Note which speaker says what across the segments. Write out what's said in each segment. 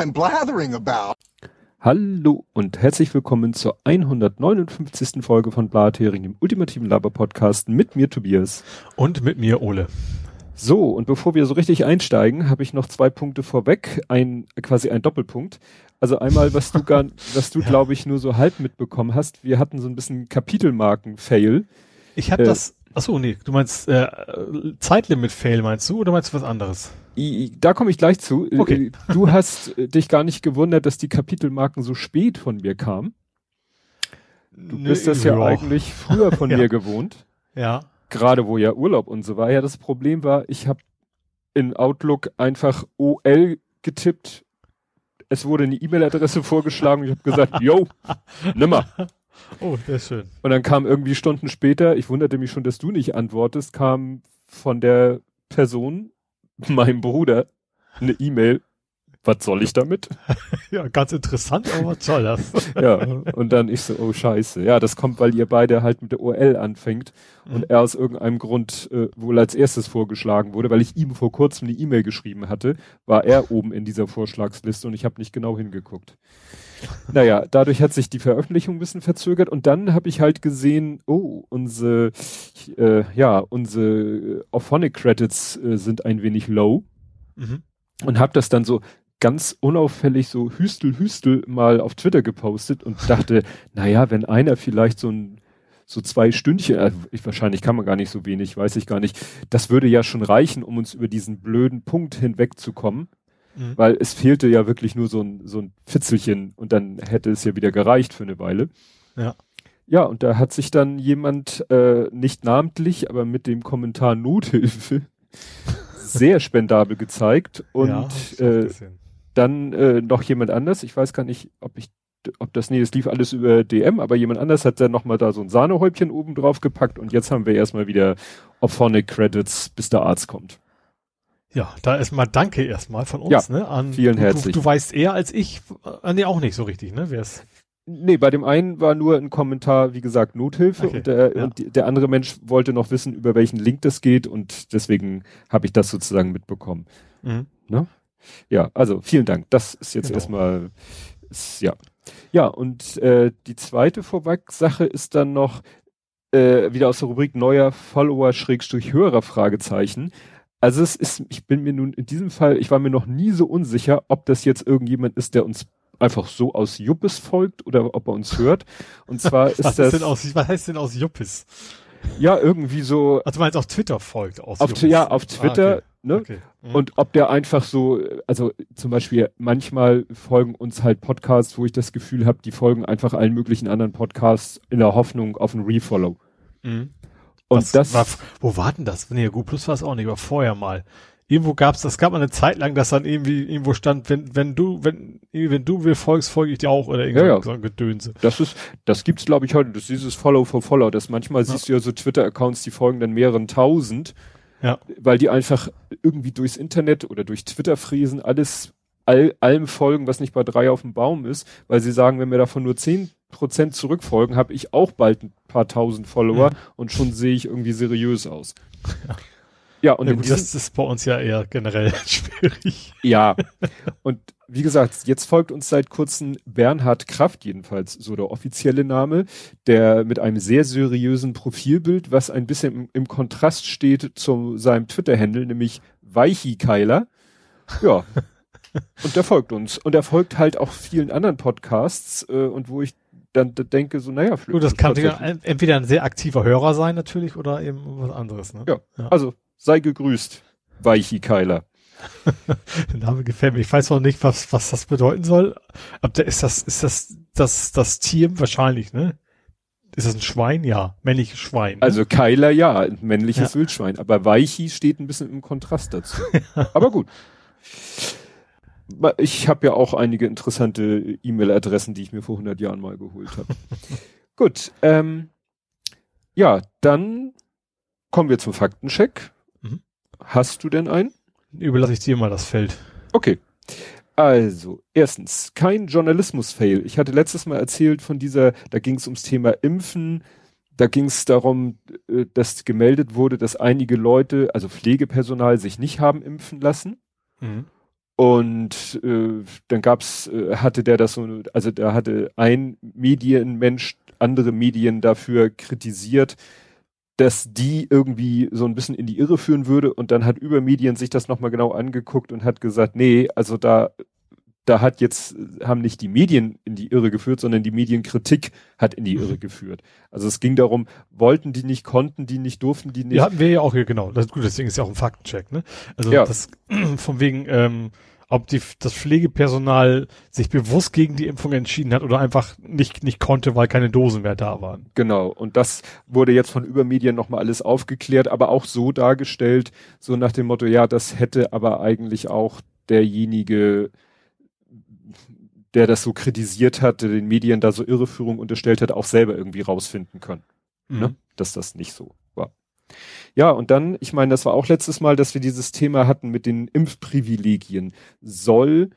Speaker 1: I'm blathering about.
Speaker 2: Hallo und herzlich willkommen zur 159. Folge von Blathering, dem ultimativen Laber-Podcast mit mir Tobias.
Speaker 3: Und mit mir Ole.
Speaker 2: So, und bevor wir so richtig einsteigen, habe ich noch zwei Punkte vorweg, ein quasi ein Doppelpunkt. Also einmal, was du gar, was du ja. glaube ich nur so halb mitbekommen hast. Wir hatten so ein bisschen Kapitelmarken-Fail.
Speaker 3: Ich habe äh, das. Achso, nee, du meinst äh, Zeitlimit-Fail meinst du oder meinst du was anderes?
Speaker 2: Da komme ich gleich zu.
Speaker 3: Okay.
Speaker 2: Äh, du hast äh, dich gar nicht gewundert, dass die Kapitelmarken so spät von mir kamen. Du nee, bist das ja, ja eigentlich früher von ja. mir gewohnt.
Speaker 3: Ja.
Speaker 2: Gerade wo ja Urlaub und so war. Ja, das Problem war, ich habe in Outlook einfach OL getippt. Es wurde eine E-Mail-Adresse vorgeschlagen. Ich habe gesagt, yo, nimmer.
Speaker 3: Oh, sehr schön.
Speaker 2: Und dann kam irgendwie Stunden später, ich wunderte mich schon, dass du nicht antwortest, kam von der Person, meinem Bruder, eine E-Mail. Was soll ich damit?
Speaker 3: ja, ganz interessant, aber was soll das?
Speaker 2: ja, und dann ich so, oh scheiße. Ja, das kommt, weil ihr beide halt mit der OL anfängt mhm. und er aus irgendeinem Grund äh, wohl als erstes vorgeschlagen wurde, weil ich ihm vor kurzem eine E-Mail geschrieben hatte, war er oben in dieser Vorschlagsliste und ich habe nicht genau hingeguckt. Naja, dadurch hat sich die Veröffentlichung ein bisschen verzögert und dann habe ich halt gesehen, oh, unsere, äh, ja, unsere Auphonic Credits äh, sind ein wenig low mhm. und habe das dann so ganz unauffällig so Hüstel Hüstel mal auf Twitter gepostet und dachte, naja, wenn einer vielleicht so ein so zwei Stündchen, ich, wahrscheinlich kann man gar nicht so wenig, weiß ich gar nicht, das würde ja schon reichen, um uns über diesen blöden Punkt hinwegzukommen. Mhm. Weil es fehlte ja wirklich nur so ein, so ein Fitzelchen und dann hätte es ja wieder gereicht für eine Weile.
Speaker 3: Ja.
Speaker 2: Ja, und da hat sich dann jemand, äh, nicht namentlich, aber mit dem Kommentar Nothilfe sehr spendabel gezeigt und ja, äh, dann äh, noch jemand anders, ich weiß gar nicht, ob ich ob das, nee, es lief alles über DM, aber jemand anders hat dann nochmal da so ein Sahnehäubchen oben drauf gepackt und jetzt haben wir erstmal wieder Ophonic Credits, bis der Arzt kommt.
Speaker 3: Ja, da erstmal danke erstmal von uns,
Speaker 2: ja,
Speaker 3: ne? An,
Speaker 2: vielen herzlich.
Speaker 3: Du, du, weißt eher als ich, äh, nee, auch nicht so richtig, ne? Wer's?
Speaker 2: Nee, bei dem einen war nur ein Kommentar, wie gesagt, Nothilfe okay, und, der, ja. und der andere Mensch wollte noch wissen, über welchen Link das geht und deswegen habe ich das sozusagen mitbekommen. Mhm. Ne? Ja, also vielen Dank. Das ist jetzt genau. erstmal, ist, ja. Ja, und äh, die zweite Vorweg-Sache ist dann noch äh, wieder aus der Rubrik neuer Follower-Hörer Fragezeichen. Also es ist, ich bin mir nun in diesem Fall, ich war mir noch nie so unsicher, ob das jetzt irgendjemand ist, der uns einfach so aus Juppes folgt oder ob er uns hört. Und zwar ist
Speaker 3: was
Speaker 2: das.
Speaker 3: Ist aus, was heißt denn aus Juppes?
Speaker 2: Ja, irgendwie so.
Speaker 3: Also du meinst auf Twitter folgt aus
Speaker 2: auf, Ja, auf Twitter, ah, okay. Ne? Okay. Mhm. Und ob der einfach so, also zum Beispiel manchmal folgen uns halt Podcasts, wo ich das Gefühl habe, die folgen einfach allen möglichen anderen Podcasts in der Hoffnung auf ein Refollow. Mhm.
Speaker 3: Und Was das. War, wo war denn das? Nee, gut, plus war es auch nicht, aber vorher mal. Irgendwo gab's, das gab mal eine Zeit lang, dass dann irgendwie irgendwo stand, wenn, wenn du, wenn, wenn du mir folgst, folge ich dir auch oder irgendwie
Speaker 2: ja, ja.
Speaker 3: so ein Gedönse.
Speaker 2: Das ist, das gibt's glaube ich heute, das ist dieses Follow for Follow, das manchmal ja. siehst du ja so Twitter-Accounts, die folgen dann mehreren tausend.
Speaker 3: Ja.
Speaker 2: Weil die einfach irgendwie durchs Internet oder durch Twitter friesen, alles, all, allem folgen, was nicht bei drei auf dem Baum ist, weil sie sagen, wenn wir davon nur zehn Prozent zurückfolgen, habe ich auch bald ein paar tausend Follower mhm. und schon sehe ich irgendwie seriös aus.
Speaker 3: Ja. Ja, und ja, gut, das ist bei uns ja eher generell schwierig.
Speaker 2: Ja. Und wie gesagt, jetzt folgt uns seit kurzem Bernhard Kraft, jedenfalls so der offizielle Name, der mit einem sehr seriösen Profilbild, was ein bisschen im, im Kontrast steht zu seinem Twitter-Handle, nämlich Weichi-Keiler. Ja. und der folgt uns. Und er folgt halt auch vielen anderen Podcasts, äh, und wo ich dann denke so, naja,
Speaker 3: Gut, das kann ja entweder ein sehr aktiver Hörer sein natürlich oder eben was anderes. Ne?
Speaker 2: Ja, ja. also sei gegrüßt, Weichi Keiler.
Speaker 3: Der Name gefällt mir. Ich weiß noch nicht, was, was das bedeuten soll. Aber da ist das, ist das, das, das Tier wahrscheinlich, ne? Ist das ein Schwein? Ja, männliches Schwein. Ne?
Speaker 2: Also Keiler, ja, männliches ja. Wildschwein. Aber Weichi steht ein bisschen im Kontrast dazu. Aber gut ich habe ja auch einige interessante E-Mail-Adressen, die ich mir vor 100 Jahren mal geholt habe. Gut, ähm, ja, dann kommen wir zum Faktencheck. Hast du denn einen?
Speaker 3: Überlasse ich dir mal das Feld.
Speaker 2: Okay. Also, erstens, kein Journalismus-Fail. Ich hatte letztes Mal erzählt von dieser, da ging es ums Thema Impfen, da ging es darum, äh, dass gemeldet wurde, dass einige Leute, also Pflegepersonal, sich nicht haben impfen lassen. Mhm. Und äh, dann gab's, äh, hatte der das so, also da hatte ein Medienmensch andere Medien dafür kritisiert, dass die irgendwie so ein bisschen in die Irre führen würde und dann hat über Medien sich das nochmal genau angeguckt und hat gesagt, nee, also da da hat jetzt, haben nicht die Medien in die Irre geführt, sondern die Medienkritik hat in die Irre mhm. geführt. Also es ging darum, wollten die nicht, konnten die nicht, durften die nicht.
Speaker 3: Ja, hatten wir ja auch hier, genau. Das, gut, deswegen ist ja auch ein Faktencheck, ne? Also ja. das, von wegen, ähm, ob die, das Pflegepersonal sich bewusst gegen die Impfung entschieden hat oder einfach nicht, nicht konnte, weil keine Dosen mehr da waren.
Speaker 2: Genau. Und das wurde jetzt von Übermedien nochmal alles aufgeklärt, aber auch so dargestellt, so nach dem Motto, ja, das hätte aber eigentlich auch derjenige der das so kritisiert hat, der den Medien da so Irreführung unterstellt hat, auch selber irgendwie rausfinden können, ne? mhm. ne? dass das nicht so war. Ja, und dann, ich meine, das war auch letztes Mal, dass wir dieses Thema hatten mit den Impfprivilegien. Soll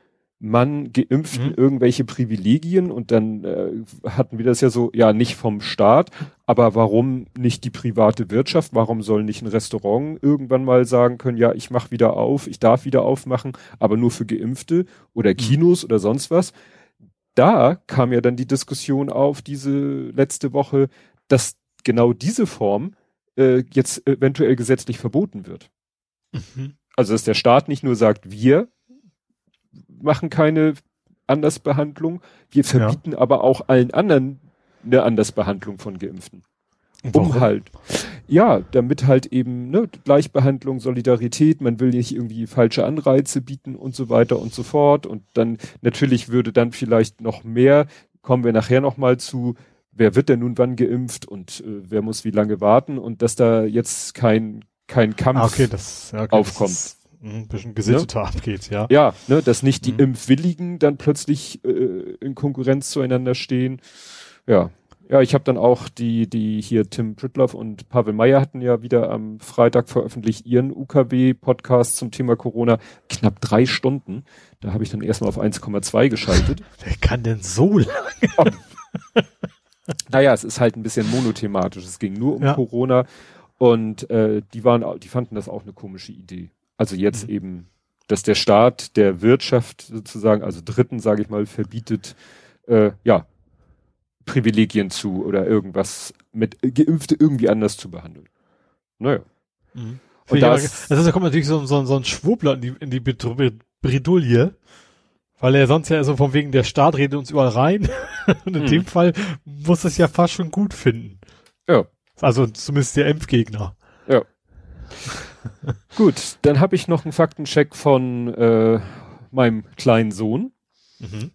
Speaker 2: man Geimpften mhm. irgendwelche Privilegien und dann äh, hatten wir das ja so, ja, nicht vom Staat, aber warum nicht die private Wirtschaft? Warum soll nicht ein Restaurant irgendwann mal sagen können, ja, ich mache wieder auf, ich darf wieder aufmachen, aber nur für Geimpfte oder mhm. Kinos mhm. oder sonst was? Da kam ja dann die Diskussion auf diese letzte Woche, dass genau diese Form äh, jetzt eventuell gesetzlich verboten wird. Mhm. Also dass der Staat nicht nur sagt, wir machen keine Andersbehandlung. Wir verbieten ja. aber auch allen anderen eine Andersbehandlung von Geimpften. Warum? Um halt, ja, damit halt eben ne, Gleichbehandlung, Solidarität, man will nicht irgendwie falsche Anreize bieten und so weiter und so fort. Und dann natürlich würde dann vielleicht noch mehr, kommen wir nachher nochmal zu, wer wird denn nun wann geimpft und äh, wer muss wie lange warten und dass da jetzt kein, kein Kampf
Speaker 3: ah, okay, das, okay, aufkommt. Das ein mhm, bisschen gesitteter ne? abgeht, ja.
Speaker 2: Ja, ne, dass nicht die mhm. Impfwilligen dann plötzlich äh, in Konkurrenz zueinander stehen. Ja. Ja, ich habe dann auch die, die hier Tim Pritloff und Pavel Meyer hatten ja wieder am Freitag veröffentlicht ihren UKW-Podcast zum Thema Corona. Knapp drei Stunden. Da habe ich dann erstmal auf 1,2 geschaltet.
Speaker 3: Wer kann denn so lange?
Speaker 2: Naja, es ist halt ein bisschen monothematisch. Es ging nur um ja. Corona und äh, die waren, die fanden das auch eine komische Idee. Also jetzt mhm. eben, dass der Staat der Wirtschaft sozusagen, also Dritten, sage ich mal, verbietet, äh, ja, Privilegien zu oder irgendwas mit Geimpfte irgendwie anders zu behandeln. Naja.
Speaker 3: Mhm. Und das, das ist, da kommt natürlich so, so, so ein Schwurbler in die, in die Bredouille, weil er sonst ja so von wegen der Staat redet uns überall rein. Und in mhm. dem Fall muss es ja fast schon gut finden.
Speaker 2: Ja.
Speaker 3: Also zumindest der Impfgegner.
Speaker 2: Ja. Gut, dann habe ich noch einen Faktencheck von äh, meinem kleinen Sohn. Mhm.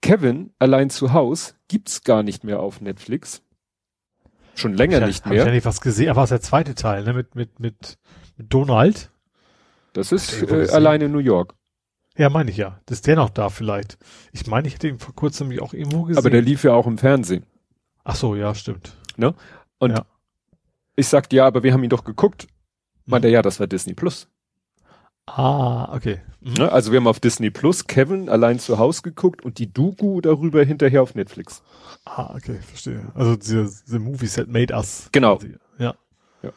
Speaker 2: Kevin allein zu Haus gibt's gar nicht mehr auf Netflix. Schon länger
Speaker 3: ja,
Speaker 2: nicht mehr.
Speaker 3: Ich ja nicht was gesehen, aber es ist der zweite Teil, ne? Mit, mit, mit, mit Donald.
Speaker 2: Das ist äh, alleine New York.
Speaker 3: Ja, meine ich ja. Das ist der noch da vielleicht. Ich meine, ich hätte ihn vor kurzem auch irgendwo gesehen.
Speaker 2: Aber der lief ja auch im Fernsehen.
Speaker 3: Ach so, ja, stimmt.
Speaker 2: Ne? Und ja. ich sagte, ja, aber wir haben ihn doch geguckt. Meinte er, ja, das war Disney Plus.
Speaker 3: Ah, okay.
Speaker 2: Mhm. Ne, also wir haben auf Disney Plus Kevin allein zu Hause geguckt und die Doku darüber hinterher auf Netflix.
Speaker 3: Ah, okay, verstehe. Also the, the movies that made us.
Speaker 2: Genau.
Speaker 3: Ja.
Speaker 2: ja.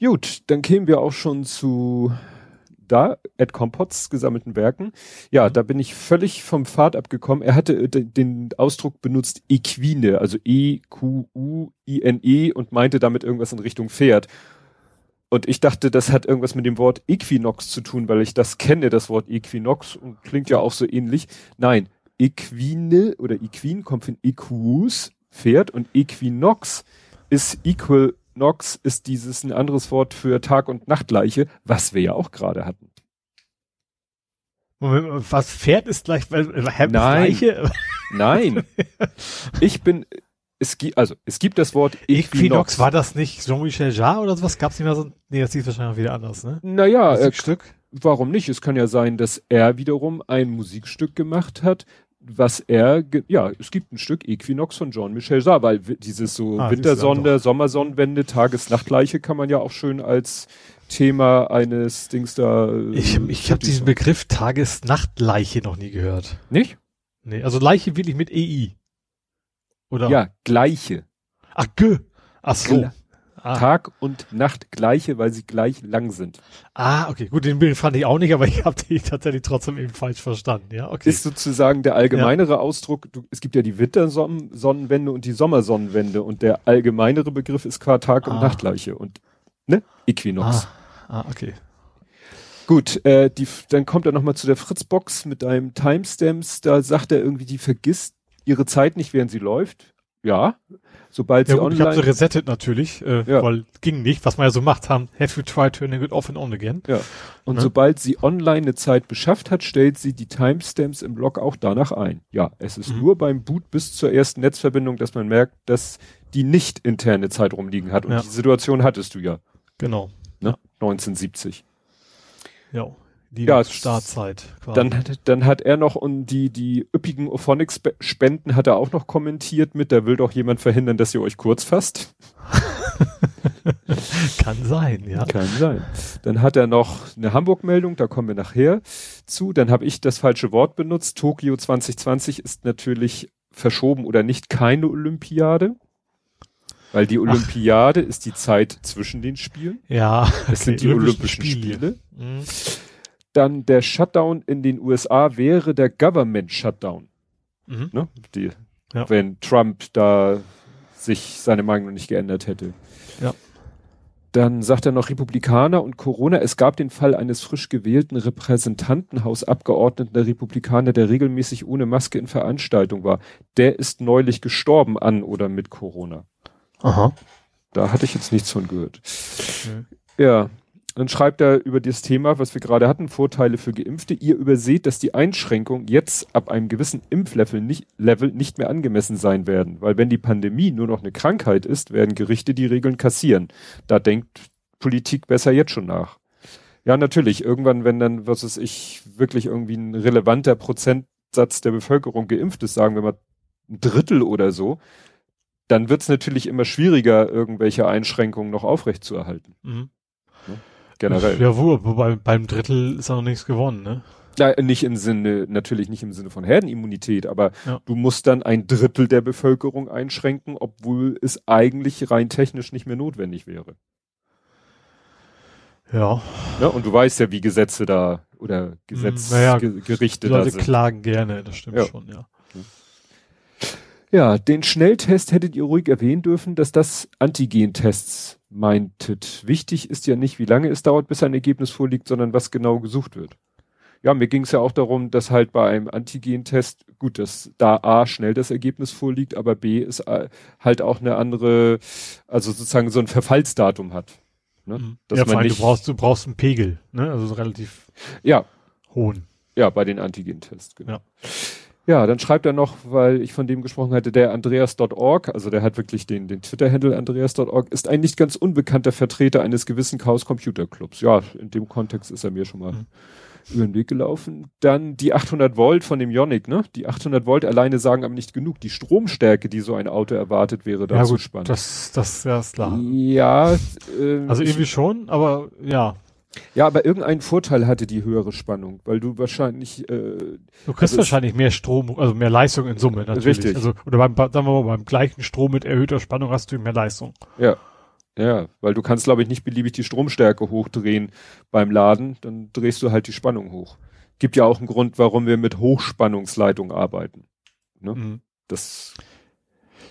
Speaker 2: Gut, dann kämen wir auch schon zu da, Ed Compots gesammelten Werken. Ja, mhm. da bin ich völlig vom Pfad abgekommen. Er hatte äh, den Ausdruck benutzt Equine, also E-Q-U-I-N-E -E und meinte damit irgendwas in Richtung Pferd. Und ich dachte, das hat irgendwas mit dem Wort Equinox zu tun, weil ich das kenne, das Wort Equinox und klingt ja auch so ähnlich. Nein, Equine oder Equin kommt von Equus, Pferd, und Equinox ist Equinox ist dieses ein anderes Wort für Tag- und Nachtleiche, was wir ja auch gerade hatten.
Speaker 3: Moment, was Pferd ist gleich, weil,
Speaker 2: Nein. Leiche? Nein. Ich bin, es gibt, also, es gibt das Wort
Speaker 3: Equinox. Equinox war das nicht Jean-Michel Jarre oder sowas? Gab's nicht mehr so? Nee, das sieht wahrscheinlich wieder anders, ne?
Speaker 2: Naja, äh, warum nicht? Es kann ja sein, dass er wiederum ein Musikstück gemacht hat, was er, ja, es gibt ein Stück Equinox von Jean-Michel Jarre, weil dieses so ah, Wintersonne, Sommersonnenwende, Tagesnachtleiche kann man ja auch schön als Thema eines Dings da.
Speaker 3: Äh, ich ich habe diesen Begriff Tagesnachtleiche noch nie gehört.
Speaker 2: Nicht?
Speaker 3: Nee, also Leiche wirklich mit EI. Oder?
Speaker 2: Ja, gleiche.
Speaker 3: Ach, G. Ach so. Gle
Speaker 2: ah. Tag und Nacht gleiche, weil sie gleich lang sind.
Speaker 3: Ah, okay. Gut, den Bild fand ich auch nicht, aber ich habe die tatsächlich trotzdem eben falsch verstanden. Ja, okay.
Speaker 2: Ist sozusagen der allgemeinere ja. Ausdruck, du, es gibt ja die Wintersonnenwende und die Sommersonnenwende und der allgemeinere Begriff ist qua Tag ah. und Nachtgleiche und ne? Äquinox.
Speaker 3: Ah, ah okay.
Speaker 2: Gut, äh, die, dann kommt er nochmal zu der Fritzbox mit einem Timestamps, da sagt er irgendwie, die vergisst ihre Zeit nicht, während sie läuft. Ja, sobald
Speaker 3: ja,
Speaker 2: sie
Speaker 3: gut, online... Ich habe sie resettet natürlich, äh, ja. weil ging nicht, was man ja so macht, haben have you tried turning it off and on again.
Speaker 2: Ja. Und ne? sobald sie online eine Zeit beschafft hat, stellt sie die Timestamps im Blog auch danach ein. Ja, es ist mhm. nur beim Boot bis zur ersten Netzverbindung, dass man merkt, dass die nicht interne Zeit rumliegen hat. Und ja. die Situation hattest du ja.
Speaker 3: Genau.
Speaker 2: Ne? 1970.
Speaker 3: Ja, die ja, Startzeit.
Speaker 2: Quasi. Dann, dann hat er noch und die, die üppigen Ophonics-Spenden hat er auch noch kommentiert mit, da will doch jemand verhindern, dass ihr euch kurz fasst.
Speaker 3: Kann sein, ja.
Speaker 2: Kann sein. Dann hat er noch eine Hamburg-Meldung, da kommen wir nachher zu. Dann habe ich das falsche Wort benutzt. Tokio 2020 ist natürlich verschoben oder nicht keine Olympiade. Weil die Olympiade Ach. ist die Zeit zwischen den Spielen.
Speaker 3: Ja.
Speaker 2: Es sind die Olympischen Spiele. Spiele. Mhm. Dann der Shutdown in den USA wäre der Government Shutdown. Mhm. Ne? Die, ja. Wenn Trump da sich seine Meinung nicht geändert hätte.
Speaker 3: Ja.
Speaker 2: Dann sagt er noch Republikaner und Corona. Es gab den Fall eines frisch gewählten Repräsentantenhausabgeordneten der Republikaner, der regelmäßig ohne Maske in Veranstaltung war. Der ist neulich gestorben an oder mit Corona.
Speaker 3: Aha.
Speaker 2: Da hatte ich jetzt nichts von gehört. Okay. Ja. Dann schreibt er über das Thema, was wir gerade hatten, Vorteile für Geimpfte. Ihr überseht, dass die Einschränkungen jetzt ab einem gewissen Impflevel nicht, Level nicht mehr angemessen sein werden. Weil wenn die Pandemie nur noch eine Krankheit ist, werden Gerichte die Regeln kassieren. Da denkt Politik besser jetzt schon nach. Ja, natürlich. Irgendwann, wenn dann, was weiß ich, wirklich irgendwie ein relevanter Prozentsatz der Bevölkerung geimpft ist, sagen wir mal ein Drittel oder so, dann wird es natürlich immer schwieriger, irgendwelche Einschränkungen noch aufrechtzuerhalten. Mhm.
Speaker 3: Ja, generell. Ja, wo, wobei beim Drittel ist auch noch nichts gewonnen, ne?
Speaker 2: Ja, nicht im Sinne, natürlich nicht im Sinne von Herdenimmunität, aber ja. du musst dann ein Drittel der Bevölkerung einschränken, obwohl es eigentlich rein technisch nicht mehr notwendig wäre.
Speaker 3: Ja.
Speaker 2: ja und du weißt ja, wie Gesetze da oder Gesetz, hm, naja, Gerichte
Speaker 3: da sind. Leute klagen gerne, das stimmt ja. schon, ja.
Speaker 2: Ja, den Schnelltest hättet ihr ruhig erwähnen dürfen, dass das Antigentests meintet. Wichtig ist ja nicht, wie lange es dauert, bis ein Ergebnis vorliegt, sondern was genau gesucht wird. Ja, mir ging es ja auch darum, dass halt bei einem Antigentest, gut, dass da A schnell das Ergebnis vorliegt, aber B ist äh, halt auch eine andere, also sozusagen so ein Verfallsdatum hat.
Speaker 3: Ne? Mhm. Dass ja, man nicht, du brauchst, du brauchst einen Pegel, ne? Also relativ
Speaker 2: ja.
Speaker 3: hohen.
Speaker 2: Ja, bei den Antigentests,
Speaker 3: genau. Ja.
Speaker 2: Ja, dann schreibt er noch, weil ich von dem gesprochen hatte, der Andreas.org, also der hat wirklich den, den Twitter-Handle Andreas.org, ist ein nicht ganz unbekannter Vertreter eines gewissen Chaos Computer Clubs. Ja, in dem Kontext ist er mir schon mal mhm. über den Weg gelaufen. Dann die 800 Volt von dem Ionic, ne? Die 800 Volt alleine sagen aber nicht genug. Die Stromstärke, die so ein Auto erwartet, wäre da ja, zu gut, spannend.
Speaker 3: Das, das, ja, ist klar.
Speaker 2: Ja,
Speaker 3: äh, also irgendwie ich, schon, aber ja.
Speaker 2: Ja, aber irgendeinen Vorteil hatte die höhere Spannung, weil du wahrscheinlich äh,
Speaker 3: Du kriegst also wahrscheinlich mehr Strom, also mehr Leistung in Summe natürlich. Richtig. Also oder beim sagen wir mal beim gleichen Strom mit erhöhter Spannung hast du mehr Leistung.
Speaker 2: Ja. Ja, weil du kannst glaube ich nicht beliebig die Stromstärke hochdrehen beim Laden, dann drehst du halt die Spannung hoch. Gibt ja auch einen Grund, warum wir mit Hochspannungsleitung arbeiten. Ne? Mhm. Das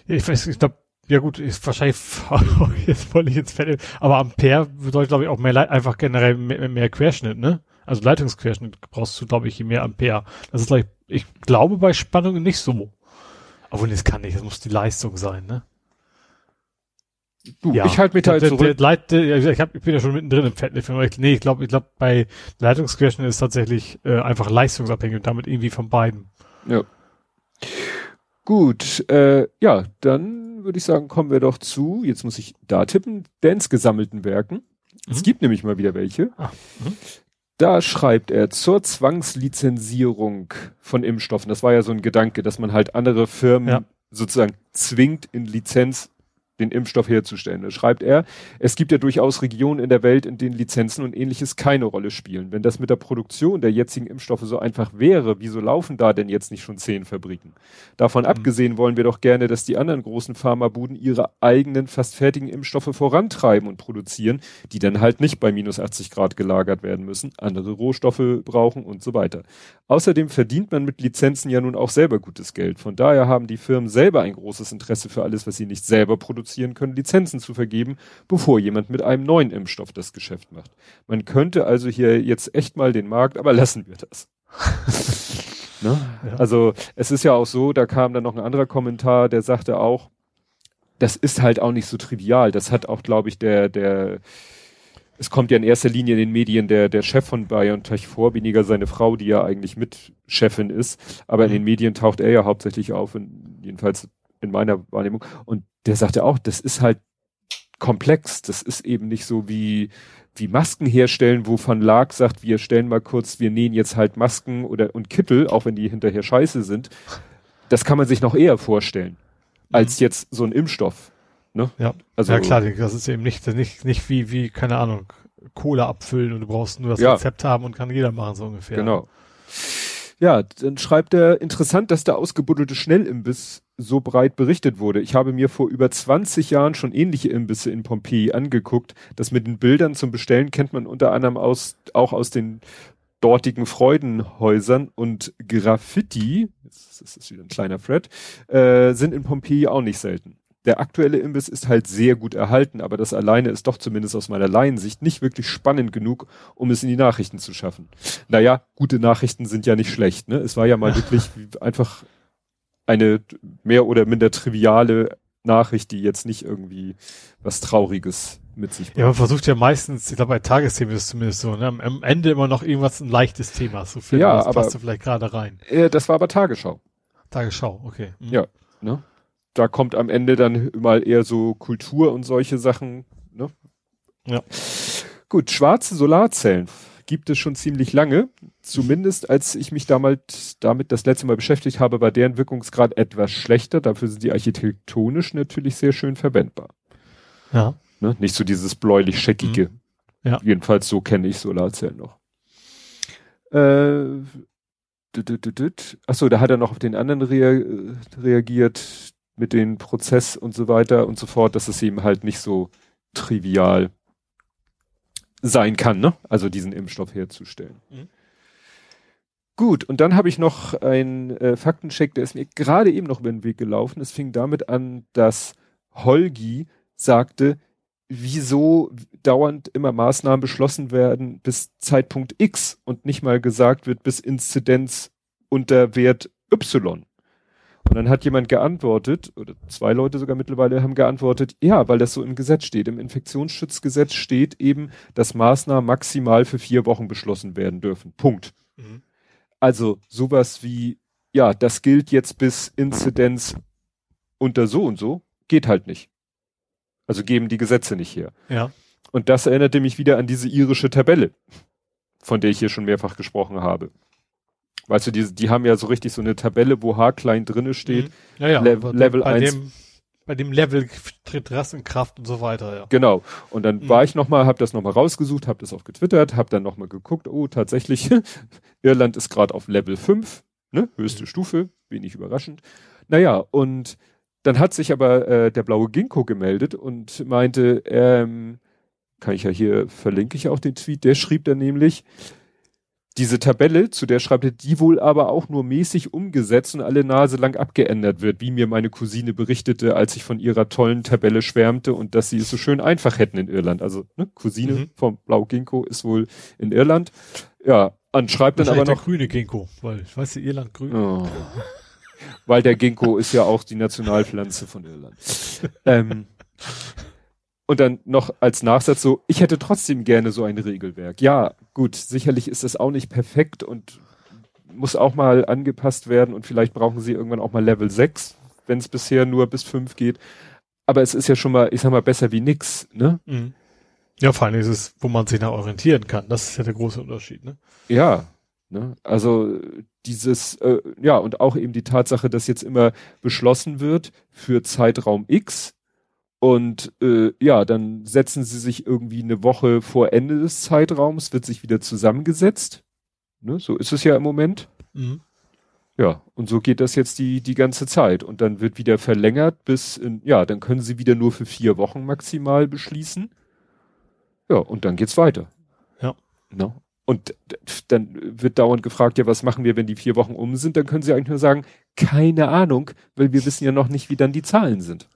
Speaker 3: ich weiß, ich glaube ja gut, ist wahrscheinlich jetzt wollte ich jetzt fertig, aber Ampere bedeutet glaube ich auch mehr einfach generell mehr, mehr, Querschnitt, ne? Also Leitungsquerschnitt brauchst du glaube ich je mehr Ampere. Das ist gleich, ich glaube bei Spannungen nicht so. Aber das kann nicht, das muss die Leistung sein, ne?
Speaker 2: Du, ja, ich halte mich da jetzt
Speaker 3: zurück. Der, der Leit, der, ich, hab, ich bin ja schon mittendrin im Fettnäpfchen. Nee, ich glaube, ich glaube bei Leitungsquerschnitt ist tatsächlich äh, einfach leistungsabhängig und damit irgendwie von beiden.
Speaker 2: Ja. Gut, äh, ja, dann würde ich sagen, kommen wir doch zu, jetzt muss ich da tippen, Dance gesammelten Werken. Mhm. Es gibt nämlich mal wieder welche. Ah, mhm. Da schreibt er zur Zwangslizenzierung von Impfstoffen. Das war ja so ein Gedanke, dass man halt andere Firmen ja. sozusagen zwingt, in Lizenz den Impfstoff herzustellen. Da schreibt er, es gibt ja durchaus Regionen in der Welt, in denen Lizenzen und ähnliches keine Rolle spielen. Wenn das mit der Produktion der jetzigen Impfstoffe so einfach wäre, wieso laufen da denn jetzt nicht schon zehn Fabriken? Davon mhm. abgesehen wollen wir doch gerne, dass die anderen großen Pharmabuden ihre eigenen fast fertigen Impfstoffe vorantreiben und produzieren, die dann halt nicht bei minus 80 Grad gelagert werden müssen, andere Rohstoffe brauchen und so weiter. Außerdem verdient man mit Lizenzen ja nun auch selber gutes Geld. Von daher haben die Firmen selber ein großes Interesse für alles, was sie nicht selber produzieren produzieren können, Lizenzen zu vergeben, bevor jemand mit einem neuen Impfstoff das Geschäft macht. Man könnte also hier jetzt echt mal den Markt, aber lassen wir das. ne? ja. Also es ist ja auch so, da kam dann noch ein anderer Kommentar, der sagte auch, das ist halt auch nicht so trivial. Das hat auch, glaube ich, der, der, es kommt ja in erster Linie in den Medien der, der Chef von BioNTech vor, weniger seine Frau, die ja eigentlich Mitchefin ist. Aber in den mhm. Medien taucht er ja hauptsächlich auf, in, jedenfalls in meiner Wahrnehmung. Und der sagte auch, das ist halt komplex. Das ist eben nicht so wie, wie Masken herstellen, wo Van Lag sagt, wir stellen mal kurz, wir nähen jetzt halt Masken oder, und Kittel, auch wenn die hinterher scheiße sind. Das kann man sich noch eher vorstellen, als mhm. jetzt so ein Impfstoff. Ne?
Speaker 3: Ja. Also, ja klar, das ist eben nicht, nicht, nicht wie, wie, keine Ahnung, Kohle abfüllen und du brauchst nur das ja. Rezept haben und kann jeder machen, so ungefähr.
Speaker 2: Genau. Ja, dann schreibt er, interessant, dass der ausgebuddelte Schnellimbiss so breit berichtet wurde. Ich habe mir vor über 20 Jahren schon ähnliche Imbisse in Pompeji angeguckt. Das mit den Bildern zum Bestellen kennt man unter anderem aus, auch aus den dortigen Freudenhäusern und Graffiti, das ist wieder ein kleiner Fred, äh, sind in Pompeji auch nicht selten der aktuelle Imbiss ist halt sehr gut erhalten, aber das alleine ist doch zumindest aus meiner Laiensicht nicht wirklich spannend genug, um es in die Nachrichten zu schaffen. Naja, gute Nachrichten sind ja nicht schlecht, ne? Es war ja mal wirklich einfach eine mehr oder minder triviale Nachricht, die jetzt nicht irgendwie was Trauriges mit sich
Speaker 3: bringt. Ja, man versucht ja meistens, ich glaube bei Tagesthemen ist es zumindest so, ne? am Ende immer noch irgendwas ein leichtes Thema zu finden.
Speaker 2: Ja, das aber,
Speaker 3: passt vielleicht gerade rein.
Speaker 2: Äh, das war aber Tagesschau.
Speaker 3: Tagesschau, okay.
Speaker 2: Mhm. Ja, ne? da kommt am Ende dann mal eher so Kultur und solche Sachen. Ne?
Speaker 3: Ja.
Speaker 2: Gut, schwarze Solarzellen gibt es schon ziemlich lange. Zumindest als ich mich damals damit das letzte Mal beschäftigt habe, war deren Wirkungsgrad etwas schlechter. Dafür sind die architektonisch natürlich sehr schön verwendbar.
Speaker 3: Ja.
Speaker 2: Ne? Nicht so dieses bläulich-scheckige. Mhm.
Speaker 3: Ja.
Speaker 2: Jedenfalls so kenne ich Solarzellen noch. Äh, Achso, da hat er noch auf den anderen rea reagiert mit dem Prozess und so weiter und so fort, dass es eben halt nicht so trivial sein kann, ne? Also diesen Impfstoff herzustellen. Mhm. Gut, und dann habe ich noch einen äh, Faktencheck, der ist mir gerade eben noch über den Weg gelaufen. Es fing damit an, dass Holgi sagte, wieso dauernd immer Maßnahmen beschlossen werden bis Zeitpunkt X und nicht mal gesagt wird bis Inzidenz unter Wert Y. Und dann hat jemand geantwortet, oder zwei Leute sogar mittlerweile haben geantwortet, ja, weil das so im Gesetz steht. Im Infektionsschutzgesetz steht eben, dass Maßnahmen maximal für vier Wochen beschlossen werden dürfen. Punkt. Mhm. Also sowas wie, ja, das gilt jetzt bis Inzidenz unter so und so, geht halt nicht. Also geben die Gesetze nicht her.
Speaker 3: Ja.
Speaker 2: Und das erinnerte mich wieder an diese irische Tabelle, von der ich hier schon mehrfach gesprochen habe. Weißt du, die, die haben ja so richtig so eine Tabelle, wo H klein drinne steht. Mhm.
Speaker 3: Ja, ja,
Speaker 2: Le Level bei 1.
Speaker 3: Dem, bei dem Level tritt Rest in Kraft und so weiter, ja.
Speaker 2: Genau. Und dann mhm. war ich nochmal, habe das nochmal rausgesucht, habe das auch getwittert, habe dann nochmal geguckt, oh, tatsächlich, Irland ist gerade auf Level 5, ne, höchste mhm. Stufe, wenig überraschend. Naja, und dann hat sich aber äh, der blaue Ginkgo gemeldet und meinte, ähm, kann ich ja hier, verlinke ich auch den Tweet, der schrieb dann nämlich, diese Tabelle, zu der schreibt er, die wohl aber auch nur mäßig umgesetzt und alle Nase lang abgeändert wird, wie mir meine Cousine berichtete, als ich von ihrer tollen Tabelle schwärmte und dass sie es so schön einfach hätten in Irland. Also, ne, Cousine mhm. vom Blau Ginkgo ist wohl in Irland. Ja, anschreibt dann aber noch.
Speaker 3: der grüne Ginkgo, weil ich weiß, Irland grün.
Speaker 2: Oh. weil der Ginkgo ist ja auch die Nationalpflanze von Irland. ähm, und dann noch als Nachsatz so, ich hätte trotzdem gerne so ein Regelwerk. Ja, gut, sicherlich ist das auch nicht perfekt und muss auch mal angepasst werden und vielleicht brauchen sie irgendwann auch mal Level 6, wenn es bisher nur bis 5 geht. Aber es ist ja schon mal, ich sag mal, besser wie nix, ne? Mhm.
Speaker 3: Ja, vor allem ist es, wo man sich nach orientieren kann. Das ist ja der große Unterschied, ne?
Speaker 2: Ja, ne? Also dieses, äh, ja, und auch eben die Tatsache, dass jetzt immer beschlossen wird für Zeitraum X Und äh, ja, dann setzen sie sich irgendwie eine Woche vor Ende des Zeitraums, wird sich wieder zusammengesetzt. Ne, so ist es ja im Moment. Mhm. Ja, und so geht das jetzt die, die ganze Zeit. Und dann wird wieder verlängert bis in, ja, dann können sie wieder nur für vier Wochen maximal beschließen. Ja, und dann geht's weiter.
Speaker 3: Ja.
Speaker 2: No? Und dann wird dauernd gefragt, ja, was machen wir, wenn die vier Wochen um sind? Dann können sie eigentlich nur sagen, keine Ahnung, weil wir wissen ja noch nicht, wie dann die Zahlen sind.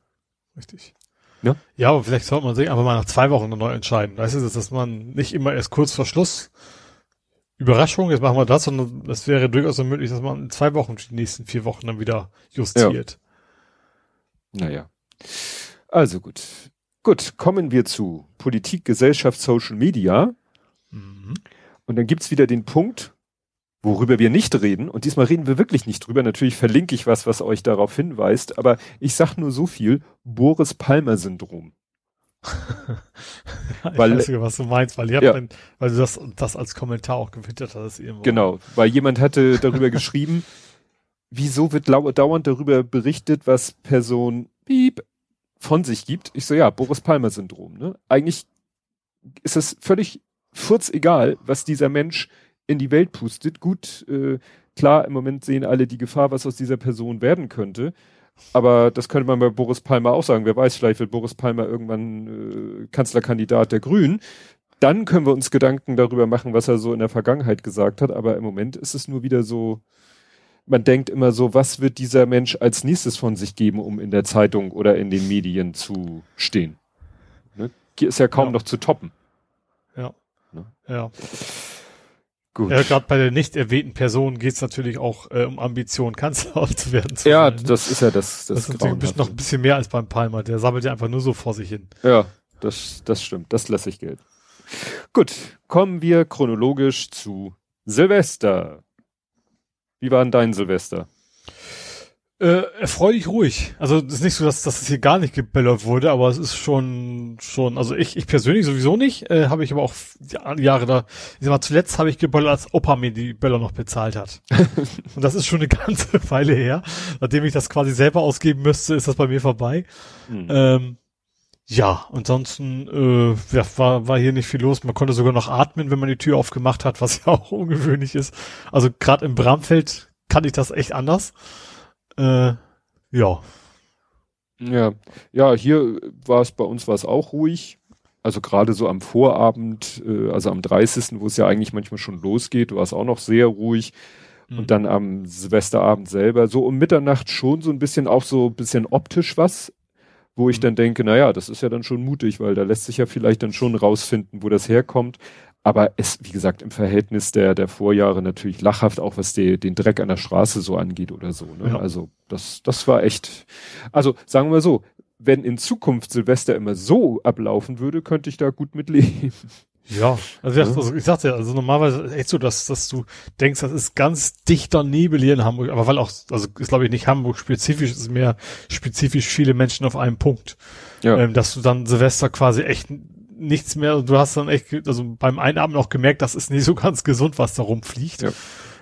Speaker 3: Richtig. Ja, ja aber vielleicht sollte man sich einfach mal nach zwei Wochen neu entscheiden. Weißt du, dass man nicht immer erst kurz vor Schluss Überraschung, jetzt machen wir das, sondern es wäre durchaus so möglich, dass man in zwei Wochen die nächsten vier Wochen dann wieder justiert.
Speaker 2: Ja. Naja. Also gut. Gut, kommen wir zu Politik, Gesellschaft, Social Media. Mhm. Und dann gibt's wieder den Punkt, worüber wir nicht reden. Und diesmal reden wir wirklich nicht drüber. Natürlich verlinke ich was, was euch darauf hinweist. Aber ich sag nur so viel. Boris Palmer Syndrom.
Speaker 3: ich weil, weiß nicht, was du meinst, weil, ihr ja. ein, weil du das, das als Kommentar auch gewittert hast.
Speaker 2: Irgendwo. Genau, weil jemand hatte darüber geschrieben, wieso wird dauernd darüber berichtet, was Person Piep von sich gibt. Ich so, ja, Boris Palmer Syndrom. Ne? Eigentlich ist es völlig furz egal, was dieser Mensch in die Welt pustet. Gut, äh, klar, im Moment sehen alle die Gefahr, was aus dieser Person werden könnte. Aber das könnte man bei Boris Palmer auch sagen. Wer weiß, vielleicht wird Boris Palmer irgendwann äh, Kanzlerkandidat der Grünen. Dann können wir uns Gedanken darüber machen, was er so in der Vergangenheit gesagt hat. Aber im Moment ist es nur wieder so, man denkt immer so, was wird dieser Mensch als nächstes von sich geben, um in der Zeitung oder in den Medien zu stehen. Ne? Hier ist ja kaum ja. noch zu toppen.
Speaker 3: Ja. Ne? Ja. Gut. Ja, gerade bei der nicht erwähnten Person geht es natürlich auch äh, um Ambitionen, Kanzler zu werden. Zu
Speaker 2: ja, sein, ne? das ist ja das.
Speaker 3: Das, das ist natürlich noch ein bisschen mehr als beim Palmer. Der sammelt ja einfach nur so vor sich hin.
Speaker 2: Ja, das, das stimmt. Das lasse ich Geld. Gut, kommen wir chronologisch zu Silvester. Wie war denn dein Silvester?
Speaker 3: Äh, erfreulich ruhig. Also es ist nicht so, dass, dass es hier gar nicht geböllert wurde, aber es ist schon, schon, also ich, ich persönlich sowieso nicht, äh, habe ich aber auch Jahre da, ich sag mal, zuletzt habe ich geböllert, als Opa mir die Böller noch bezahlt hat. Und das ist schon eine ganze Weile her. Nachdem ich das quasi selber ausgeben müsste, ist das bei mir vorbei. Mhm. Ähm, ja, ansonsten äh, ja, war, war hier nicht viel los. Man konnte sogar noch atmen, wenn man die Tür aufgemacht hat, was ja auch ungewöhnlich ist. Also gerade im Bramfeld kann ich das echt anders. Äh, ja.
Speaker 2: Ja, ja, hier war es bei uns war es auch ruhig. Also gerade so am Vorabend, äh, also am 30., wo es ja eigentlich manchmal schon losgeht, war es auch noch sehr ruhig. Mhm. Und dann am Silvesterabend selber, so um Mitternacht schon so ein bisschen auch so ein bisschen optisch was, wo ich mhm. dann denke, naja, das ist ja dann schon mutig, weil da lässt sich ja vielleicht dann schon rausfinden, wo das herkommt. Aber es, wie gesagt, im Verhältnis der, der Vorjahre natürlich lachhaft, auch was die, den Dreck an der Straße so angeht oder so. Ne? Ja. Also das, das war echt, also sagen wir so, wenn in Zukunft Silvester immer so ablaufen würde, könnte ich da gut mitleben.
Speaker 3: Ja, also, ja. also ich sagte ja, also normalerweise echt so, dass, dass du denkst, das ist ganz dichter Nebel hier in Hamburg, aber weil auch, also ist glaube ich nicht Hamburg spezifisch, ist mehr spezifisch viele Menschen auf einem Punkt. Ja. Ähm, dass du dann Silvester quasi echt nichts mehr. Du hast dann echt, also beim Einatmen auch gemerkt, das ist nicht so ganz gesund, was da rumfliegt. Ja.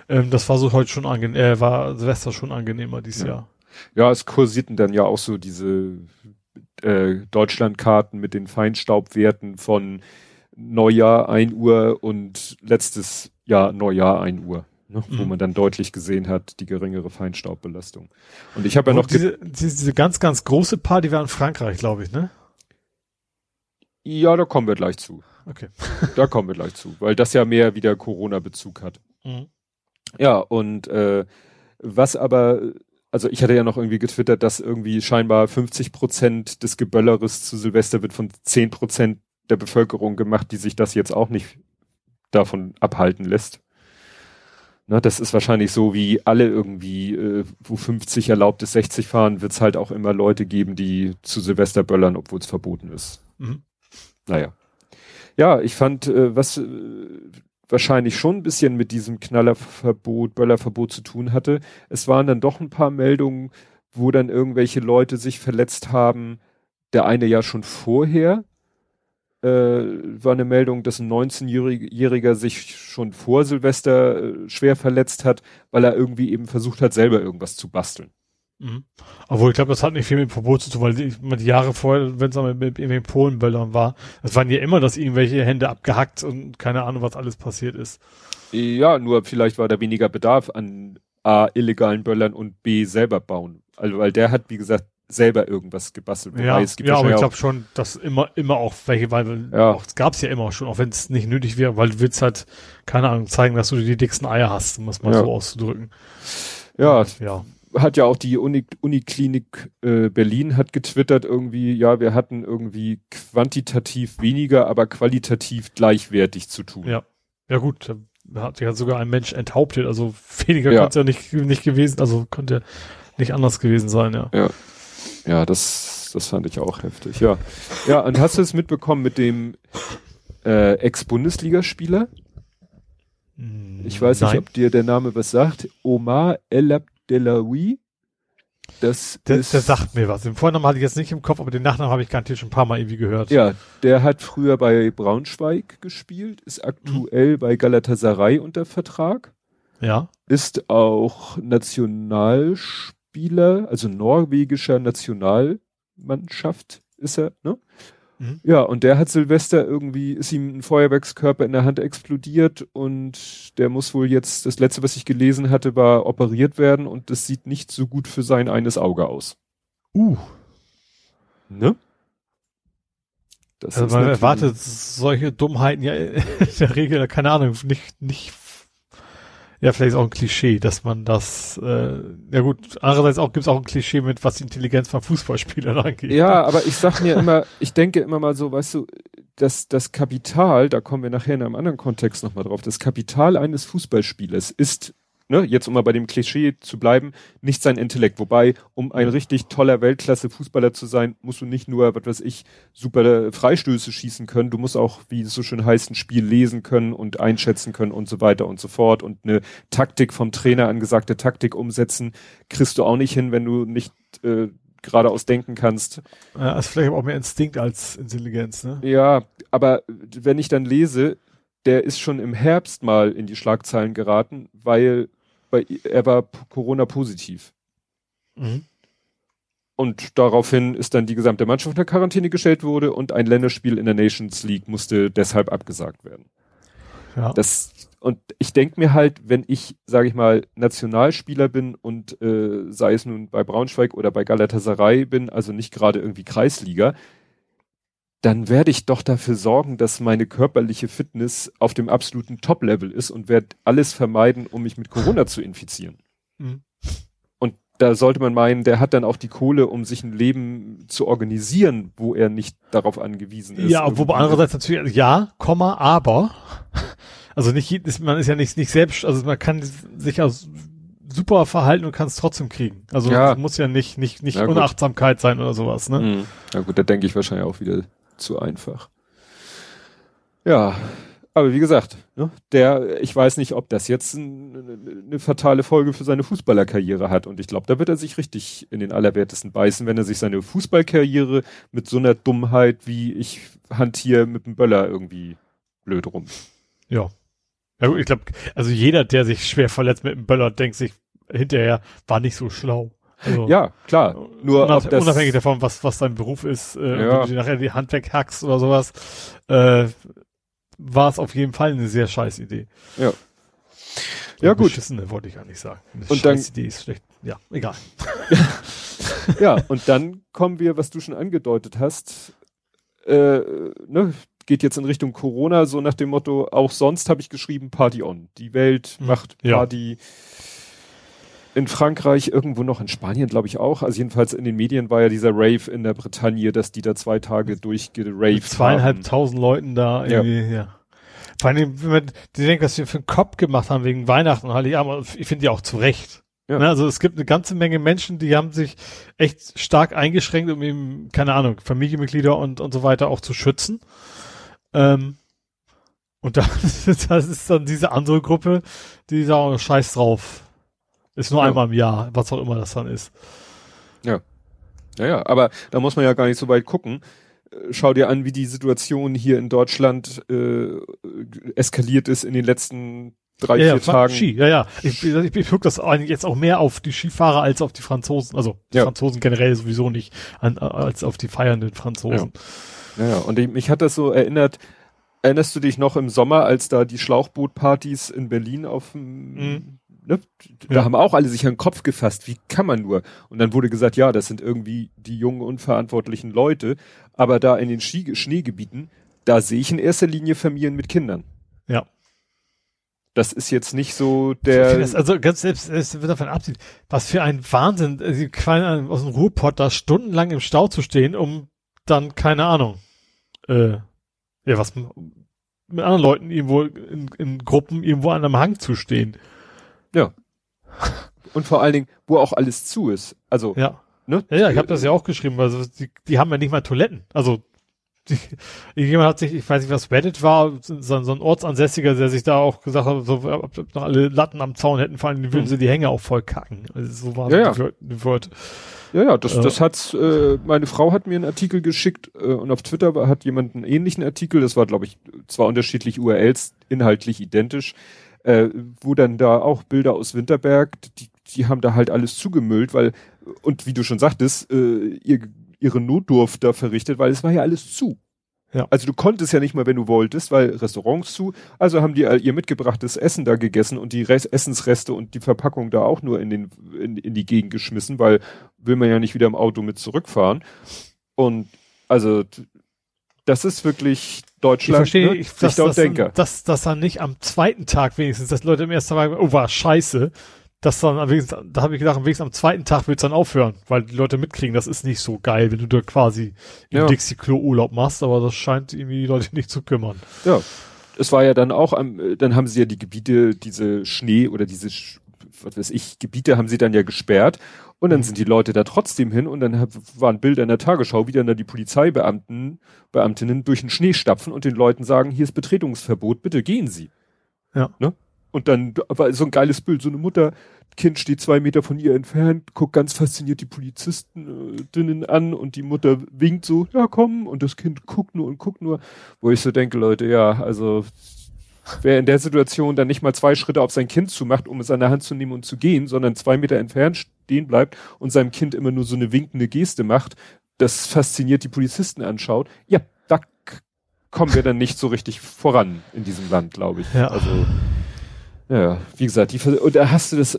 Speaker 3: Ähm, das war so heute schon angenehm, äh, war Silvester schon angenehmer dieses
Speaker 2: ja.
Speaker 3: Jahr.
Speaker 2: Ja, es kursierten dann ja auch so diese äh, Deutschlandkarten mit den Feinstaubwerten von Neujahr 1 Uhr und letztes Jahr Neujahr 1 Uhr. Ne, mhm. wo man dann deutlich gesehen hat, die geringere Feinstaubbelastung. Und ich habe ja noch
Speaker 3: diese, diese ganz, ganz große Party war in Frankreich, glaube ich, ne?
Speaker 2: Ja, da kommen wir gleich zu.
Speaker 3: Okay.
Speaker 2: da kommen wir gleich zu, weil das ja mehr wieder Corona-Bezug hat. Mhm. Ja, und äh, was aber, also ich hatte ja noch irgendwie getwittert, dass irgendwie scheinbar 50 Prozent des Gebölleres zu Silvester wird von 10 Prozent der Bevölkerung gemacht, die sich das jetzt auch nicht davon abhalten lässt. Na, das ist wahrscheinlich so, wie alle irgendwie, äh, wo 50 erlaubt ist, 60 fahren, wird es halt auch immer Leute geben, die zu Silvester böllern, obwohl es verboten ist. Mhm. Naja. Ja, ich fand, äh, was äh, wahrscheinlich schon ein bisschen mit diesem Knallerverbot, Böllerverbot zu tun hatte. Es waren dann doch ein paar Meldungen, wo dann irgendwelche Leute sich verletzt haben. Der eine ja schon vorher. Äh, war eine Meldung, dass ein 19-Jähriger sich schon vor Silvester äh, schwer verletzt hat, weil er irgendwie eben versucht hat, selber irgendwas zu basteln.
Speaker 3: Mhm. Obwohl, ich glaube, das hat nicht viel mit Verbot zu tun, weil die, die Jahre vorher, wenn es mit, mit irgendwelchen Polenböllern war, das waren ja immer, dass irgendwelche Hände abgehackt und keine Ahnung, was alles passiert ist.
Speaker 2: Ja, nur vielleicht war da weniger Bedarf an A, illegalen Böllern und B, selber bauen. Also, weil der hat, wie gesagt, selber irgendwas gebastelt.
Speaker 3: Wobei ja, es gibt ja aber ich glaube schon, dass immer, immer auch welche, weil ja. auch, es gab es ja immer schon, auch wenn es nicht nötig wäre, weil du willst halt, keine Ahnung, zeigen, dass du die dicksten Eier hast, um es mal ja. so auszudrücken.
Speaker 2: Ja, ja hat ja auch die Uni, Uniklinik äh, Berlin hat getwittert irgendwie, ja, wir hatten irgendwie quantitativ weniger, aber qualitativ gleichwertig zu tun.
Speaker 3: Ja. Ja gut, da hat ja sogar ein Mensch enthauptet, also weniger ja. kann es ja nicht, nicht gewesen, also konnte nicht anders gewesen sein, ja.
Speaker 2: Ja, ja das, das fand ich auch heftig, ja. Ja, und hast du es mitbekommen mit dem äh, Ex-Bundesligaspieler? Ich weiß Nein. nicht, ob dir der Name was sagt. Omar El Delaoui.
Speaker 3: Das der, ist, der sagt mir was. Den Vornamen hatte ich jetzt nicht im Kopf, aber den Nachnamen habe ich garantiert schon ein paar Mal irgendwie gehört.
Speaker 2: Ja, der hat früher bei Braunschweig gespielt, ist aktuell mhm. bei Galatasaray unter Vertrag.
Speaker 3: Ja.
Speaker 2: Ist auch Nationalspieler, also norwegischer Nationalmannschaft ist er, ne? Mhm. Ja, und der hat Silvester irgendwie, ist ihm ein Feuerwerkskörper in der Hand explodiert und der muss wohl jetzt, das letzte, was ich gelesen hatte, war operiert werden und das sieht nicht so gut für sein eines Auge aus.
Speaker 3: Uh. Ne? Das also man erwartet solche Dummheiten ja in der Regel, keine Ahnung, nicht, nicht ja, vielleicht ist auch ein Klischee, dass man das, äh, ja gut, andererseits auch gibt's auch ein Klischee mit, was die Intelligenz von Fußballspielern angeht.
Speaker 2: Ja, aber ich sag mir immer, ich denke immer mal so, weißt du, dass das Kapital, da kommen wir nachher in einem anderen Kontext nochmal drauf, das Kapital eines Fußballspielers ist ne, jetzt um mal bei dem Klischee zu bleiben, nicht sein Intellekt. Wobei, um ein richtig toller Weltklasse-Fußballer zu sein, musst du nicht nur, was weiß ich, super Freistöße schießen können, du musst auch, wie es so schön heißt, ein Spiel lesen können und einschätzen können und so weiter und so fort und eine Taktik vom Trainer angesagte Taktik umsetzen, kriegst du auch nicht hin, wenn du nicht äh, geradeaus denken kannst.
Speaker 3: Ja, ist vielleicht auch mehr Instinkt als Intelligenz, ne?
Speaker 2: Ja, aber wenn ich dann lese, der ist schon im Herbst mal in die Schlagzeilen geraten, weil bei, er war Corona positiv. Mhm. Und daraufhin ist dann die gesamte Mannschaft unter Quarantäne gestellt wurde und ein Länderspiel in der Nations League musste deshalb abgesagt werden. Ja. Das, und ich denke mir halt, wenn ich, sage ich mal, Nationalspieler bin und äh, sei es nun bei Braunschweig oder bei Galatasaray bin, also nicht gerade irgendwie Kreisliga, dann werde ich doch dafür sorgen, dass meine körperliche Fitness auf dem absoluten Top-Level ist und werde alles vermeiden, um mich mit Corona zu infizieren. Mhm. Und da sollte man meinen, der hat dann auch die Kohle, um sich ein Leben zu organisieren, wo er nicht darauf angewiesen ist.
Speaker 3: Ja, wobei andererseits natürlich, ja, Komma, aber, also nicht, man ist ja nicht, nicht selbst, also man kann sich auch super verhalten und kann es trotzdem kriegen. Also ja. muss ja nicht, nicht, nicht Unachtsamkeit sein oder sowas, ne? Mhm.
Speaker 2: Ja gut, da denke ich wahrscheinlich auch wieder zu einfach. Ja, aber wie gesagt, ne, der, ich weiß nicht, ob das jetzt ein, eine fatale Folge für seine Fußballerkarriere hat. Und ich glaube, da wird er sich richtig in den Allerwertesten beißen, wenn er sich seine Fußballkarriere mit so einer Dummheit wie ich hantiere mit dem Böller irgendwie blöd rum.
Speaker 3: Ja. Ja gut, ich glaube, also jeder, der sich schwer verletzt mit dem Böller, denkt sich hinterher, war nicht so schlau.
Speaker 2: Also, ja, klar.
Speaker 3: Nur unab das, unabhängig davon, was, was dein Beruf ist, äh, ja. wenn du nachher die Hand weghackst oder sowas, äh, war es auf jeden Fall eine sehr scheiß Idee.
Speaker 2: Ja. Ja, gut.
Speaker 3: Beschissene wollte ich gar nicht sagen.
Speaker 2: Eine und dann, Idee
Speaker 3: ist schlecht. Ja, egal.
Speaker 2: ja, und dann kommen wir, was du schon angedeutet hast, äh, ne, geht jetzt in Richtung Corona, so nach dem Motto, auch sonst habe ich geschrieben, Party on. Die Welt hm. macht Party. Ja in Frankreich, irgendwo noch in Spanien, glaube ich auch. Also jedenfalls in den Medien war ja dieser Rave in der Bretagne, dass die da zwei Tage durchgeraved
Speaker 3: Zweieinhalbtausend Leuten da irgendwie, ja. ja. Vor allem, wenn man die denkt, was wir für einen Kopf gemacht haben wegen Weihnachten und Heiligabend, ich finde ja auch zu Recht. Ja. Ne, also es gibt eine ganze Menge Menschen, die haben sich echt stark eingeschränkt, um eben, keine Ahnung, Familienmitglieder und, und so weiter auch zu schützen. Ähm, und das, das ist dann diese andere Gruppe, die sagen, scheiß drauf. Ist nur ja. einmal im Jahr, was auch immer das dann ist.
Speaker 2: Ja. Ja, ja, aber da muss man ja gar nicht so weit gucken. Äh, schau dir an, wie die Situation hier in Deutschland äh, eskaliert ist in den letzten drei,
Speaker 3: ja,
Speaker 2: vier Tagen.
Speaker 3: Ski, ja, ja. Ich, ich, ich gucke das eigentlich jetzt auch mehr auf die Skifahrer als auf die Franzosen. Also die
Speaker 2: Ja.
Speaker 3: Franzosen generell sowieso nicht, an, als auf die feiernden Franzosen.
Speaker 2: Ja, ja. und ich, mich hat das so erinnert, erinnerst du dich noch im Sommer, als da die Schlauchbootpartys in Berlin auf dem,
Speaker 3: Mhm.
Speaker 2: Ne? Da
Speaker 3: Ja.
Speaker 2: haben auch alle sich an den Kopf gefasst, wie kann man nur? Und dann wurde gesagt, ja, das sind irgendwie die jungen, unverantwortlichen Leute, aber da in den Ski Schneegebieten, da sehe ich in erster Linie Familien mit Kindern.
Speaker 3: Ja.
Speaker 2: Das ist jetzt nicht so der,
Speaker 3: das, also ganz selbst, es wird davon absieht, was für ein Wahnsinn, äh, die quasi aus dem Ruhrpott da stundenlang im Stau zu stehen, um dann, keine Ahnung, äh, ja, was mit anderen Leuten irgendwo in, in Gruppen irgendwo an einem Hang zu stehen.
Speaker 2: und vor allen Dingen, wo auch alles zu ist. Also,
Speaker 3: Ja.
Speaker 2: ne?
Speaker 3: Ja, ja, ich habe das ja auch geschrieben, also die, die haben ja nicht mal Toiletten. Also die, jemand hat sich, ich weiß nicht, was Reddit war, so, so ein Ortsansässiger, der sich da auch gesagt hat, so, ob ob noch alle Latten am Zaun hätten, vor allem würden
Speaker 2: Mhm.
Speaker 3: sie die Hänge auch voll kacken. Also so war
Speaker 2: Ja,
Speaker 3: so
Speaker 2: ja.
Speaker 3: die, Wort.
Speaker 2: Ja, ja, das,
Speaker 3: Ja.
Speaker 2: das hat's, äh, meine Frau hat mir einen Artikel geschickt äh, und auf Twitter war- hat jemand einen ähnlichen Artikel, das war, glaube ich, zwar unterschiedlich URLs, inhaltlich identisch, äh, wo dann da auch Bilder aus Winterberg, die, die haben da halt alles zugemüllt, weil, und wie du schon sagtest, äh, ihr, ihre Notdurft da verrichtet, weil es war ja alles zu.
Speaker 3: Ja.
Speaker 2: Also du konntest ja nicht mal, wenn du wolltest, weil Restaurants zu. Also haben die ihr mitgebrachtes Essen da gegessen und die Res Essensreste und die Verpackung da auch nur in den in, in die Gegend geschmissen, weil will man ja nicht wieder im Auto mit zurückfahren. Und also das ist wirklich
Speaker 3: Ich
Speaker 2: Deutschland.
Speaker 3: verstehe,
Speaker 2: ne?
Speaker 3: ich, dass, dass,
Speaker 2: Denker.
Speaker 3: dass, dass dann nicht am zweiten Tag wenigstens, dass Leute im ersten Tag, oh, war scheiße, dass dann da habe ich gedacht, am wenigstens am zweiten Tag wird's dann aufhören, weil die Leute mitkriegen, das ist nicht so geil, wenn du da quasi im
Speaker 2: Ja.
Speaker 3: Dixie-Klo Urlaub machst, aber das scheint irgendwie die Leute nicht zu kümmern.
Speaker 2: Ja, es war ja dann auch am, äh, dann haben sie ja die Gebiete, diese Schnee oder diese, was weiß ich, Gebiete haben sie dann ja gesperrt und dann
Speaker 3: Mhm.
Speaker 2: sind die Leute da trotzdem hin und dann waren Bilder in der Tagesschau, wie dann da die Polizeibeamten, Beamtinnen durch den Schnee stapfen und den Leuten sagen, hier ist Betretungsverbot, bitte gehen Sie.
Speaker 3: Ja.
Speaker 2: Ne? Und dann war so ein geiles Bild, so eine Mutter, Kind steht zwei Meter von ihr entfernt, guckt ganz fasziniert die Polizistinnen an und die Mutter winkt so, ja komm, und das Kind guckt nur und guckt nur, wo ich so denke, Leute, ja, also wer in der Situation dann nicht mal zwei Schritte auf sein Kind zumacht, um es an der Hand zu nehmen und zu gehen, sondern zwei Meter entfernt stehen bleibt und seinem Kind immer nur so eine winkende Geste macht, das fasziniert die Polizisten anschaut, ja, da kommen wir dann nicht so richtig voran in diesem Land, glaube ich.
Speaker 3: Ja.
Speaker 2: Also, ja, wie gesagt, die, und da hast du das,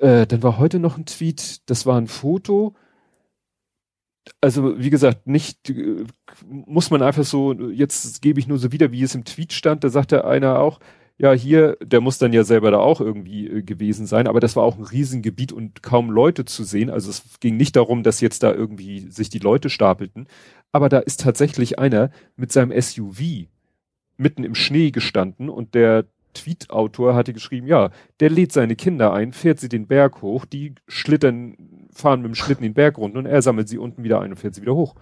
Speaker 2: äh, dann war heute noch ein Tweet, das war ein Foto, also wie gesagt, nicht äh, muss man einfach so, jetzt gebe ich nur so wieder, wie es im Tweet stand, da sagte einer auch, ja, hier, der muss dann ja selber da auch irgendwie äh, gewesen sein, aber das war auch ein Riesengebiet und kaum Leute zu sehen. Also es ging nicht darum, dass jetzt da irgendwie sich die Leute stapelten, aber da ist tatsächlich einer mit seinem SUV mitten im Schnee gestanden und der Tweet-Autor hatte geschrieben, ja, der lädt seine Kinder ein, fährt sie den Berg hoch, die schlittern, fahren mit dem Schlitten den Berg runter und er sammelt sie unten wieder ein und fährt sie wieder hoch.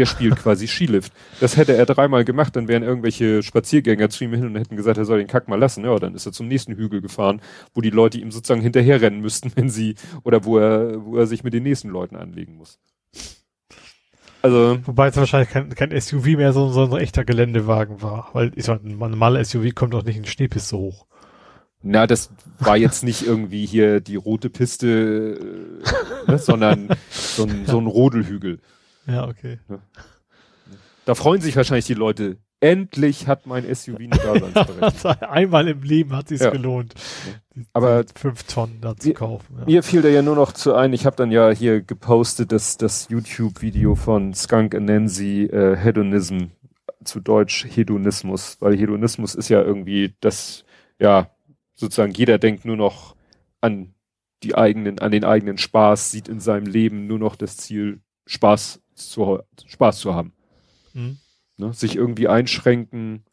Speaker 2: Der spielt quasi Skilift. Das hätte er dreimal gemacht, dann wären irgendwelche Spaziergänger zu ihm hin und hätten gesagt, er soll den Kack mal lassen. Ja, dann ist er zum nächsten Hügel gefahren, wo die Leute ihm sozusagen hinterherrennen müssten, wenn sie, oder wo er, wo er sich mit den nächsten Leuten anlegen muss. Also,
Speaker 3: Wobei es wahrscheinlich kein, kein SUV mehr, so, so ein echter Geländewagen war, weil ich sag, ein normaler SUV kommt doch nicht in die Schneepiste hoch.
Speaker 2: na, das war jetzt nicht irgendwie hier die rote Piste, äh, ne, sondern so ein, so ein Rodelhügel.
Speaker 3: Ja, okay.
Speaker 2: Da freuen sich wahrscheinlich die Leute. Endlich hat mein SUV eine Daseinsberechtigung.
Speaker 3: Einmal im Leben hat sich's
Speaker 2: Ja.
Speaker 3: gelohnt, die,
Speaker 2: Aber
Speaker 3: fünf Tonnen da zu kaufen. Ja.
Speaker 2: Mir fiel da ja nur noch zu ein, ich habe dann ja hier gepostet, dass das YouTube-Video von Skunk Anansi äh, Hedonism, zu Deutsch Hedonismus, weil Hedonismus ist ja irgendwie das, ja, sozusagen jeder denkt nur noch an die eigenen, an den eigenen Spaß, sieht in seinem Leben nur noch das Ziel, Spaß zu, Spaß zu haben.
Speaker 3: Hm.
Speaker 2: Ne? Sich irgendwie einschränken.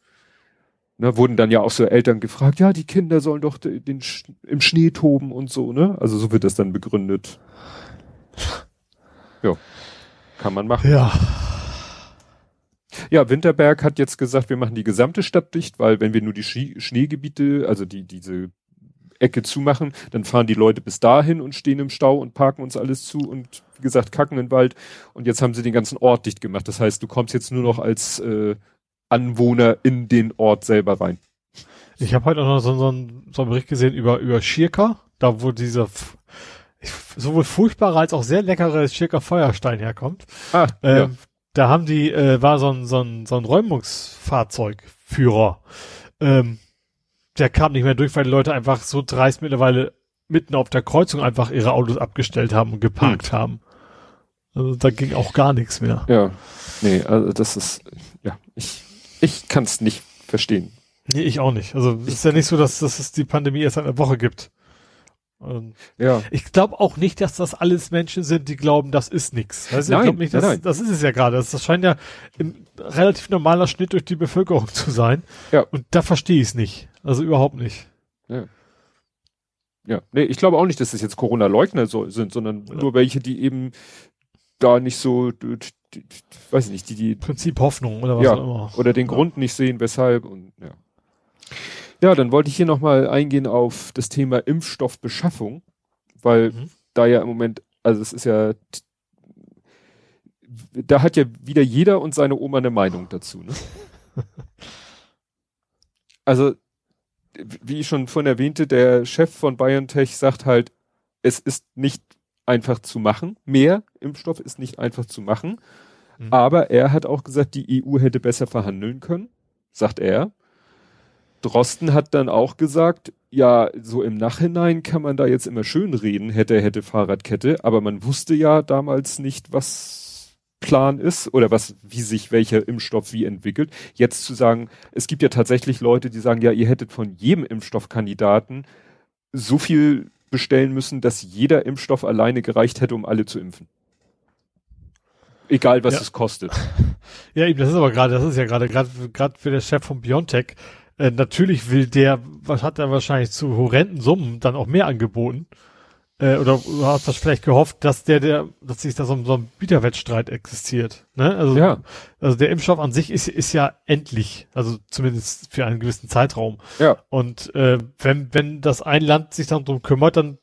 Speaker 2: Ne, wurden dann ja auch so Eltern gefragt, ja, die Kinder sollen doch de- den Sch im Schnee toben und so, ne? Also so wird das dann begründet. Ja, kann man machen.
Speaker 3: ja.
Speaker 2: Ja, Winterberg hat jetzt gesagt, wir machen die gesamte Stadt dicht, weil wenn wir nur die Ski Schneegebiete, also die diese Ecke zumachen, dann fahren die Leute bis dahin und stehen im Stau und parken uns alles zu und wie gesagt kacken in den Wald. Und jetzt haben sie den ganzen Ort dicht gemacht. Das heißt, du kommst jetzt nur noch als äh, Anwohner in den Ort selber rein.
Speaker 3: Ich habe heute auch noch so, so, einen, so einen Bericht gesehen über, über Schirka, da wo dieser sowohl furchtbare als auch sehr leckere Schirka Feuerstein herkommt. Ah, ähm, ja. Da haben die, äh, war so ein, so ein, so ein Räumungsfahrzeugführer. Ähm, der kam nicht mehr durch, weil die Leute einfach so dreist mittlerweile mitten auf der Kreuzung einfach ihre Autos abgestellt haben und geparkt hm. haben. Also da ging auch gar nichts mehr.
Speaker 2: Ja, nee, also das ist, ja, ich, ich kann es nicht verstehen.
Speaker 3: Nee, ich auch nicht. Also es ist ja nicht so, dass, dass es die Pandemie erst eine Woche gibt. Und ja. Ich glaube auch nicht, dass das alles Menschen sind, die glauben, das ist nichts. Weißt, nein, ich glaube nicht, dass, nein. das ist es ja gerade. Das, das scheint ja ein relativ normaler Schnitt durch die Bevölkerung zu sein. Ja. Und da verstehe ich es nicht. Also überhaupt nicht.
Speaker 2: Ja. Ja, nee, ich glaube auch nicht, dass es jetzt Corona-Leugner so, sind, sondern nur welche, die eben da nicht so, weiß ich nicht, die, die
Speaker 3: Prinzip Hoffnung oder was
Speaker 2: ja, auch immer. Oder den ja. Grund nicht sehen, weshalb und ja. Ja, dann wollte ich hier nochmal eingehen auf das Thema Impfstoffbeschaffung, weil mhm. da ja im Moment, also es ist ja, da hat ja wieder jeder und seine Oma eine Meinung dazu. Ne? also, wie ich schon vorhin erwähnte, der Chef von BioNTech sagt halt, es ist nicht einfach zu machen. Mehr Impfstoff ist nicht einfach zu machen. Mhm. Aber er hat auch gesagt, die EU hätte besser verhandeln können, sagt er. Drosten hat dann auch gesagt, ja, so im Nachhinein kann man da jetzt immer schön reden, hätte, hätte Fahrradkette, aber man wusste ja damals nicht, was Plan ist oder was, wie sich welcher Impfstoff wie entwickelt. Jetzt zu sagen, es gibt ja tatsächlich Leute, die sagen, ja, ihr hättet von jedem Impfstoffkandidaten so viel bestellen müssen, dass jeder Impfstoff alleine gereicht hätte, um alle zu impfen. Egal, was ja. es kostet.
Speaker 3: Ja, eben, das ist aber gerade, das ist ja gerade, gerade, für der Chef von Biontech, äh, natürlich will der, was hat er wahrscheinlich zu horrenden Summen dann auch mehr angeboten. Äh, oder du hast das vielleicht gehofft, dass der, der, dass sich da so, so ein Bieterwettstreit existiert. Ne? Also, ja. also der Impfstoff an sich ist, ist ja endlich, also zumindest für einen gewissen Zeitraum. Ja. Und äh, wenn, wenn das ein Land sich dann drum kümmert, dann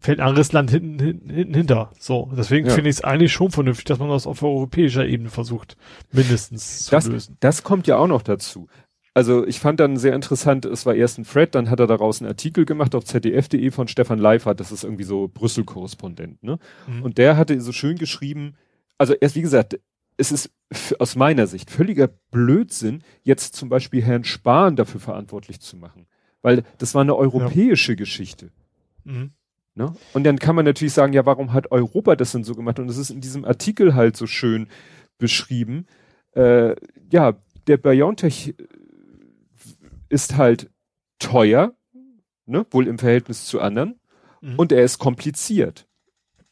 Speaker 3: fällt ein anderes Land hinten, hinten, hinten hinter. So. Deswegen ja. finde ich es eigentlich schon vernünftig, dass man das auf europäischer Ebene versucht, mindestens
Speaker 2: das,
Speaker 3: zu lösen.
Speaker 2: Das kommt ja auch noch dazu also ich fand dann sehr interessant, es war erst ein Thread, dann hat er daraus einen Artikel gemacht auf zdf.de von Stefan Leifert, das ist irgendwie so Brüssel-Korrespondent, ne? Mhm. Und der hatte so schön geschrieben, also erst wie gesagt, es ist aus meiner Sicht völliger Blödsinn, jetzt zum Beispiel Herrn Spahn dafür verantwortlich zu machen. Weil das war eine europäische ja. Geschichte. Mhm. Ne? Und dann kann man natürlich sagen, ja, warum hat Europa das denn so gemacht? Und es ist in diesem Artikel halt so schön beschrieben. Äh, ja, der BioNTech ist halt teuer, ne, wohl im Verhältnis zu anderen, mhm. und er ist kompliziert.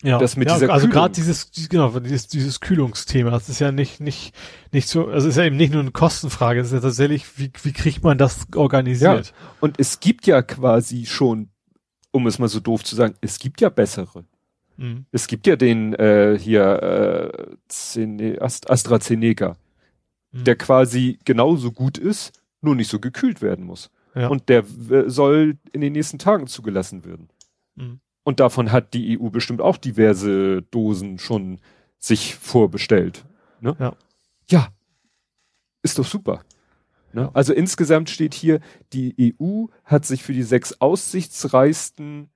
Speaker 3: Ja, das mit ja, dieser also gerade dieses, genau, dieses, dieses Kühlungsthema, das ist ja nicht, nicht, nicht so, also ist ja eben nicht nur eine Kostenfrage, es ist ja tatsächlich, wie, wie kriegt man das organisiert? Ja,
Speaker 2: und es gibt ja quasi schon, um es mal so doof zu sagen, es gibt ja bessere. Mhm. Es gibt ja den äh, hier äh, AstraZeneca, mhm. der quasi genauso gut ist, nur nicht so gekühlt werden muss. Ja. Und der soll in den nächsten Tagen zugelassen werden. Mhm. Und davon hat die EU bestimmt auch diverse Dosen schon sich vorbestellt. Ne? Ja. ja, ist doch super. Ne? Also insgesamt steht hier, die EU hat sich für die sechs aussichtsreichsten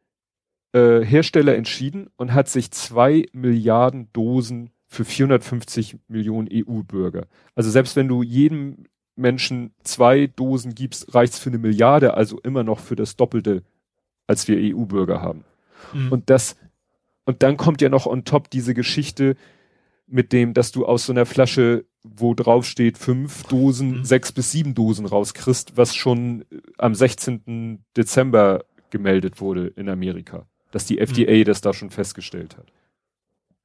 Speaker 2: äh, Hersteller entschieden und hat sich zwei Milliarden Dosen für 450 Millionen EU-Bürger. Also selbst wenn du jedem Menschen zwei Dosen gibst, reicht's für eine Milliarde, also immer noch für das Doppelte, als wir EU-Bürger haben. Mhm. Und das, und dann kommt ja noch on top diese Geschichte mit dem, dass du aus so einer Flasche, wo drauf steht, fünf Dosen, mhm. sechs bis sieben Dosen rauskriegst, was schon am 16. Dezember gemeldet wurde in Amerika. Dass die FDA mhm. das da schon festgestellt hat.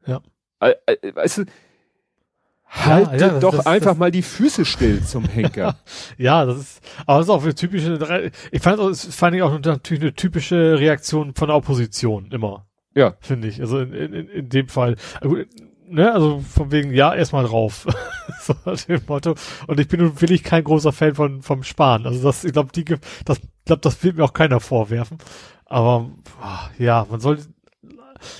Speaker 3: Ja.
Speaker 2: Weißt du, Halt ja, ja, doch das, einfach das, mal die Füße still zum Henker.
Speaker 3: ja, das ist, aber das ist auch eine typische, ich fand es fand ich auch natürlich eine typische Reaktion von der Opposition immer. Ja. Finde ich. Also in, in, in dem Fall. Ne, also von wegen, ja, erstmal drauf. so nach dem Motto. Und ich bin nun wirklich kein großer Fan von, vom Sparen. Also das, ich glaube, die, das, glaube, das wird mir auch keiner vorwerfen. Aber, ja, man soll,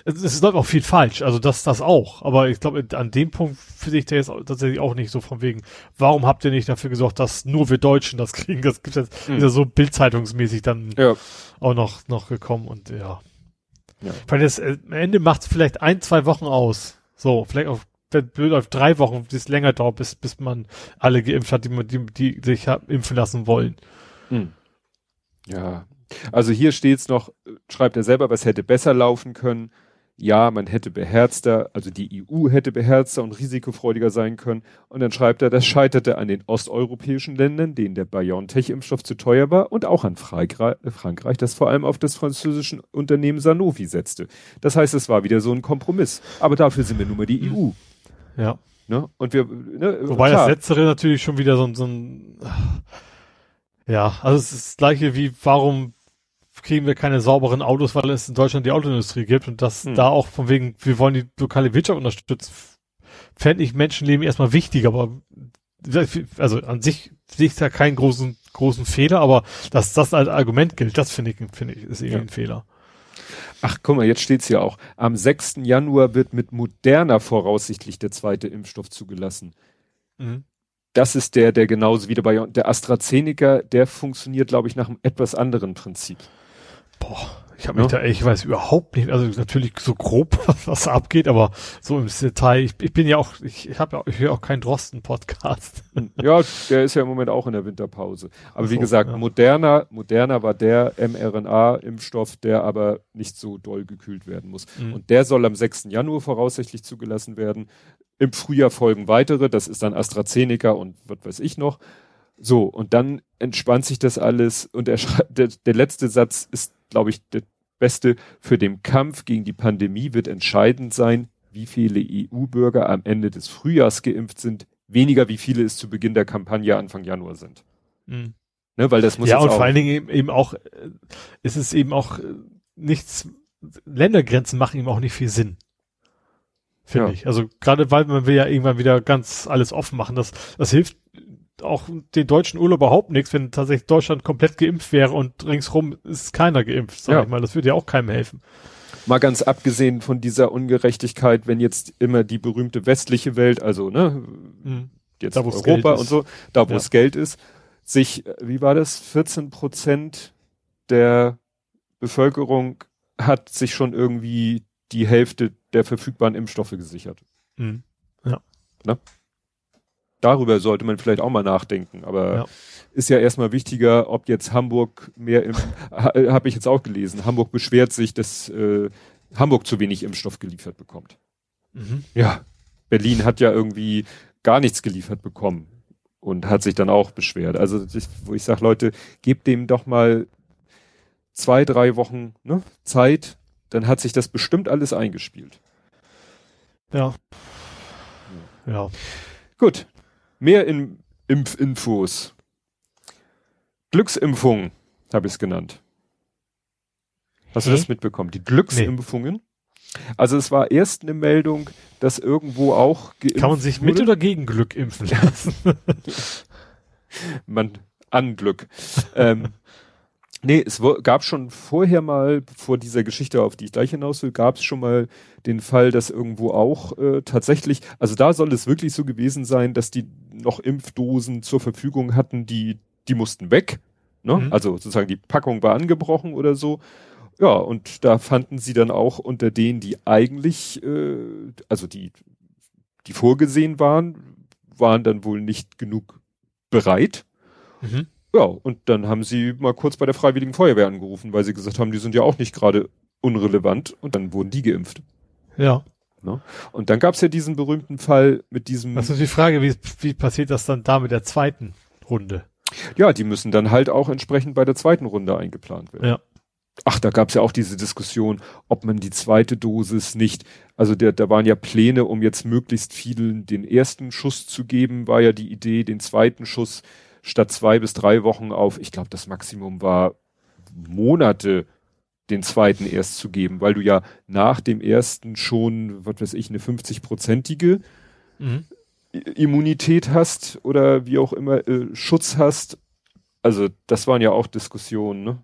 Speaker 3: es, es läuft auch viel falsch, also das, das auch. Aber ich glaube, an dem Punkt finde ich der jetzt tatsächlich auch nicht so von wegen, warum habt ihr nicht dafür gesorgt, dass nur wir Deutschen das kriegen? Das gibt jetzt, mhm. ist ja so bildzeitungsmäßig dann ja. auch noch, noch gekommen und ja. ja. Weil das, äh, am Ende macht es vielleicht ein, zwei Wochen aus. So, vielleicht auf blöd auf drei Wochen, bis es länger dauert, bis, bis man alle geimpft hat, die, die, die sich impfen lassen wollen.
Speaker 2: Hm. Ja, also hier steht's noch, schreibt er selber, was hätte besser laufen können. Ja, man hätte beherzter, also die EU hätte beherzter und risikofreudiger sein können. Und dann schreibt er, das scheiterte an den osteuropäischen Ländern, denen der BioNTech-Impfstoff zu teuer war, und auch an Frankreich, das vor allem auf das französische Unternehmen Sanofi setzte. Das heißt, es war wieder so ein Kompromiss. Aber dafür sind wir nun mal die EU.
Speaker 3: Ja.
Speaker 2: Ne? Und wir, ne,
Speaker 3: Wobei klar. das Letztere natürlich schon wieder so, so ein, ja, also es ist das gleiche wie, warum kriegen wir keine sauberen Autos, weil es in Deutschland die Autoindustrie gibt und das hm. da auch von wegen, wir wollen die lokale Wirtschaft unterstützen, fände ich Menschenleben erstmal wichtig, aber also an sich sehe ich da keinen großen, großen Fehler, aber dass das als Argument gilt, das finde ich, finde ich, ist irgendwie ja. ein Fehler.
Speaker 2: Ach, guck mal, jetzt steht's hier auch. Am 6. Januar wird mit Moderna voraussichtlich der zweite Impfstoff zugelassen. Mhm. Das ist der, der genauso wie bei der AstraZeneca, der funktioniert, glaube ich, nach einem etwas anderen Prinzip.
Speaker 3: Boah, ich habe mich ja. da, ich weiß überhaupt nicht, also natürlich so grob, was abgeht, aber so im Detail, ich, ich bin ja auch, ich, ich habe ja, ich höre auch keinen Drosten-Podcast.
Speaker 2: Ja, der ist ja im Moment auch in der Winterpause. Aber so, wie gesagt, ja. Moderna, Moderna war der mRNA-Impfstoff, der aber nicht so doll gekühlt werden muss. Mhm. Und der soll am 6. Januar voraussichtlich zugelassen werden. Im Frühjahr folgen weitere, das ist dann AstraZeneca und was weiß ich noch. So, und dann entspannt sich das alles und der, der, der letzte Satz ist glaube ich, der beste für den Kampf gegen die Pandemie wird entscheidend sein, wie viele EU-Bürger am Ende des Frühjahrs geimpft sind, weniger wie viele es zu Beginn der Kampagne Anfang Januar sind.
Speaker 3: Mhm.
Speaker 2: Ne, weil das muss
Speaker 3: ja und vor allen Dingen eben, eben auch, äh, ist es eben auch äh, nichts, Ländergrenzen machen eben auch nicht viel Sinn. Finde ja. ich. Also gerade weil man will ja irgendwann wieder ganz alles offen machen. Das, das hilft auch den deutschen Urlaub überhaupt nichts, wenn tatsächlich Deutschland komplett geimpft wäre und ringsrum ist keiner geimpft, sag ja. ich mal. Das würde ja auch keinem helfen.
Speaker 2: Mal ganz abgesehen von dieser Ungerechtigkeit, wenn jetzt immer die berühmte westliche Welt, also ne, mhm. jetzt da, Europa und so, da wo ja. es Geld ist, sich, wie war das, 14 Prozent der Bevölkerung hat sich schon irgendwie die Hälfte der verfügbaren Impfstoffe gesichert.
Speaker 3: Mhm. Ja.
Speaker 2: Ne? Darüber sollte man vielleicht auch mal nachdenken. Aber ja. ist ja erstmal wichtiger, ob jetzt Hamburg mehr im, äh, habe ich jetzt auch gelesen, Hamburg beschwert sich, dass äh, Hamburg zu wenig Impfstoff geliefert bekommt. Mhm. Ja, Berlin hat ja irgendwie gar nichts geliefert bekommen und hat sich dann auch beschwert. Also wo ich sage, Leute, gebt dem doch mal zwei, drei Wochen ne, Zeit, dann hat sich das bestimmt alles eingespielt.
Speaker 3: Ja. Ja.
Speaker 2: Gut, Mehr in Impfinfos. Glücksimpfung habe ich es genannt. Hast du das mitbekommen? Die Glücksimpfungen? Nee. Also es war erst eine Meldung, dass irgendwo auch
Speaker 3: Kann man sich wurde. mit oder gegen Glück impfen lassen?
Speaker 2: man an Glück. ähm, Nee, es gab schon vorher mal, vor dieser Geschichte, auf die ich gleich hinaus will, gab es schon mal den Fall, dass irgendwo auch äh, tatsächlich, also da soll es wirklich so gewesen sein, dass die noch Impfdosen zur Verfügung hatten, die, die mussten weg. Ne? Mhm. Also sozusagen die Packung war angebrochen oder so. Ja, und da fanden sie dann auch unter denen, die eigentlich, äh, also die, die vorgesehen waren, waren dann wohl nicht genug bereit. Mhm. Ja, und dann haben sie mal kurz bei der Freiwilligen Feuerwehr angerufen, weil sie gesagt haben, die sind ja auch nicht gerade unrelevant und dann wurden die geimpft.
Speaker 3: Ja.
Speaker 2: Ne? Und dann gab's ja diesen berühmten Fall mit diesem.
Speaker 3: Das ist die Frage, wie, wie passiert das dann da mit der zweiten Runde?
Speaker 2: Ja, die müssen dann halt auch entsprechend bei der zweiten Runde eingeplant werden.
Speaker 3: Ja.
Speaker 2: Ach, da gab's ja auch diese Diskussion, ob man die zweite Dosis nicht, also der, da waren ja Pläne, um jetzt möglichst vielen den ersten Schuss zu geben, war ja die Idee, den zweiten Schuss statt zwei bis drei Wochen auf, ich glaube, das Maximum war Monate den zweiten erst zu geben, weil du ja nach dem ersten schon, was weiß ich, eine 50-prozentige mhm. Immunität hast oder wie auch immer äh, Schutz hast. Also das waren ja auch Diskussionen. Ne?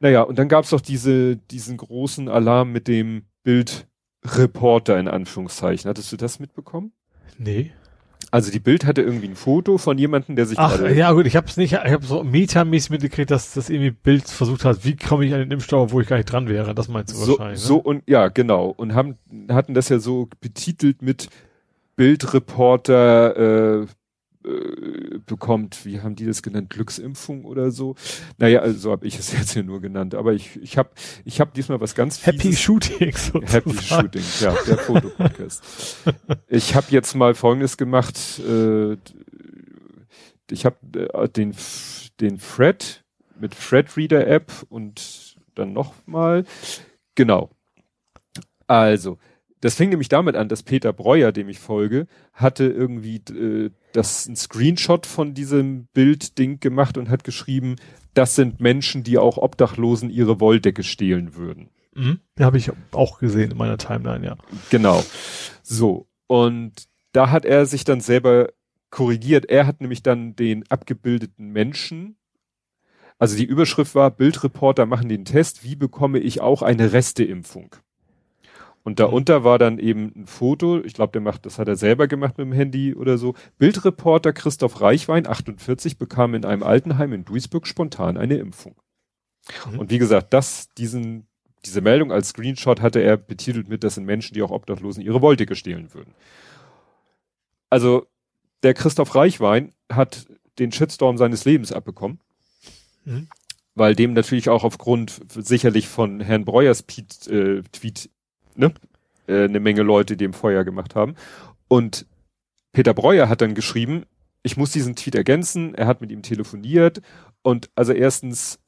Speaker 2: Naja, und dann gab's doch diese, diesen großen Alarm mit dem Bildreporter in Anführungszeichen. Hattest du das mitbekommen?
Speaker 3: Nee.
Speaker 2: Also die Bild hatte irgendwie ein Foto von jemandem, der sich
Speaker 3: Ach, ja gut, ich habe es nicht, ich habe so metamäßig mitgekriegt, dass das irgendwie Bild versucht hat, wie komme ich an den Impfstoff, wo ich gar nicht dran wäre. Das meinst du
Speaker 2: so,
Speaker 3: wahrscheinlich.
Speaker 2: So und ja, genau. Und haben hatten das ja so betitelt mit Bildreporter äh, äh, bekommt, wie haben die das genannt, Glücksimpfung oder so. Naja, also so habe ich es jetzt hier nur genannt. Aber ich, ich habe ich hab diesmal was ganz
Speaker 3: Happy Fieses. Shooting.
Speaker 2: Sozusagen. Happy Shooting, ja, der Fotopodcast. ich habe jetzt mal Folgendes gemacht. Äh, ich habe äh, den, den Fred mit Fred Reader App und dann nochmal. Genau. Also, das fing nämlich damit an, dass Peter Breuer, dem ich folge, hatte irgendwie äh, das ein Screenshot von diesem Bildding gemacht und hat geschrieben, das sind Menschen, die auch Obdachlosen ihre Wolldecke stehlen würden.
Speaker 3: Mhm. Ja, habe ich auch gesehen in meiner Timeline, ja.
Speaker 2: Genau. So. Und da hat er sich dann selber korrigiert. Er hat nämlich dann den abgebildeten Menschen, also die Überschrift war, Bildreporter machen den Test, wie bekomme ich auch eine Resteimpfung? Und darunter war dann eben ein Foto, ich glaube, der macht, das hat er selber gemacht mit dem Handy oder so. Bildreporter Christoph Reichwein, 48, bekam in einem Altenheim in Duisburg spontan eine Impfung. Mhm. Und wie gesagt, das, diesen, diese Meldung als Screenshot hatte er betitelt mit, das sind Menschen, die auch Obdachlosen ihre Wolldecke stehlen würden. Also, der Christoph Reichwein hat den Shitstorm seines Lebens abbekommen. Mhm. Weil dem natürlich auch aufgrund sicherlich von Herrn Breuers äh, Tweet ne, äh, eine Menge Leute, die im Feuer gemacht haben. Und Peter Breuer hat dann geschrieben, ich muss diesen Tweet ergänzen, er hat mit ihm telefoniert und also erstens,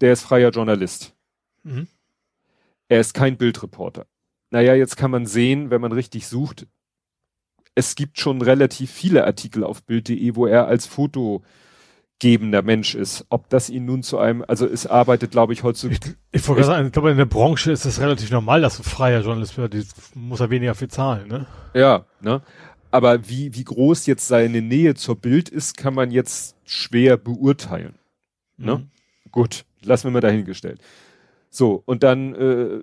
Speaker 2: der ist freier Journalist. Mhm. Er ist kein Bildreporter. Naja, jetzt kann man sehen, wenn man richtig sucht, es gibt schon relativ viele Artikel auf Bild.de, wo er als Foto gebender Mensch ist. Ob das ihn nun zu einem, also es arbeitet, glaube ich, heutzutage.
Speaker 3: Ich, ich wollte sagen, ich glaube, in der Branche ist es relativ normal, dass ein freier Journalist wird, die muss er weniger viel zahlen, ne?
Speaker 2: Ja, ne? Aber wie, wie groß jetzt seine Nähe zur Bild ist, kann man jetzt schwer beurteilen. Ne? Mhm. Gut, lassen wir mal dahingestellt. So, und dann äh,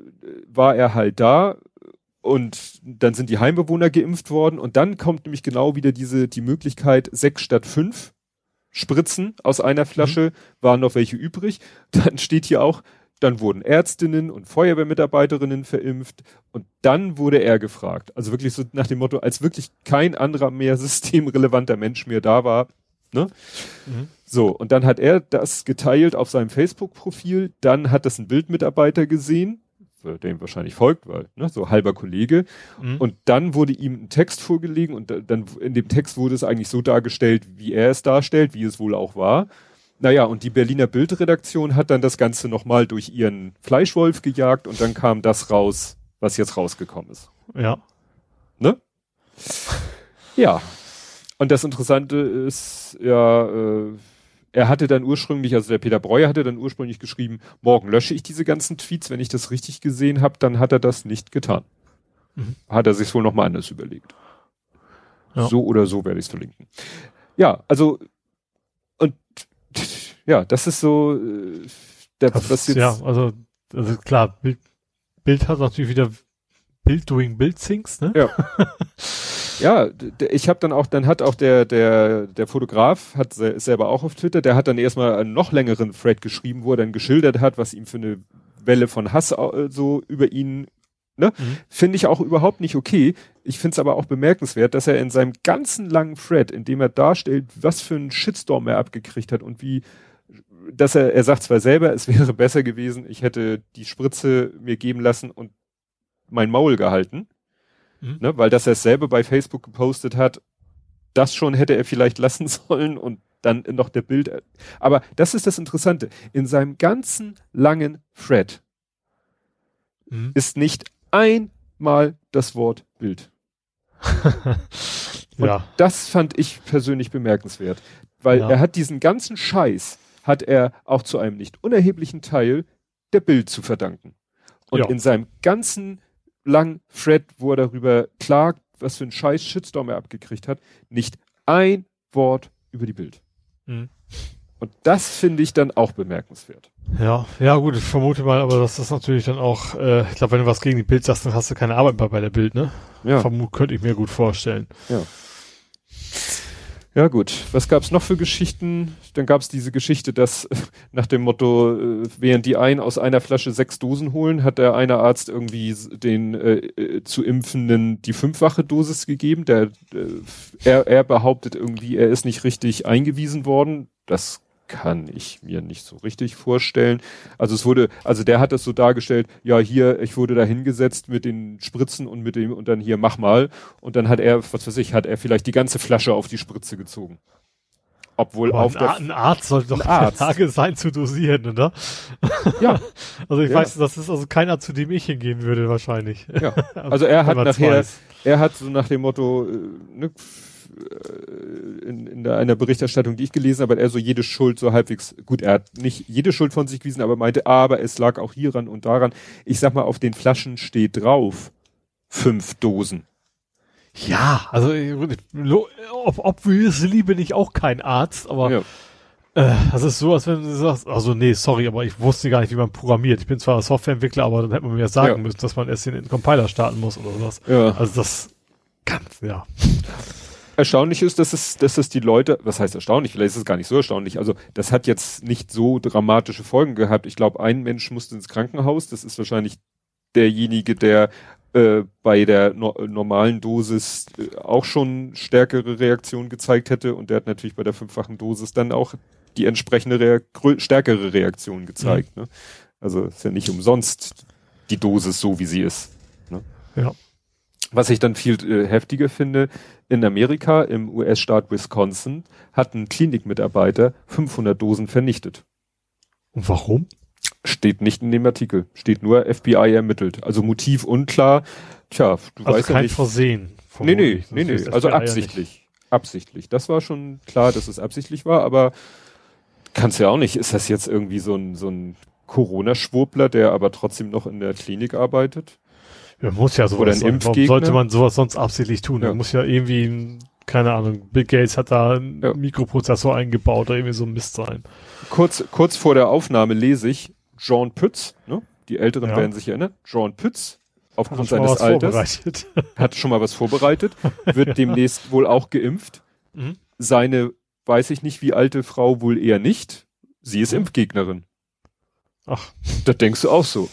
Speaker 2: war er halt da und dann sind die Heimbewohner geimpft worden und dann kommt nämlich genau wieder diese, die Möglichkeit, sechs statt fünf Spritzen aus einer Flasche, mhm. waren noch welche übrig. Dann steht hier auch, dann wurden Ärztinnen und Feuerwehrmitarbeiterinnen verimpft und dann wurde er gefragt. Also wirklich so nach dem Motto, als wirklich kein anderer mehr systemrelevanter Mensch mehr da war. Ne? Mhm. So, und dann hat er das geteilt auf seinem Facebook-Profil, dann hat das ein Bildmitarbeiter gesehen, dem wahrscheinlich folgt, weil, ne, so halber Kollege. Mhm. Und dann wurde ihm ein Text vorgelegen und dann in dem Text wurde es eigentlich so dargestellt, wie er es darstellt, wie es wohl auch war. Naja, und die Berliner Bildredaktion hat dann das Ganze nochmal durch ihren Fleischwolf gejagt und dann kam das raus, was jetzt rausgekommen ist.
Speaker 3: Ja.
Speaker 2: Ne? Ja. Und das Interessante ist, ja, äh, er hatte dann ursprünglich, also der Peter Breuer hatte dann ursprünglich geschrieben, morgen lösche ich diese ganzen Tweets, wenn ich das richtig gesehen habe, dann hat er das nicht getan. Mhm. Hat er sich wohl nochmal anders überlegt. Ja. So oder so werde ich es verlinken. Ja, also und ja, das ist so äh,
Speaker 3: der, das, was jetzt. Ja, also, also klar, Bild, Bild hat natürlich wieder Bild doing Bild Things, ne?
Speaker 2: Ja. Ja, ich habe dann auch, dann hat auch der der der Fotograf hat selber auch auf Twitter, der hat dann erstmal einen noch längeren Thread geschrieben, wo er dann geschildert hat, was ihm für eine Welle von Hass äh, so über ihn Ne? Mhm. Finde ich auch überhaupt nicht okay. Ich finde es aber auch bemerkenswert, dass er in seinem ganzen langen Thread, in dem er darstellt, was für einen Shitstorm er abgekriegt hat und wie, dass er, er sagt zwar selber, es wäre besser gewesen, ich hätte die Spritze mir geben lassen und mein Maul gehalten. Mhm. Ne, weil das er selber bei Facebook gepostet hat, das schon hätte er vielleicht lassen sollen und dann noch der Bild. Aber das ist das Interessante. In seinem ganzen langen Thread mhm. ist nicht einmal das Wort Bild. und ja. das fand ich persönlich bemerkenswert, weil ja. er hat diesen ganzen Scheiß hat er auch zu einem nicht unerheblichen Teil der Bild zu verdanken. Und ja. in seinem ganzen lang Fred, wo er darüber klagt, was für ein scheiß Shitstorm er abgekriegt hat, nicht ein Wort über die Bild. Mhm. Und das finde ich dann auch bemerkenswert.
Speaker 3: Ja, ja gut, ich vermute mal, aber das ist natürlich dann auch, äh, ich glaube, wenn du was gegen die Bild sagst, dann hast du keine Arbeit mehr bei der Bild, ne?
Speaker 2: Ja.
Speaker 3: Vermut, könnte ich mir gut vorstellen.
Speaker 2: Ja. Ja gut, was gab's noch für Geschichten? Dann gab's diese Geschichte, dass nach dem Motto, äh, während die einen aus einer Flasche sechs Dosen holen, hat der eine Arzt irgendwie den äh, äh, zu Impfenden die fünffache Dosis gegeben. Der, äh, er, er behauptet irgendwie, er ist nicht richtig eingewiesen worden. Das kann ich mir nicht so richtig vorstellen. Also es wurde, also der hat das so dargestellt, ja hier, ich wurde da hingesetzt mit den Spritzen und mit dem und dann hier mach mal und dann hat er, was weiß ich, hat er vielleicht die ganze Flasche auf die Spritze gezogen. Obwohl
Speaker 3: Aber
Speaker 2: auf
Speaker 3: ein,
Speaker 2: der
Speaker 3: ein Arzt sollte doch
Speaker 2: Ein
Speaker 3: in der
Speaker 2: Arzt.
Speaker 3: Lage sein zu dosieren, oder?
Speaker 2: ja,
Speaker 3: Also ich
Speaker 2: Ja.
Speaker 3: weiß, das ist also keiner, zu dem ich hingehen würde wahrscheinlich.
Speaker 2: ja. Also er hat nachher,
Speaker 3: weiß.
Speaker 2: er hat so nach dem Motto, äh, ne, in, in der, einer Berichterstattung, die ich gelesen habe, hat er so jede Schuld so halbwegs, gut, er hat nicht jede Schuld von sich gewiesen, aber meinte, aber es lag auch hieran und daran. Ich sag mal, auf den Flaschen steht drauf, fünf Dosen.
Speaker 3: Ja, also obviously bin ich auch kein Arzt, aber
Speaker 2: Ja.
Speaker 3: äh, das ist so, als wenn du sagst, also nee, sorry, aber ich wusste gar nicht, wie man programmiert. Ich bin zwar Softwareentwickler, aber dann hätte man mir sagen
Speaker 2: Ja.
Speaker 3: müssen, dass man erst den Compiler starten muss oder sowas.
Speaker 2: Ja.
Speaker 3: Also das kann, ja.
Speaker 2: Erstaunlich ist, dass es, dass es die Leute, was heißt erstaunlich, vielleicht ist es gar nicht so erstaunlich, also das hat jetzt nicht so dramatische Folgen gehabt. Ich glaube, ein Mensch musste ins Krankenhaus, das ist wahrscheinlich derjenige, der äh, bei der no normalen Dosis äh, auch schon stärkere Reaktion gezeigt hätte und der hat natürlich bei der fünffachen Dosis dann auch die entsprechende Rea grö- stärkere Reaktion gezeigt. Ne? Also ist ja nicht umsonst die Dosis so, wie sie ist.
Speaker 3: Ja.
Speaker 2: Was ich dann viel äh, heftiger finde, in Amerika, im US-Staat Wisconsin, hat ein Klinikmitarbeiter 500 Dosen vernichtet.
Speaker 3: Und warum?
Speaker 2: Steht nicht in dem Artikel. Steht nur FBI ermittelt. Also Motiv unklar. Tja, du
Speaker 3: Also
Speaker 2: weißt ja
Speaker 3: kein
Speaker 2: nicht.
Speaker 3: Versehen.
Speaker 2: Nee, nee, nee, nee. Also
Speaker 3: FBI ja
Speaker 2: absichtlich. Absichtlich. Das war schon klar, dass es absichtlich war, aber kannst ja auch nicht. Ist das jetzt irgendwie so ein, so ein Corona-Schwurbler, der aber trotzdem noch in der Klinik arbeitet?
Speaker 3: Ja, muss ja sowas
Speaker 2: Oder ein
Speaker 3: sein. Warum
Speaker 2: Impfgegner.
Speaker 3: sollte man sowas sonst absichtlich tun?
Speaker 2: Ja.
Speaker 3: Da muss ja irgendwie, ein- keine Ahnung, Bill Gates hat da einen
Speaker 2: Ja.
Speaker 3: Mikroprozessor eingebaut oder irgendwie so ein Mist sein.
Speaker 2: kurz, kurz vor der Aufnahme lese ich John Pütz, ne? die Älteren
Speaker 3: Ja.
Speaker 2: werden sich erinnern, John Pütz, aufgrund seines Alters, hat schon mal was vorbereitet, wird demnächst wohl auch geimpft.
Speaker 3: Mhm.
Speaker 2: Seine, weiß ich nicht, wie alte Frau wohl eher nicht. Sie ist
Speaker 3: Mhm.
Speaker 2: Impfgegnerin.
Speaker 3: Ach,
Speaker 2: Da denkst du auch so.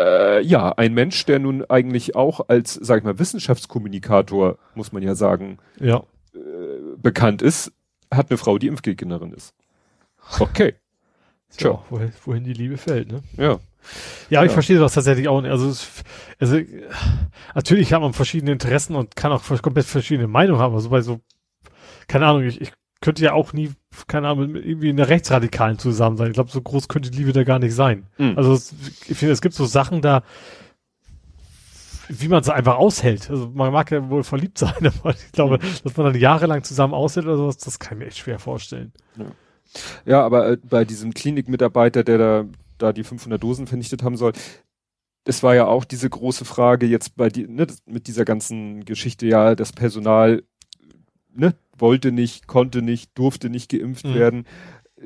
Speaker 2: Äh, ja, ein Mensch, der nun eigentlich auch als, sag ich mal, Wissenschaftskommunikator, muss man ja sagen,
Speaker 3: ja.
Speaker 2: äh, bekannt ist, hat eine Frau, die Impfgegnerin ist. Okay, Tja.
Speaker 3: Ja, wohin, wohin die Liebe fällt, ne?
Speaker 2: ja.
Speaker 3: Ja, ich
Speaker 2: Ja.
Speaker 3: verstehe das tatsächlich auch nicht. Also, es, also natürlich hat man verschiedene Interessen und kann auch komplett verschiedene Meinungen haben. Also bei so, keine Ahnung, ich, ich könnte ja auch nie, keine Ahnung, irgendwie einer Rechtsradikalen zusammen sein. Ich glaube, so groß könnte die Liebe da gar nicht sein.
Speaker 2: Mhm.
Speaker 3: Also es, ich finde, es gibt so Sachen da, wie man es einfach aushält. Also man mag ja wohl verliebt sein, aber ich glaube, dass man dann jahrelang zusammen aushält oder sowas, das kann ich mir echt schwer vorstellen.
Speaker 2: Ja, aber äh, bei diesem Klinikmitarbeiter, der da, da die 500 Dosen vernichtet haben soll, es war ja auch diese große Frage jetzt bei die, ne, mit dieser ganzen Geschichte, ja, das Personal ne, wollte nicht, konnte nicht, durfte nicht geimpft
Speaker 3: Mhm.
Speaker 2: werden.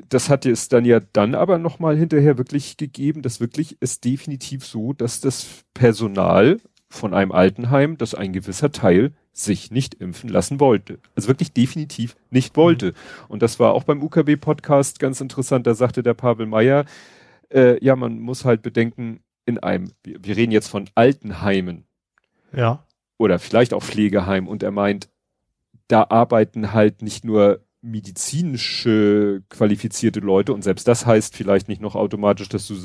Speaker 2: Das hat es dann ja dann aber nochmal hinterher wirklich gegeben, dass wirklich ist definitiv so, dass das Personal von einem Altenheim, dass ein gewisser Teil sich nicht impfen lassen wollte. Also wirklich definitiv nicht wollte. Und das war auch beim UKW-Podcast ganz interessant. Da sagte der Pavel Meyer, äh, ja, man muss halt bedenken, in einem, wir, wir reden jetzt von Altenheimen
Speaker 3: Ja.
Speaker 2: oder vielleicht auch Pflegeheim und er meint, da arbeiten halt nicht nur medizinische qualifizierte Leute und selbst das heißt vielleicht nicht noch automatisch, dass du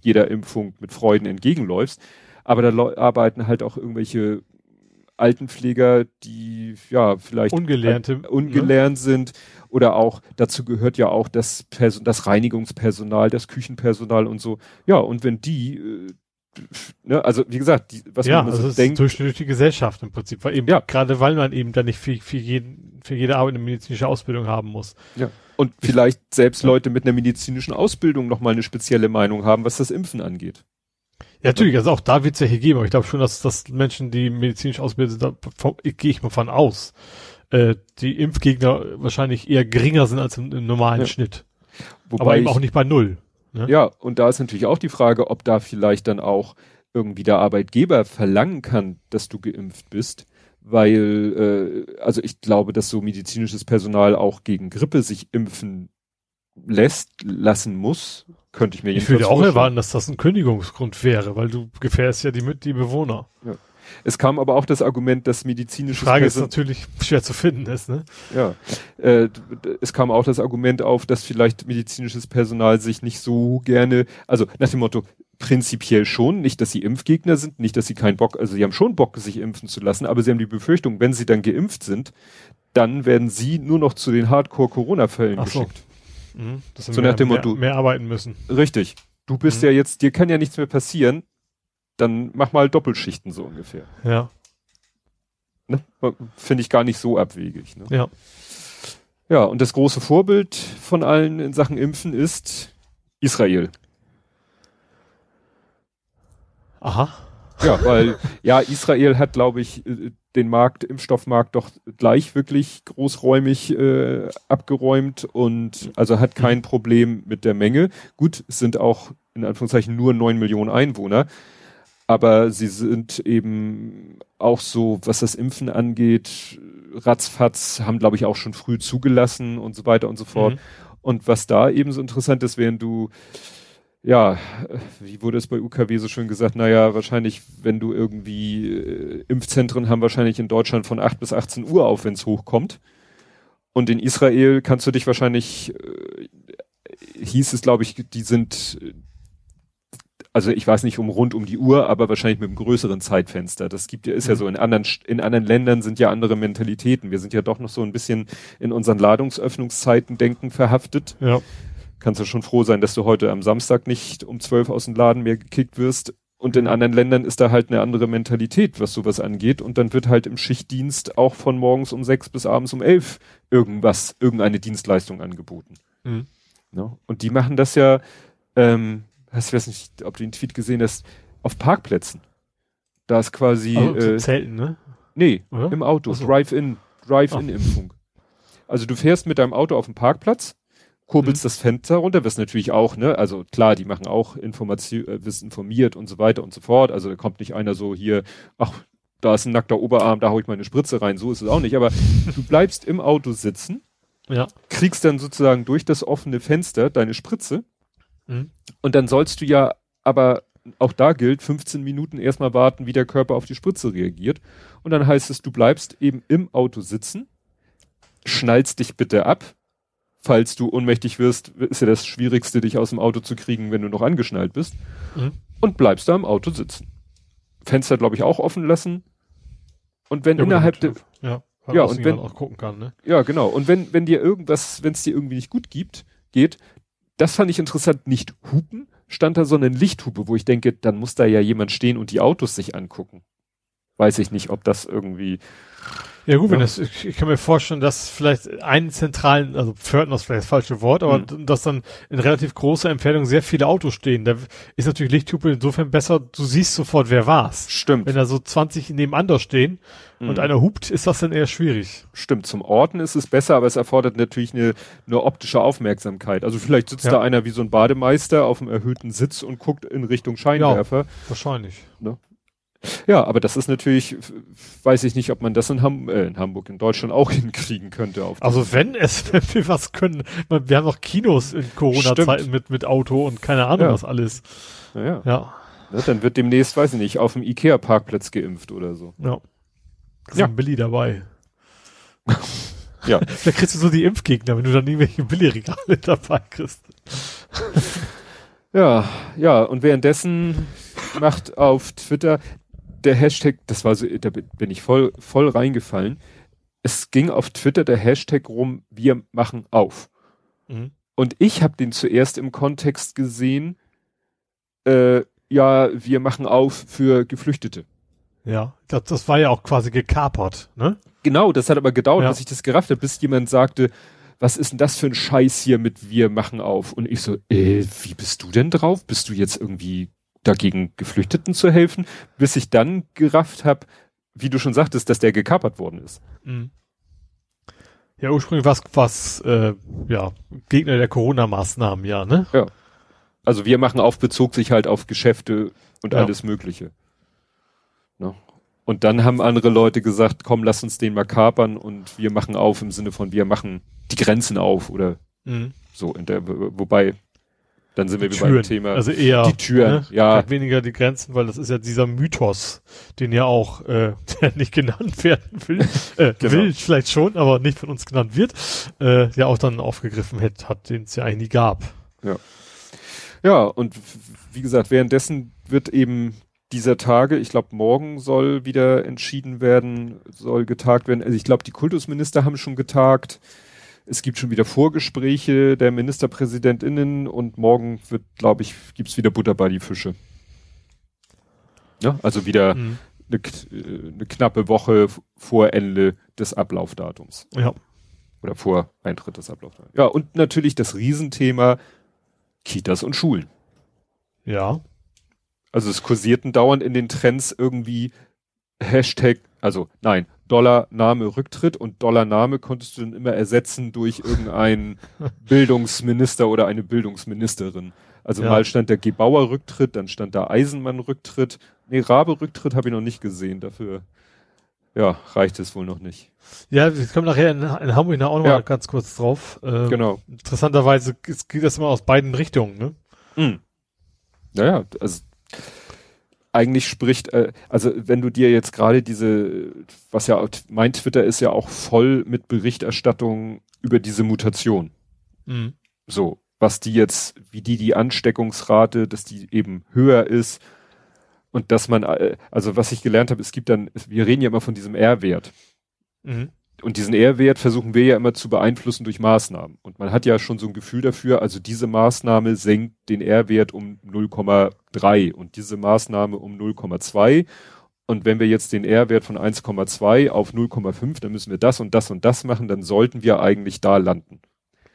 Speaker 2: jeder Impfung mit Freuden entgegenläufst, aber da arbeiten halt auch irgendwelche Altenpfleger, die ja vielleicht
Speaker 3: Ungelernte,
Speaker 2: halt ungelernt sind oder auch dazu gehört ja auch das Person, das Reinigungspersonal, das Küchenpersonal und so. Ja, und wenn die äh, ne, also wie gesagt, die, was
Speaker 3: ja,
Speaker 2: man
Speaker 3: also
Speaker 2: so
Speaker 3: es ist
Speaker 2: denkt,
Speaker 3: durchschnittliche Gesellschaft im Prinzip, weil eben
Speaker 2: Ja.
Speaker 3: gerade weil man eben dann nicht für, für jeden, für jede Arbeit eine medizinische Ausbildung haben muss.
Speaker 2: Ja. Und vielleicht selbst Leute mit einer medizinischen Ausbildung nochmal eine spezielle Meinung haben, was das Impfen angeht.
Speaker 3: Ja, natürlich, also auch da wird es ja hier geben, aber ich glaube schon, dass, dass Menschen, die medizinisch ausgebildet sind, da vom- ich- gehe ich mal von aus, äh, die Impfgegner wahrscheinlich eher geringer sind als im, im normalen
Speaker 2: Ja.
Speaker 3: Schnitt. Wobei Aber eben auch nicht bei null.
Speaker 2: Ne? Ja, und da ist natürlich auch die Frage, ob da vielleicht dann auch irgendwie der Arbeitgeber verlangen kann, dass du geimpft bist, weil, äh, also ich glaube, dass so medizinisches Personal auch gegen Grippe sich impfen lässt, lassen muss, könnte ich mir
Speaker 3: Ich würde auch erwarten, dass das ein Kündigungsgrund wäre, weil du gefährst ja die, die Bewohner. Ja.
Speaker 2: Es kam aber auch das Argument, dass medizinisches
Speaker 3: Frage Person ist natürlich schwer zu finden ist, ne?
Speaker 2: Ja. Äh, es kam auch das Argument auf, dass vielleicht medizinisches Personal sich nicht so gerne, also nach dem Motto, prinzipiell schon, nicht, dass sie Impfgegner sind, nicht, dass sie keinen Bock, also sie haben schon Bock, sich impfen zu lassen, aber sie haben die Befürchtung, wenn sie dann geimpft sind, dann werden sie nur noch zu den Hardcore-Corona-Fällen geschickt.
Speaker 3: So. Mhm, so nach dem Motto. Mehr, mehr, arbeiten müssen.
Speaker 2: Richtig. Du bist mhm. ja jetzt, dir kann ja nichts mehr passieren, dann mach mal Doppelschichten so ungefähr.
Speaker 3: Ja.
Speaker 2: Ne? Finde ich gar nicht so abwegig. Ne?
Speaker 3: Ja.
Speaker 2: Ja, und das große Vorbild von allen in Sachen Impfen ist Israel.
Speaker 3: Aha.
Speaker 2: Ja, weil ja, Israel hat, glaube ich, äh, den Markt, Impfstoffmarkt doch gleich wirklich großräumig äh, abgeräumt und also hat kein Problem mit der Menge. Gut, es sind auch in Anführungszeichen nur neun Millionen Einwohner, aber sie sind eben auch so, was das Impfen angeht, ratzfatz, haben glaube ich auch schon früh zugelassen und so weiter und so fort. Mhm. Und was da eben so interessant ist, während du, ja, wie wurde es bei UKW so schön gesagt, naja, wahrscheinlich, wenn du irgendwie, äh, Impfzentren haben wahrscheinlich in Deutschland von 8 bis 18 Uhr auf, wenn es hochkommt. Und in Israel kannst du dich wahrscheinlich, äh, hieß es, glaube ich, die sind also ich weiß nicht um rund um die Uhr, aber wahrscheinlich mit einem größeren Zeitfenster. Das gibt ja, ist mhm. ja so in anderen, in anderen Ländern sind ja andere Mentalitäten. Wir sind ja doch noch so ein bisschen in unseren Ladungsöffnungszeiten denken verhaftet.
Speaker 3: Ja.
Speaker 2: Kannst du schon froh sein, dass du heute am Samstag nicht um zwölf aus dem Laden mehr gekickt wirst. Und in anderen Ländern ist da halt eine andere Mentalität, was sowas angeht. Und dann wird halt im Schichtdienst auch von morgens um sechs bis abends um elf irgendwas, irgendeine Dienstleistung angeboten. Mhm. Ja, ne? und die machen das ja, ähm, ich weiß nicht, ob du den Tweet gesehen hast, auf Parkplätzen. Da ist quasi.
Speaker 3: Also äh, Zelten, ne?
Speaker 2: Nee, Oder? im Auto. So. Drive-in, Drive-in-Impfung. Also du fährst mit deinem Auto auf den Parkplatz, kurbelst mhm. das Fenster runter, wirst natürlich auch, ne, also klar, die machen auch Information, äh, wirst informiert und so weiter und so fort. Also da kommt nicht einer so hier, ach, da ist ein nackter Oberarm, da hau ich meine Spritze rein, so ist es auch nicht. Aber du bleibst im Auto sitzen,
Speaker 3: ja.
Speaker 2: kriegst dann sozusagen durch das offene Fenster deine Spritze Mhm. Und dann sollst du ja aber auch da gilt, 15 Minuten erstmal warten, wie der Körper auf die Spritze reagiert. Und dann heißt es, du bleibst eben im Auto sitzen, schnallst dich bitte ab. Falls du ohnmächtig wirst, ist ja das Schwierigste, dich aus dem Auto zu kriegen, wenn du noch angeschnallt bist. Mhm. Und bleibst da im Auto sitzen. Fenster, glaube ich, auch offen lassen. Und wenn ja, innerhalb der,
Speaker 3: ja,
Speaker 2: ja und wenn,
Speaker 3: auch gucken kann, ne?
Speaker 2: Ja, genau. Und wenn, wenn dir irgendwas, wenn es dir irgendwie nicht gut gibt, geht, das fand ich interessant, nicht Hupen stand da, sondern Lichthupe, wo ich denke, dann muss da ja jemand stehen und die Autos sich angucken. Weiß ich nicht, ob das irgendwie
Speaker 3: ja gut, ja. wenn das, ich, ich, kann mir vorstellen, dass vielleicht einen zentralen, also Pförtner ist vielleicht das falsche Wort, aber mhm. dass dann in relativ großer Entfernung sehr viele Autos stehen. Da ist natürlich Lichthupe insofern besser, du siehst sofort, wer war's.
Speaker 2: Stimmt.
Speaker 3: Wenn da so 20 nebeneinander stehen mhm. und einer hupt, ist das dann eher schwierig.
Speaker 2: Stimmt, zum Orten ist es besser, aber es erfordert natürlich eine, eine optische Aufmerksamkeit. Also vielleicht sitzt ja. da einer wie so ein Bademeister auf einem erhöhten Sitz und guckt in Richtung Scheinwerfer. Ja,
Speaker 3: wahrscheinlich.
Speaker 2: Ne? Ja, aber das ist natürlich, weiß ich nicht, ob man das in, Ham äh, in Hamburg, in Deutschland auch hinkriegen könnte.
Speaker 3: also wenn es, wenn wir was können, wir haben noch Kinos in Corona-Zeiten mit, mit Auto und keine Ahnung
Speaker 2: ja.
Speaker 3: was alles.
Speaker 2: Ja. ja. ja. Dann wird demnächst, weiß ich nicht, auf dem Ikea-Parkplatz geimpft oder so.
Speaker 3: Ja. Ist ja. ein Billy dabei.
Speaker 2: ja.
Speaker 3: Da kriegst du so die Impfgegner, wenn du dann irgendwelche Billy-Regale dabei kriegst.
Speaker 2: ja, ja, und währenddessen macht auf Twitter, der Hashtag, das war so, da bin ich voll, voll reingefallen. Es ging auf Twitter der Hashtag rum, wir machen auf. Mhm. Und ich habe den zuerst im Kontext gesehen, äh, ja, wir machen auf für Geflüchtete.
Speaker 3: Ja, das, das war ja auch quasi gekapert, ne?
Speaker 2: Genau, das hat aber gedauert, ja. bis ich das gerafft habe, bis jemand sagte, was ist denn das für ein Scheiß hier mit wir machen auf? Und ich so, äh, wie bist du denn drauf? Bist du jetzt irgendwie dagegen Geflüchteten zu helfen, bis ich dann gerafft habe, wie du schon sagtest, dass der gekapert worden ist. Mhm.
Speaker 3: Ja, ursprünglich war es, äh, ja, Gegner der Corona-Maßnahmen, ja, ne?
Speaker 2: Ja. Also wir machen auf, bezog sich halt auf Geschäfte und ja. alles Mögliche. Ne? Und dann haben andere Leute gesagt, komm, lass uns den mal kapern und wir machen auf im Sinne von, wir machen die Grenzen auf oder mhm. so. Der, wobei, dann sind die wir wieder beim Thema.
Speaker 3: Also eher
Speaker 2: die Türen, ne?
Speaker 3: ja. weniger die Grenzen, weil das ist ja dieser Mythos, den ja auch, äh, der nicht genannt werden will, äh, genau. will vielleicht schon, aber nicht von uns genannt wird, äh, ja auch dann aufgegriffen hat, hat den es ja eigentlich nie gab.
Speaker 2: Ja. Ja, und wie gesagt, währenddessen wird eben dieser Tage, ich glaube, morgen soll wieder entschieden werden, soll getagt werden. Also ich glaube, die Kultusminister haben schon getagt. Es gibt schon wieder Vorgespräche der MinisterpräsidentInnen und morgen wird, glaube ich, gibt's wieder Butter bei die Fische. Ja, also wieder mhm. eine, eine knappe Woche vor Ende des Ablaufdatums.
Speaker 3: Ja.
Speaker 2: Oder vor Eintritt des Ablaufdatums. Ja, und natürlich das Riesenthema Kitas und Schulen.
Speaker 3: Ja.
Speaker 2: Also es kursierten dauernd in den Trends irgendwie Hashtag, also nein, Dollar-Name Rücktritt und Dollar-Name konntest du dann immer ersetzen durch irgendeinen Bildungsminister oder eine Bildungsministerin. Also ja. mal stand der Gebauer Rücktritt, dann stand da Eisenmann Rücktritt. Nee, Rabe Rücktritt habe ich noch nicht gesehen. Dafür, ja, reicht es wohl noch nicht.
Speaker 3: Ja, wir kommen nachher in, in Hamburg auch noch ja. mal ganz kurz drauf.
Speaker 2: Ähm, genau.
Speaker 3: Interessanterweise geht das immer aus beiden Richtungen, ne?
Speaker 2: Mhm. Naja, also eigentlich spricht, äh, also wenn du dir jetzt gerade diese, was ja mein Twitter ist ja auch voll mit Berichterstattung über diese Mutation. Mhm. So, was die jetzt, wie die die Ansteckungsrate, dass die eben höher ist und dass man, äh, also was ich gelernt habe, es gibt dann, wir reden ja immer von diesem R-Wert. Mhm und diesen R-Wert versuchen wir ja immer zu beeinflussen durch Maßnahmen. Und man hat ja schon so ein Gefühl dafür, also diese Maßnahme senkt den R-Wert um 0,3 und diese Maßnahme um 0,2. Und wenn wir jetzt den R-Wert von 1,2 auf 0,5, dann müssen wir das und das und das machen, dann sollten wir eigentlich da landen.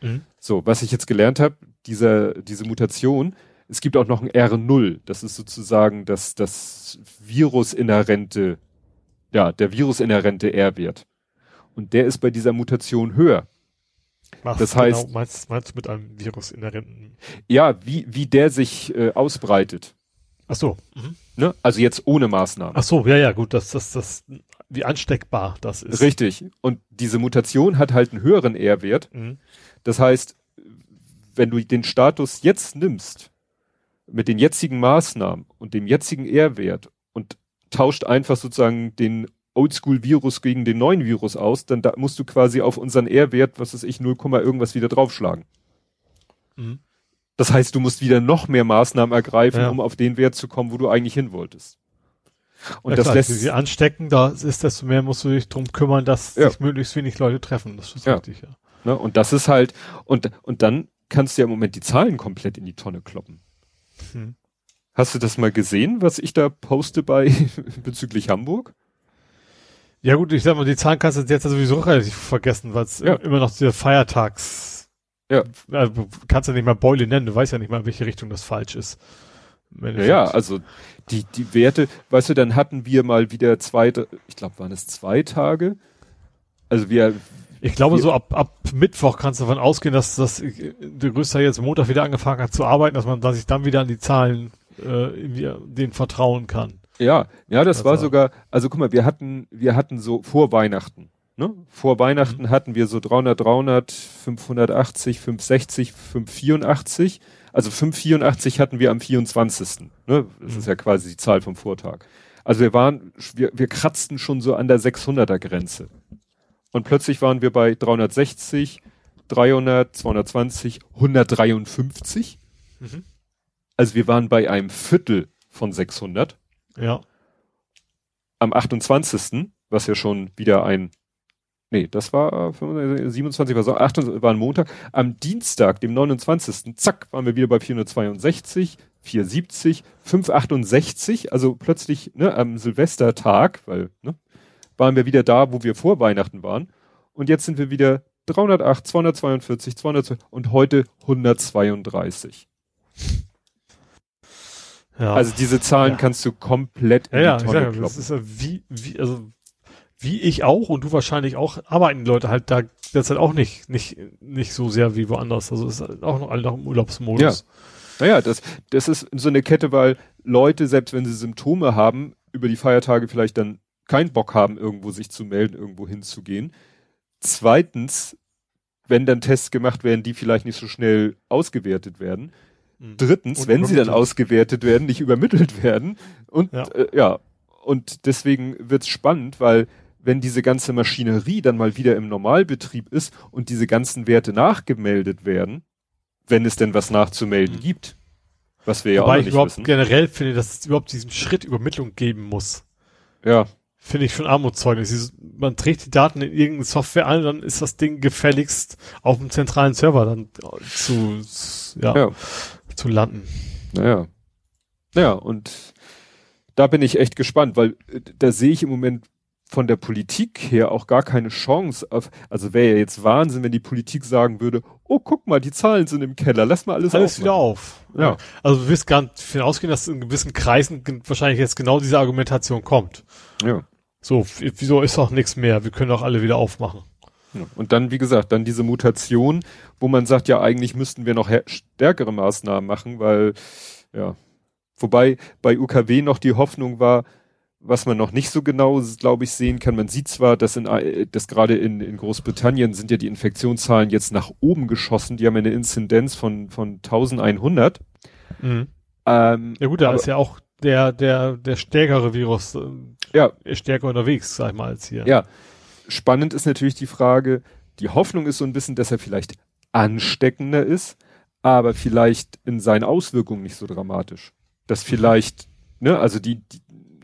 Speaker 2: Mhm. So, was ich jetzt gelernt habe, dieser, diese Mutation, es gibt auch noch ein R0, das ist sozusagen das, das virusinhärente, ja, der virusinhärente R-Wert. Und der ist bei dieser Mutation höher.
Speaker 3: Was das genau heißt, meinst, meinst du mit einem Virus inhärenten?
Speaker 2: Ja, wie, wie der sich äh, ausbreitet.
Speaker 3: Ach so. Mhm.
Speaker 2: Ne? Also jetzt ohne Maßnahmen.
Speaker 3: Ach so, ja, ja, gut, das, das, das, wie ansteckbar das ist.
Speaker 2: Richtig. Und diese Mutation hat halt einen höheren R-Wert. Mhm. Das heißt, wenn du den Status jetzt nimmst, mit den jetzigen Maßnahmen und dem jetzigen R-Wert und tauscht einfach sozusagen den Oldschool-Virus gegen den neuen Virus aus, dann da musst du quasi auf unseren R-Wert, was ist ich, 0, irgendwas wieder draufschlagen. Mhm. Das heißt, du musst wieder noch mehr Maßnahmen ergreifen, ja. um auf den Wert zu kommen, wo du eigentlich hin wolltest.
Speaker 3: Und ja, das klar, lässt sie anstecken, da ist desto mehr musst du dich drum kümmern, dass ja. sich möglichst wenig Leute treffen. Das ist ja. richtig, ja.
Speaker 2: Ne? Und das ist halt, und, und dann kannst du ja im Moment die Zahlen komplett in die Tonne kloppen. Hm. Hast du das mal gesehen, was ich da poste bei bezüglich Hamburg?
Speaker 3: Ja gut, ich sag mal, die Zahlen kannst du jetzt sowieso relativ vergessen, weil es ja. immer noch dieser Feiertags... Ja. Also, kannst du nicht mal Beule nennen, du weißt ja nicht mal, in welche Richtung das falsch ist.
Speaker 2: Ja, ja, also die, die Werte, weißt du, dann hatten wir mal wieder zwei, ich glaube, waren es zwei Tage. Also wir...
Speaker 3: Ich glaube, wir, so ab, ab Mittwoch kannst du davon ausgehen, dass, dass der Größte jetzt Montag wieder angefangen hat zu arbeiten, dass man dass sich dann wieder an die Zahlen äh, denen vertrauen kann.
Speaker 2: Ja, ja, das also. war sogar, also guck mal, wir hatten, wir hatten so vor Weihnachten, ne? Vor Weihnachten mhm. hatten wir so 300, 300, 580, 560, 584. Also 584 hatten wir am 24. Ne? Das mhm. ist ja quasi die Zahl vom Vortag. Also wir waren, wir, wir kratzten schon so an der 600er Grenze. Und plötzlich waren wir bei 360, 300, 220, 153. Mhm. Also wir waren bei einem Viertel von 600.
Speaker 3: Ja.
Speaker 2: Am 28., was ja schon wieder ein, nee, das war 27, war so, 28, war ein Montag. Am Dienstag, dem 29., zack, waren wir wieder bei 462, 470, 568, also plötzlich, ne, am Silvestertag, weil, ne, waren wir wieder da, wo wir vor Weihnachten waren. Und jetzt sind wir wieder 308, 242, 200 und heute 132. Ja. Also diese Zahlen ja. kannst du komplett
Speaker 3: in ja, die Tonne ja, Das ist ja wie, wie, also wie ich auch und du wahrscheinlich auch, arbeiten Leute halt da derzeit auch nicht, nicht, nicht so sehr wie woanders. Also ist auch noch alle noch im Urlaubsmodus.
Speaker 2: Ja. Naja, das, das ist so eine Kette, weil Leute, selbst wenn sie Symptome haben, über die Feiertage vielleicht dann keinen Bock haben, irgendwo sich zu melden, irgendwo hinzugehen. Zweitens, wenn dann Tests gemacht werden, die vielleicht nicht so schnell ausgewertet werden. Mhm. Drittens, und wenn sie dann ausgewertet werden, nicht übermittelt werden. Und ja, äh, ja. und deswegen wird's spannend, weil wenn diese ganze Maschinerie dann mal wieder im Normalbetrieb ist und diese ganzen Werte nachgemeldet werden, wenn es denn was nachzumelden mhm. gibt, was wir ja Wobei auch noch nicht ich überhaupt wissen.
Speaker 3: generell finde, dass es überhaupt diesen Schritt Übermittlung geben muss.
Speaker 2: Ja.
Speaker 3: Finde ich schon Armutszeugnis. Man trägt die Daten in irgendeine Software ein, dann ist das Ding gefälligst auf dem zentralen Server dann zu, ja, ja. Zu landen.
Speaker 2: Naja. Ja, und da bin ich echt gespannt, weil äh, da sehe ich im Moment von der Politik her auch gar keine Chance auf, also wäre ja jetzt Wahnsinn, wenn die Politik sagen würde, oh, guck mal, die Zahlen sind im Keller, lass mal alles,
Speaker 3: alles wieder auf. Ja. Also du wirst gar nicht ausgehen, dass in gewissen Kreisen wahrscheinlich jetzt genau diese Argumentation kommt.
Speaker 2: Ja.
Speaker 3: So, wieso ist doch nichts mehr, wir können doch alle wieder aufmachen.
Speaker 2: Ja. Und dann, wie gesagt, dann diese Mutation, wo man sagt, ja, eigentlich müssten wir noch stärkere Maßnahmen machen, weil, ja, wobei bei UKW noch die Hoffnung war, was man noch nicht so genau, glaube ich, sehen kann. Man sieht zwar, dass in, dass gerade in, in Großbritannien sind ja die Infektionszahlen jetzt nach oben geschossen. Die haben eine Inzidenz von, von 1100.
Speaker 3: Mhm. Ähm, ja gut, da aber, ist ja auch der, der, der stärkere Virus äh, ja. stärker unterwegs, sag ich mal, als hier.
Speaker 2: Ja. Spannend ist natürlich die Frage, die Hoffnung ist so ein bisschen, dass er vielleicht ansteckender ist, aber vielleicht in seinen Auswirkungen nicht so dramatisch. Dass vielleicht, ne, also die, die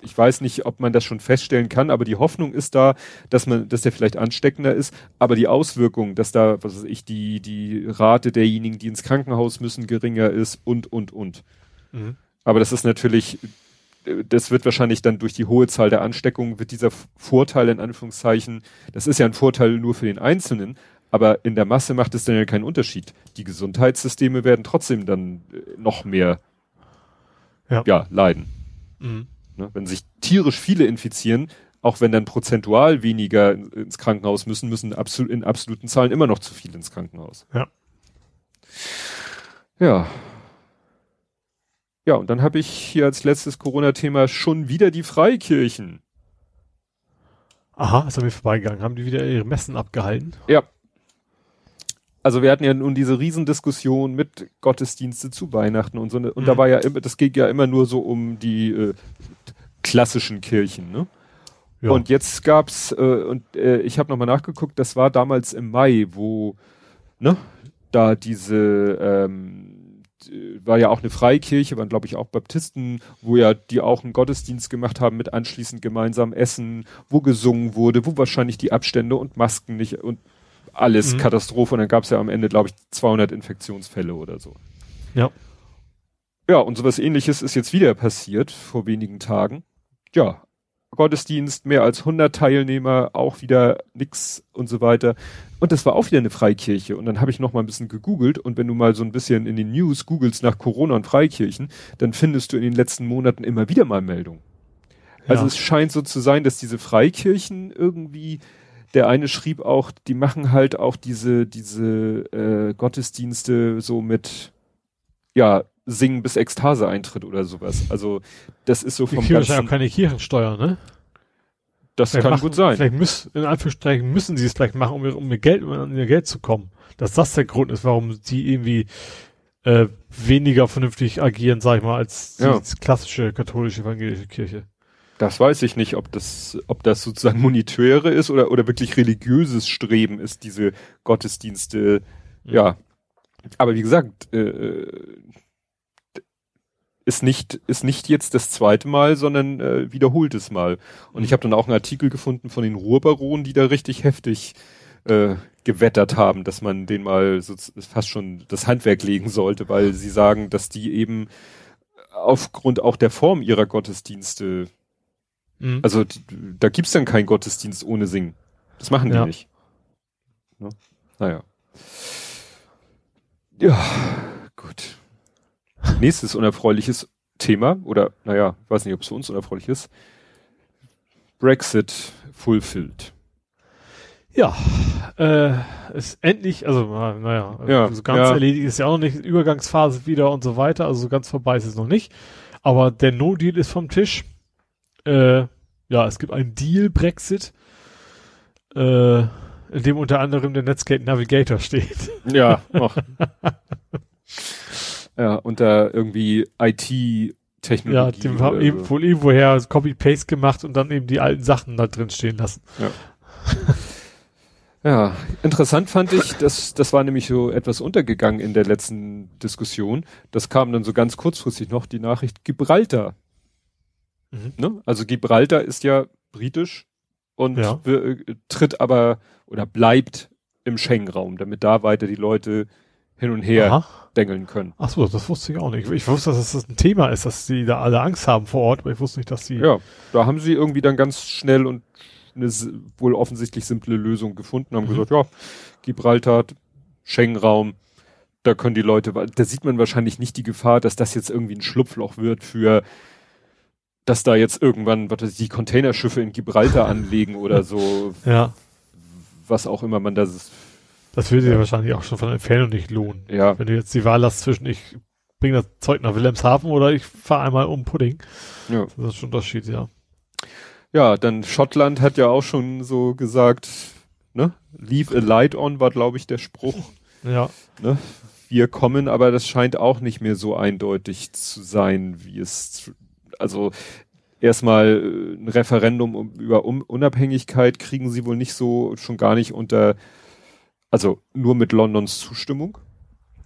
Speaker 2: ich weiß nicht, ob man das schon feststellen kann, aber die Hoffnung ist da, dass man, dass der vielleicht ansteckender ist, aber die Auswirkungen, dass da, was weiß ich, die, die Rate derjenigen, die ins Krankenhaus müssen, geringer ist und, und, und. Mhm. Aber das ist natürlich, das wird wahrscheinlich dann durch die hohe Zahl der Ansteckungen, wird dieser Vorteil in Anführungszeichen, das ist ja ein Vorteil nur für den Einzelnen, aber in der Masse macht es dann ja keinen Unterschied. Die Gesundheitssysteme werden trotzdem dann äh, noch mehr ja. ja leiden. Mhm. Ne? Wenn sich tierisch viele infizieren, auch wenn dann prozentual weniger ins Krankenhaus müssen, müssen absolut, in absoluten Zahlen immer noch zu viel ins Krankenhaus.
Speaker 3: Ja.
Speaker 2: Ja. Ja, und dann habe ich hier als letztes Corona-Thema schon wieder die Freikirchen.
Speaker 3: Aha, ist an mir vorbeigegangen. Haben die wieder ihre Messen abgehalten?
Speaker 2: Ja. Also wir hatten ja nun diese Riesendiskussion mit Gottesdienste zu Weihnachten und so. Und mhm. da war ja immer, das ging ja immer nur so um die äh, klassischen Kirchen, ne? Ja. Und jetzt gab's äh, und äh, ich habe nochmal nachgeguckt, das war damals im Mai, wo ne, da diese ähm, war ja auch eine Freikirche, waren glaube ich auch Baptisten, wo ja die auch einen Gottesdienst gemacht haben mit anschließend gemeinsam Essen, wo gesungen wurde, wo wahrscheinlich die Abstände und Masken nicht und alles mhm. Katastrophe und dann gab's ja am Ende glaube ich 200 Infektionsfälle oder so.
Speaker 3: Ja.
Speaker 2: Ja, und sowas ähnliches ist jetzt wieder passiert vor wenigen Tagen ja, Gottesdienst, mehr als 100 Teilnehmer, auch wieder nix und so weiter. Und das war auch wieder eine Freikirche. Und dann habe ich noch mal ein bisschen gegoogelt. Und wenn du mal so ein bisschen in den News googelst nach Corona und Freikirchen, dann findest du in den letzten Monaten immer wieder mal Meldungen. Also ja. Also es scheint so zu sein, dass diese Freikirchen irgendwie, der eine schrieb auch, die machen halt auch diese, diese äh, Gottesdienste so mit, ja, singen bis Ekstase eintritt oder sowas. Also das ist so vom
Speaker 3: Die ganzen... ja keine Kirchensteuer, ne?
Speaker 2: Das vielleicht kann machen, gut sein.
Speaker 3: Vielleicht müssen, in Anführungsstrichen müssen sie es vielleicht machen, um, um ihr Geld, um an ihr Geld zu kommen. Dass das der Grund ist, warum sie irgendwie äh, weniger vernünftig agieren, sag ich mal, als ja. die klassische katholische evangelische Kirche.
Speaker 2: Das weiß ich nicht, ob das, ob das sozusagen Moniteure ist oder, oder wirklich religiöses Streben ist, diese Gottesdienste, ja. ja. Aber wie gesagt, äh, ist nicht, ist nicht jetzt das zweite Mal, sondern äh, wiederholtes Mal. Und ich mhm. habe dann auch einen Artikel gefunden von den Ruhrbaronen, die da richtig heftig äh, gewettert haben, dass man den mal so, fast schon das Handwerk legen sollte, weil sie sagen, dass die eben aufgrund auch der Form ihrer Gottesdienste, mhm. also da gibt's dann keinen Gottesdienst ohne Singen. Das machen die ja. nicht. Ne? Naja. Ja, gut. Nächstes unerfreuliches Thema, oder naja, ich weiß nicht, ob es für uns unerfreulich ist. Brexit fulfilled.
Speaker 3: Ja, äh, ist endlich, also naja,
Speaker 2: ja,
Speaker 3: so ganz
Speaker 2: ja.
Speaker 3: erledigt ist ja auch noch nicht, Übergangsphase wieder und so weiter, also so ganz vorbei ist es noch nicht. Aber der No-Deal ist vom Tisch. Äh, ja, es gibt einen Deal-Brexit, äh, in dem unter anderem der Netscape Navigator steht.
Speaker 2: Ja, ach. Ja, unter irgendwie IT-Technologie.
Speaker 3: Ja, dem haben eben
Speaker 2: so.
Speaker 3: wohl irgendwoher Copy-Paste gemacht und dann eben die alten Sachen da drin stehen lassen.
Speaker 2: Ja, interessant fand ich, dass das war nämlich so etwas untergegangen in der letzten Diskussion. Das kam dann so ganz kurzfristig noch die Nachricht Gibraltar.
Speaker 3: Mhm.
Speaker 2: Ne? Also Gibraltar ist ja britisch und
Speaker 3: Ja.
Speaker 2: äh, tritt aber oder bleibt im Schengen-Raum, damit da weiter die Leute hin und her
Speaker 3: Aha.
Speaker 2: dengeln können.
Speaker 3: Ach so, das wusste ich auch nicht. Ich wusste, dass das ein Thema ist, dass die da alle Angst haben vor Ort, aber ich wusste nicht, dass die.
Speaker 2: Ja, da haben sie irgendwie dann ganz schnell und eine wohl offensichtlich simple Lösung gefunden, haben
Speaker 3: Mhm.
Speaker 2: gesagt, ja, Gibraltar, Schengen-Raum, da können die Leute, da sieht man wahrscheinlich nicht die Gefahr, dass das jetzt irgendwie ein Schlupfloch wird für, dass da jetzt irgendwann, was weiß ich, die Containerschiffe in Gibraltar anlegen oder so,
Speaker 3: ja.
Speaker 2: was auch immer man da,
Speaker 3: Das würde dir wahrscheinlich auch schon von Entfernung nicht lohnen.
Speaker 2: ja,
Speaker 3: Wenn du jetzt die Wahl hast zwischen ich bringe das Zeug nach Wilhelmshaven oder ich fahre einmal um Pudding.
Speaker 2: ja.
Speaker 3: Das ist schon ein Unterschied, ja.
Speaker 2: Ja, dann Schottland hat ja auch schon so gesagt, ne, leave a light on war, glaube ich, der Spruch.
Speaker 3: Ja.
Speaker 2: ne, wir kommen, aber das scheint auch nicht mehr so eindeutig zu sein, wie es, also erstmal äh, ein Referendum um, über Unabhängigkeit kriegen sie wohl nicht so, schon gar nicht unter, also nur mit Londons Zustimmung.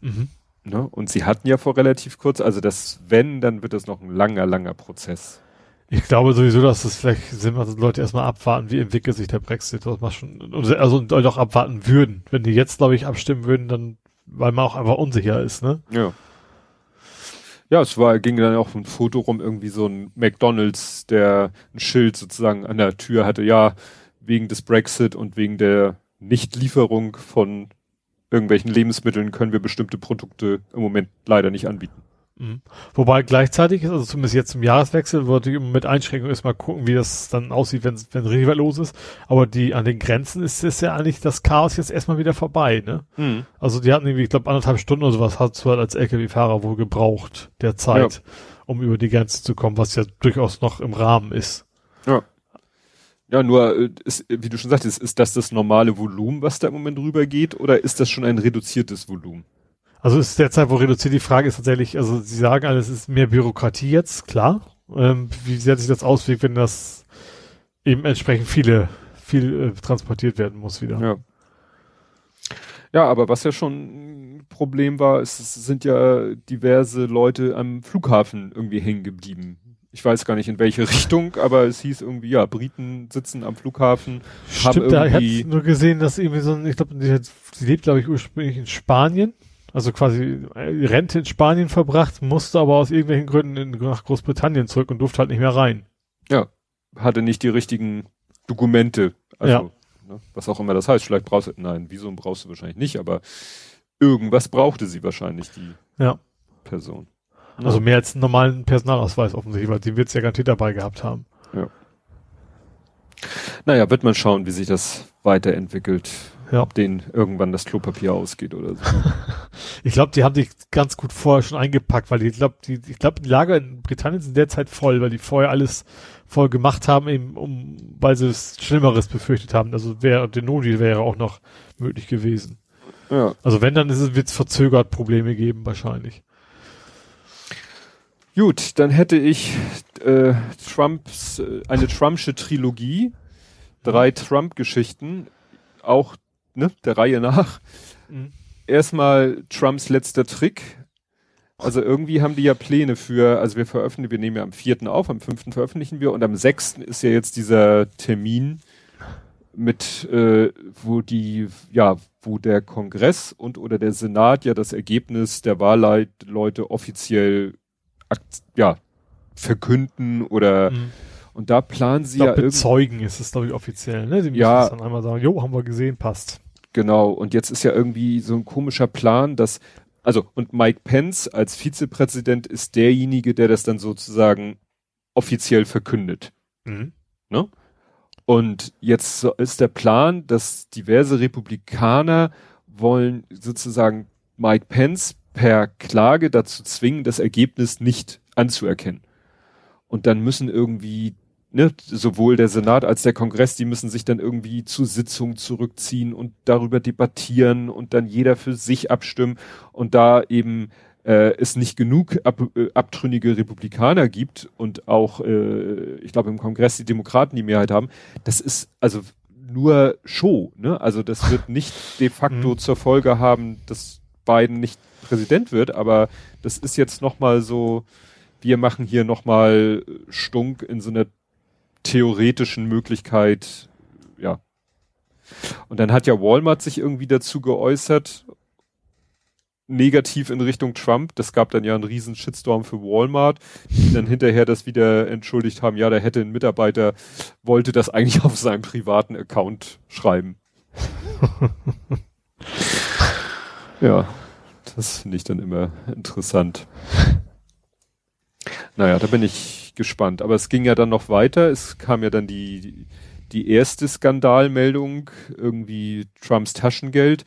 Speaker 3: Mhm.
Speaker 2: Ne? Und sie hatten ja vor relativ kurz, also das, wenn, dann wird das noch ein langer, langer Prozess.
Speaker 3: Ich glaube sowieso, dass es vielleicht Sinn macht, dass Leute erstmal abwarten, wie entwickelt sich der Brexit. Das macht schon, also doch abwarten würden. Wenn die jetzt, glaube ich, abstimmen würden, dann, weil man auch einfach unsicher ist, ne?
Speaker 2: Ja. Ja, es war, ging dann auch ein Foto rum, irgendwie so ein McDonalds, der ein Schild sozusagen an der Tür hatte, ja, wegen des Brexit und wegen der Nichtlieferung von irgendwelchen Lebensmitteln können wir bestimmte Produkte im Moment leider nicht anbieten.
Speaker 3: Mhm. Wobei gleichzeitig ist, also zumindest jetzt zum Jahreswechsel, wollte ich mit Einschränkung erstmal gucken, wie das dann aussieht, wenn wenn was los ist. Aber die an den Grenzen ist, ist ja eigentlich das Chaos jetzt erstmal wieder vorbei, ne? Also die hatten irgendwie, ich glaube, anderthalb Stunden oder sowas hat du halt als LKW-Fahrer wohl gebraucht, der Zeit, um über die Grenze zu kommen, was ja durchaus noch im Rahmen ist.
Speaker 2: Ja, nur, äh, ist, wie du schon sagtest, ist das das normale Volumen, was da im Moment rübergeht, oder ist das schon ein reduziertes Volumen?
Speaker 3: Also ist derzeit, wo reduziert, die Frage ist tatsächlich, also sie sagen alles ist mehr Bürokratie jetzt, klar. Ähm, wie sehr sich das auswirkt, wenn das eben entsprechend viele, viel äh, transportiert werden muss wieder.
Speaker 2: Ja. Ja, aber was ja schon ein Problem war, es, es sind ja diverse Leute am Flughafen irgendwie hängen geblieben. Ich weiß gar nicht in welche Richtung, aber es hieß irgendwie, ja, Briten sitzen am Flughafen, haben
Speaker 3: Stimmt, da ich
Speaker 2: irgendwie,
Speaker 3: hatte nur gesehen, dass irgendwie so ein, ich glaube, sie, sie lebt, glaube ich, ursprünglich in Spanien, also quasi äh, Rente in Spanien verbracht, musste aber aus irgendwelchen Gründen in, nach Großbritannien zurück und durfte halt nicht mehr rein.
Speaker 2: hatte nicht die richtigen Dokumente. Also,
Speaker 3: Ja.
Speaker 2: ne, was auch immer das heißt. Vielleicht brauchst du, nein, Visum brauchst du wahrscheinlich nicht, aber irgendwas brauchte sie wahrscheinlich, die
Speaker 3: Ja.
Speaker 2: Person.
Speaker 3: Also mehr als einen normalen Personalausweis offensichtlich, weil die wird es ja garantiert dabei gehabt haben.
Speaker 2: Naja, wird man schauen, wie sich das weiterentwickelt.
Speaker 3: Ja.
Speaker 2: Ob denen irgendwann das Klopapier ausgeht oder so.
Speaker 3: Ich glaube, die haben sich ganz gut vorher schon eingepackt, weil die, ich glaube, die, ich glaube, die Lager in Britannien sind derzeit voll, weil die vorher alles voll gemacht haben, eben um, weil sie es Schlimmeres befürchtet haben. Also wäre, der Nodi wäre auch noch möglich gewesen.
Speaker 2: Ja.
Speaker 3: Also wenn, dann wird es verzögert Probleme geben, wahrscheinlich.
Speaker 2: Gut, dann hätte ich äh, Trumps, äh, eine Trumpsche Trilogie, drei Trump-Geschichten, auch ne, der Reihe nach.
Speaker 3: Mhm.
Speaker 2: Erstmal Trumps letzter Trick. Also irgendwie haben die ja Pläne für, also wir veröffentlichen, wir nehmen ja am vierten auf, am fünften veröffentlichen wir und am sechsten ist ja jetzt dieser Termin mit, äh, wo die, ja, wo der Kongress und oder der Senat ja das Ergebnis der Wahlleute offiziell ja, verkünden oder
Speaker 3: Mhm.
Speaker 2: und da planen sie ja
Speaker 3: glaube,
Speaker 2: irgendwie
Speaker 3: bezeugen ist es, glaube ich, offiziell, ne? Die müssen
Speaker 2: Ja.
Speaker 3: es dann einmal sagen, jo, haben wir gesehen, passt.
Speaker 2: genau und jetzt ist ja irgendwie so ein komischer Plan, dass also und Mike Pence als Vizepräsident ist derjenige, der das dann sozusagen offiziell verkündet.
Speaker 3: Mhm.
Speaker 2: Und jetzt ist der Plan, dass diverse Republikaner wollen sozusagen Mike Pence per Klage dazu zwingen, das Ergebnis nicht anzuerkennen. Und dann müssen irgendwie ne, sowohl der Senat als der Kongress, die müssen sich dann irgendwie zu Sitzungen zurückziehen und darüber debattieren und dann jeder für sich abstimmen und da eben äh, es nicht genug ab, äh, abtrünnige Republikaner gibt und auch, äh, ich glaube im Kongress die Demokraten die Mehrheit haben, das ist also nur Show, ne? Also das wird nicht de facto mhm. zur Folge haben, dass Biden nicht Präsident wird, aber das ist jetzt nochmal so, wir machen hier nochmal Stunk in so einer theoretischen Möglichkeit, ja. Und dann hat ja Walmart sich irgendwie dazu geäußert, negativ in Richtung Trump. Das gab dann ja einen riesen Shitstorm für Walmart, die dann hinterher das wieder entschuldigt haben, ja, da hätte ein Mitarbeiter, wollte das eigentlich auf seinem privaten Account schreiben. ja, das finde ich dann immer interessant. Naja, da bin ich gespannt. Aber es ging ja dann noch weiter. Es kam ja dann die, die erste Skandalmeldung, irgendwie Trumps Taschengeld,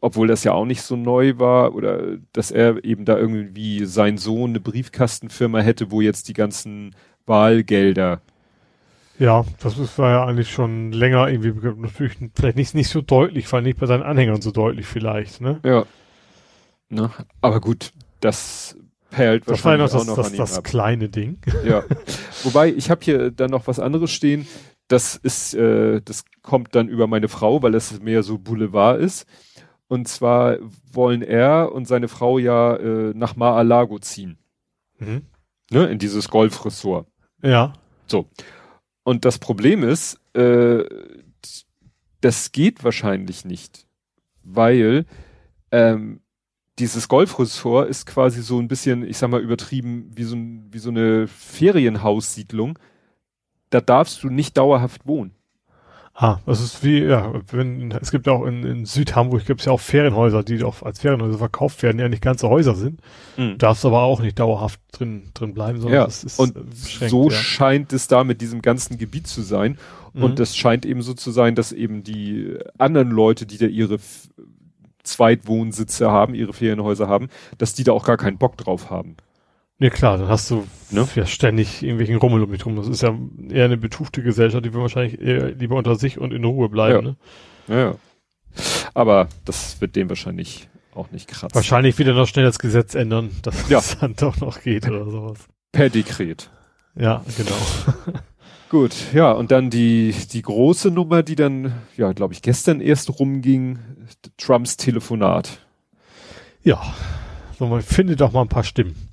Speaker 2: obwohl das ja auch nicht so neu war, oder dass er eben da irgendwie sein Sohn eine Briefkastenfirma hätte, wo jetzt die ganzen Wahlgelder.
Speaker 3: Ja, das war ja eigentlich schon länger irgendwie natürlich vielleicht nicht, nicht so deutlich, weil nicht bei seinen Anhängern so deutlich vielleicht, ne?
Speaker 2: Ja. Ne? Aber gut, das perlt
Speaker 3: das wahrscheinlich war noch das, auch noch das, das, das kleine Ding.
Speaker 2: Ja. Wobei, ich habe hier dann noch was anderes stehen. Das ist, äh, das kommt dann über meine Frau, weil es mehr so Boulevard ist. Und zwar wollen er und seine Frau ja äh, nach Mar-a-Lago ziehen. Mhm. Ne, in dieses Golfressort.
Speaker 3: Ja.
Speaker 2: So. Und das Problem ist, äh, das geht wahrscheinlich nicht, weil ähm, dieses Golfressort ist quasi so ein bisschen, ich sag mal übertrieben, wie so, ein, wie so eine Ferienhaussiedlung. Da darfst du nicht dauerhaft wohnen.
Speaker 3: Ah, das ist wie, ja, wenn, es gibt auch in, in Südhamburg gibt es ja auch Ferienhäuser, die auch als Ferienhäuser verkauft werden, die ja nicht ganze Häuser sind. Mhm. Darfst aber auch nicht dauerhaft drin, drin bleiben,
Speaker 2: sondern ja, das ist und so ja. scheint es da mit diesem ganzen Gebiet zu sein. Mhm. Und das scheint eben so zu sein, dass eben die anderen Leute, die da ihre Zweitwohnsitze haben, ihre Ferienhäuser haben, dass die da auch gar keinen Bock drauf haben.
Speaker 3: Ja klar, dann hast du ne? ja ständig irgendwelchen Rummel um dich rum. Das ist ja eher eine betuchte Gesellschaft, die will wahrscheinlich eher lieber unter sich und in Ruhe bleiben. Ja. Ne?
Speaker 2: Ja. Aber das wird dem wahrscheinlich auch nicht kratzen.
Speaker 3: Wahrscheinlich wieder noch schnell das Gesetz ändern, dass ja. es dann doch noch geht oder sowas.
Speaker 2: Per Dekret.
Speaker 3: Ja, genau.
Speaker 2: Gut, ja, und dann die, die große Nummer, die dann, ja, glaube ich, gestern erst rumging, Trumps Telefonat.
Speaker 3: Ja, so, man findet doch mal ein paar Stimmen.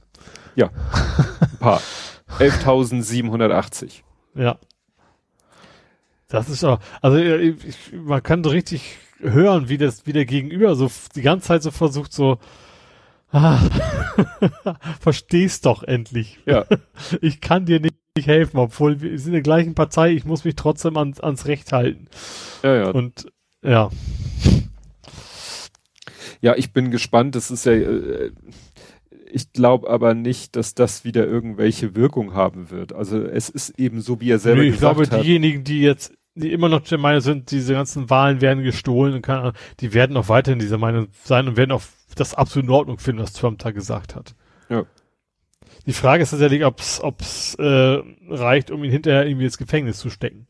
Speaker 2: Ja, ein paar. 11.780.
Speaker 3: Ja. Das ist auch, also ich, man kann so richtig hören, wie das, wie der Gegenüber so die ganze Zeit so versucht, so, ah, verstehst doch endlich.
Speaker 2: Ja.
Speaker 3: Ich kann dir nicht helfen, obwohl wir sind in der gleichen Partei, ich muss mich trotzdem ans, ans Recht halten.
Speaker 2: Ja, ja.
Speaker 3: Und ja.
Speaker 2: Ja, ich bin gespannt. Das ist ja, äh, ich glaube aber nicht, dass das wieder irgendwelche Wirkung haben wird. Also es ist eben so, wie er selber nee,
Speaker 3: ich gesagt glaube, hat. diejenigen, die jetzt die immer noch der Meinung sind, diese ganzen Wahlen werden gestohlen und kann, die werden auch weiterhin dieser Meinung sein und werden auch das absolut in Ordnung finden, was Trump da gesagt hat.
Speaker 2: Ja.
Speaker 3: Die Frage ist tatsächlich, ob es äh, reicht, um ihn hinterher irgendwie ins Gefängnis zu stecken.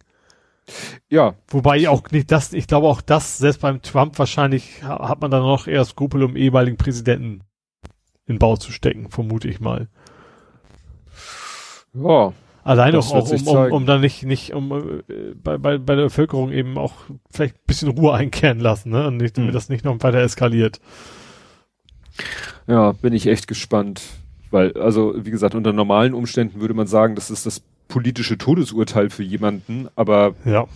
Speaker 2: Ja.
Speaker 3: Wobei auch nicht das, ich glaube auch das, selbst beim Trump wahrscheinlich hat man dann noch eher Skrupel, um ehemaligen Präsidenten in Bau zu stecken, vermute ich mal.
Speaker 2: Ja.
Speaker 3: Allein auch, auch um, um, um dann nicht, nicht, um äh, bei, bei, bei der Bevölkerung eben auch vielleicht ein bisschen Ruhe einkehren lassen, ne? Und nicht, damit mhm. das nicht noch weiter eskaliert.
Speaker 2: Ja, bin ich echt gespannt. Weil, also, wie gesagt, unter normalen Umständen würde man sagen, das ist das politische Todesurteil für jemanden, aber.
Speaker 3: Ja.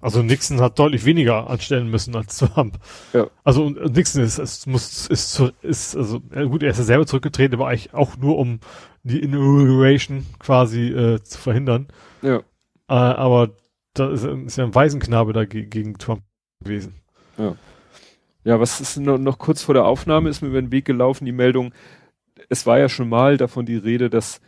Speaker 3: Also Nixon hat deutlich weniger anstellen müssen als Trump.
Speaker 2: Ja.
Speaker 3: Also und Nixon ist, es muss, ist, ist, also gut, er ist ja selber zurückgetreten, aber eigentlich auch nur um die Inauguration quasi äh, zu verhindern.
Speaker 2: Ja.
Speaker 3: Äh, aber da ist, ist ja ein Waisenknabe da gegen Trump gewesen.
Speaker 2: Ja. Ja, was ist noch, noch kurz vor der Aufnahme ist mir über den Weg gelaufen, die Meldung, es war ja schon mal davon die Rede, dass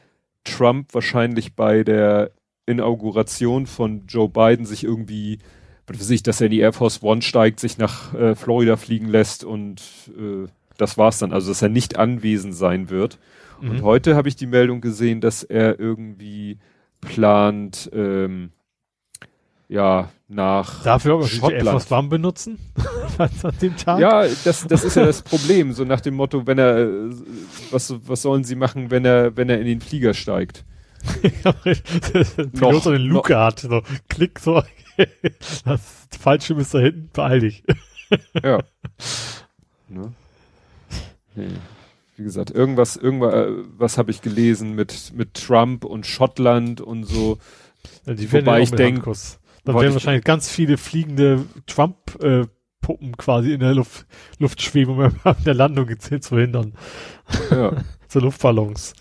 Speaker 2: Trump wahrscheinlich bei der Inauguration von Joe Biden sich irgendwie, was weiß ich, dass er in die Air Force One steigt, sich nach äh, Florida fliegen lässt und äh, das war's dann. Also, dass er nicht anwesend sein wird. Mhm. Und heute habe ich die Meldung gesehen, dass er irgendwie plant, ähm, ja, nach
Speaker 3: Dafür aber Schottland. Air Force One benutzen?
Speaker 2: an dem Tag? Ja, das, das ist ja das Problem. So nach dem Motto, wenn er, äh, was, was sollen sie machen, wenn er, wenn er in den Flieger steigt?
Speaker 3: Pilot so eine Luke hat, so, klick, so, das Fallschirm ist da hinten, beeil dich.
Speaker 2: ja. Ne? Nee. Wie gesagt, irgendwas, irgendwas, äh, was habe ich gelesen mit, mit Trump und Schottland und so.
Speaker 3: Ja, die Wobei ich denke, dann werden wahrscheinlich ganz viele fliegende Trump-Puppen äh, quasi in der Luft, Luft schweben, um an der Landung zu verhindern. Ja. so Luftballons.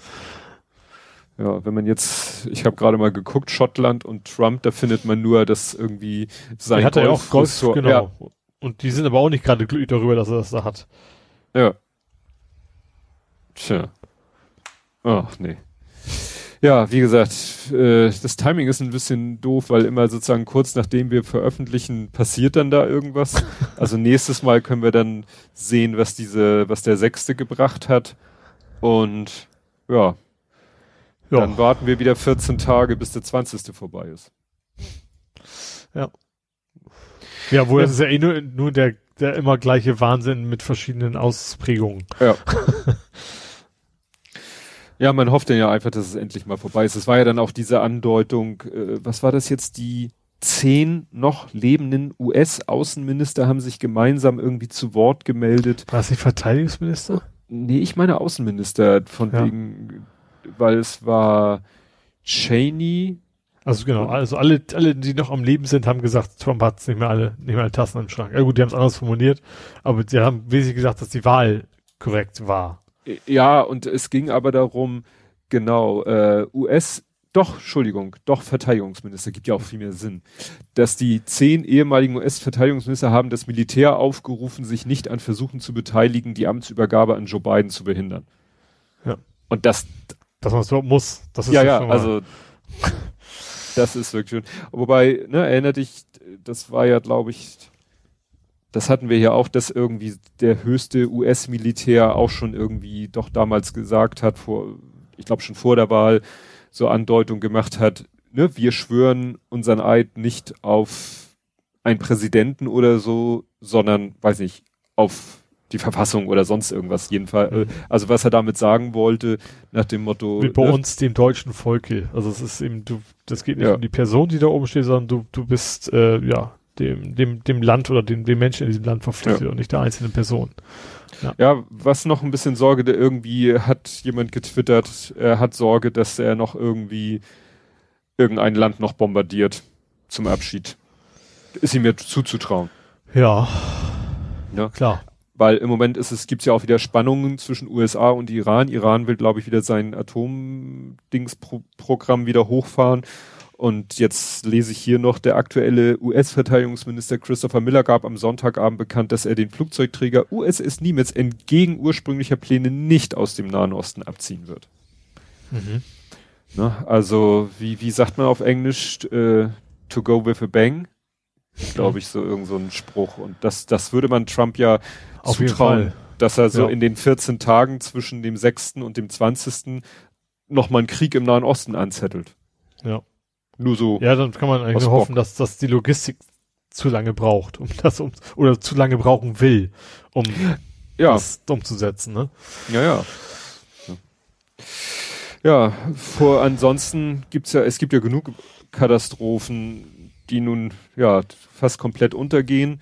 Speaker 2: Ja, wenn man jetzt, ich habe gerade mal geguckt, Schottland und Trump, da findet man nur, dass irgendwie
Speaker 3: sein hat Golf, ja auch Golf, so, genau. Ja. Und die sind aber auch nicht gerade glücklich darüber, dass er das da hat.
Speaker 2: Ja. Tja. Ach, nee. Ja, wie gesagt, äh, das Timing ist ein bisschen doof, weil immer sozusagen kurz nachdem wir veröffentlichen, passiert dann da irgendwas. Also nächstes Mal können wir dann sehen, was diese, was der Sechste gebracht hat. Und ja, ja. Dann warten wir wieder 14 Tage, bis der 20. vorbei ist.
Speaker 3: Ja. Ja, wo ja. es ist ja eh nur, nur der, der immer gleiche Wahnsinn mit verschiedenen Ausprägungen.
Speaker 2: Ja. ja, man hofft ja einfach, dass es endlich mal vorbei ist. Es war ja dann auch diese Andeutung, äh, was war das jetzt, die zehn noch lebenden US-Außenminister haben sich gemeinsam irgendwie zu Wort gemeldet.
Speaker 3: War es nicht Verteidigungsminister?
Speaker 2: Nee, ich meine Außenminister, von ja. wegen weil es war Cheney.
Speaker 3: Also genau, also alle, alle, die noch am Leben sind, haben gesagt, Trump hat nicht mehr alle, nicht mehr alle Tassen im Schrank. Ja gut, die haben es anders formuliert, aber die haben wesentlich gesagt, dass die Wahl korrekt war.
Speaker 2: Ja, und es ging aber darum, genau, äh, US, doch, Entschuldigung, doch Verteidigungsminister, gibt ja auch viel mehr Sinn, dass die zehn ehemaligen US-Verteidigungsminister haben das Militär aufgerufen, sich nicht an Versuchen zu beteiligen, die Amtsübergabe an Joe Biden zu behindern. Ja. Und das,
Speaker 3: dass man es überhaupt muss.
Speaker 2: Das ist ja, ja, also das ist wirklich schön. Wobei, ne, erinnert dich, das war ja, glaube ich, das hatten wir ja auch, dass irgendwie der höchste US-Militär auch schon irgendwie doch damals gesagt hat, vor, ich glaube schon vor der Wahl, so Andeutung gemacht hat, ne, wir schwören unseren Eid nicht auf einen Präsidenten oder so, sondern, weiß nicht, auf die Verfassung oder sonst irgendwas jedenfalls. Mhm. Also was er damit sagen wollte, nach dem Motto.
Speaker 3: Wie bei ne? uns, dem deutschen Volke. Also es ist eben, du, das geht nicht ja. um die Person, die da oben steht, sondern du, du bist äh, ja dem, dem, dem Land oder dem, dem Menschen in diesem Land verpflichtet ja. und nicht der einzelnen Person.
Speaker 2: Ja. ja, was noch ein bisschen Sorge, der irgendwie hat jemand getwittert, er hat Sorge, dass er noch irgendwie irgendein Land noch bombardiert zum Abschied. Ist ihm ja zuzutrauen.
Speaker 3: Ja. Ja, klar
Speaker 2: weil im Moment ist es, gibt's ja auch wieder Spannungen zwischen USA und Iran. Iran will, glaube ich, wieder sein Atomdingsprogramm wieder hochfahren. Und jetzt lese ich hier noch, der aktuelle US-Verteidigungsminister Christopher Miller gab am Sonntagabend bekannt, dass er den Flugzeugträger USS Nimitz entgegen ursprünglicher Pläne nicht aus dem Nahen Osten abziehen wird. Mhm. Na, also, wie, wie sagt man auf Englisch, äh, to go with a bang? Glaube ich, so irgend so ein Spruch. Und das, das würde man Trump ja
Speaker 3: auf zutrauen,
Speaker 2: dass er so ja. in den 14 Tagen zwischen dem 6. und dem 20. nochmal einen Krieg im Nahen Osten anzettelt.
Speaker 3: Ja.
Speaker 2: Nur so.
Speaker 3: Ja, dann kann man eigentlich nur hoffen, dass, dass die Logistik zu lange braucht, um das um, oder zu lange brauchen will, um ja. das umzusetzen, ne?
Speaker 2: Ja, ja. Ja, vor ansonsten gibt's ja, es gibt ja genug Katastrophen, die nun ja fast komplett untergehen.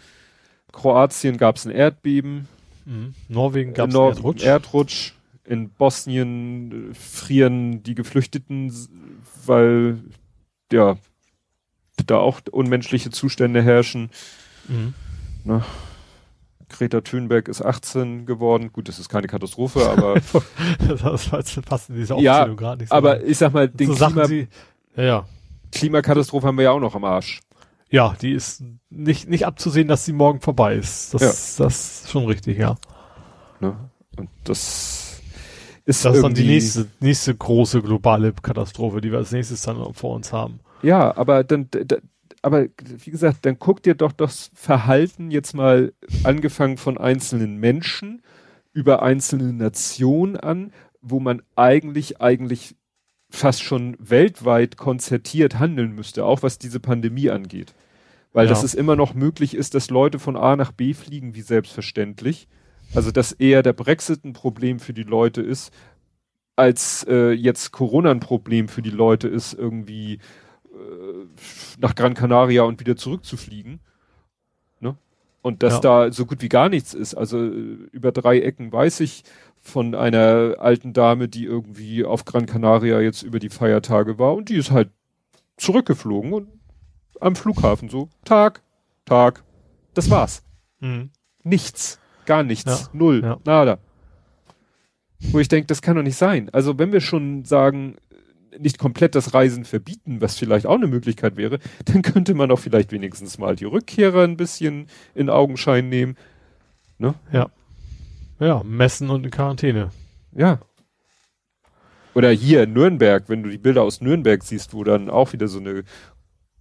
Speaker 2: Kroatien gab es ein Erdbeben.
Speaker 3: Mhm. Norwegen gab es
Speaker 2: Nor einen Erdrutsch. Erdrutsch. In Bosnien frieren die Geflüchteten, weil ja da auch unmenschliche Zustände herrschen. Mhm. Na, Greta Thunberg ist 18 geworden. Gut, das ist keine Katastrophe, aber
Speaker 3: das passt in diese
Speaker 2: Aufzählung ja, gerade nicht so. Aber ich sag mal, den
Speaker 3: so Klima ja, ja.
Speaker 2: Klimakatastrophe haben wir ja auch noch am Arsch.
Speaker 3: Ja, die ist nicht, nicht abzusehen, dass sie morgen vorbei ist. Das, ja. das ist schon richtig, ja.
Speaker 2: Ne? Und das ist
Speaker 3: Das ist dann die nächste, nächste große globale Katastrophe, die wir als nächstes dann vor uns haben.
Speaker 2: Ja, aber dann, da, aber wie gesagt, dann guck dir doch das Verhalten jetzt mal angefangen von einzelnen Menschen über einzelne Nationen an, wo man eigentlich, eigentlich fast schon weltweit konzertiert handeln müsste, auch was diese Pandemie angeht. Weil ja. dass es immer noch möglich ist, dass Leute von A nach B fliegen, wie selbstverständlich. Also dass eher der Brexit ein Problem für die Leute ist, als äh, jetzt Corona ein Problem für die Leute ist, irgendwie äh, nach Gran Canaria und wieder zurückzufliegen. Ne? Und dass ja. da so gut wie gar nichts ist. Also äh, über drei Ecken weiß ich von einer alten Dame, die irgendwie auf Gran Canaria jetzt über die Feiertage war und die ist halt zurückgeflogen und am Flughafen so Tag, Tag. Das war's. Mhm. Nichts. Gar nichts. Ja. Null. Ja. Nada. Wo ich denke, das kann doch nicht sein. Also wenn wir schon sagen, nicht komplett das Reisen verbieten, was vielleicht auch eine Möglichkeit wäre, dann könnte man auch vielleicht wenigstens mal die Rückkehrer ein bisschen in Augenschein nehmen.
Speaker 3: Ne? Ja. Ja, messen und in Quarantäne.
Speaker 2: Ja. Oder hier in Nürnberg, wenn du die Bilder aus Nürnberg siehst, wo dann auch wieder so eine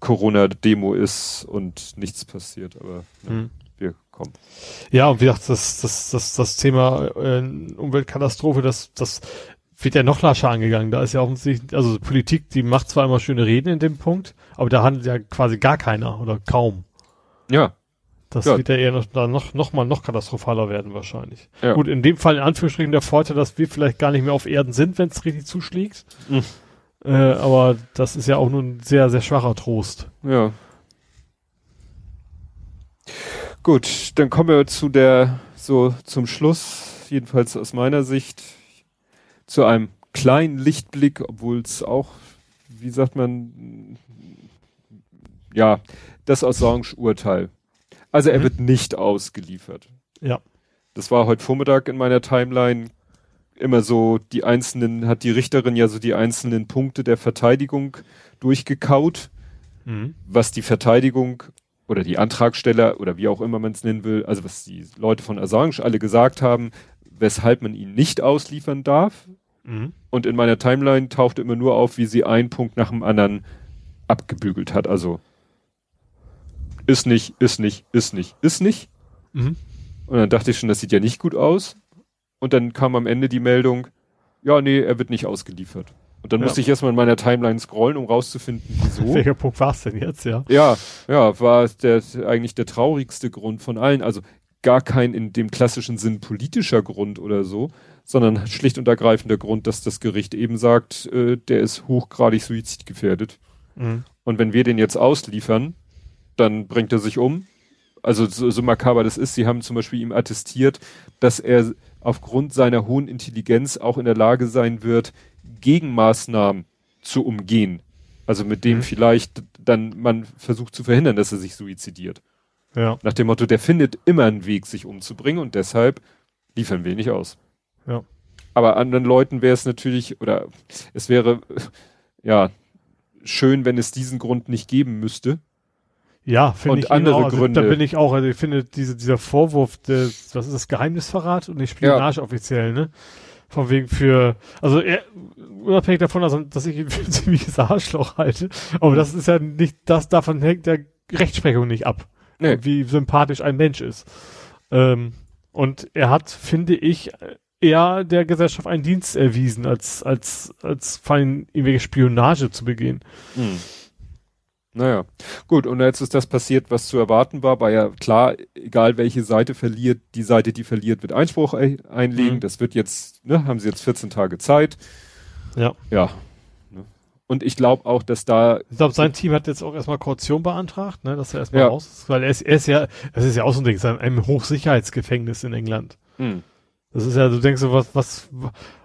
Speaker 2: Corona-Demo ist und nichts passiert, aber ne, mhm. wir kommen.
Speaker 3: Ja, und wie gesagt, das, das, das, das Thema äh, Umweltkatastrophe, das, das wird ja noch lascher angegangen. Da ist ja offensichtlich, also Politik, die macht zwar immer schöne Reden in dem Punkt, aber da handelt ja quasi gar keiner oder kaum.
Speaker 2: Ja.
Speaker 3: Das ja. wird ja eher noch, noch, noch mal noch katastrophaler werden wahrscheinlich. Ja. Gut, in dem Fall in Anführungsstrichen der Vorteil, dass wir vielleicht gar nicht mehr auf Erden sind, wenn es richtig zuschlägt. Mhm. Äh, aber das ist ja auch nur ein sehr, sehr schwacher Trost.
Speaker 2: Ja. Gut, dann kommen wir zu der, so zum Schluss, jedenfalls aus meiner Sicht, zu einem kleinen Lichtblick, obwohl es auch, wie sagt man, ja, das Assange-Urteil. Also er mhm. wird nicht ausgeliefert.
Speaker 3: Ja.
Speaker 2: Das war heute Vormittag in meiner Timeline immer so die einzelnen, hat die Richterin ja so die einzelnen Punkte der Verteidigung durchgekaut, mhm. was die Verteidigung oder die Antragsteller oder wie auch immer man es nennen will, also was die Leute von Assange alle gesagt haben, weshalb man ihn nicht ausliefern darf. Mhm. Und in meiner Timeline tauchte immer nur auf, wie sie einen Punkt nach dem anderen abgebügelt hat. Also ist nicht, ist nicht, ist nicht, ist nicht. Mhm. Und dann dachte ich schon, das sieht ja nicht gut aus. Und dann kam am Ende die Meldung, ja, nee, er wird nicht ausgeliefert. Und dann ja. musste ich erstmal in meiner Timeline scrollen, um rauszufinden, wieso.
Speaker 3: Welcher Punkt war es denn jetzt, ja?
Speaker 2: Ja, ja, war der, eigentlich der traurigste Grund von allen. Also gar kein in dem klassischen Sinn politischer Grund oder so, sondern schlicht und ergreifend der Grund, dass das Gericht eben sagt, äh, der ist hochgradig suizidgefährdet. Mhm. Und wenn wir den jetzt ausliefern, dann bringt er sich um. Also so, so makaber das ist, sie haben zum Beispiel ihm attestiert, dass er aufgrund seiner hohen Intelligenz auch in der Lage sein wird, Gegenmaßnahmen zu umgehen. Also mit dem mhm. vielleicht dann man versucht zu verhindern, dass er sich suizidiert. Ja. Nach dem Motto, der findet immer einen Weg, sich umzubringen und deshalb liefern wir nicht aus.
Speaker 3: Ja.
Speaker 2: Aber anderen Leuten wäre es natürlich, oder es wäre ja schön, wenn es diesen Grund nicht geben müsste.
Speaker 3: Ja, finde
Speaker 2: ich andere
Speaker 3: auch.
Speaker 2: Gründe.
Speaker 3: da bin ich auch, also ich finde diese, dieser Vorwurf, des, was ist das, Geheimnisverrat und nicht Spionage ja. offiziell, ne? Von wegen für, also er, unabhängig davon, also, dass ich ihn für ein ziemliches Arschloch halte, aber das ist ja nicht, das davon hängt der Rechtsprechung nicht ab. Nee. Wie sympathisch ein Mensch ist. Ähm, und er hat, finde ich, eher der Gesellschaft einen Dienst erwiesen, als, als, als fein irgendwelche Spionage zu begehen. Hm.
Speaker 2: Naja, gut, und jetzt ist das passiert, was zu erwarten war, war ja klar, egal welche Seite verliert, die Seite, die verliert, wird Einspruch einlegen. Mhm. Das wird jetzt, ne, haben sie jetzt 14 Tage Zeit.
Speaker 3: Ja.
Speaker 2: Ja. Und ich glaube auch, dass da.
Speaker 3: Ich glaube, sein Team hat jetzt auch erstmal Kaution beantragt, ne, dass er erstmal ja. raus ist, weil er ist, er ist ja, das ist ja auch so ein Ding, ist ein Hochsicherheitsgefängnis in England. Mhm. Das ist ja, du denkst so, was, was,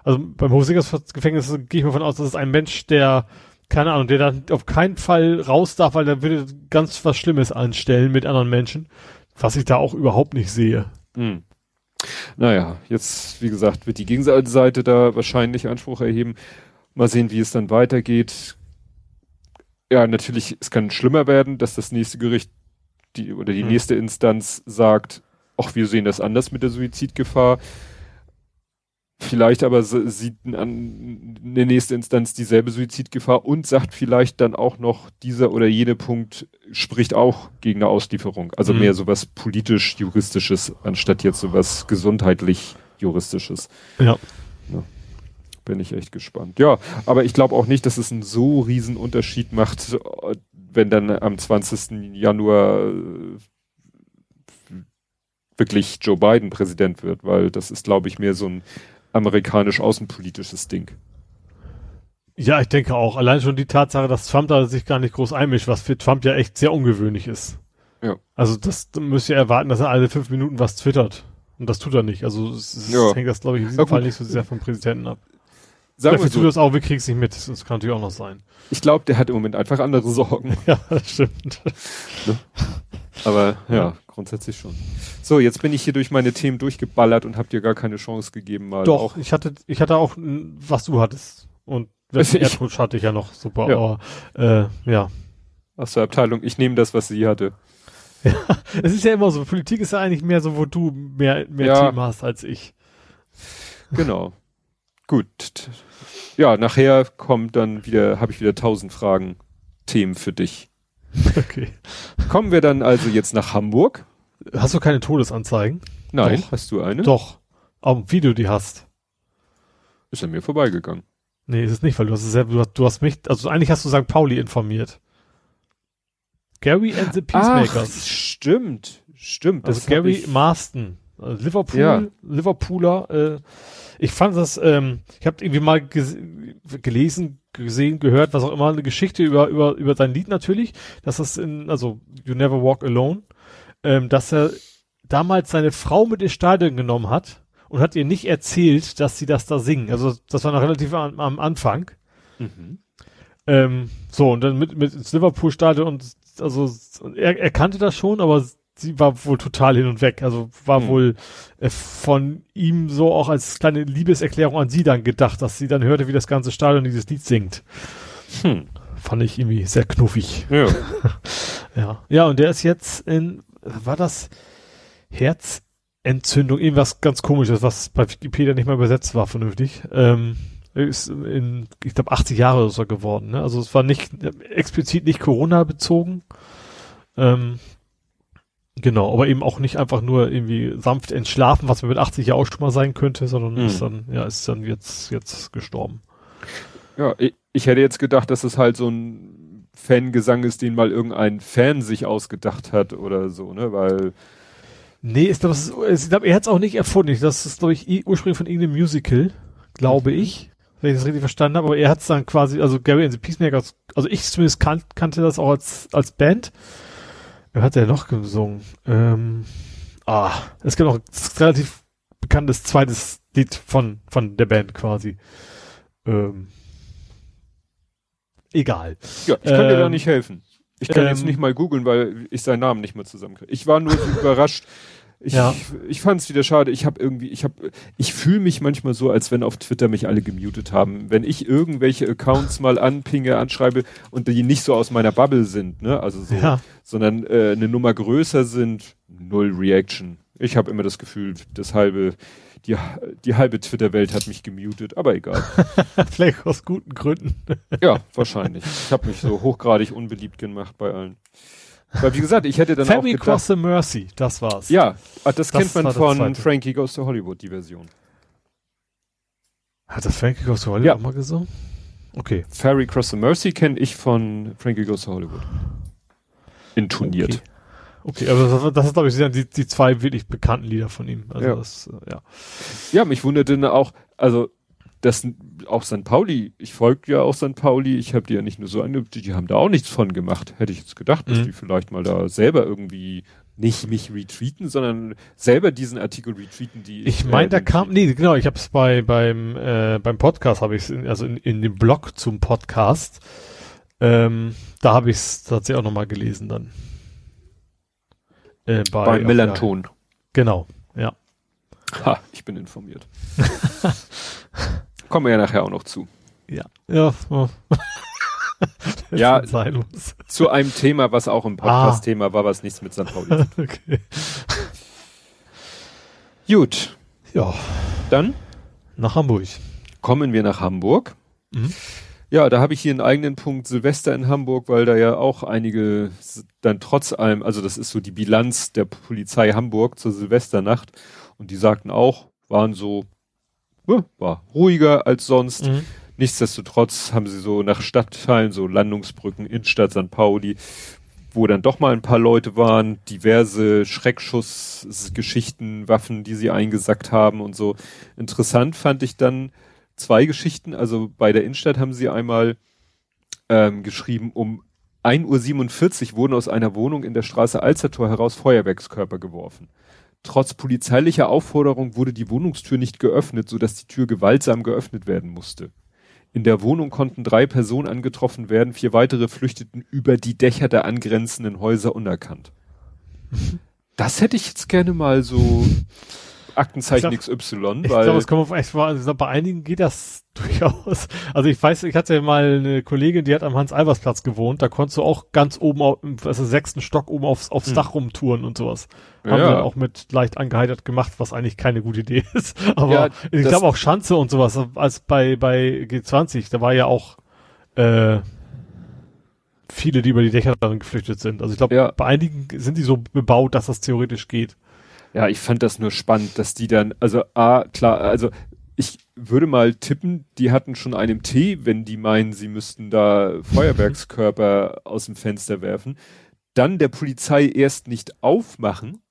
Speaker 3: also beim Hochsicherheitsgefängnis gehe ich mal von aus, das ist ein Mensch, der keine Ahnung, der dann auf keinen Fall raus darf, weil der würde ganz was Schlimmes anstellen mit anderen Menschen, was ich da auch überhaupt nicht sehe. Hm.
Speaker 2: Naja, jetzt, wie gesagt, wird die Gegenseite da wahrscheinlich Anspruch erheben. Mal sehen, wie es dann weitergeht. Ja, natürlich, es kann schlimmer werden, dass das nächste Gericht die, oder die hm. nächste Instanz sagt, ach, wir sehen das anders mit der Suizidgefahr. Vielleicht aber sieht an eine nächste Instanz dieselbe Suizidgefahr und sagt vielleicht dann auch noch, dieser oder jene Punkt spricht auch gegen eine Auslieferung. Also mhm. mehr sowas politisch-juristisches, anstatt jetzt sowas gesundheitlich-juristisches.
Speaker 3: Ja.
Speaker 2: ja. Bin ich echt gespannt. Ja, aber ich glaube auch nicht, dass es einen so riesen Unterschied macht, wenn dann am 20. Januar äh, wirklich Joe Biden Präsident wird, weil das ist, glaube ich, mehr so ein amerikanisch-außenpolitisches Ding.
Speaker 3: Ja, ich denke auch. Allein schon die Tatsache, dass Trump da sich gar nicht groß einmischt, was für Trump ja echt sehr ungewöhnlich ist.
Speaker 2: Ja.
Speaker 3: Also das müsst ihr erwarten, dass er alle fünf Minuten was twittert. Und das tut er nicht. Also es, ja. hängt das, glaube ich, in diesem Fall nicht so sehr vom Präsidenten ab.
Speaker 2: Sagen Vielleicht
Speaker 3: wir so. tut das auch, wir kriegen es nicht mit. Das kann natürlich auch noch sein.
Speaker 2: Ich glaube, der hat im Moment einfach andere Sorgen.
Speaker 3: Ja, das stimmt.
Speaker 2: Ne? Aber ja, ja, grundsätzlich schon. So, jetzt bin ich hier durch meine Themen durchgeballert und hab dir gar keine Chance gegeben, mal.
Speaker 3: Doch, auch. ich hatte, ich hatte auch, was du hattest. Und Erdrutsch hatte ich ja noch super, ja. aber äh, ja.
Speaker 2: Aus der Abteilung, ich nehme das, was sie hatte.
Speaker 3: Ja, es ist ja immer so, Politik ist ja eigentlich mehr so, wo du mehr, mehr ja. Themen hast als ich.
Speaker 2: Genau. Gut. Ja, nachher kommt dann wieder, habe ich wieder tausend Fragen, Themen für dich.
Speaker 3: Okay.
Speaker 2: Kommen wir dann also jetzt nach Hamburg.
Speaker 3: Hast du keine Todesanzeigen?
Speaker 2: Nein. Doch. Hast du eine?
Speaker 3: Doch. Aber wie du die hast.
Speaker 2: Ist an mir vorbeigegangen.
Speaker 3: Nee, ist es nicht, weil du hast es selber, du hast, du hast mich, also eigentlich hast du St. Pauli informiert. Gary and the Peacemakers.
Speaker 2: Ach, stimmt, stimmt.
Speaker 3: Also Gary ich... Marston. Also Liverpool, ja. Liverpooler, äh, ich fand das, ähm, ich habe irgendwie mal gelesen, gesehen, gehört, was auch immer, eine Geschichte über, über, über sein Lied natürlich, dass das in, also You Never Walk Alone, ähm, dass er damals seine Frau mit ins Stadion genommen hat und hat ihr nicht erzählt, dass sie das da singen. Also das war noch relativ am, am Anfang. Mhm. Ähm, so, und dann mit, mit ins Liverpool-Stadion und also er, er kannte das schon, aber sie war wohl total hin und weg. Also war hm. wohl äh, von ihm so auch als kleine Liebeserklärung an sie dann gedacht, dass sie dann hörte, wie das ganze Stadion dieses Lied singt. Hm. Fand ich irgendwie sehr knuffig.
Speaker 2: Ja.
Speaker 3: ja. Ja, und der ist jetzt in, war das Herzentzündung, irgendwas ganz komisches, was bei Wikipedia nicht mal übersetzt war vernünftig. Ähm, ist in, ich glaube, 80 Jahre ist er geworden. Ne? Also es war nicht explizit nicht Corona bezogen. Ähm, Genau, aber eben auch nicht einfach nur irgendwie sanft entschlafen, was man mit 80 ja auch schon mal sein könnte, sondern mhm. ist dann, ja, ist dann jetzt, jetzt gestorben.
Speaker 2: Ja, ich, ich hätte jetzt gedacht, dass es halt so ein Fangesang ist, den mal irgendein Fan sich ausgedacht hat oder so, ne, weil.
Speaker 3: Nee, ist, das, ist, ich glaube, er hat es auch nicht erfunden. Das ist, glaube ich, ursprünglich von irgendeinem Musical, glaube mhm. ich, wenn ich das richtig verstanden habe, aber er hat es dann quasi, also Gary and the Peacemakers, also ich zumindest kan kannte das auch als, als Band hat der noch gesungen? Ähm, ah, es gibt noch ein relativ bekanntes zweites Lied von, von der Band quasi. Ähm, egal.
Speaker 2: Ja, ich kann ähm, dir da ähm, nicht helfen. Ich kann ähm, jetzt nicht mal googeln, weil ich seinen Namen nicht mehr zusammenkriege. Ich war nur überrascht, ich, ja. ich fand es wieder schade. Ich habe irgendwie, ich habe, ich fühle mich manchmal so, als wenn auf Twitter mich alle gemutet haben. Wenn ich irgendwelche Accounts mal anpinge, anschreibe und die nicht so aus meiner Bubble sind, ne, also so, ja. sondern äh, eine Nummer größer sind, null Reaction. Ich habe immer das Gefühl, das halbe, die, die halbe Twitter-Welt hat mich gemutet, aber egal.
Speaker 3: Vielleicht aus guten Gründen.
Speaker 2: ja, wahrscheinlich. Ich habe mich so hochgradig unbeliebt gemacht bei allen. Weil wie gesagt, ich hätte dann
Speaker 3: Ferry
Speaker 2: auch gedacht,
Speaker 3: Cross the Mercy, das war's.
Speaker 2: Ja, ah, das, das kennt man von Frankie Goes to Hollywood, die Version.
Speaker 3: Hat das Frankie Goes to Hollywood ja. auch mal gesungen? Okay.
Speaker 2: Ferry Cross the Mercy kenne ich von Frankie Goes to Hollywood. Intoniert.
Speaker 3: Okay. Okay, aber das, das ist, glaube ich, die, die zwei wirklich bekannten Lieder von ihm. Also ja. das, äh, ja.
Speaker 2: Ja, mich wunderte auch, also das auch St. Pauli, ich folge ja auch St. Pauli, ich habe die ja nicht nur so ange, die, die haben da auch nichts von gemacht. Hätte ich jetzt gedacht, dass mhm. die vielleicht mal da selber irgendwie nicht mich retweeten, sondern selber diesen Artikel retweeten, die
Speaker 3: ich meine, äh, da kam nee, genau, ich habe es bei beim äh, beim Podcast habe ich es also in, in dem Blog zum Podcast ähm, da habe ich es tatsächlich auch nochmal gelesen dann.
Speaker 2: Äh, bei, bei Melanton.
Speaker 3: Ja, genau, ja.
Speaker 2: Ha, ich bin informiert. Kommen wir ja nachher auch noch zu.
Speaker 3: Ja. Ja.
Speaker 2: Ja, zu einem Thema, was auch im Podcast-Thema ah. war, was nichts mit St. Pauli okay. Gut.
Speaker 3: Ja.
Speaker 2: Dann?
Speaker 3: Nach Hamburg.
Speaker 2: Kommen wir nach Hamburg. Mhm. Ja, da habe ich hier einen eigenen Punkt Silvester in Hamburg, weil da ja auch einige dann trotz allem, also das ist so die Bilanz der Polizei Hamburg zur Silvesternacht und die sagten auch, waren so, war ruhiger als sonst. Mhm. Nichtsdestotrotz haben sie so nach Stadtteilen, so Landungsbrücken, Innenstadt St. Pauli, wo dann doch mal ein paar Leute waren, diverse Schreckschussgeschichten, Waffen, die sie eingesackt haben und so. Interessant fand ich dann, zwei Geschichten. Also bei der Innenstadt haben sie einmal ähm, geschrieben, um 1.47 Uhr wurden aus einer Wohnung in der Straße Alzertor heraus Feuerwerkskörper geworfen. Trotz polizeilicher Aufforderung wurde die Wohnungstür nicht geöffnet, sodass die Tür gewaltsam geöffnet werden musste. In der Wohnung konnten drei Personen angetroffen werden, vier weitere flüchteten über die Dächer der angrenzenden Häuser unerkannt. Das hätte ich jetzt gerne mal so Aktenzeichen
Speaker 3: ich glaub,
Speaker 2: XY,
Speaker 3: weil. Ich glaube, es kommt auf echt mal, also bei einigen geht das durchaus. Also ich weiß, ich hatte mal eine Kollegin, die hat am Hans-Albers-Platz gewohnt, da konntest du auch ganz oben auf, also sechsten Stock oben aufs, aufs hm. Dach rumtouren und sowas. Haben ja. wir auch mit leicht angeheitert gemacht, was eigentlich keine gute Idee ist. Aber ja, ich glaube auch Schanze und sowas, als bei, bei G20, da war ja auch, äh, viele, die über die Dächer dann geflüchtet sind. Also ich glaube, ja. bei einigen sind die so bebaut, dass das theoretisch geht.
Speaker 2: Ja, ich fand das nur spannend, dass die dann, also A, klar, also ich würde mal tippen, die hatten schon einen Tee, wenn die meinen, sie müssten da Feuerwerkskörper aus dem Fenster werfen. Dann der Polizei erst nicht aufmachen.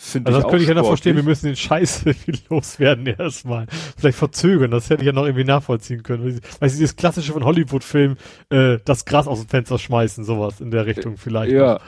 Speaker 2: Finde also
Speaker 3: das könnte ich ja noch verstehen, wir müssen den Scheiß loswerden erstmal. Vielleicht verzögern, das hätte ich ja noch irgendwie nachvollziehen können. Weil dieses klassische von Hollywood-Film, äh, das Gras aus dem Fenster schmeißen, sowas in der Richtung vielleicht.
Speaker 2: Ja. Noch.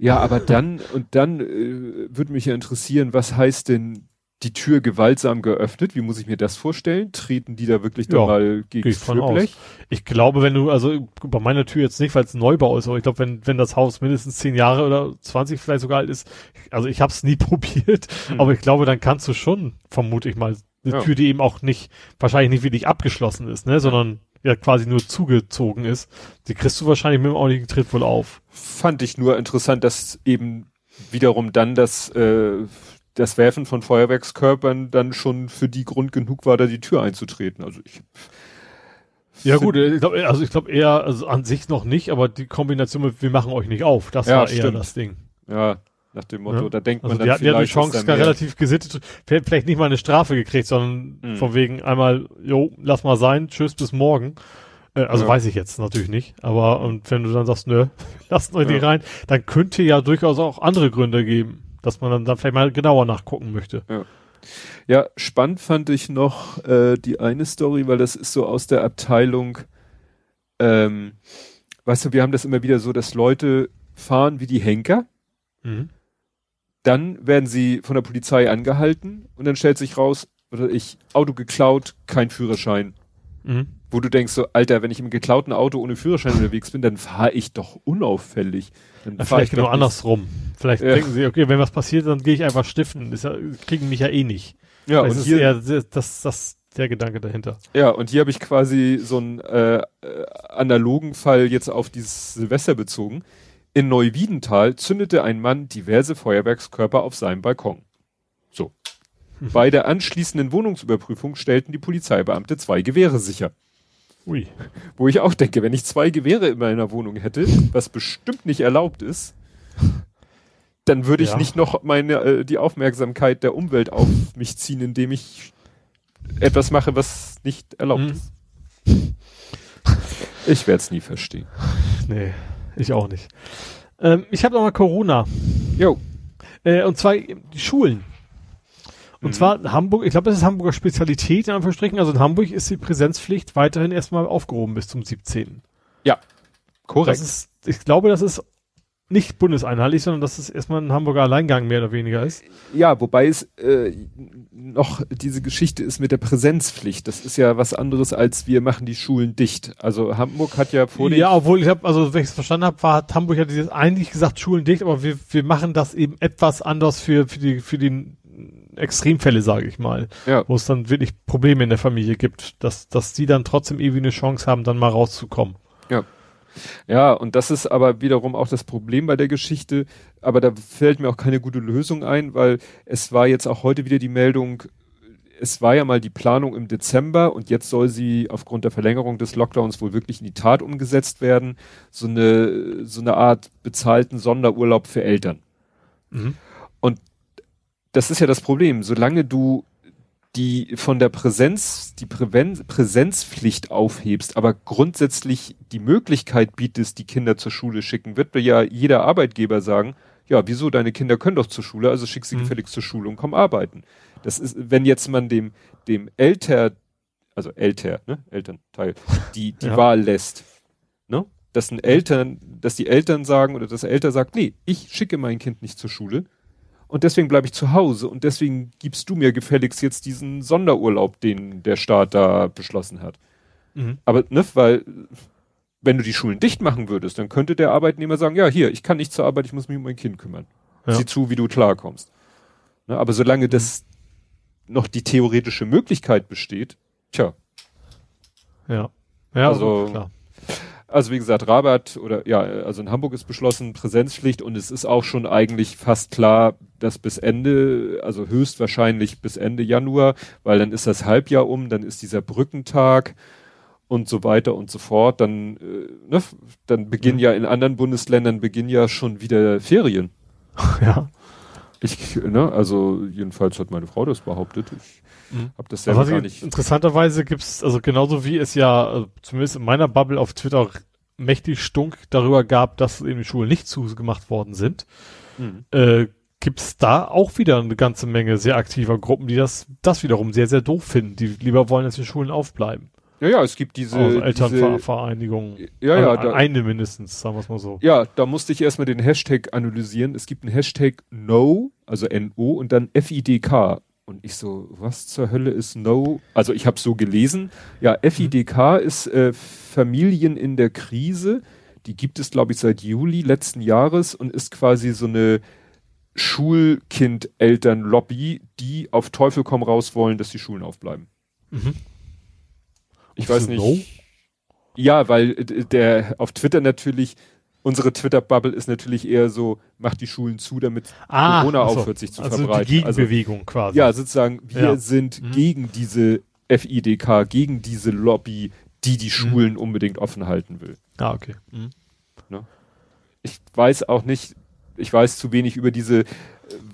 Speaker 2: Ja, aber dann, und dann äh, würde mich ja interessieren, was heißt denn die Tür gewaltsam geöffnet? Wie muss ich mir das vorstellen? Treten die da wirklich ja, mal gegen das
Speaker 3: Türblech? Ich glaube, wenn du, also bei meiner Tür jetzt nicht, weil es Neubau ist, aber ich glaube, wenn, wenn das Haus mindestens zehn Jahre oder 20 vielleicht sogar alt ist, also ich habe es nie probiert, hm. aber ich glaube, dann kannst du schon, vermute ich mal, eine ja. Tür, die eben auch nicht, wahrscheinlich nicht wirklich abgeschlossen ist, ne, sondern ja quasi nur zugezogen ist, die kriegst du wahrscheinlich mit dem ordentlichen Tritt wohl auf.
Speaker 2: Fand ich nur interessant, dass eben wiederum dann das, äh, das Werfen von Feuerwerkskörpern dann schon für die Grund genug war, da die Tür einzutreten. Also ich
Speaker 3: ja gut, ich glaub, also ich glaube eher also an sich noch nicht, aber die Kombination mit wir machen euch nicht auf, das ja, war eher stimmt. das Ding.
Speaker 2: Ja, nach dem Motto, ja. da denkt
Speaker 3: also
Speaker 2: man dann
Speaker 3: die vielleicht. Die Chance gar relativ gesittet, vielleicht nicht mal eine Strafe gekriegt, sondern mhm. von wegen einmal, jo, lass mal sein, tschüss, bis morgen. Äh, also ja. weiß ich jetzt natürlich nicht, aber und wenn du dann sagst, nö, lasst euch ja. nicht rein, dann könnte ja durchaus auch andere Gründe geben, dass man dann, dann vielleicht mal genauer nachgucken möchte.
Speaker 2: Ja. Ja, spannend fand ich noch äh, die eine Story, weil das ist so aus der Abteilung, ähm, weißt du, wir haben das immer wieder so, dass Leute fahren wie die Henker. Mhm. Dann werden sie von der Polizei angehalten und dann stellt sich raus, oder ich, Auto geklaut, kein Führerschein. Mhm. Wo du denkst so, Alter, wenn ich im geklauten Auto ohne Führerschein unterwegs bin, dann fahre ich doch unauffällig.
Speaker 3: Dann ja, vielleicht genau andersrum. Vielleicht ja. denken sie, okay, wenn was passiert, dann gehe ich einfach stiften. Das ja, kriegen mich ja eh nicht. Ja, und ist hier, eher das, das, der Gedanke dahinter.
Speaker 2: Ja, und hier habe ich quasi so einen äh, äh, analogen Fall jetzt auf dieses Silvester bezogen. In Neuwiedental zündete ein Mann diverse Feuerwerkskörper auf seinem Balkon. So. Bei der anschließenden Wohnungsüberprüfung stellten die Polizeibeamte zwei Gewehre sicher. Ui. Wo ich auch denke, wenn ich zwei Gewehre in meiner Wohnung hätte, was bestimmt nicht erlaubt ist, dann würde ich ja. nicht noch meine äh, die Aufmerksamkeit der Umwelt auf mich ziehen, indem ich etwas mache, was nicht erlaubt hm. ist. Ich werde es nie verstehen.
Speaker 3: Nee. Ich auch nicht. Ähm, ich habe noch mal Corona.
Speaker 2: Jo.
Speaker 3: Äh, und zwar die Schulen. Und mhm. zwar Hamburg, ich glaube, das ist Hamburger Spezialität in Anführungsstrichen. Also in Hamburg ist die Präsenzpflicht weiterhin erstmal aufgehoben bis zum 17.
Speaker 2: Ja, korrekt.
Speaker 3: Ist, ich glaube, das ist nicht bundeseinheitlich, sondern dass es erstmal ein Hamburger Alleingang mehr oder weniger ist.
Speaker 2: Ja, wobei es äh, noch diese Geschichte ist mit der Präsenzpflicht. Das ist ja was anderes als wir machen die Schulen dicht. Also Hamburg hat ja vor
Speaker 3: Ja, obwohl ich habe, also wenn ich es verstanden habe, war hat Hamburg ja dieses eigentlich gesagt Schulen dicht, aber wir, wir machen das eben etwas anders für für die für die Extremfälle, sage ich mal, ja. wo es dann wirklich Probleme in der Familie gibt, dass dass die dann trotzdem irgendwie eine Chance haben, dann mal rauszukommen.
Speaker 2: Ja. Ja, und das ist aber wiederum auch das Problem bei der Geschichte. Aber da fällt mir auch keine gute Lösung ein, weil es war jetzt auch heute wieder die Meldung, es war ja mal die Planung im Dezember und jetzt soll sie aufgrund der Verlängerung des Lockdowns wohl wirklich in die Tat umgesetzt werden. So eine, so eine Art bezahlten Sonderurlaub für Eltern. Mhm. Und das ist ja das Problem. Solange du die von der Präsenz, die Präven Präsenzpflicht aufhebst, aber grundsätzlich die Möglichkeit bietest, die Kinder zur Schule schicken, wird ja jeder Arbeitgeber sagen, ja, wieso, deine Kinder können doch zur Schule, also schick sie mhm. gefälligst zur Schule und komm arbeiten. Das ist, wenn jetzt man dem, dem Älter, also Älter, ne, Elternteil, die, die ja. Wahl lässt, ne, dass ein Eltern, dass die Eltern sagen oder das Eltern sagt, nee, ich schicke mein Kind nicht zur Schule, und deswegen bleibe ich zu Hause und deswegen gibst du mir gefälligst jetzt diesen Sonderurlaub, den der Staat da beschlossen hat. Mhm. Aber, ne, weil, wenn du die Schulen dicht machen würdest, dann könnte der Arbeitnehmer sagen, ja, hier, ich kann nicht zur Arbeit, ich muss mich um mein Kind kümmern. Ja. Sieh zu, wie du klarkommst. Ne, aber solange das noch die theoretische Möglichkeit besteht, tja.
Speaker 3: Ja. Ja, also, klar.
Speaker 2: Also wie gesagt, Rabat oder ja, also in Hamburg ist beschlossen Präsenzpflicht und es ist auch schon eigentlich fast klar, dass bis Ende, also höchstwahrscheinlich bis Ende Januar, weil dann ist das Halbjahr um, dann ist dieser Brückentag und so weiter und so fort. Dann, äh, ne, dann beginnen mhm. ja in anderen Bundesländern beginnen ja schon wieder Ferien.
Speaker 3: Ja.
Speaker 2: Ich, ne, also jedenfalls hat meine Frau das behauptet. Ich
Speaker 3: Mhm. Hab das selber gar nicht. Interessanterweise gibt's also genauso wie es ja, also zumindest in meiner Bubble auf Twitter mächtig stunk darüber gab, dass eben die Schulen nicht zugemacht worden sind, mhm. äh, gibt's da auch wieder eine ganze Menge sehr aktiver Gruppen, die das, das wiederum sehr, sehr doof finden, die lieber wollen, dass die Schulen aufbleiben.
Speaker 2: Ja, ja, es gibt diese
Speaker 3: also Elternvereinigungen.
Speaker 2: Ja, ja,
Speaker 3: äh, da, eine mindestens, sagen wir es mal so.
Speaker 2: Ja, da musste ich erstmal den Hashtag analysieren. Es gibt einen Hashtag No, also N-O und dann F-I-D-K. Und ich so, was zur Hölle ist No? Also ich habe so gelesen. Ja, FIDK mhm. ist äh, Familien in der Krise. Die gibt es, glaube ich, seit Juli letzten Jahres und ist quasi so eine Schulkind-Eltern-Lobby, die auf Teufel komm raus wollen, dass die Schulen aufbleiben. Mhm. Ich weiß nicht. No? Ja, weil äh, der auf Twitter natürlich unsere Twitter-Bubble ist natürlich eher so, macht die Schulen zu, damit
Speaker 3: ah,
Speaker 2: Corona also, aufhört, sich zu also verbreiten.
Speaker 3: Die Gegenbewegung also, quasi.
Speaker 2: Ja, sozusagen, wir ja. sind mhm. gegen diese FIDK, gegen diese Lobby, die die mhm. Schulen mhm. unbedingt offen halten will.
Speaker 3: Ah, okay. Mhm.
Speaker 2: Ne? Ich weiß auch nicht, ich weiß zu wenig über diese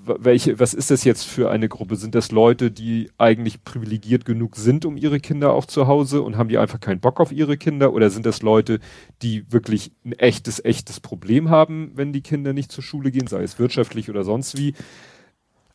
Speaker 2: welche, was ist das jetzt für eine Gruppe? Sind das Leute, die eigentlich privilegiert genug sind, um ihre Kinder auch zu Hause und haben die einfach keinen Bock auf ihre Kinder? Oder sind das Leute, die wirklich ein echtes, echtes Problem haben, wenn die Kinder nicht zur Schule gehen, sei es wirtschaftlich oder sonst wie?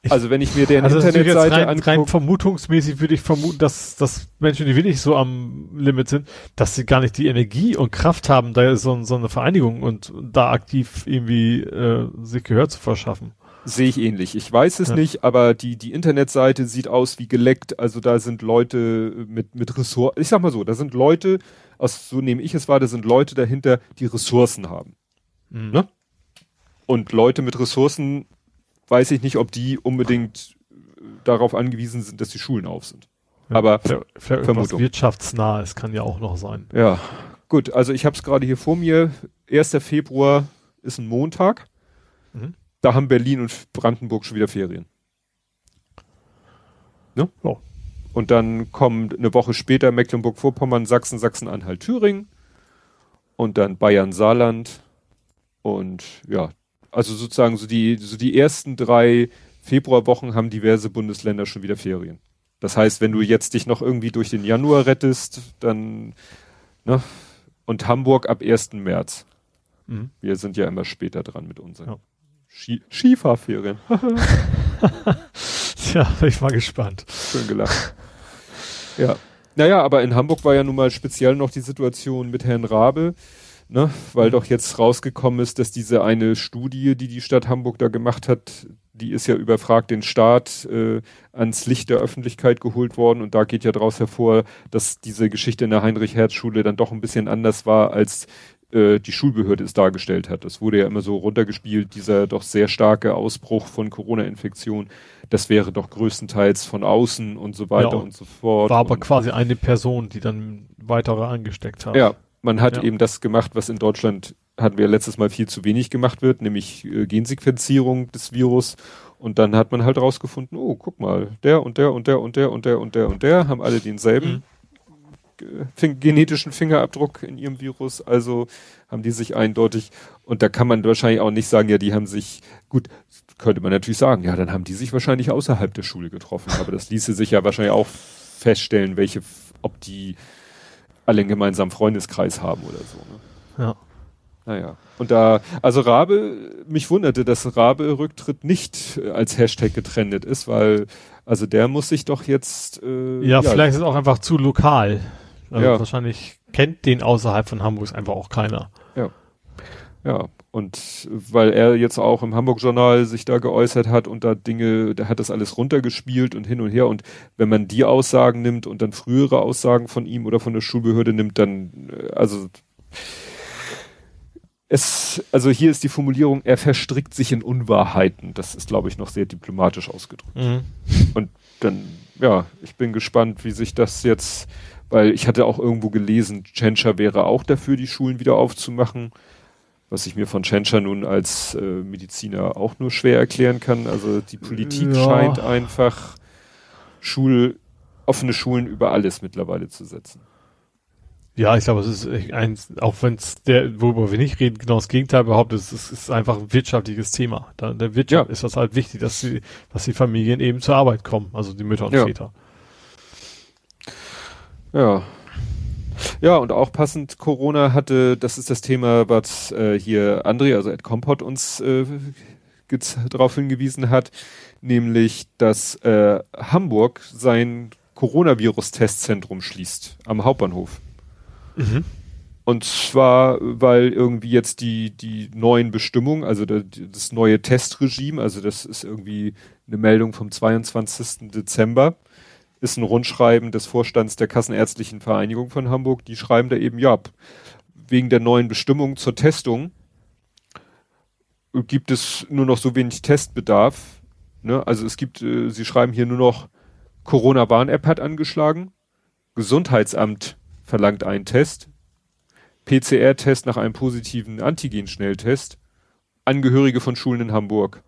Speaker 2: Also wenn ich mir deren also Internetseite
Speaker 3: rein, angucke. Rein vermutungsmäßig würde ich vermuten, dass, dass Menschen, die wirklich so am Limit sind, dass sie gar nicht die Energie und Kraft haben, da so, so eine Vereinigung und da aktiv irgendwie äh, sich Gehör zu verschaffen.
Speaker 2: Sehe ich ähnlich. Ich weiß es ja. nicht, aber die, die Internetseite sieht aus wie geleckt. Also da sind Leute mit, mit Ressourcen. Ich sag mal so, da sind Leute, aus, so nehme ich es wahr, da sind Leute dahinter, die Ressourcen haben. Mhm. Ne? Und Leute mit Ressourcen, weiß ich nicht, ob die unbedingt darauf angewiesen sind, dass die Schulen auf sind. Ja, aber
Speaker 3: vielleicht, Vermutung. wirtschaftsnah, es kann ja auch noch sein.
Speaker 2: Ja, gut. Also ich habe es gerade hier vor mir. 1. Februar ist ein Montag. Mhm da haben Berlin und Brandenburg schon wieder Ferien. Ne? Ja. Und dann kommt eine Woche später Mecklenburg-Vorpommern, Sachsen, Sachsen-Anhalt, Thüringen und dann Bayern, Saarland und ja, also sozusagen so die, so die ersten drei Februarwochen haben diverse Bundesländer schon wieder Ferien. Das heißt, wenn du jetzt dich noch irgendwie durch den Januar rettest, dann, ne, und Hamburg ab 1. März. Mhm. Wir sind ja immer später dran mit unseren. Ja. Ski Skifahrferien.
Speaker 3: Tja, bin ich mal gespannt.
Speaker 2: Schön gelacht. Ja. Naja, aber in Hamburg war ja nun mal speziell noch die Situation mit Herrn Rabe, ne, weil doch jetzt rausgekommen ist, dass diese eine Studie, die die Stadt Hamburg da gemacht hat, die ist ja überfragt den Staat äh, ans Licht der Öffentlichkeit geholt worden und da geht ja daraus hervor, dass diese Geschichte in der Heinrich-Herz-Schule dann doch ein bisschen anders war, als äh, die Schulbehörde es dargestellt hat. Das wurde ja immer so runtergespielt, dieser doch sehr starke Ausbruch von Corona-Infektion. Das wäre doch größtenteils von außen und so weiter ja, und so fort.
Speaker 3: War aber quasi eine Person, die dann weitere angesteckt hat.
Speaker 2: Ja, man hat ja. eben das gemacht, was in Deutschland hatten wir letztes Mal viel zu wenig gemacht wird, nämlich äh, Gensequenzierung des Virus Und dann hat man halt rausgefunden, oh, guck mal, der und der und der und der und der und der und der haben alle denselben mhm. Genetischen Fingerabdruck in ihrem Virus, also haben die sich eindeutig, und da kann man wahrscheinlich auch nicht sagen, ja, die haben sich, gut, könnte man natürlich sagen, ja, dann haben die sich wahrscheinlich außerhalb der Schule getroffen, aber das ließe sich ja wahrscheinlich auch feststellen, welche, ob die alle einen gemeinsamen Freundeskreis haben oder so. Ne?
Speaker 3: Ja.
Speaker 2: Naja. Und da, also Rabe, mich wunderte, dass Rabe Rücktritt nicht als Hashtag getrennt ist, weil, also der muss sich doch jetzt.
Speaker 3: Äh, ja, ja, vielleicht ist es auch einfach zu lokal. Also ja. Wahrscheinlich kennt den außerhalb von Hamburg einfach auch keiner.
Speaker 2: Ja. Ja. Und weil er jetzt auch im Hamburg-Journal sich da geäußert hat und da Dinge, der hat das alles runtergespielt und hin und her. Und wenn man die Aussagen nimmt und dann frühere Aussagen von ihm oder von der Schulbehörde nimmt, dann, äh, also es, also hier ist die Formulierung, er verstrickt sich in Unwahrheiten. Das ist, glaube ich, noch sehr diplomatisch ausgedrückt. Mhm. Und dann, ja, ich bin gespannt, wie sich das jetzt, weil ich hatte auch irgendwo gelesen, Tschentscher wäre auch dafür, die Schulen wieder aufzumachen, was ich mir von Tschentscher nun als äh, Mediziner auch nur schwer erklären kann. Also die Politik ja. scheint einfach Schul, offene Schulen über alles mittlerweile zu setzen.
Speaker 3: Ja, ich glaube, es ist eins, auch wenn es der, worüber wir nicht reden, genau das Gegenteil behauptet, es ist, ist einfach ein wirtschaftliches Thema. Da, der Wirtschaft ja. ist das halt wichtig, dass sie, dass die Familien eben zur Arbeit kommen, also die Mütter und ja. Väter.
Speaker 2: Ja. Ja, und auch passend Corona hatte, das ist das Thema, was äh, hier André, also Ed Kompott uns äh, darauf hingewiesen hat, nämlich, dass äh, Hamburg sein Coronavirus-Testzentrum schließt am Hauptbahnhof. Mhm. Und zwar, weil irgendwie jetzt die, die neuen Bestimmungen, also das neue Testregime, also das ist irgendwie eine Meldung vom 22. Dezember, ist ein Rundschreiben des Vorstands der Kassenärztlichen Vereinigung von Hamburg. Die schreiben da eben, ja, wegen der neuen Bestimmungen zur Testung gibt es nur noch so wenig Testbedarf. Ne? Also es gibt, äh, sie schreiben hier nur noch, Corona-Warn-App hat angeschlagen, Gesundheitsamt verlangt einen Test, PCR-Test nach einem positiven Antigen-Schnelltest, Angehörige von Schulen in Hamburg.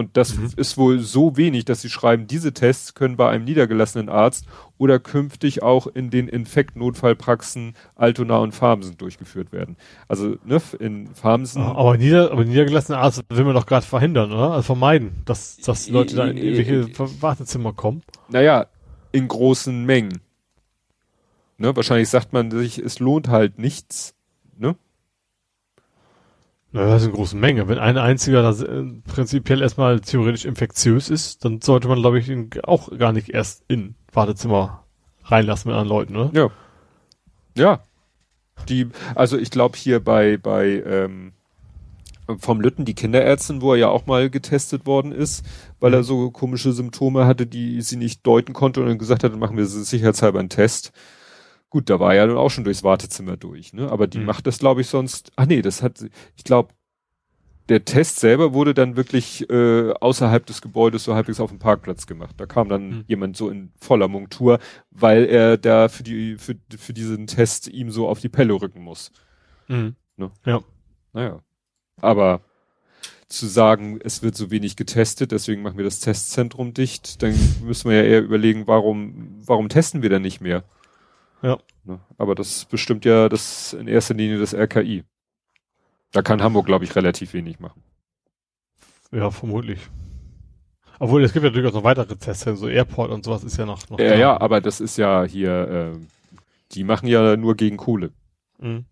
Speaker 2: Und das mhm. ist wohl so wenig, dass sie schreiben, diese Tests können bei einem niedergelassenen Arzt oder künftig auch in den Infektnotfallpraxen Altona und Farmsen durchgeführt werden. Also, ne, in Farmsen.
Speaker 3: Aber, nieder, aber niedergelassene Arzt will man doch gerade verhindern, oder? Also vermeiden, dass, dass Leute da in irgendwelche Wartezimmer kommen.
Speaker 2: Naja, in großen Mengen. Ne? Wahrscheinlich sagt man sich, es lohnt halt nichts. Ne?
Speaker 3: Na, das ist eine große Menge. Wenn ein einziger das äh, prinzipiell erstmal theoretisch infektiös ist, dann sollte man, glaube ich, ihn auch gar nicht erst in Wartezimmer reinlassen mit anderen Leuten, oder?
Speaker 2: Ja. Ja. Die, also ich glaube hier bei, bei ähm, vom Lütten, die Kinderärztin, wo er ja auch mal getestet worden ist, weil er mhm. so komische Symptome hatte, die sie nicht deuten konnte und dann gesagt hat, dann machen wir sicherheitshalber einen Test. Gut, da war ja dann auch schon durchs Wartezimmer durch, ne? Aber die mhm. macht das, glaube ich, sonst. Ach nee, das hat, ich glaube, der Test selber wurde dann wirklich äh, außerhalb des Gebäudes so halbwegs auf dem Parkplatz gemacht. Da kam dann mhm. jemand so in voller Montur, weil er da für die für, für diesen Test ihm so auf die Pelle rücken muss.
Speaker 3: Mhm. Ne? Ja.
Speaker 2: Naja. Aber zu sagen, es wird so wenig getestet, deswegen machen wir das Testzentrum dicht, dann müssen wir ja eher überlegen, warum, warum testen wir denn nicht mehr?
Speaker 3: Ja.
Speaker 2: Ne? Aber das bestimmt ja das in erster Linie das RKI. Da kann Hamburg, glaube ich, relativ wenig machen.
Speaker 3: Ja, vermutlich. Obwohl, es gibt ja durchaus noch weitere Tests, so Airport und sowas ist ja noch. noch
Speaker 2: ja, ja, aber das ist ja hier, äh, die machen ja nur gegen Kohle. Mhm.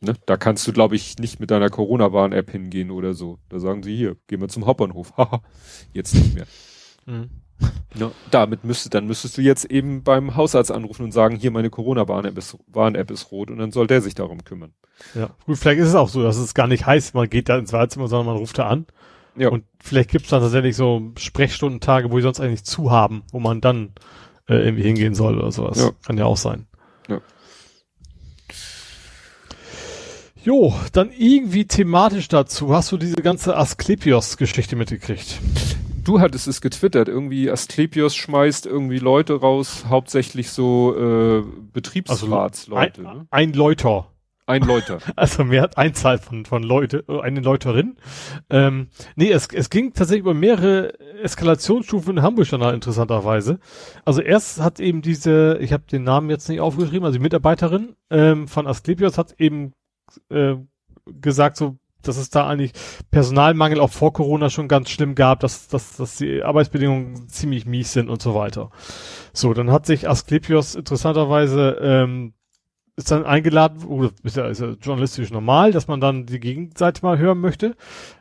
Speaker 2: Ne? Da kannst du, glaube ich, nicht mit deiner Corona-Warn-App hingehen oder so. Da sagen sie hier, gehen wir zum Hauptbahnhof. Haha, jetzt nicht mehr. Mhm. Ja, damit müsste, dann müsstest du jetzt eben beim Hausarzt anrufen und sagen, hier meine Corona-Warn-App ist, Warn-App ist rot und dann soll der sich darum kümmern.
Speaker 3: Ja, gut, vielleicht ist es auch so, dass es gar nicht heißt, man geht da ins Wartezimmer, sondern man ruft da an. Ja. Und vielleicht gibt es dann tatsächlich so Sprechstundentage, wo die sonst eigentlich zu haben, wo man dann äh, irgendwie hingehen soll oder sowas. Ja. Kann ja auch sein. Ja. Jo, dann irgendwie thematisch dazu. Hast du diese ganze Asklepios-Geschichte mitgekriegt?
Speaker 2: Du hattest es getwittert, irgendwie Asklepios schmeißt irgendwie Leute raus, hauptsächlich so äh, Betriebsratsleute.
Speaker 3: Also ein, ne? ein Leuter.
Speaker 2: Ein Läuter.
Speaker 3: Also mehr Einzahl von, von Leute, eine Läuterin. Ähm, nee, es, es ging tatsächlich über mehrere Eskalationsstufen in Hamburg schon interessanterweise. Also erst hat eben diese, ich habe den Namen jetzt nicht aufgeschrieben, also die Mitarbeiterin ähm, von Asklepios hat eben äh, gesagt, so, dass es da eigentlich Personalmangel auch vor Corona schon ganz schlimm gab, dass, dass, dass die Arbeitsbedingungen ziemlich mies sind und so weiter. So, dann hat sich Asklepios interessanterweise ähm, ist dann eingeladen, oder ist ja, ist ja journalistisch normal, dass man dann die Gegenseite mal hören möchte,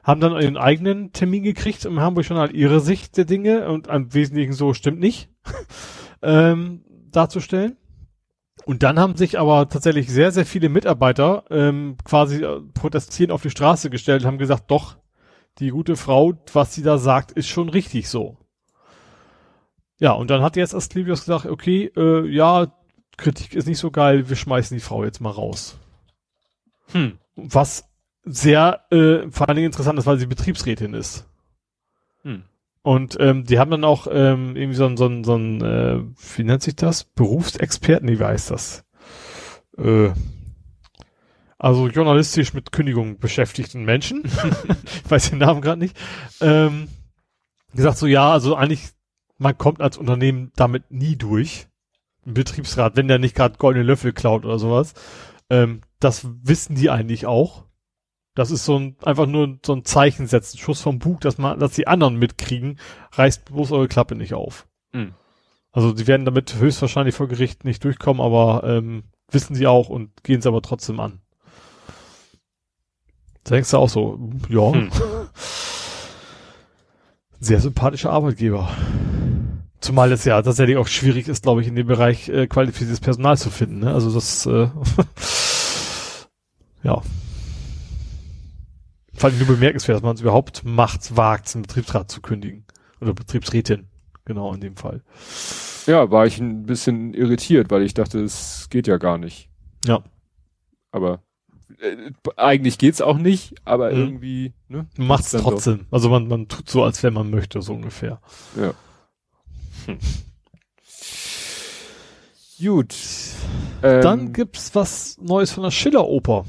Speaker 3: haben dann ihren eigenen Termin gekriegt im Hamburg halt ihre Sicht der Dinge und am Wesentlichen so stimmt nicht ähm, darzustellen. Und dann haben sich aber tatsächlich sehr, sehr viele Mitarbeiter ähm, quasi äh, protestieren auf die Straße gestellt und haben gesagt, doch, die gute Frau, was sie da sagt, ist schon richtig so. Ja, und dann hat jetzt Asklepios gesagt, okay, äh, ja, Kritik ist nicht so geil, wir schmeißen die Frau jetzt mal raus. Hm. Was sehr äh, vor allen Dingen interessant ist, weil sie Betriebsrätin ist. Hm. Und ähm, die haben dann auch ähm, irgendwie so ein, so ein, so ein äh, wie nennt sich das? Berufsexperten, wie heißt das? Äh, also journalistisch mit Kündigung beschäftigten Menschen. ich weiß den Namen gerade nicht. Ähm, gesagt so, ja, also eigentlich, man kommt als Unternehmen damit nie durch ein Betriebsrat, wenn der nicht gerade goldene Löffel klaut oder sowas. Ähm, das wissen die eigentlich auch. Das ist so ein, einfach nur so ein Zeichen setzen, Schuss vom Bug, dass man, dass die anderen mitkriegen, reißt bloß eure Klappe nicht auf. Mhm. Also die werden damit höchstwahrscheinlich vor Gericht nicht durchkommen, aber ähm, wissen sie auch und gehen es aber trotzdem an. Da denkst du auch so, ja. Hm. Sehr sympathischer Arbeitgeber. Zumal es ja tatsächlich auch schwierig ist, glaube ich, in dem Bereich äh, qualifiziertes Personal zu finden. Ne? Also das, äh, ja. Vor allem nur bemerkenswert, dass man es überhaupt macht, wagt, einen Betriebsrat zu kündigen. Oder Betriebsrätin, genau in dem Fall.
Speaker 2: Ja, war ich ein bisschen irritiert, weil ich dachte, es geht ja gar nicht.
Speaker 3: Ja.
Speaker 2: Aber äh, eigentlich geht's auch nicht, aber mhm. irgendwie,
Speaker 3: ne? Macht's trotzdem. Doch. Also man, man tut so, als wenn man möchte, so ungefähr.
Speaker 2: Ja. Hm. Gut.
Speaker 3: Ähm, Dann gibt's was Neues von der Schiller-Oper.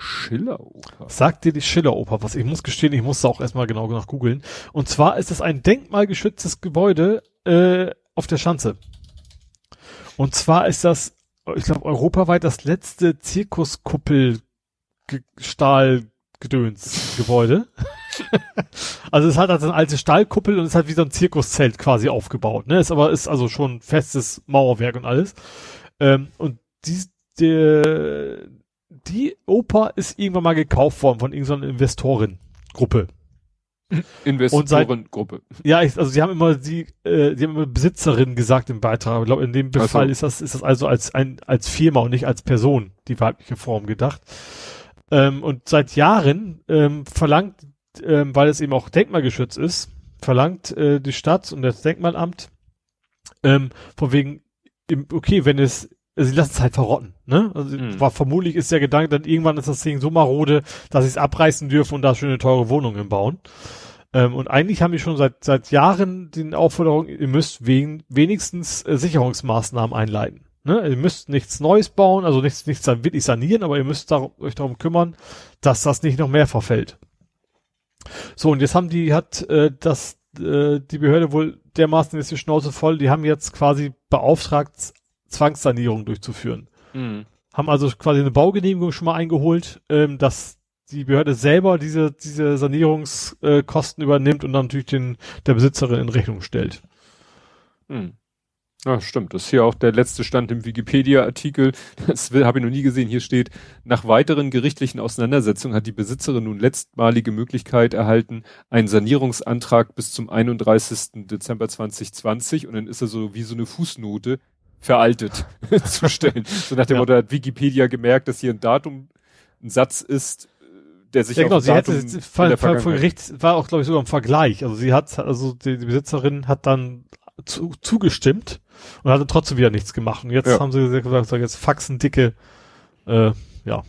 Speaker 2: Schiller-Oper?
Speaker 3: Sagt dir die Schiller-Oper was? Ich muss gestehen, ich musste auch erstmal genau nach googeln. Und zwar ist es ein denkmalgeschütztes Gebäude äh, auf der Schanze. Und zwar ist das, ich glaube, europaweit das letzte Zirkuskuppel-Stahlgedöns-Gebäude. also es hat halt eine alte Stahlkuppel und es hat wie so ein Zirkuszelt quasi aufgebaut. Ne? Ist aber ist also schon festes Mauerwerk und alles. Ähm, und die, die, die Oper ist irgendwann mal gekauft worden von irgendeiner Investorengruppe.
Speaker 2: Investorengruppe.
Speaker 3: Ja, ich, also sie haben immer die, äh, die haben immer Besitzerin gesagt im Beitrag. Ich glaube, in dem Fall so. ist das, ist das also als ein, als Firma und nicht als Person die weibliche Form gedacht. Ähm, und seit Jahren ähm, verlangt ähm, weil es eben auch denkmalgeschützt ist, verlangt äh, die Stadt und das Denkmalamt ähm, von wegen, okay, wenn es, also sie lassen es halt verrotten, ne? Also mhm. war vermutlich ist der Gedanke, dann irgendwann ist das Ding so marode, dass sie es abreißen dürfen und da schöne teure Wohnungen bauen. Ähm, und eigentlich haben die schon seit seit Jahren den Aufforderung, ihr müsst wen, wenigstens äh, Sicherungsmaßnahmen einleiten. Ne? Ihr müsst nichts Neues bauen, also nichts, nichts wirklich sanieren, aber ihr müsst dar euch darum kümmern, dass das nicht noch mehr verfällt. So, und jetzt haben die, hat äh, das, äh, die Behörde wohl dermaßen ist die Schnauze voll, die haben jetzt quasi beauftragt, Zwangssanierung durchzuführen. Mhm. Haben also quasi eine Baugenehmigung schon mal eingeholt, ähm, dass die Behörde selber diese, diese Sanierungskosten äh, übernimmt und dann natürlich den, der Besitzerin in Rechnung stellt.
Speaker 2: Mhm. Ja, stimmt. Das ist hier auch der letzte Stand im Wikipedia-Artikel. Das habe ich noch nie gesehen. Hier steht, nach weiteren gerichtlichen Auseinandersetzungen hat die Besitzerin nun letztmalige Möglichkeit erhalten, einen Sanierungsantrag bis zum 31. Dezember 2020 und dann ist er so wie so eine Fußnote veraltet zu stellen. So nach dem ja. Motto hat Wikipedia gemerkt, dass hier ein Datum, ein Satz ist, der sich
Speaker 3: ja, genau, sie Datum hätte, Fall vor Gericht war auch, glaube ich, sogar im Vergleich. Also sie hat, also die, die Besitzerin hat dann zu, zugestimmt und hatte trotzdem wieder nichts gemacht. Und jetzt ja. haben sie gesagt, jetzt Faxen dicke, äh, ja.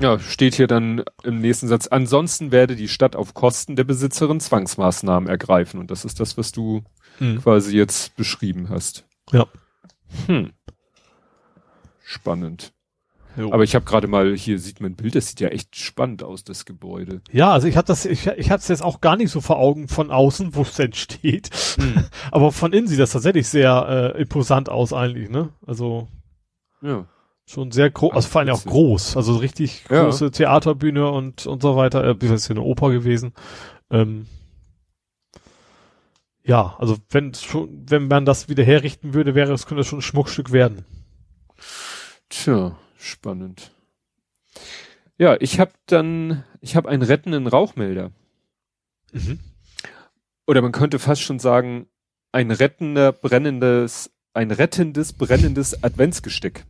Speaker 2: Ja, steht hier dann im nächsten Satz. Ansonsten werde die Stadt auf Kosten der Besitzerin Zwangsmaßnahmen ergreifen. Und das ist das, was du hm. quasi jetzt beschrieben hast.
Speaker 3: Ja.
Speaker 2: Hm. Spannend. Jo. Aber ich habe gerade mal, hier sieht man ein Bild, das sieht ja echt spannend aus, das Gebäude.
Speaker 3: Ja, also ich habe das, ich, ich habe es jetzt auch gar nicht so vor Augen von außen, wo es denn steht. Hm. Aber von innen sieht das tatsächlich sehr äh, imposant aus eigentlich, ne? Also ja. schon sehr groß, also vor allem auch groß, also richtig große ja. Theaterbühne und und so weiter. Äh, das ist hier eine Oper gewesen. Ähm, ja, also wenn schon, wenn man das wieder herrichten würde, wäre es könnte schon ein Schmuckstück werden.
Speaker 2: Tja, spannend. Ja, ich habe dann, ich habe einen rettenden Rauchmelder. Mhm. Oder man könnte fast schon sagen, ein rettender, brennendes, ein rettendes, brennendes Adventsgesteck.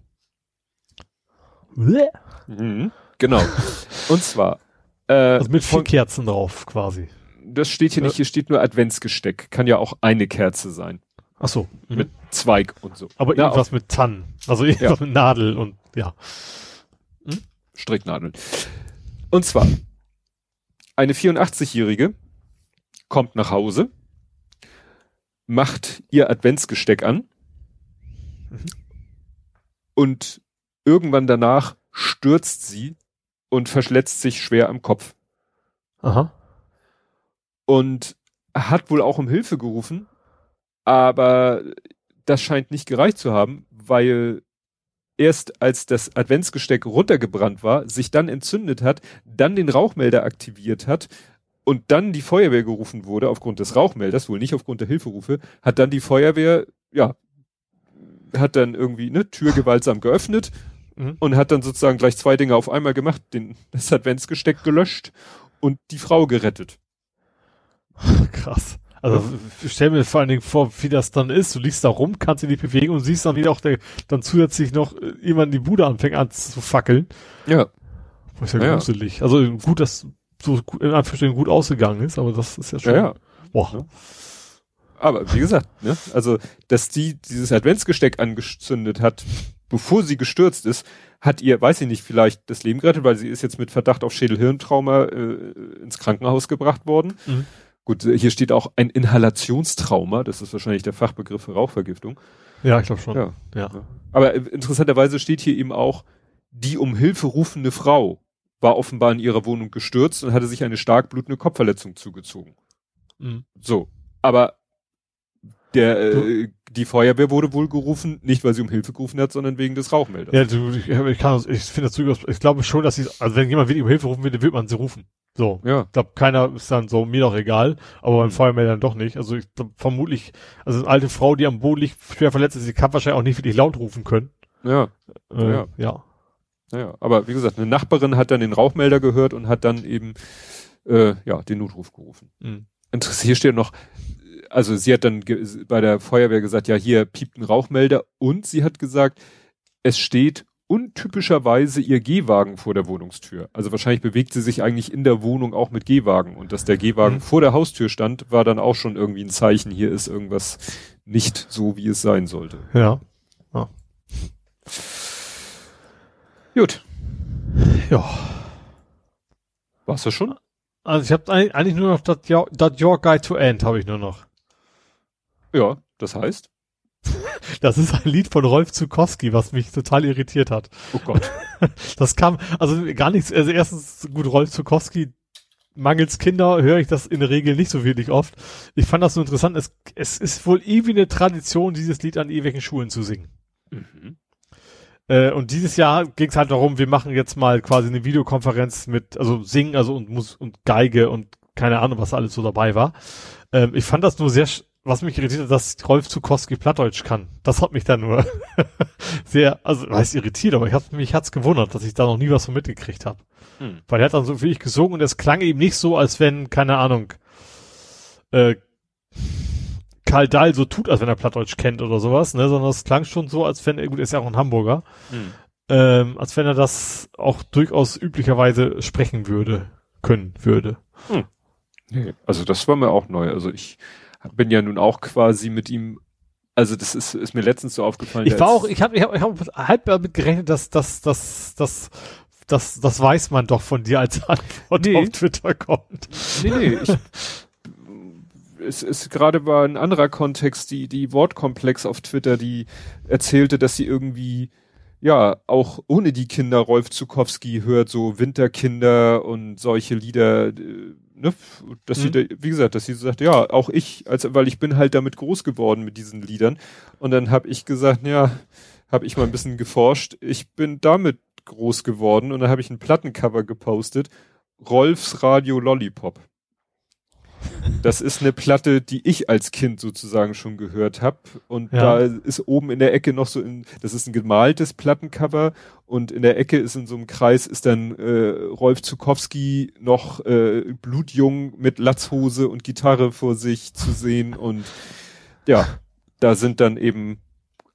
Speaker 2: Mhm, genau. Und zwar.
Speaker 3: Äh, also mit vier Kerzen drauf, quasi.
Speaker 2: Das steht hier ja. nicht, hier steht nur Adventsgesteck. Kann ja auch eine Kerze sein.
Speaker 3: Ach so.
Speaker 2: Mhm. Mit Zweig und so.
Speaker 3: Aber Na, irgendwas mit Tannen. Also irgendwas ja. mit Nadel und ja.
Speaker 2: Hm? Stricknadeln. Und zwar, eine 84-Jährige kommt nach Hause, macht ihr Adventsgesteck an mhm. und irgendwann danach stürzt sie und verschletzt sich schwer am Kopf. Aha. Und hat wohl auch um Hilfe gerufen, aber das scheint nicht gereicht zu haben, weil erst als das Adventsgesteck runtergebrannt war, sich dann entzündet hat, dann den Rauchmelder aktiviert hat und dann die Feuerwehr gerufen wurde aufgrund des Rauchmelders, wohl nicht aufgrund der Hilferufe, hat dann die Feuerwehr, ja, hat dann irgendwie eine Tür gewaltsam geöffnet mhm. und hat dann sozusagen gleich zwei Dinge auf einmal gemacht, den, das Adventsgesteck gelöscht und die Frau gerettet.
Speaker 3: Krass. Also stell mir vor allen Dingen vor, wie das dann ist. Du liegst da rum, kannst dich nicht bewegen und siehst dann wieder auch der, dann zusätzlich noch äh, jemand die Bude anfängt an zu fackeln.
Speaker 2: Ja.
Speaker 3: Das ist ja, ja gruselig. Also gut, dass so in Anführungsstrichen gut ausgegangen ist, aber das ist ja schon.
Speaker 2: Ja, ja. Boah. Aber wie gesagt, ne, also dass die dieses Adventsgesteck angezündet hat, bevor sie gestürzt ist, hat ihr, weiß ich nicht, vielleicht das Leben gerettet, weil sie ist jetzt mit Verdacht auf Schädelhirntrauma äh, ins Krankenhaus gebracht worden. Mhm. Gut, hier steht auch ein Inhalationstrauma, das ist wahrscheinlich der Fachbegriff für Rauchvergiftung.
Speaker 3: Ja, ich glaube schon.
Speaker 2: Ja. ja. Aber interessanterweise steht hier eben auch, die um Hilfe rufende Frau war offenbar in ihrer Wohnung gestürzt und hatte sich eine stark blutende Kopfverletzung zugezogen. Mhm. So. Aber der, äh, die Feuerwehr wurde wohl gerufen, nicht weil sie um Hilfe gerufen hat, sondern wegen des Rauchmelders.
Speaker 3: Ja, du, ich, ich kann, ich finde das durchaus, ich glaube schon, dass sie, also wenn jemand wirklich um Hilfe rufen würde, wird man sie rufen. So. Ja. Ich glaube, keiner ist dann so, mir doch egal, aber beim mhm. Feuermelder doch nicht. Also ich glaub, vermutlich, also eine alte Frau, die am Boden liegt, schwer verletzt ist, die kann wahrscheinlich auch nicht wirklich laut rufen können.
Speaker 2: Ja.
Speaker 3: Äh, ja. ja.
Speaker 2: Naja, aber wie gesagt, eine Nachbarin hat dann den Rauchmelder gehört und hat dann eben äh, ja den Notruf gerufen. Mhm. Hier steht noch, also sie hat dann bei der Feuerwehr gesagt, ja, hier piept ein Rauchmelder und sie hat gesagt, es steht untypischerweise ihr Gehwagen vor der Wohnungstür. Also wahrscheinlich bewegt sie sich eigentlich in der Wohnung auch mit Gehwagen. Und dass der Gehwagen mhm. vor der Haustür stand, war dann auch schon irgendwie ein Zeichen, hier ist irgendwas nicht so, wie es sein sollte.
Speaker 3: Ja. ja.
Speaker 2: Gut.
Speaker 3: Ja.
Speaker 2: Warst du schon?
Speaker 3: Also ich habe eigentlich nur noch das Your, Your Guide to End habe ich nur noch.
Speaker 2: Ja, das heißt?
Speaker 3: Das ist ein Lied von Rolf Zukowski, was mich total irritiert hat.
Speaker 2: Oh Gott.
Speaker 3: Das kam, also gar nichts, also erstens gut Rolf Zukowski, mangels Kinder höre ich das in der Regel nicht so wirklich oft. Ich fand das so interessant, es, es ist wohl irgendwie eine Tradition, dieses Lied an irgendwelchen Schulen zu singen. Mhm. Äh, und dieses Jahr ging es halt darum, wir machen jetzt mal quasi eine Videokonferenz mit, also Singen, also und Mus und Geige und keine Ahnung, was alles so dabei war. Ähm, ich fand das nur sehr, was mich irritiert hat, dass Rolf Zukowski Plattdeutsch kann. Das hat mich dann nur sehr, also weiß irritiert, aber ich hab, mich hat's gewundert, dass ich da noch nie was von mitgekriegt habe. Hm. Weil er hat dann so ich gesungen und es klang eben nicht so, als wenn, keine Ahnung, äh, Karl Dahl so tut, als wenn er Plattdeutsch kennt oder sowas, ne, sondern es klang schon so, als wenn, gut, ist ja auch ein Hamburger, hm. ähm, als wenn er das auch durchaus üblicherweise sprechen würde, können würde. Hm.
Speaker 2: Nee, also das war mir auch neu. Also ich bin ja nun auch quasi mit ihm also das ist, ist mir letztens so aufgefallen.
Speaker 3: Ich war auch, ich habe ich hab, ich hab halb damit gerechnet, dass das, das, das, das, das weiß man doch von dir als Antwort nee. auf Twitter kommt. Nee, nee, ich,
Speaker 2: es ist gerade war ein anderer Kontext, die, die Wortkomplex auf Twitter, die erzählte, dass sie irgendwie ja, auch ohne die Kinder Rolf Zukowski hört so Winterkinder und solche Lieder, äh, ne, dass mhm. sie, da, wie gesagt, dass sie sagt, ja, auch ich, also weil ich bin halt damit groß geworden mit diesen Liedern. Und dann habe ich gesagt, ja, habe ich mal ein bisschen geforscht. Ich bin damit groß geworden und dann habe ich ein Plattencover gepostet. Rolfs Radio Lollipop. Das ist eine Platte, die ich als Kind sozusagen schon gehört habe. Und ja. da ist oben in der Ecke noch so, in, das ist ein gemaltes Plattencover und in der Ecke ist in so einem Kreis ist dann äh, Rolf Zukowski noch äh, blutjung mit Latzhose und Gitarre vor sich zu sehen. Und ja, da sind dann eben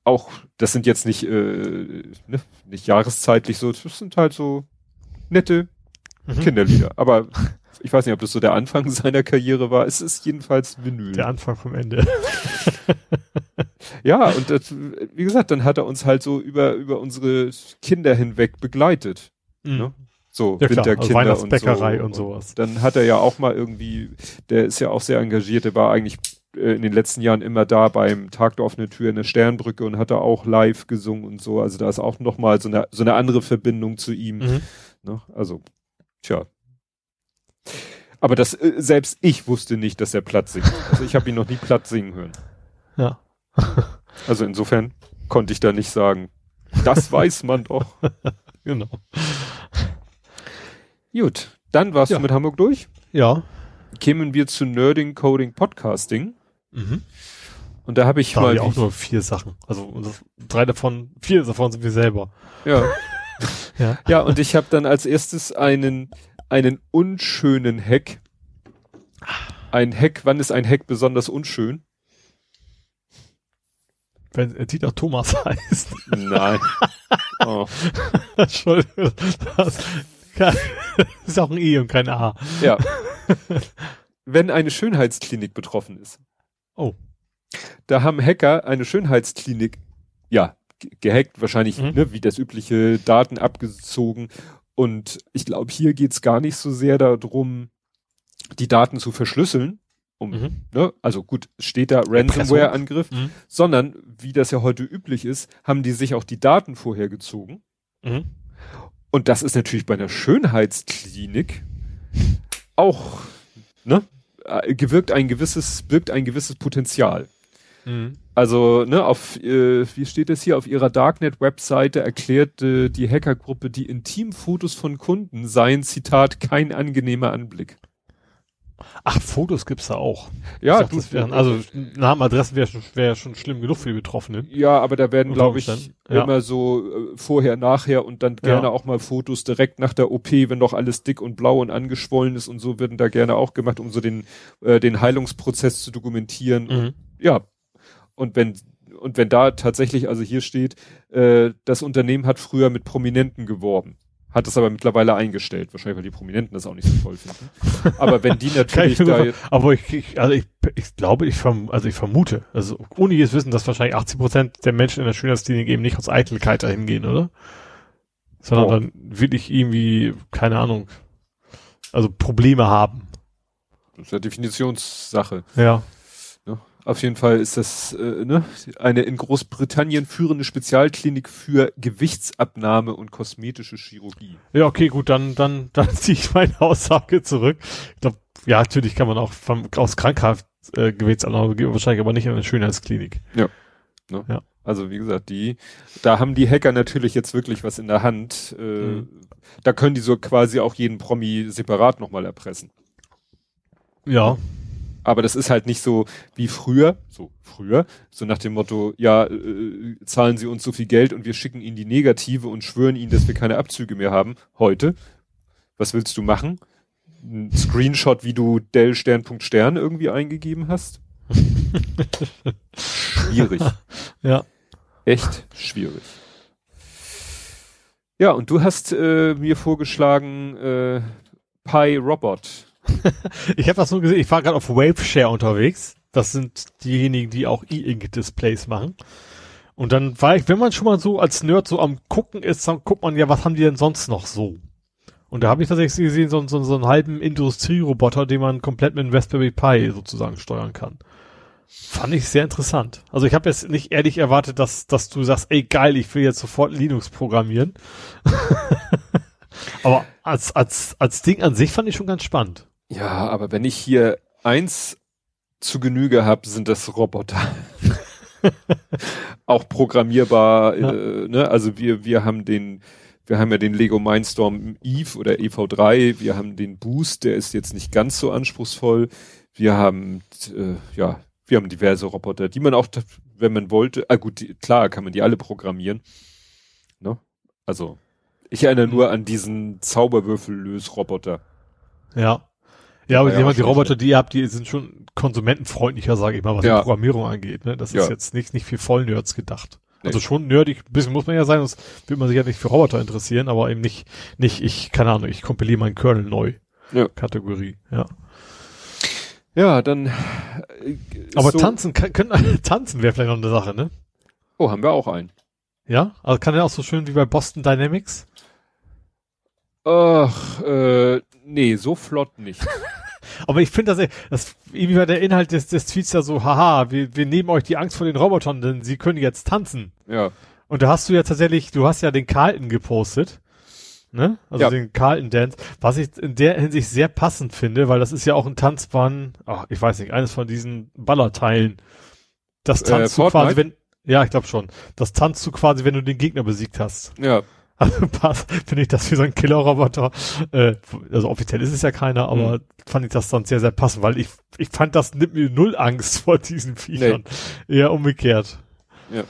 Speaker 2: auch, das sind jetzt nicht, äh, ne, nicht jahreszeitlich so, das sind halt so nette mhm. Kinderlieder. Aber ich weiß nicht, ob das so der Anfang seiner Karriere war. Es ist jedenfalls Vinyl.
Speaker 3: Der Anfang vom Ende.
Speaker 2: ja, und das, wie gesagt, dann hat er uns halt so über, über unsere Kinder hinweg begleitet. Mhm. Ne? So,
Speaker 3: ja, Winterkinder also und, so. und sowas.
Speaker 2: Und dann hat er ja auch mal irgendwie, der ist ja auch sehr engagiert, der war eigentlich äh, in den letzten Jahren immer da beim Tag der offenen Tür in der Sternbrücke und hat da auch live gesungen und so. Also da ist auch nochmal so eine, so eine andere Verbindung zu ihm. Mhm. Ne? Also, tja, aber das, äh, selbst ich wusste nicht, dass er platt singt. Also ich habe ihn noch nie platt singen hören.
Speaker 3: Ja.
Speaker 2: also insofern konnte ich da nicht sagen, das weiß man doch.
Speaker 3: genau.
Speaker 2: Gut, dann warst ja. du mit Hamburg durch.
Speaker 3: Ja.
Speaker 2: Kämen wir zu Nerding Coding Podcasting. Mhm. Und da habe ich da mal.
Speaker 3: Hab ich auch nur vier Sachen. Also drei davon, vier davon sind wir selber.
Speaker 2: Ja. ja. ja, und ich habe dann als erstes einen einen unschönen Heck. Ein Heck, wann ist ein Heck besonders unschön?
Speaker 3: Wenn er Dieter Thomas heißt.
Speaker 2: Nein.
Speaker 3: Oh. Entschuldigung. Das, das ist auch ein E und kein A.
Speaker 2: Ja. Wenn eine Schönheitsklinik betroffen ist.
Speaker 3: Oh.
Speaker 2: Da haben Hacker eine Schönheitsklinik, ja, gehackt, wahrscheinlich, mhm. ne, wie das übliche, Daten abgezogen und ich glaube, hier geht's gar nicht so sehr darum, die Daten zu verschlüsseln, um, mhm. ne, also gut, steht da Ransomware-Angriff, mhm. sondern, wie das ja heute üblich ist, haben die sich auch die Daten vorher gezogen. Mhm. Und das ist natürlich bei einer Schönheitsklinik auch, ne, äh, gewirkt ein gewisses, birgt ein gewisses Potenzial. Mhm. Also, ne, auf, äh, wie steht es hier, auf ihrer Darknet-Webseite erklärte die Hackergruppe, die Intimfotos von Kunden seien, Zitat, kein angenehmer Anblick.
Speaker 3: Ach, Fotos gibt's da auch.
Speaker 2: Ja,
Speaker 3: dachte, du, wären, also Namen, Adressen wäre wär schon schlimm genug für die Betroffenen.
Speaker 2: Ja, aber da werden, glaube ich, ja. immer so äh, vorher, nachher und dann gerne ja. auch mal Fotos direkt nach der OP, wenn doch alles dick und blau und angeschwollen ist und so werden da gerne auch gemacht, um so den, äh, den Heilungsprozess zu dokumentieren. Mhm. Ja, und wenn und wenn da tatsächlich, also hier steht, äh, das Unternehmen hat früher mit Prominenten geworben, hat es aber mittlerweile eingestellt, wahrscheinlich weil die Prominenten das auch nicht so toll finden. Aber wenn die natürlich da
Speaker 3: jetzt aber ich, ich, also ich, ich glaube, ich verm, also ich vermute, also ohne jetzt wissen, dass wahrscheinlich 80 Prozent der Menschen in der Schönheitsklinik eben nicht aus Eitelkeit dahin gehen, oder? Sondern oh. dann wirklich irgendwie, keine Ahnung, also Probleme haben.
Speaker 2: Das ist ja Definitionssache.
Speaker 3: Ja.
Speaker 2: Auf jeden Fall ist das äh, ne, eine in Großbritannien führende Spezialklinik für Gewichtsabnahme und kosmetische Chirurgie.
Speaker 3: Ja, okay, gut, dann dann dann ziehe ich meine Aussage zurück. Ich glaube, ja, natürlich kann man auch vom, aus Krankheit äh, Gewichtsabnahme geben, wahrscheinlich aber nicht in eine Schönheitsklinik.
Speaker 2: Ja. Ne? ja. Also wie gesagt, die, da haben die Hacker natürlich jetzt wirklich was in der Hand. Äh, mhm. Da können die so quasi auch jeden Promi separat nochmal erpressen.
Speaker 3: Ja.
Speaker 2: Aber das ist halt nicht so wie früher, so früher, so nach dem Motto, ja, äh, zahlen Sie uns so viel Geld und wir schicken Ihnen die Negative und schwören Ihnen, dass wir keine Abzüge mehr haben. Heute, was willst du machen? Ein Screenshot, wie du Dell Stern. Stern irgendwie eingegeben hast? schwierig.
Speaker 3: Ja.
Speaker 2: Echt schwierig. Ja, und du hast äh, mir vorgeschlagen, äh, Pi Robot
Speaker 3: ich habe das nur gesehen, ich war gerade auf Waveshare unterwegs. Das sind diejenigen, die auch E-Ink-Displays machen. Und dann war ich, wenn man schon mal so als Nerd so am gucken ist, dann guckt man ja, was haben die denn sonst noch so? Und da habe ich tatsächlich gesehen, so, so, so einen halben Industrieroboter, den man komplett mit einem Raspberry Pi sozusagen steuern kann. Fand ich sehr interessant. Also ich habe jetzt nicht ehrlich erwartet, dass, dass du sagst, ey geil, ich will jetzt sofort Linux programmieren. aber als, als, als Ding an sich fand ich schon ganz spannend.
Speaker 2: Ja, aber wenn ich hier eins zu Genüge habe, sind das Roboter. Auch programmierbar, ja. äh, ne? Also wir, wir haben den, wir haben ja den Lego Mindstorm Eve oder EV3, wir haben den Boost, der ist jetzt nicht ganz so anspruchsvoll. Wir haben, äh, ja, wir haben diverse Roboter, die man auch, wenn man wollte, ah gut, die, klar kann man die alle programmieren. Ne? Also, ich erinnere nur an diesen Zauberwürfel-Lösroboter.
Speaker 3: Ja. Ja, aber ja, die, die Roboter, die ihr habt, die sind schon konsumentenfreundlicher, sage ich mal, was ja. die Programmierung angeht. Ne? Das ja. ist jetzt nicht, nicht für Vollnerds gedacht. Nee. Also schon nerdig, ein bisschen muss man ja sein, sonst will man sich ja nicht für Roboter interessieren, aber eben nicht, nicht, ich, keine Ahnung, ich kompiliere meinen Kernel neu. Ja. Kategorie, ja.
Speaker 2: Ja, dann.
Speaker 3: Äh, aber so tanzen, können, tanzen wäre vielleicht noch eine Sache, ne?
Speaker 2: Oh, haben wir auch einen.
Speaker 3: Ja? Also kann er auch so schön wie bei Boston Dynamics?
Speaker 2: Ach, äh, nee, so flott nicht.
Speaker 3: Aber ich finde, dass, das irgendwie war der Inhalt des, des Tweets ja so, haha, wir, wir nehmen euch die Angst vor den Robotern, denn sie können jetzt tanzen.
Speaker 2: Ja.
Speaker 3: Und da hast du ja tatsächlich, du hast ja den Carlton gepostet. Ne? Also ja. den Carlton Dance, was ich in der Hinsicht sehr passend finde, weil das ist ja auch ein Tanzbahn, ach, ich weiß nicht, eines von diesen Ballerteilen. Das äh, tanzt äh, du quasi, wenn, ja, ich glaube schon. Das tanzt du quasi, wenn du den Gegner besiegt hast.
Speaker 2: Ja.
Speaker 3: Also passt, finde ich das wie so ein Killerroboter. Äh, also offiziell ist es ja keiner, aber mhm. fand ich das dann sehr, sehr passend, weil ich, ich fand, das nimmt mir null Angst vor diesen Viechern. Nee. Eher umgekehrt.
Speaker 2: Ja.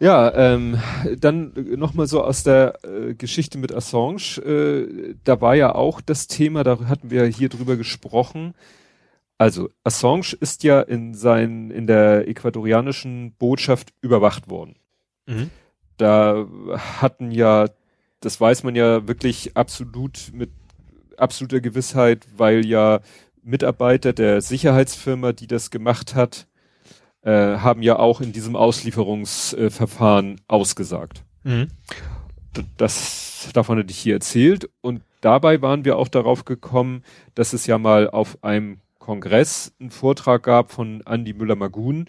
Speaker 2: Ja, ähm, dann nochmal so aus der äh, Geschichte mit Assange. Äh, da war ja auch das Thema, da hatten wir hier drüber gesprochen. Also Assange ist ja in sein in der ecuadorianischen Botschaft überwacht worden. Mhm da hatten ja, das weiß man ja wirklich absolut mit absoluter Gewissheit, weil ja Mitarbeiter der Sicherheitsfirma, die das gemacht hat, äh, haben ja auch in diesem Auslieferungsverfahren äh, ausgesagt. Mhm. Das davon hatte ich hier erzählt und dabei waren wir auch darauf gekommen, dass es ja mal auf einem Kongress einen Vortrag gab von Andy Müller-Magun,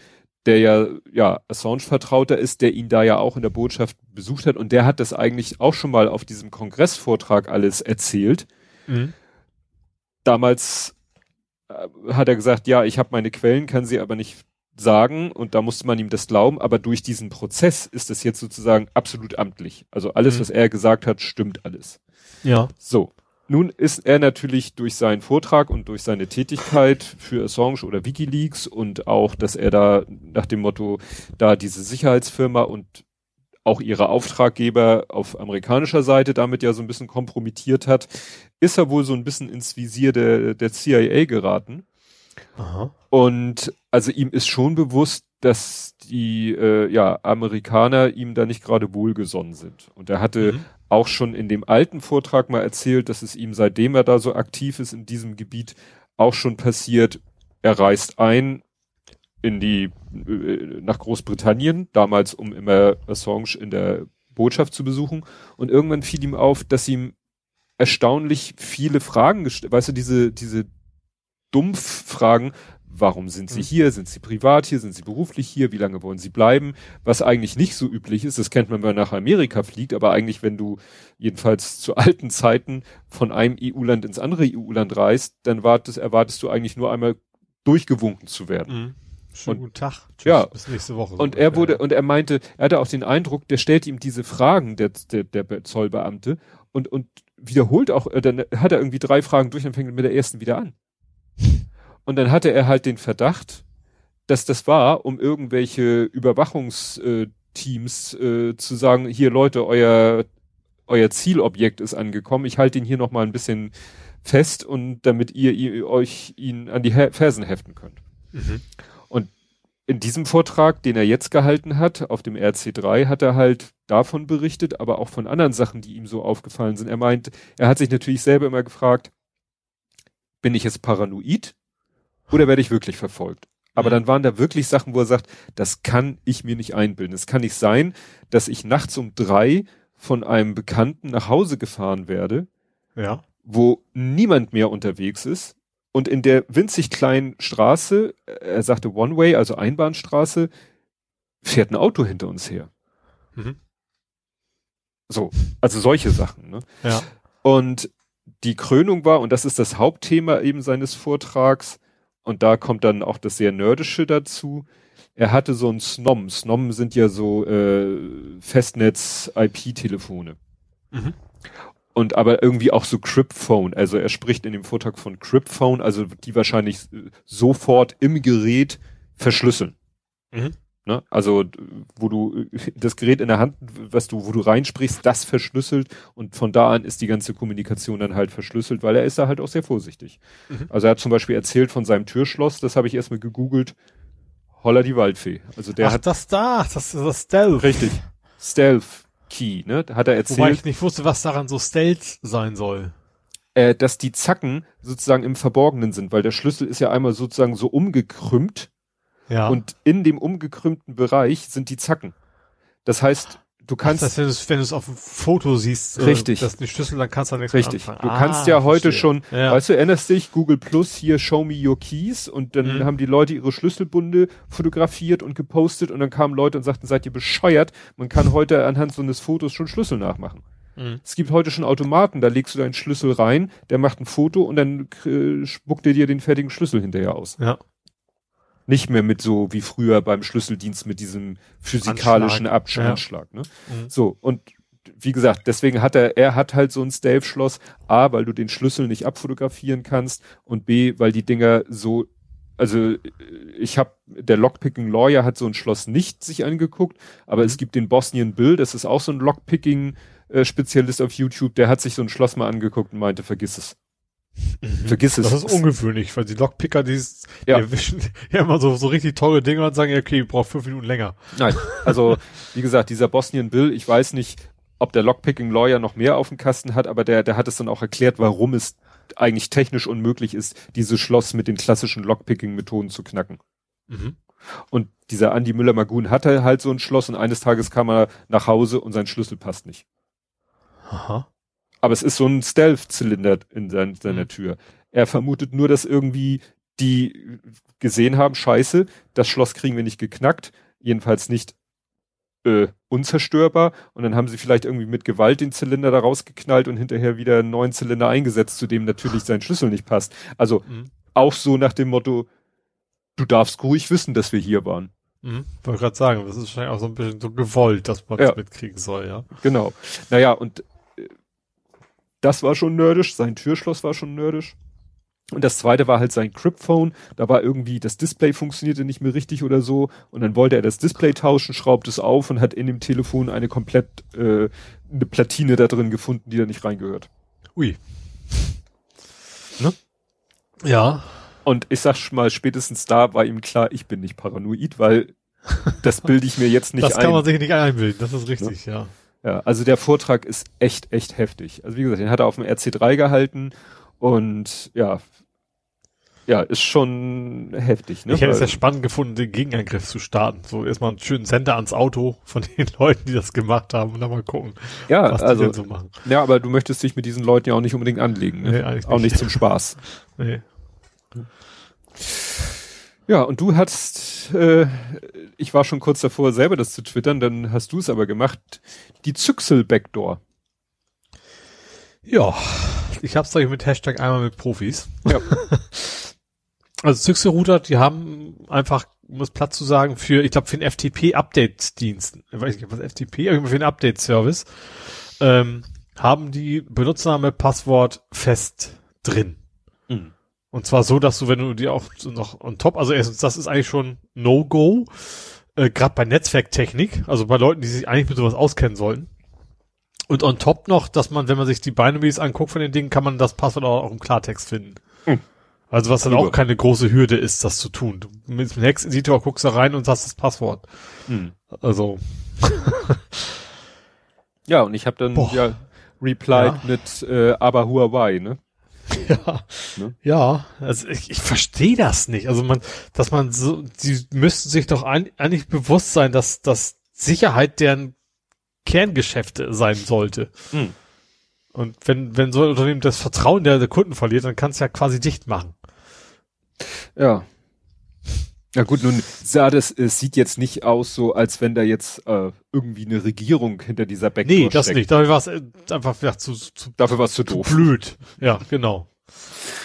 Speaker 2: der ja, ja, Assange-Vertrauter ist, der ihn da ja auch in der Botschaft besucht hat und der hat das eigentlich auch schon mal auf diesem Kongressvortrag alles erzählt. Mhm. Damals äh, hat er gesagt, ja, ich habe meine Quellen, kann sie aber nicht sagen und da musste man ihm das glauben, aber durch diesen Prozess ist es jetzt sozusagen absolut amtlich. Also alles, mhm. was er gesagt hat, stimmt alles.
Speaker 3: Ja.
Speaker 2: So. Nun ist er natürlich durch seinen Vortrag und durch seine Tätigkeit für Assange oder Wikileaks und auch, dass er da nach dem Motto da diese Sicherheitsfirma und auch ihre Auftraggeber auf amerikanischer Seite damit ja so ein bisschen kompromittiert hat, ist er wohl so ein bisschen ins Visier der, der CIA geraten. Aha. Und also ihm ist schon bewusst, dass die äh, ja, Amerikaner ihm da nicht gerade wohlgesonnen sind. Und er hatte mhm auch schon in dem alten Vortrag mal erzählt, dass es ihm, seitdem er da so aktiv ist in diesem Gebiet, auch schon passiert, er reist ein in die, äh, nach Großbritannien, damals um immer Assange in der Botschaft zu besuchen. Und irgendwann fiel ihm auf, dass ihm erstaunlich viele Fragen gestellt, weißt du, diese, diese Dumpffragen, Warum sind Sie mhm. hier? Sind Sie privat hier? Sind Sie beruflich hier? Wie lange wollen Sie bleiben? Was eigentlich nicht so üblich ist, das kennt man, wenn man nach Amerika fliegt, aber eigentlich, wenn du jedenfalls zu alten Zeiten von einem EU-Land ins andere EU-Land reist, dann wartest, erwartest du eigentlich nur einmal durchgewunken zu werden. Mhm.
Speaker 3: Schönen und, guten Tag.
Speaker 2: Tschüss, ja. Bis nächste Woche. Und er wurde, und er meinte, er hatte auch den Eindruck, der stellt ihm diese Fragen, der, der, der Zollbeamte, und, und wiederholt auch, äh, dann hat er irgendwie drei Fragen durch und fängt mit der ersten wieder an. Und dann hatte er halt den Verdacht, dass das war, um irgendwelche Überwachungsteams äh, zu sagen, hier Leute, euer, euer Zielobjekt ist angekommen, ich halte ihn hier noch mal ein bisschen fest und damit ihr, ihr euch ihn an die Fersen heften könnt. Mhm. Und in diesem Vortrag, den er jetzt gehalten hat, auf dem RC3, hat er halt davon berichtet, aber auch von anderen Sachen, die ihm so aufgefallen sind. Er meint, er hat sich natürlich selber immer gefragt, bin ich jetzt paranoid? Oder werde ich wirklich verfolgt? Aber mhm. dann waren da wirklich Sachen, wo er sagt, das kann ich mir nicht einbilden. Es kann nicht sein, dass ich nachts um drei von einem Bekannten nach Hause gefahren werde,
Speaker 3: ja.
Speaker 2: wo niemand mehr unterwegs ist Und in der winzig kleinen Straße, er sagte One-Way, also Einbahnstraße, fährt ein Auto hinter uns her. Mhm. So, also solche Sachen. Ne?
Speaker 3: Ja.
Speaker 2: Und die Krönung war, und das ist das Hauptthema eben seines Vortrags, und da kommt dann auch das sehr Nerdische dazu. Er hatte so ein Snom. Snom sind ja so äh, Festnetz-IP-Telefone. Mhm. Und aber irgendwie auch so Cryptphone. Also er spricht in dem Vortrag von Cryptphone, also die wahrscheinlich sofort im Gerät verschlüsseln. Mhm. Ne? Also wo du das Gerät in der Hand, was du, wo du reinsprichst, das verschlüsselt und von da an ist die ganze Kommunikation dann halt verschlüsselt, weil er ist da halt auch sehr vorsichtig. Mhm. Also er hat zum Beispiel erzählt von seinem Türschloss, das habe ich erstmal gegoogelt, Holla die Waldfee. Also der
Speaker 3: Ach,
Speaker 2: hat
Speaker 3: das da, das ist das Stealth.
Speaker 2: Richtig. Stealth Key, ne? Hat er erzählt. Wobei
Speaker 3: ich nicht wusste, was daran so Stealth sein soll.
Speaker 2: Äh, dass die Zacken sozusagen im Verborgenen sind, weil der Schlüssel ist ja einmal sozusagen so umgekrümmt
Speaker 3: ja.
Speaker 2: Und in dem umgekrümmten Bereich sind die Zacken. Das heißt, du kannst. Das
Speaker 3: heißt, wenn du es auf dem Foto siehst,
Speaker 2: äh, richtig.
Speaker 3: Äh, das ist die Schlüssel, dann kannst du da nichts
Speaker 2: Richtig. Du ah, kannst ja heute verstehe. schon, ja. weißt du, erinnerst dich, Google Plus hier Show Me Your Keys und dann mhm. haben die Leute ihre Schlüsselbunde fotografiert und gepostet und dann kamen Leute und sagten, seid ihr bescheuert? Man kann heute anhand so eines Fotos schon Schlüssel nachmachen. Mhm. Es gibt heute schon Automaten, da legst du deinen Schlüssel rein, der macht ein Foto und dann äh, spuckt er dir den fertigen Schlüssel hinterher aus.
Speaker 3: Ja.
Speaker 2: Nicht mehr mit so wie früher beim Schlüsseldienst mit diesem physikalischen Anschlag, ja. Anschlag ne? Mhm. So, und wie gesagt, deswegen hat er, er hat halt so ein Stave-Schloss, A, weil du den Schlüssel nicht abfotografieren kannst und B, weil die Dinger so, also ich habe, der Lockpicking Lawyer hat so ein Schloss nicht sich angeguckt, aber mhm. es gibt den Bosnian Bill, das ist auch so ein Lockpicking äh, Spezialist auf YouTube, der hat sich so ein Schloss mal angeguckt und meinte, vergiss es.
Speaker 3: Mhm. Vergiss es. Das ist ungewöhnlich, weil die Lockpicker, die, ist, ja. die erwischen ja immer so, so richtig tolle Dinge und sagen, okay, ich brauche fünf Minuten länger.
Speaker 2: Nein, also wie gesagt, dieser Bosnian Bill, ich weiß nicht, ob der Lockpicking Lawyer noch mehr auf dem Kasten hat, aber der, der hat es dann auch erklärt, warum es eigentlich technisch unmöglich ist, dieses Schloss mit den klassischen Lockpicking-Methoden zu knacken. Mhm. Und dieser Andy Müller-Magun hatte halt so ein Schloss und eines Tages kam er nach Hause und sein Schlüssel passt nicht.
Speaker 3: Aha.
Speaker 2: Aber es ist so ein Stealth-Zylinder in sein, seiner mhm. Tür. Er vermutet nur, dass irgendwie die gesehen haben, scheiße, das Schloss kriegen wir nicht geknackt, jedenfalls nicht äh, unzerstörbar. Und dann haben sie vielleicht irgendwie mit Gewalt den Zylinder da rausgeknallt und hinterher wieder einen neuen Zylinder eingesetzt, zu dem natürlich sein Schlüssel nicht passt. Also mhm. auch so nach dem Motto, du darfst ruhig wissen, dass wir hier waren.
Speaker 3: Mhm. Wollte gerade sagen, das ist wahrscheinlich auch so ein bisschen so gewollt, dass man ja. mitkriegen soll, ja.
Speaker 2: Genau. Naja, und das war schon nerdisch, sein Türschloss war schon nerdisch. Und das zweite war halt sein Cryptphone. Da war irgendwie, das Display funktionierte nicht mehr richtig oder so. Und dann wollte er das Display tauschen, schraubt es auf und hat in dem Telefon eine komplett, äh, eine Platine da drin gefunden, die da nicht reingehört.
Speaker 3: Ui. Ne? Ja.
Speaker 2: Und ich sag mal, spätestens da war ihm klar, ich bin nicht paranoid, weil das bilde ich mir jetzt nicht
Speaker 3: ein. Das kann man sich nicht einbilden, das ist richtig, ne? ja.
Speaker 2: Ja, also der Vortrag ist echt, echt heftig. Also wie gesagt, den hat er auf dem RC3 gehalten und ja, ja, ist schon heftig.
Speaker 3: Ne? Ich hätte es ja spannend gefunden, den Gegenangriff zu starten. So erstmal einen schönen Sender ans Auto von den Leuten, die das gemacht haben und dann mal gucken,
Speaker 2: ja, was also, die denn so machen. Ja, aber du möchtest dich mit diesen Leuten ja auch nicht unbedingt anlegen. Ne? Nee, auch nicht. nicht zum Spaß. nee. Ja, und du hast, äh, ich war schon kurz davor, selber das zu twittern, dann hast du es aber gemacht, die Zyxel-Backdoor.
Speaker 3: Ja, ich hab's gleich mit Hashtag einmal mit Profis. Ja. also Zyxel-Router, die haben einfach, um es platt zu sagen, für, ich glaube, für den FTP-Update-Dienst, ich weiß nicht, was FTP, irgendwie für den Update-Service, ähm, haben die Benutzername, Passwort fest drin. Mhm. Und zwar so, dass du, wenn du die auch noch on top, also erstens, das ist eigentlich schon No-Go, äh, gerade bei Netzwerktechnik, also bei Leuten, die sich eigentlich mit sowas auskennen sollten. Und on top noch, dass man, wenn man sich die Binaries anguckt von den Dingen, kann man das Passwort auch, im Klartext finden. Hm. Also was dann auch keine große Hürde ist, das zu tun. Du mit dem Hex-Editor guckst da rein und sagst das Passwort. Hm. Also.
Speaker 2: ja, und ich habe dann Boah. ja replied ja. mit äh, aber Huawei, ne?
Speaker 3: Ja, ne? ja, also ich, ich verstehe das nicht. Also man, dass man so, sie müssten sich doch ein, eigentlich bewusst sein, dass, dass Sicherheit deren Kerngeschäfte sein sollte. Mhm. Und wenn, wenn so ein Unternehmen das Vertrauen der, der Kunden verliert, dann kann es ja quasi dicht machen.
Speaker 2: Ja. Ja gut, nun sah das, es sieht jetzt nicht aus so, als wenn da jetzt äh, irgendwie eine Regierung hinter dieser Backdoor
Speaker 3: Nee, das steckt. nicht. Dafür war es äh, einfach ja, zu, zu,
Speaker 2: Dafür war es zu, zu doof.
Speaker 3: blöd. Ja, genau.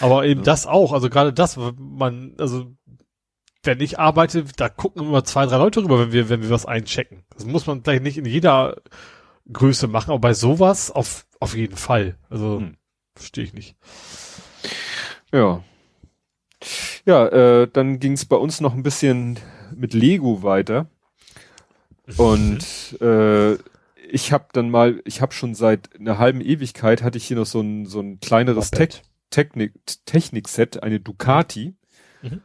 Speaker 3: Aber eben ja. das auch, also gerade das, man, also wenn ich arbeite, da gucken immer zwei, drei Leute rüber, wenn wir, wenn wir was einchecken. Das muss man vielleicht nicht in jeder Größe machen, aber bei sowas auf, auf jeden Fall. Also, hm. verstehe ich nicht.
Speaker 2: Ja. Ja, äh, dann ging es bei uns noch ein bisschen mit Lego weiter. Und äh, ich habe dann mal, ich habe schon seit einer halben Ewigkeit hatte ich hier noch so ein so ein kleineres Te Technik Technik-Set, eine Ducati. Mhm.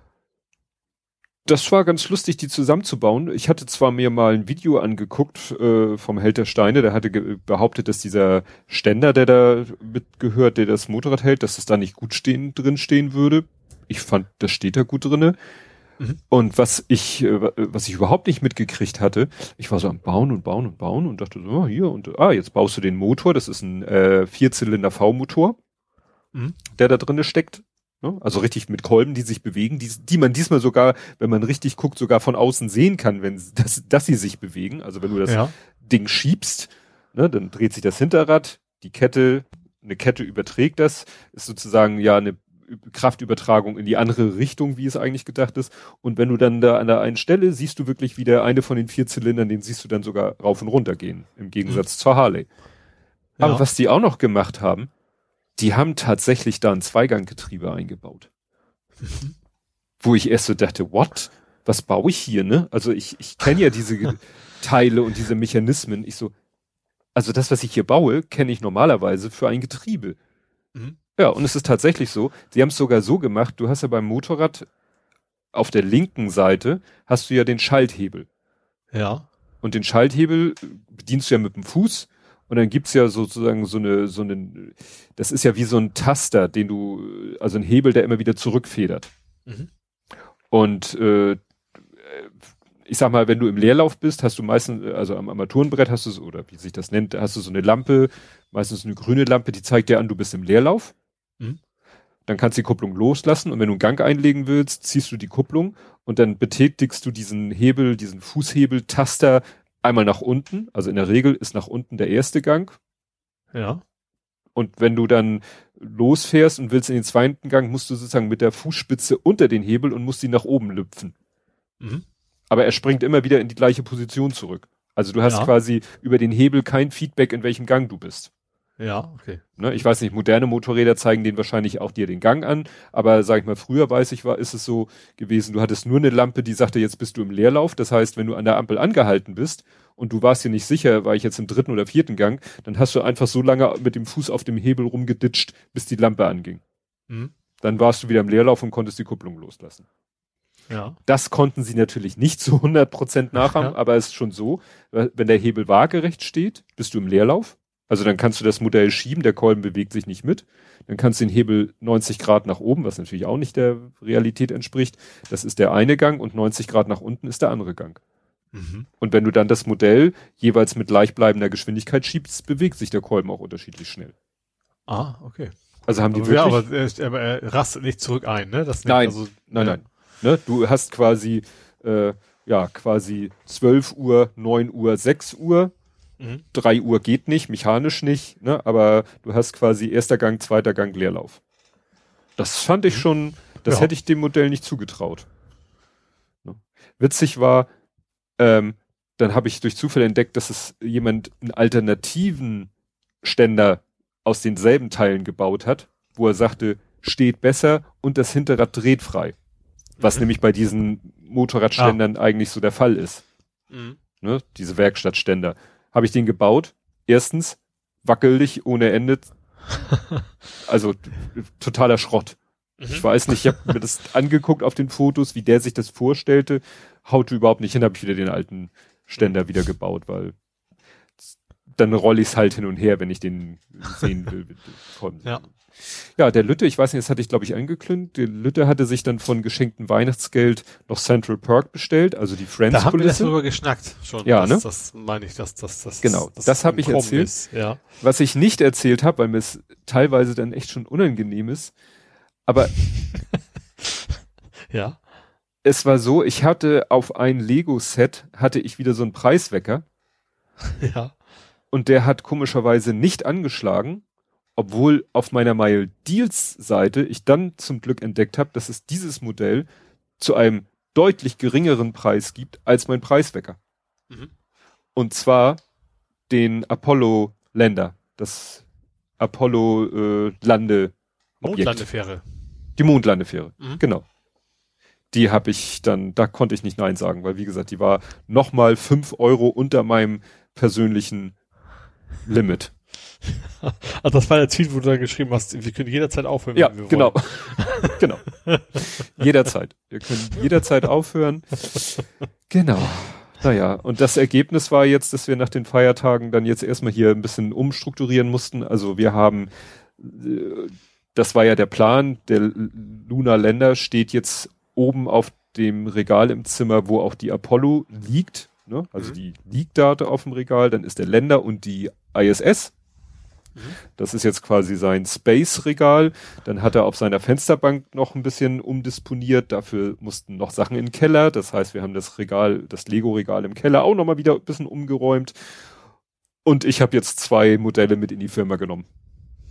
Speaker 2: Das war ganz lustig, die zusammenzubauen. Ich hatte zwar mir mal ein Video angeguckt äh, vom Held der Steine, der hatte behauptet, dass dieser Ständer, der da mitgehört, der das Motorrad hält, dass das da nicht gut stehen, drin stehen würde. Ich fand, das steht da gut drinne. Mhm. Und was ich, äh, was ich überhaupt nicht mitgekriegt hatte, ich war so am Bauen und Bauen und Bauen und dachte so, oh, hier und ah, jetzt baust du den Motor, das ist ein äh, Vierzylinder V-Motor, mhm. der da drinne steckt. Ne? Also richtig mit Kolben, die sich bewegen, die, die man diesmal sogar, wenn man richtig guckt, sogar von außen sehen kann, wenn dass, dass sie sich bewegen. Also wenn du das ja. Ding schiebst, ne, dann dreht sich das Hinterrad, die Kette, eine Kette überträgt das, ist sozusagen ja eine Kraftübertragung in die andere Richtung, wie es eigentlich gedacht ist. Und wenn du dann da an der einen Stelle siehst du wirklich wie der eine von den vier Zylindern, den siehst du dann sogar rauf und runter gehen, im Gegensatz mhm. zur Harley. Ja. Aber was die auch noch gemacht haben, die haben tatsächlich da ein Zweiganggetriebe eingebaut. Mhm. Wo ich erst so dachte, what? Was baue ich hier, ne? Also ich, ich kenne ja diese Teile und diese Mechanismen. Ich so, also das, was ich hier baue, kenne ich normalerweise für ein Getriebe. Mhm. Ja, und es ist tatsächlich so. Sie haben es sogar so gemacht, du hast ja beim Motorrad auf der linken Seite hast du ja den Schalthebel.
Speaker 3: Ja.
Speaker 2: Und den Schalthebel bedienst du ja mit dem Fuß und dann gibt's ja sozusagen so eine, so eine, das ist ja wie so ein Taster, den du, also ein Hebel, der immer wieder zurückfedert. Mhm. Und äh, ich sag mal, wenn du im Leerlauf bist, hast du meistens, also am Armaturenbrett hast du, oder wie sich das nennt, hast du so eine Lampe, meistens eine grüne Lampe, die zeigt dir an, du bist im Leerlauf. Mhm. Dann kannst du die Kupplung loslassen und wenn du einen Gang einlegen willst, ziehst du die Kupplung und dann betätigst du diesen Hebel, diesen Fußhebel-Taster einmal nach unten. Also in der Regel ist nach unten der erste Gang.
Speaker 3: Ja.
Speaker 2: Und wenn du dann losfährst und willst in den zweiten Gang, musst du sozusagen mit der Fußspitze unter den Hebel und musst ihn nach oben lüpfen. Mhm. Aber er springt immer wieder in die gleiche Position zurück. Also du hast ja. quasi über den Hebel kein Feedback, in welchem Gang du bist.
Speaker 3: Ja, okay.
Speaker 2: Ne, ich weiß nicht, moderne Motorräder zeigen den wahrscheinlich auch dir den Gang an, aber sag ich mal, früher weiß ich, war, ist es so gewesen, du hattest nur eine Lampe, die sagte, jetzt bist du im Leerlauf. Das heißt, wenn du an der Ampel angehalten bist und du warst dir nicht sicher, war ich jetzt im dritten oder vierten Gang, dann hast du einfach so lange mit dem Fuß auf dem Hebel rumgeditscht, bis die Lampe anging. Mhm. Dann warst du wieder im Leerlauf und konntest die Kupplung loslassen.
Speaker 3: Ja.
Speaker 2: Das konnten sie natürlich nicht zu 100 Prozent nachahmen, ja. aber es ist schon so, wenn der Hebel waagerecht steht, bist du im Leerlauf also dann kannst du das Modell schieben, der Kolben bewegt sich nicht mit. Dann kannst du den Hebel 90 Grad nach oben, was natürlich auch nicht der Realität entspricht. Das ist der eine Gang und 90 Grad nach unten ist der andere Gang. Mhm. Und wenn du dann das Modell jeweils mit gleichbleibender Geschwindigkeit schiebst, bewegt sich der Kolben auch unterschiedlich schnell.
Speaker 3: Ah, okay.
Speaker 2: Also haben die
Speaker 3: aber wirklich. Ja, aber er, er rastet nicht zurück ein, ne?
Speaker 2: Das nein, also, nein, ja. nein. Ne? Du hast quasi, äh, ja, quasi 12 Uhr, 9 Uhr, 6 Uhr Mhm. Drei Uhr geht nicht, mechanisch nicht, ne? aber du hast quasi erster Gang, zweiter Gang Leerlauf. Das fand ich mhm. schon, das ja. hätte ich dem Modell nicht zugetraut. Ne? Witzig war, ähm, dann habe ich durch Zufall entdeckt, dass es jemand einen alternativen Ständer aus denselben Teilen gebaut hat, wo er sagte, steht besser und das Hinterrad dreht frei. Was mhm. nämlich bei diesen Motorradständern ah. eigentlich so der Fall ist. Mhm. Ne? Diese Werkstattständer habe ich den gebaut. Erstens, wackelig ohne Ende. also totaler Schrott. Mhm. Ich weiß nicht, ich habe mir das angeguckt auf den Fotos, wie der sich das vorstellte. Haute überhaupt nicht hin, habe ich wieder den alten Ständer wieder gebaut, weil dann rolle ich es halt hin und her, wenn ich den sehen will.
Speaker 3: ja.
Speaker 2: Ja, der Lütte, ich weiß nicht, das hatte ich glaube ich angekündigt, der Lütte hatte sich dann von geschenktem Weihnachtsgeld noch Central Park bestellt, also die Friends
Speaker 3: Da haben wir darüber geschnackt schon.
Speaker 2: Ja,
Speaker 3: das,
Speaker 2: ne?
Speaker 3: Das meine ich, dass das, das
Speaker 2: Genau, das, das habe ich erzählt.
Speaker 3: Ist, ja.
Speaker 2: Was ich nicht erzählt habe, weil mir es teilweise dann echt schon unangenehm ist, aber
Speaker 3: Ja.
Speaker 2: Es war so, ich hatte auf ein Lego-Set, hatte ich wieder so einen Preiswecker.
Speaker 3: Ja.
Speaker 2: Und der hat komischerweise nicht angeschlagen, obwohl auf meiner Mile Deals Seite ich dann zum Glück entdeckt habe, dass es dieses Modell zu einem deutlich geringeren Preis gibt als mein Preiswecker. Mhm. Und zwar den Apollo Länder, das Apollo äh, Lande
Speaker 3: Mondlandefähre.
Speaker 2: Die Mondlandefähre, mhm. genau. Die habe ich dann, da konnte ich nicht Nein sagen, weil wie gesagt, die war nochmal fünf Euro unter meinem persönlichen Limit.
Speaker 3: also das war der Tweet, wo du da geschrieben hast, wir können jederzeit aufhören.
Speaker 2: Ja, genau. genau. jederzeit. Wir können jederzeit aufhören. Genau. Naja, und das Ergebnis war jetzt, dass wir nach den Feiertagen dann jetzt erstmal hier ein bisschen umstrukturieren mussten. Also wir haben, äh, das war ja der Plan, der Luna Länder steht jetzt oben auf dem Regal im Zimmer, wo auch die Apollo liegt. Ne? Also mhm. die liegt da auf dem Regal, dann ist der Länder und die ISS. Das ist jetzt quasi sein Space-Regal. Dann hat er auf seiner Fensterbank noch ein bisschen umdisponiert. Dafür mussten noch Sachen in den Keller. Das heißt, wir haben das Regal, das Lego-Regal im Keller auch nochmal wieder ein bisschen umgeräumt. Und ich habe jetzt zwei Modelle mit in die Firma genommen.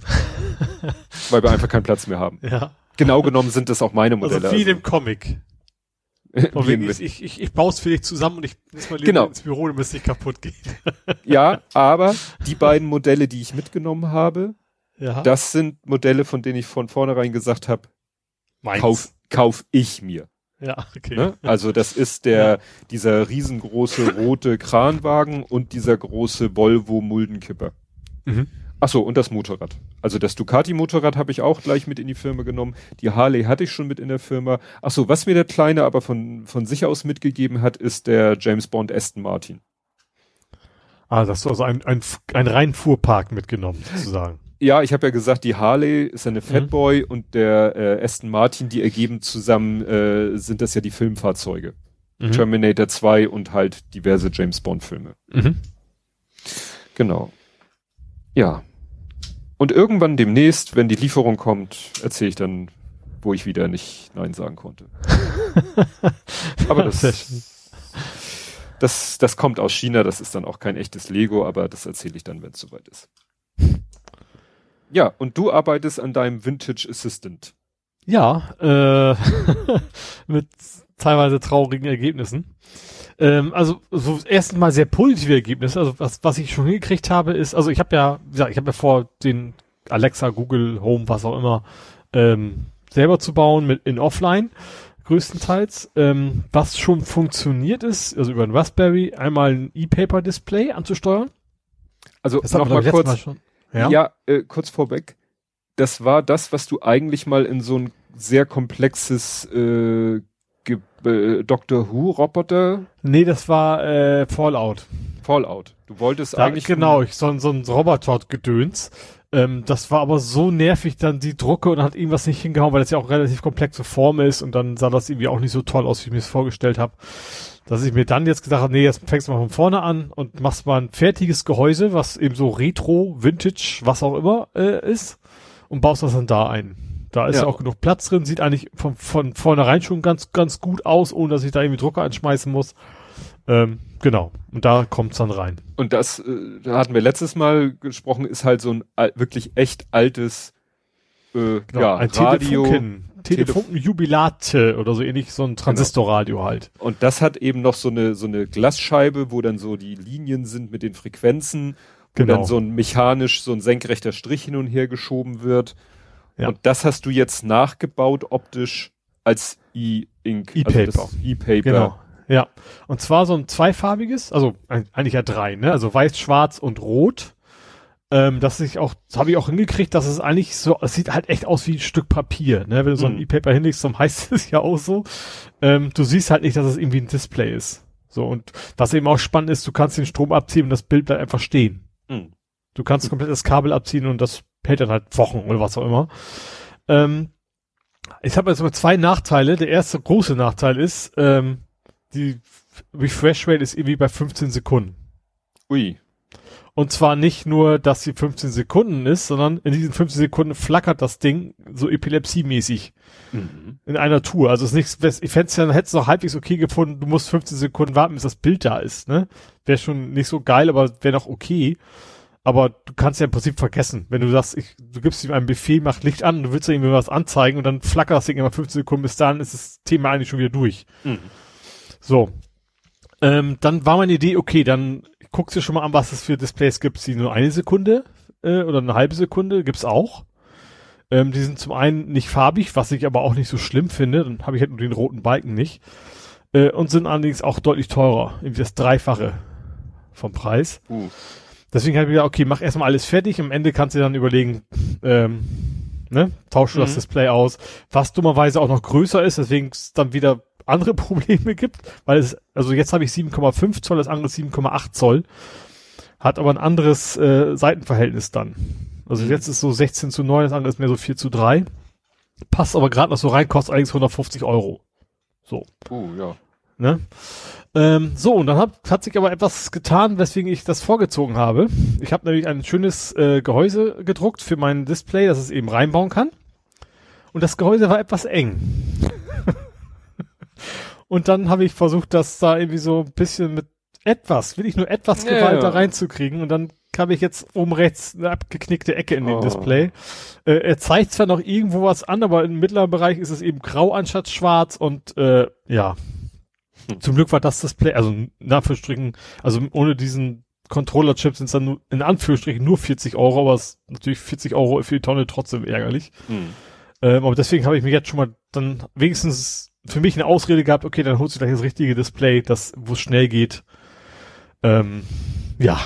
Speaker 2: Weil wir einfach keinen Platz mehr haben.
Speaker 3: Ja.
Speaker 2: Genau genommen sind das auch meine also Modelle.
Speaker 3: Also wie in dem Comic. Ich, ich, ich, ich baue es für dich zusammen und ich muss mal
Speaker 2: genau.
Speaker 3: ins Büro, damit es nicht kaputt geht.
Speaker 2: ja, aber die beiden Modelle, die ich mitgenommen habe, ja. das sind Modelle, von denen ich von vornherein gesagt habe, kauf, kauf ich mir.
Speaker 3: Ja, okay.
Speaker 2: Ne? Also das ist der, ja. dieser riesengroße rote Kranwagen und dieser große Volvo Muldenkipper. Mhm. Ach so, und das Motorrad. Also das Ducati-Motorrad habe ich auch gleich mit in die Firma genommen. Die Harley hatte ich schon mit in der Firma. Ach so, was mir der Kleine aber von, von sich aus mitgegeben hat, ist der James Bond Aston Martin.
Speaker 3: Ah, das hast du also ein, ein, ein rein Fuhrpark mitgenommen, sozusagen.
Speaker 2: Ja, ich habe ja gesagt, die Harley ist eine Fatboy mhm. und der äh, Aston Martin, die ergeben zusammen, äh, sind das ja die Filmfahrzeuge. Mhm. Terminator 2 und halt diverse James Bond Filme. Mhm. Genau. Ja. Und irgendwann demnächst, wenn die Lieferung kommt, erzähle ich dann, wo ich wieder nicht Nein sagen konnte. aber das, das, das kommt aus China, das ist dann auch kein echtes Lego, aber das erzähle ich dann, wenn es soweit ist. Ja, und du arbeitest an deinem Vintage Assistant.
Speaker 3: Ja, äh, mit teilweise traurigen Ergebnissen. Ähm, also so das erste Mal sehr positive Ergebnisse. Also was, was ich schon hingekriegt habe, ist, also ich habe ja, wie gesagt, ich habe ja vor, den Alexa, Google Home, was auch immer, ähm, selber zu bauen mit in Offline größtenteils. Ähm, was schon funktioniert ist, also über ein Raspberry, einmal ein E-Paper-Display anzusteuern.
Speaker 2: Also nochmal kurz, mal ja, ja äh, kurz vorweg. Das war das, was du eigentlich mal in so ein sehr komplexes äh, äh, Doctor Who Roboter?
Speaker 3: Nee, das war äh, Fallout.
Speaker 2: Fallout. Du wolltest da, eigentlich.
Speaker 3: Genau, ich so, so ein Roboter-Gedöns. Ähm, das war aber so nervig, dann die Drucke und hat irgendwas nicht hingehauen, weil das ja auch relativ komplexe Form ist und dann sah das irgendwie auch nicht so toll aus, wie ich mir es vorgestellt habe. Dass ich mir dann jetzt gedacht habe, nee, jetzt fängst du mal von vorne an und machst mal ein fertiges Gehäuse, was eben so Retro, Vintage, was auch immer äh, ist und baust das dann da ein. Da ist ja. auch genug Platz drin, sieht eigentlich von, von vornherein schon ganz, ganz gut aus, ohne dass ich da irgendwie Drucker anschmeißen muss. Ähm, genau. Und da kommt's dann rein.
Speaker 2: Und das, äh, da hatten wir letztes Mal gesprochen, ist halt so ein wirklich echt altes
Speaker 3: äh, genau, ja, ein Radio. Telefunken, Telefunken Jubilate oder so ähnlich, so ein genau. Transistorradio halt.
Speaker 2: Und das hat eben noch so eine, so eine Glasscheibe, wo dann so die Linien sind mit den Frequenzen, wo genau. dann so ein mechanisch, so ein senkrechter Strich hin und her geschoben wird. Ja. Und das hast du jetzt nachgebaut optisch als E-Ink.
Speaker 3: E-Paper. Also E-Paper. Genau. Ja. Und zwar so ein zweifarbiges, also eigentlich ja drei, ne? Also weiß, schwarz und rot. Ähm, dass ich auch, das habe ich auch hingekriegt, dass es eigentlich so, es sieht halt echt aus wie ein Stück Papier, ne? Wenn du so ein mhm. E-Paper hinlegst, dann heißt es ja auch so. Ähm, du siehst halt nicht, dass es irgendwie ein Display ist. So, und was eben auch spannend ist, du kannst den Strom abziehen und das Bild bleibt einfach stehen. Mhm. Du kannst komplett das Kabel abziehen und das hält dann halt Wochen oder was auch immer. Ähm, ich habe jetzt aber zwei Nachteile. Der erste große Nachteil ist, ähm, die Refresh Rate ist irgendwie bei 15 Sekunden.
Speaker 2: Ui.
Speaker 3: Und zwar nicht nur, dass sie 15 Sekunden ist, sondern in diesen 15 Sekunden flackert das Ding so epilepsiemäßig mhm. in einer Tour. Also es ist nichts, ich fände es ja, hätte es noch halbwegs okay gefunden, du musst 15 Sekunden warten, bis das Bild da ist, ne? Wäre schon nicht so geil, aber wäre noch okay. Aber du kannst ja im Prinzip vergessen, wenn du sagst, ich, du gibst ihm einen Befehl, mach Licht an, du willst irgendwie was anzeigen und dann flackert das Ding immer 15 Sekunden, bis dann ist das Thema eigentlich schon wieder durch. Mhm. So. Ähm, dann war meine Idee, okay, dann guckst du schon mal an, was es für Displays gibt, die nur eine Sekunde äh, oder eine halbe Sekunde gibt's auch. Ähm, die sind zum einen nicht farbig, was ich aber auch nicht so schlimm finde, dann habe ich halt nur den roten Balken nicht. Äh, und sind allerdings auch deutlich teurer, irgendwie das Dreifache vom Preis. Uh. Deswegen habe ich gesagt, okay, mach erstmal alles fertig, am Ende kannst du dann überlegen, ähm, ne, tausch du mhm. das Display aus, was dummerweise auch noch größer ist, deswegen dann wieder andere Probleme gibt, weil es, also jetzt habe ich 7,5 Zoll, das andere 7,8 Zoll, hat aber ein anderes äh, Seitenverhältnis dann. Also mhm. jetzt ist so 16 zu 9, das andere ist mehr so 4 zu 3. Passt aber gerade noch so rein, kostet allerdings 150 Euro. So.
Speaker 2: Oh, ja.
Speaker 3: Ne? Ähm, so, und dann hat, hat sich aber etwas getan, weswegen ich das vorgezogen habe. Ich habe nämlich ein schönes äh, Gehäuse gedruckt für mein Display, dass es eben reinbauen kann. Und das Gehäuse war etwas eng. Und dann habe ich versucht, das da irgendwie so ein bisschen mit etwas, will ich nur etwas ja, Gewalt da reinzukriegen. Und dann habe ich jetzt oben rechts eine abgeknickte Ecke in dem oh. Display. Äh, er zeigt zwar noch irgendwo was an, aber im mittleren Bereich ist es eben grau anstatt schwarz und äh, ja. Zum Glück war das Display, also in Anführungsstrichen, also ohne diesen Controller-Chip sind es dann nur, in Anführungsstrichen nur 40 Euro, aber es ist natürlich 40 Euro für die Tonne trotzdem ärgerlich. Hm. Ähm, aber deswegen habe ich mich jetzt schon mal dann wenigstens für mich eine Ausrede gehabt, okay, dann holst du gleich das richtige Display, das, wo es schnell geht. Ähm, ja.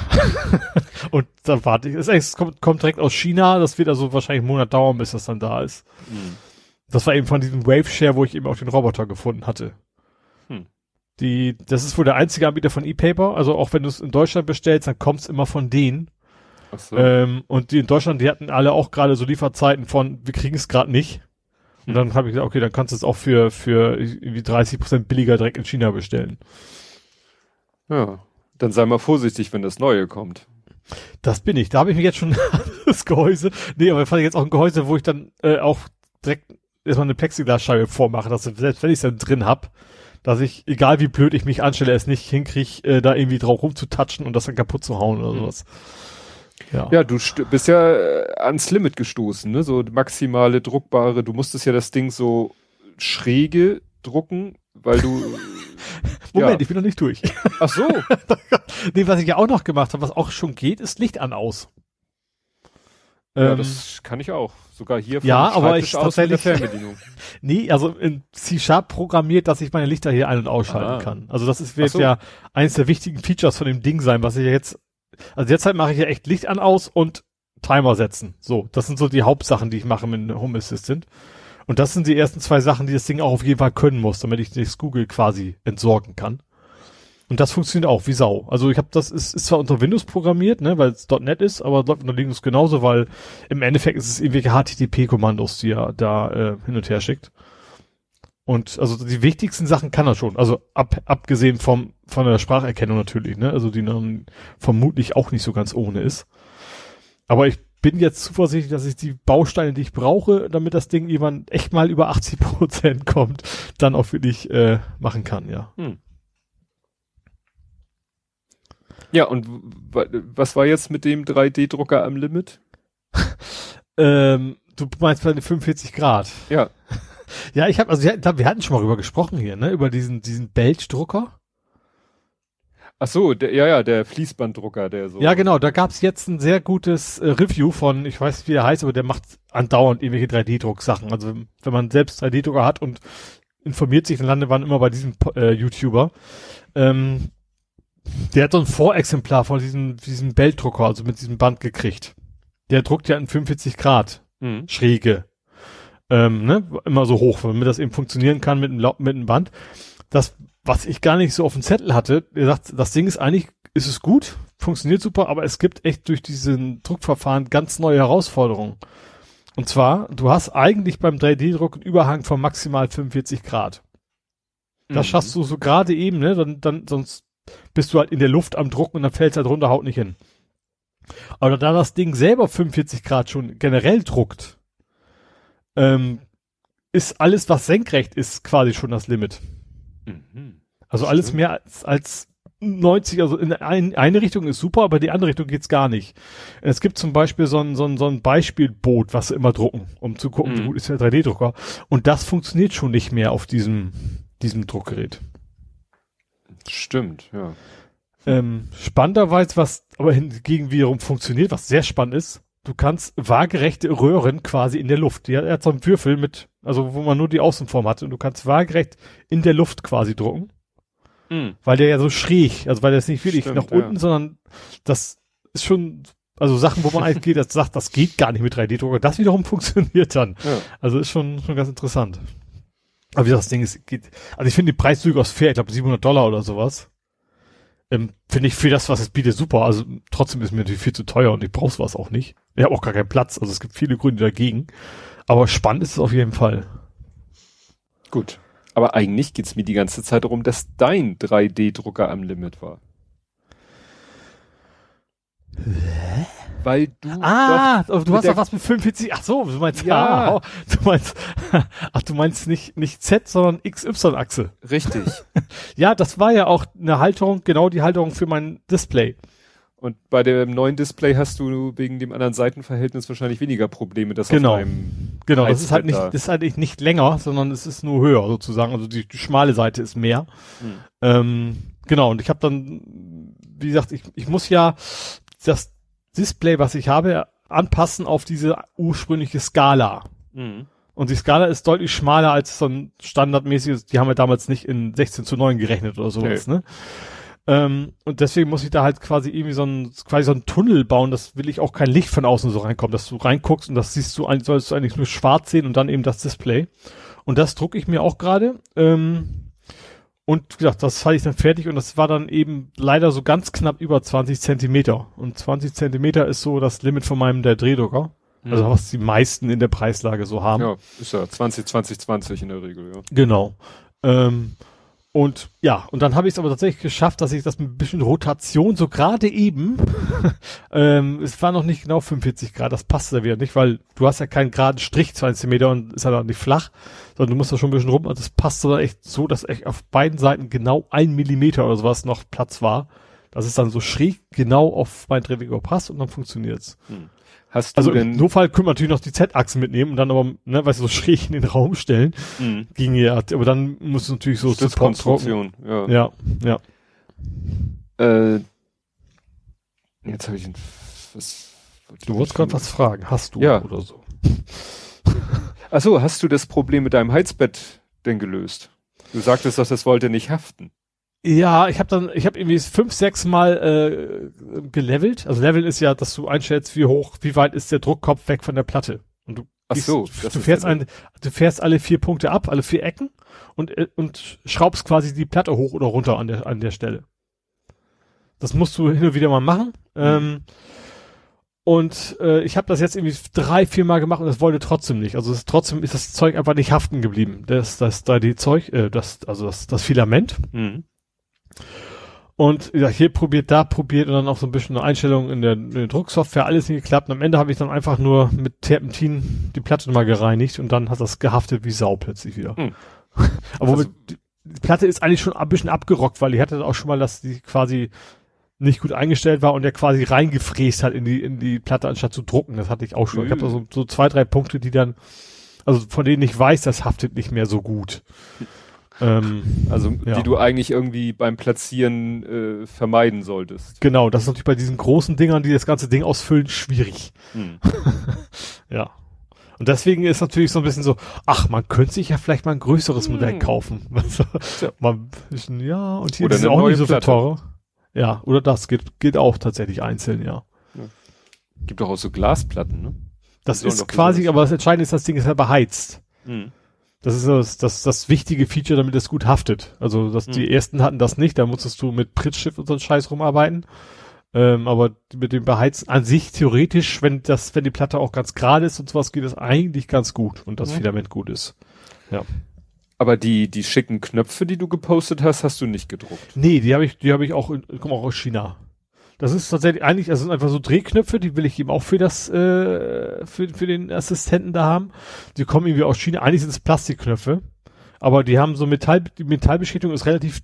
Speaker 3: und dann warte ich. Es kommt, kommt direkt aus China, das wird also wahrscheinlich einen Monat dauern, bis das dann da ist. Mhm. Das war eben von diesem Wave Share, wo ich eben auch den Roboter gefunden hatte. Die, das ist wohl der einzige Anbieter von E-Paper. Also auch wenn du es in Deutschland bestellst, dann kommt es immer von denen. Ach so. Ähm, und die in Deutschland, die hatten alle auch gerade so Lieferzeiten von, wir kriegen es gerade nicht. Und dann habe ich gesagt, okay, dann kannst du es auch für, für irgendwie 30 Prozent billiger direkt in China bestellen.
Speaker 2: Ja, dann sei mal vorsichtig, wenn das Neue kommt.
Speaker 3: Das bin ich. Da habe ich mir jetzt schon das Gehäuse. Nee, aber fand ich jetzt auch ein Gehäuse, wo ich dann äh, auch direkt erstmal eine Plexiglasscheibe vormache, dass selbst wenn ich es dann drin hab, dass ich, egal wie blöd ich mich anstelle, es nicht hinkriege, äh, da irgendwie drauf rumzutatschen und das dann kaputt zu hauen oder mhm. sowas.
Speaker 2: Ja, ja du bist ja äh, ans Limit gestoßen, ne? So maximale druckbare, du musstest ja das Ding so schräge drucken, weil du.
Speaker 3: Moment, ja. ich bin noch nicht durch.
Speaker 2: Ach so.
Speaker 3: nee, was ich ja auch noch gemacht habe, was auch schon geht, ist Licht an aus.
Speaker 2: Ja, ähm, das kann ich auch. Sogar hier
Speaker 3: Ja, aber ich tatsächlich. Nee, also in C-Sharp programmiert, dass ich meine Lichter hier ein- und ausschalten ah. kann. Also das ist, wird so. ja eines der wichtigen Features von dem Ding sein, was ich ja jetzt also derzeit mache ich ja echt Licht an aus und Timer setzen. So, das sind so die Hauptsachen, die ich mache mit Home Assistant. Und das sind die ersten zwei Sachen, die das Ding auch auf jeden Fall können muss, damit ich das Google quasi entsorgen kann. Und das funktioniert auch wie Sau. Also ich habe das ist, ist zwar unter Windows programmiert, ne, weil es .NET ist, aber läuft unter Linux genauso, weil im Endeffekt ist es irgendwelche HTTP-Kommandos, die er da äh, hin und her schickt. Und also die wichtigsten Sachen kann er schon. Also ab, abgesehen vom, von der Spracherkennung natürlich, ne? Also die dann vermutlich auch nicht so ganz ohne ist. Aber ich bin jetzt zuversichtlich, dass ich die Bausteine, die ich brauche, damit das Ding irgendwann echt mal über 80 Prozent kommt, dann auch wirklich äh, machen kann, ja. Hm.
Speaker 2: Ja, und was war jetzt mit dem 3D-Drucker am Limit?
Speaker 3: ähm, du meinst bei den 45 Grad?
Speaker 2: Ja.
Speaker 3: Ja, ich habe, also wir, wir hatten schon mal drüber gesprochen hier, ne, über diesen diesen Belch-Drucker.
Speaker 2: Ach so, der, ja, ja, der Fließbanddrucker, der so.
Speaker 3: Ja, genau, da gab's jetzt ein sehr gutes äh, Review von, ich weiß nicht, wie der heißt, aber der macht andauernd irgendwelche 3D-Drucksachen. Also wenn man selbst 3D-Drucker hat und informiert sich, dann landet man immer bei diesem äh, YouTuber. Ähm, der hat so ein Vorexemplar von diesem, diesem Beltdrucker, also mit diesem Band gekriegt. Der druckt ja in 45 Grad mhm. Schräge ähm, ne, immer so hoch, damit das eben funktionieren kann mit einem, mit einem Band. Das, was ich gar nicht so auf dem Zettel hatte, er sagt, das Ding ist eigentlich, ist es gut, funktioniert super, aber es gibt echt durch diesen Druckverfahren ganz neue Herausforderungen. Und zwar, du hast eigentlich beim 3D-Druck einen Überhang von maximal 45 Grad. Das mhm. schaffst du so gerade eben, ne? Dann, dann, sonst bist du halt in der Luft am Drucken und dann fällst halt runter, haut nicht hin. Aber da das Ding selber 45 Grad schon generell druckt, ähm, ist alles, was senkrecht ist, quasi schon das Limit. Mhm. Also alles mehr als, als 90, also in ein, eine Richtung ist super, aber die andere Richtung geht's gar nicht. Es gibt zum Beispiel so ein, so ein, so ein Beispielboot, was sie immer drucken, um zu gucken, mhm. wie gut ist der 3D-Drucker. Und das funktioniert schon nicht mehr auf diesem, diesem Druckgerät.
Speaker 2: Stimmt, ja.
Speaker 3: Ähm, spannenderweise, was aber hingegen wiederum funktioniert, was sehr spannend ist, du kannst waagerechte Röhren quasi in der Luft. Ja, er hat so einen Würfel mit, also wo man nur die Außenform hat und du kannst waagerecht in der Luft quasi drucken. Mhm. Weil der ja so schräg, also weil der ist nicht wirklich Stimmt, nach unten, ja. sondern das ist schon, also Sachen, wo man eigentlich geht, das sagt, das geht gar nicht mit 3D-Drucker. Das wiederum funktioniert dann. Ja. Also ist schon, schon ganz interessant. Aber wie das Ding ist, geht, also ich finde die Preis durchaus fair, ich glaube 700 Dollar oder sowas. Ähm, finde ich für das, was es bietet, super. Also trotzdem ist mir natürlich viel zu teuer und ich brauche sowas auch nicht. Ich habe auch gar keinen Platz, also es gibt viele Gründe dagegen. Aber spannend ist es auf jeden Fall.
Speaker 2: Gut. Aber eigentlich geht's mir die ganze Zeit darum, dass dein 3D-Drucker am Limit war.
Speaker 3: Hä? Weil du. Ah, du hast doch was mit 45. Ach so, du meinst ja. Ah, du meinst, ach, du meinst nicht, nicht Z, sondern XY-Achse.
Speaker 2: Richtig.
Speaker 3: ja, das war ja auch eine Halterung, genau die Halterung für mein Display.
Speaker 2: Und bei dem neuen Display hast du wegen dem anderen Seitenverhältnis wahrscheinlich weniger Probleme,
Speaker 3: dass genau. auf deinem Genau, das ist halt nicht, das ist halt nicht länger, sondern es ist nur höher sozusagen. Also die, die schmale Seite ist mehr. Hm. Ähm, genau, und ich habe dann, wie gesagt, ich, ich muss ja das Display, was ich habe, anpassen auf diese ursprüngliche Skala. Mhm. Und die Skala ist deutlich schmaler als so ein standardmäßiges, die haben wir damals nicht in 16 zu 9 gerechnet oder sowas, nee. ne? Ähm, und deswegen muss ich da halt quasi irgendwie so ein, quasi so ein Tunnel bauen, das will ich auch kein Licht von außen so reinkommen, dass du reinguckst und das siehst du, sollst du eigentlich nur schwarz sehen und dann eben das Display. Und das drucke ich mir auch gerade. Ähm, und wie gesagt, das hatte ich dann fertig und das war dann eben leider so ganz knapp über 20 Zentimeter. Und 20 Zentimeter ist so das Limit von meinem der Drehdrucker. Mhm. Also was die meisten in der Preislage so haben.
Speaker 2: Ja, ist ja 20, 20, 20 in der Regel, ja.
Speaker 3: Genau. Ähm, und ja, und dann habe ich es aber tatsächlich geschafft, dass ich das mit ein bisschen Rotation so gerade eben, ähm, es war noch nicht genau 45 Grad, das passt ja wieder nicht, weil du hast ja keinen geraden Strich 20 Zentimeter und ist halt auch nicht flach, sondern du musst da schon ein bisschen rum, also das passt so echt so, dass echt auf beiden Seiten genau ein Millimeter oder sowas noch Platz war. Das ist dann so schräg genau auf mein Drehwinkel passt und dann funktioniert's. Hm. Hast du also denn im Notfall können wir natürlich noch die Z-Achse mitnehmen und dann aber, ne, weißt du, so schräg in den Raum stellen. Mhm. Ging ja, aber dann muss es natürlich so
Speaker 2: Konstruktion,
Speaker 3: ja. Ja, ja.
Speaker 2: Äh, jetzt habe ich ein,
Speaker 3: was, Du wolltest gerade was fragen, hast du
Speaker 2: ja. oder so? Achso, hast du das Problem mit deinem Heizbett denn gelöst? Du sagtest, dass das wollte nicht haften.
Speaker 3: Ja, ich habe dann, ich habe irgendwie fünf, sechs Mal äh, gelevelt. Also Leveln ist ja, dass du einstellst, wie hoch, wie weit ist der Druckkopf weg von der Platte. Und du,
Speaker 2: Ach so,
Speaker 3: du fährst ein, du fährst alle vier Punkte ab, alle vier Ecken und äh, und schraubst quasi die Platte hoch oder runter an der an der Stelle. Das musst du hin und wieder mal machen. Mhm. Ähm, und äh, ich habe das jetzt irgendwie drei, vier Mal gemacht und es wollte trotzdem nicht. Also es, trotzdem ist das Zeug einfach nicht haften geblieben. Das, das, da die Zeug, äh, das, also das, das Filament. Mhm. Und ja, hier probiert, da probiert und dann auch so ein bisschen eine Einstellung in der, in der Drucksoftware, alles nicht geklappt. Und am Ende habe ich dann einfach nur mit Terpentin die Platte nochmal gereinigt und dann hat das gehaftet wie Sau plötzlich wieder. Hm. Aber also, die, die Platte ist eigentlich schon ein bisschen abgerockt, weil ich hatte auch schon mal, dass die quasi nicht gut eingestellt war und der quasi reingefräst hat in die, in die Platte, anstatt zu drucken. Das hatte ich auch schon. Ich habe so, so zwei, drei Punkte, die dann, also von denen ich weiß, das haftet nicht mehr so gut.
Speaker 2: Ähm, also ja. die du eigentlich irgendwie beim Platzieren äh, vermeiden solltest.
Speaker 3: Genau, das ist natürlich bei diesen großen Dingern, die das ganze Ding ausfüllen, schwierig. Hm. ja. Und deswegen ist natürlich so ein bisschen so, ach, man könnte sich ja vielleicht mal ein größeres hm. Modell kaufen. ja. Man, ja, und hier oder ist auch nicht so viel teurer. Ja, oder das geht, geht auch tatsächlich einzeln, ja. ja.
Speaker 2: Gibt auch, auch so Glasplatten, ne?
Speaker 3: Das ist quasi, aber das Entscheidende ist, das Ding ist ja beheizt. Hm. Das ist das, das, das wichtige Feature, damit es gut haftet. Also dass mhm. die ersten hatten das nicht, da musstest du mit Pritzschiff und so einen Scheiß rumarbeiten. Ähm, aber mit dem Beheizen an sich theoretisch, wenn das, wenn die Platte auch ganz gerade ist und sowas, geht das eigentlich ganz gut und das mhm. Filament gut ist. Ja.
Speaker 2: Aber die, die schicken Knöpfe, die du gepostet hast, hast du nicht gedruckt.
Speaker 3: Nee, die habe ich, die habe ich auch, kommen auch aus China. Das ist tatsächlich eigentlich, also sind einfach so Drehknöpfe, die will ich eben auch für das, äh, für, für den Assistenten da haben. Die kommen irgendwie aus China. Eigentlich sind es Plastikknöpfe, aber die haben so Metall, die Metallbeschichtung ist relativ,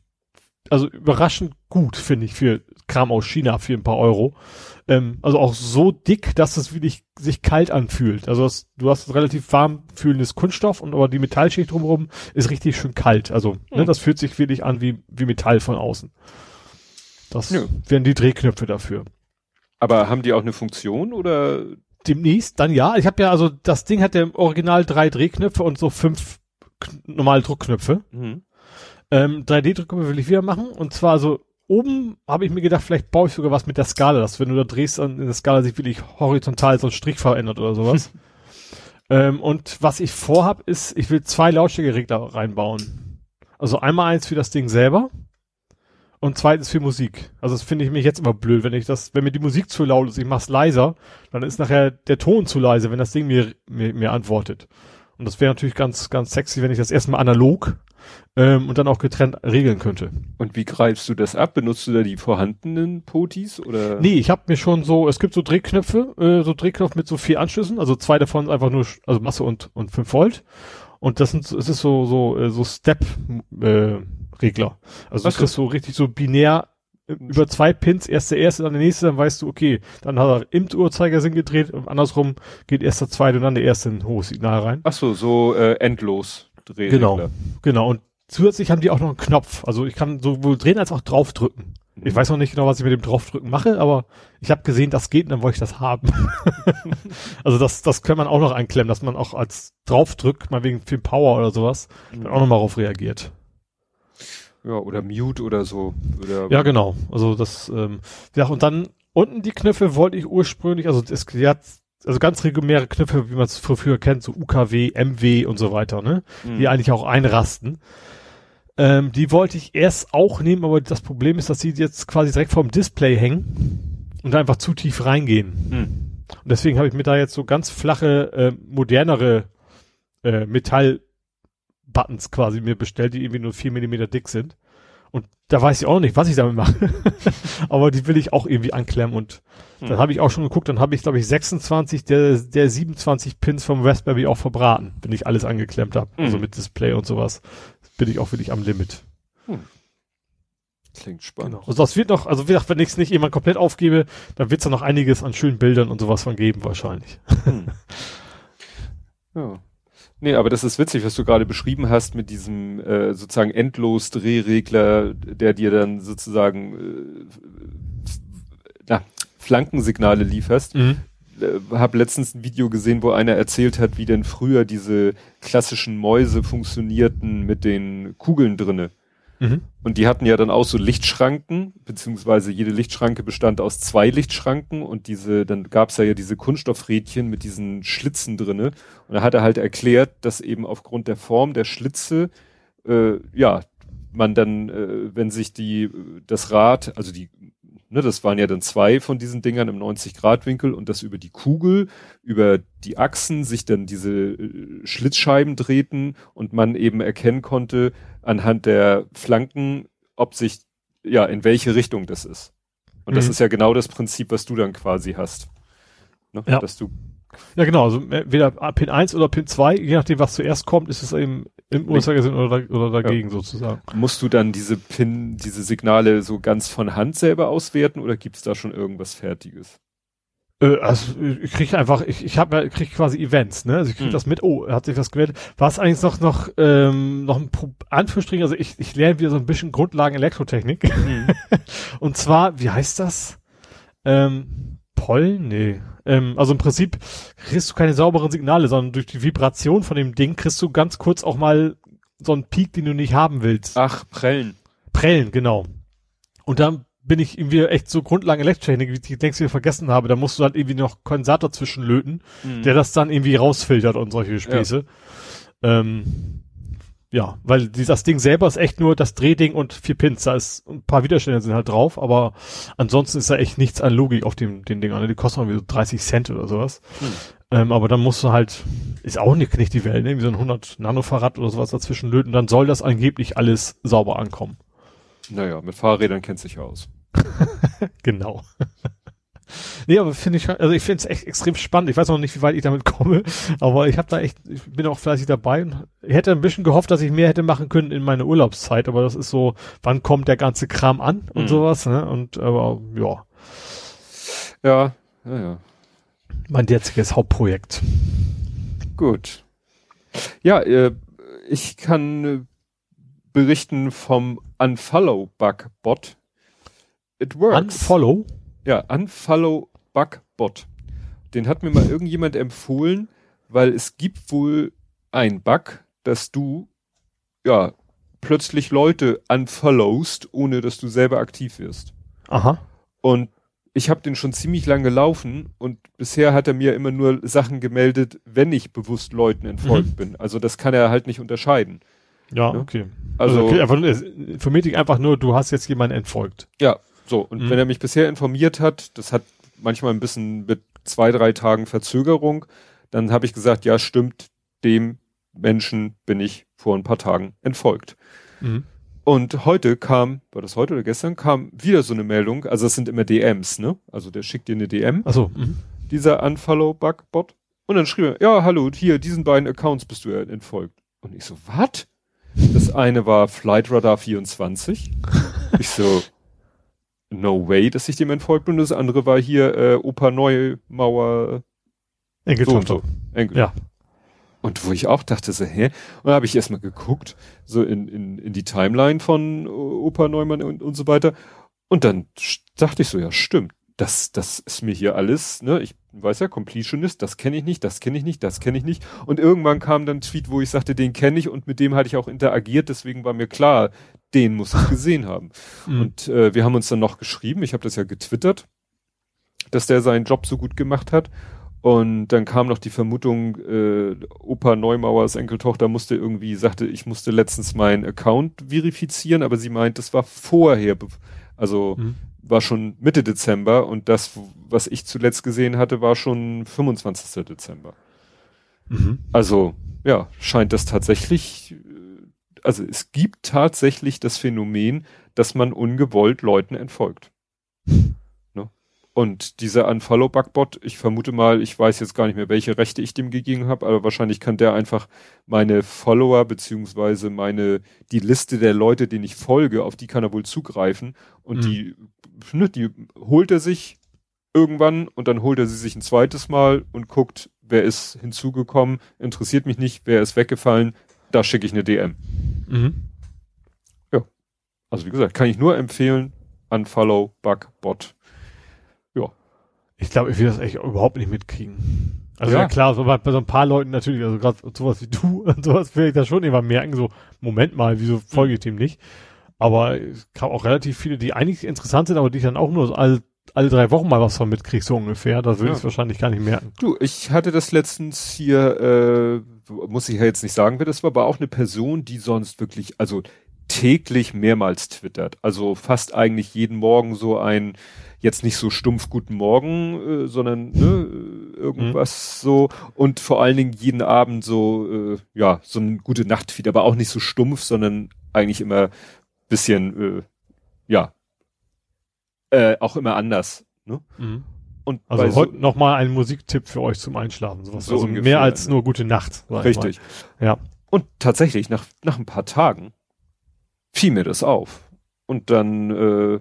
Speaker 3: also überraschend gut, finde ich, für Kram aus China für ein paar Euro. Ähm, also auch so dick, dass es wirklich sich kalt anfühlt. Also das, du hast relativ warm fühlendes Kunststoff und aber die Metallschicht drumherum ist richtig schön kalt. Also mhm. ne, das fühlt sich wirklich an wie, wie Metall von außen. Das ja. wären die Drehknöpfe dafür.
Speaker 2: Aber haben die auch eine Funktion oder?
Speaker 3: Demnächst, dann ja. Ich habe ja, also das Ding hat ja im Original drei Drehknöpfe und so fünf normale Druckknöpfe. Mhm. Ähm, 3D-Druckknöpfe will ich wieder machen. Und zwar so oben habe ich mir gedacht, vielleicht baue ich sogar was mit der Skala, dass wenn du da drehst, in der Skala sich wirklich horizontal so ein Strich verändert oder sowas. ähm, und was ich vorhab, ist, ich will zwei Lautstärkeregler reinbauen. Also einmal eins für das Ding selber und zweitens für Musik. Also das finde ich mich jetzt immer blöd, wenn ich das, wenn mir die Musik zu laut ist, ich mach's leiser, dann ist nachher der Ton zu leise, wenn das Ding mir, mir, mir antwortet. Und das wäre natürlich ganz, ganz sexy, wenn ich das erstmal analog ähm, und dann auch getrennt regeln könnte.
Speaker 2: Und wie greifst du das ab? Benutzt du da die vorhandenen Potis oder?
Speaker 3: Nee, ich habe mir schon so, es gibt so Drehknöpfe, äh, so Drehknopf mit so vier Anschlüssen, also zwei davon einfach nur, also Masse und und 5 Volt. Und das sind, es ist so so äh, so Step äh, Regler. Also Was du kriegst so richtig so binär über zwei Pins, erst der erste, dann der nächste, dann weißt du, okay, dann hat er im Uhrzeigersinn gedreht und andersrum geht erst der zweite und dann der erste ein hohes Signal rein.
Speaker 2: Ach so, so äh, endlos
Speaker 3: drehen. Genau, genau. Und zusätzlich haben die auch noch einen Knopf. Also ich kann sowohl drehen als auch draufdrücken. Ich weiß noch nicht genau, was ich mit dem draufdrücken mache, aber ich habe gesehen, das geht und dann wollte ich das haben. also das, das kann man auch noch einklemmen, dass man auch als draufdrückt, mal wegen viel Power oder sowas, mhm. dann auch nochmal drauf reagiert.
Speaker 2: Ja, oder Mute oder so. Oder
Speaker 3: ja, genau. Also das, ähm, ja, und dann unten die Knöpfe wollte ich ursprünglich, also es hat also ganz reguläre Knöpfe, wie man es früher kennt, so UKW, MW und so weiter, ne? Mhm. Die eigentlich auch einrasten. Ähm, die wollte ich erst auch nehmen, aber das Problem ist, dass sie jetzt quasi direkt vorm Display hängen und einfach zu tief reingehen. Mhm. Und deswegen habe ich mir da jetzt so ganz flache, äh, modernere äh, Metall Buttons quasi mir bestellt, die irgendwie nur vier Millimeter dick sind. Und da weiß ich auch noch nicht, was ich damit mache. Aber die will ich auch irgendwie anklemmen und hm. dann habe ich auch schon geguckt, dann habe ich glaube ich 26 der der 27 Pins vom Raspberry auch verbraten, wenn ich alles angeklemmt habe, hm. also mit Display und sowas, bin ich auch wirklich am Limit. Hm.
Speaker 2: Klingt spannend. Genau.
Speaker 3: Also das wird noch, also wie gesagt, wenn ich es nicht jemand komplett aufgebe, dann wird es da noch einiges an schönen Bildern und sowas von geben wahrscheinlich. Hm.
Speaker 2: Ja. Nee, aber das ist witzig, was du gerade beschrieben hast mit diesem äh, sozusagen endlos Drehregler, der dir dann sozusagen äh, na, Flankensignale lieferst. Mhm. Äh, hab letztens ein Video gesehen, wo einer erzählt hat, wie denn früher diese klassischen Mäuse funktionierten mit den Kugeln drinne. Mhm. Und die hatten ja dann auch so Lichtschranken, beziehungsweise jede Lichtschranke bestand aus zwei Lichtschranken und diese, dann gab's ja, ja diese Kunststoffrädchen mit diesen Schlitzen drinne. Und da hat er halt erklärt, dass eben aufgrund der Form der Schlitze, äh, ja, man dann, äh, wenn sich die, das Rad, also die Ne, das waren ja dann zwei von diesen Dingern im 90-Grad-Winkel und das über die Kugel, über die Achsen sich dann diese äh, Schlitzscheiben drehten und man eben erkennen konnte anhand der Flanken, ob sich, ja, in welche Richtung das ist. Und mhm. das ist ja genau das Prinzip, was du dann quasi hast.
Speaker 3: Ne? Ja. Dass du ja, genau, also entweder Pin 1 oder Pin 2, je nachdem, was zuerst kommt, ist es eben im Uhrzeigersinn oder, oder dagegen ja. sozusagen.
Speaker 2: Musst du dann diese Pin, diese Signale so ganz von Hand selber auswerten oder gibt's da schon irgendwas Fertiges?
Speaker 3: Äh, also ich krieg einfach, ich, ich habe krieg quasi Events, ne? Also ich krieg hm. das mit, oh, er hat sich was gewählt. War es eigentlich noch noch ähm, noch ein Pro Anführungsstrich, also ich, ich lerne wieder so ein bisschen Grundlagen Elektrotechnik. Hm. Und zwar, wie heißt das? Ähm, Pollen? Nee. Ähm, also im Prinzip kriegst du keine sauberen Signale, sondern durch die Vibration von dem Ding kriegst du ganz kurz auch mal so einen Peak, den du nicht haben willst.
Speaker 2: Ach, Prellen.
Speaker 3: Prellen, genau. Und dann bin ich irgendwie echt so Grundlagen Elektrotechnik, wie ich denkst, ich vergessen habe. Da musst du halt irgendwie noch Kondensator zwischenlöten, mhm. der das dann irgendwie rausfiltert und solche Späße. Ja. Ähm, ja, weil dieses Ding selber ist echt nur das Drehding und vier Pins. Da ist ein paar Widerstände sind halt drauf, aber ansonsten ist da echt nichts an Logik auf dem den Ding. Die kosten irgendwie so 30 Cent oder sowas. Hm. Ähm, aber dann musst du halt, ist auch nicht, nicht die Welt, ne? wie so ein 100 Nanofahrrad oder sowas dazwischen löten, dann soll das angeblich alles sauber ankommen.
Speaker 2: Naja, mit Fahrrädern kennt sich aus.
Speaker 3: genau. Nee, aber finde ich, also ich finde es echt extrem spannend. Ich weiß noch nicht, wie weit ich damit komme, aber ich habe da echt, ich bin auch fleißig dabei und hätte ein bisschen gehofft, dass ich mehr hätte machen können in meiner Urlaubszeit, aber das ist so, wann kommt der ganze Kram an und mhm. sowas, ne? Und aber ja.
Speaker 2: Ja, ja, ja.
Speaker 3: Mein derziges Hauptprojekt.
Speaker 2: Gut. Ja, äh, ich kann äh, berichten vom Unfollow-Bug-Bot.
Speaker 3: It works. Unfollow?
Speaker 2: Ja, Unfollow-Bug-Bot. Den hat mir mal irgendjemand empfohlen, weil es gibt wohl ein Bug, dass du ja plötzlich Leute unfollowst, ohne dass du selber aktiv wirst.
Speaker 3: Aha.
Speaker 2: Und ich habe den schon ziemlich lange gelaufen und bisher hat er mir immer nur Sachen gemeldet, wenn ich bewusst Leuten entfolgt mhm. bin. Also das kann er halt nicht unterscheiden.
Speaker 3: Ja, ja? okay. Also, also okay, einfach, für mich einfach nur, du hast jetzt jemanden entfolgt.
Speaker 2: Ja, so. Und mhm. wenn er mich bisher informiert hat, das hat manchmal ein bisschen mit zwei, drei Tagen Verzögerung, dann habe ich gesagt, ja, stimmt, dem Menschen bin ich vor ein paar Tagen entfolgt. Mhm. Und heute kam, war das heute oder gestern, kam wieder so eine Meldung, also es sind immer DMs, ne? Also der schickt dir eine DM.
Speaker 3: Ach mhm.
Speaker 2: Dieser Unfollow-Bug-Bot. Und dann schrieb er, ja, hallo, hier, diesen beiden Accounts bist du entfolgt. Und ich so, was? Das eine war Flightradar 24. ich so, no way, dass ich dem entfolgt bin. Das andere war hier äh, Opa Neumauer.
Speaker 3: Enkeltochter.
Speaker 2: So, so. Enkel. Ja. Und wo ich auch dachte so, hä? Und dann habe ich erstmal geguckt, so in, in, in die Timeline von Opa Neumann und, und so weiter. Und dann dachte ich so, ja, stimmt. Das, das ist mir hier alles, ne? Ich weiß ja, Completionist, das kenne ich nicht, das kenne ich nicht, das kenne ich nicht. Und irgendwann kam dann ein Tweet, wo ich sagte, den kenne ich und mit dem hatte ich auch interagiert, deswegen war mir klar, den muss ich gesehen haben. Mhm. Und äh, wir haben uns dann noch geschrieben, ich habe das ja getwittert, dass der seinen Job so gut gemacht hat. Und dann kam noch die Vermutung, äh, Opa Neumauers Enkeltochter musste irgendwie, sagte, ich musste letztens meinen Account verifizieren, aber sie meint, das war vorher, also mhm. war schon Mitte Dezember und das, was ich zuletzt gesehen hatte, war schon 25. Dezember. Mhm. Also, ja, scheint das tatsächlich, also es gibt tatsächlich das Phänomen, dass man ungewollt Leuten entfolgt. Und dieser Unfollow-Bug-Bot, ich vermute mal, ich weiß jetzt gar nicht mehr, welche Rechte ich dem gegeben habe, aber wahrscheinlich kann der einfach meine Follower beziehungsweise meine, die Liste der Leute, denen ich folge, auf die kann er wohl zugreifen. Und mhm. die, ne, die holt er sich irgendwann und dann holt er sie sich ein zweites Mal und guckt, wer ist hinzugekommen, interessiert mich nicht, wer ist weggefallen, da schicke ich eine DM. Mhm. Ja. Also wie gesagt, kann ich nur empfehlen, Unfollow Bug Bot.
Speaker 3: Ich glaube, ich will das echt überhaupt nicht mitkriegen. Also ja, ja klar, so bei, bei, so ein paar Leuten natürlich, also gerade sowas wie du und sowas will ich da schon immer merken, so, Moment mal, wieso folge ich dem nicht? Aber es gab auch relativ viele, die eigentlich interessant sind, aber die ich dann auch nur so alle, alle drei Wochen mal was von mitkrieg, so ungefähr. Da würde ja. ich wahrscheinlich gar nicht merken.
Speaker 2: Du, ich hatte das letztens hier, äh, muss ich ja jetzt nicht sagen, wer das war, aber auch eine Person, die sonst wirklich, also täglich mehrmals twittert. Also fast eigentlich jeden Morgen so ein jetzt nicht so stumpf Guten Morgen, äh, sondern ne, irgendwas mhm. so und vor allen Dingen jeden Abend so, äh, ja, so ein gute Nachtfeed, aber auch nicht so stumpf, sondern eigentlich immer bisschen, äh, ja, äh, auch immer anders. Ne?
Speaker 3: Mhm. Und also heute so, nochmal ein Musiktipp für euch zum Einschlafen. Sowas. So also ungefähr, mehr als nur gute Nacht.
Speaker 2: Richtig. Ja. Und tatsächlich, nach, nach ein paar Tagen fiel mir das auf. Und dann äh,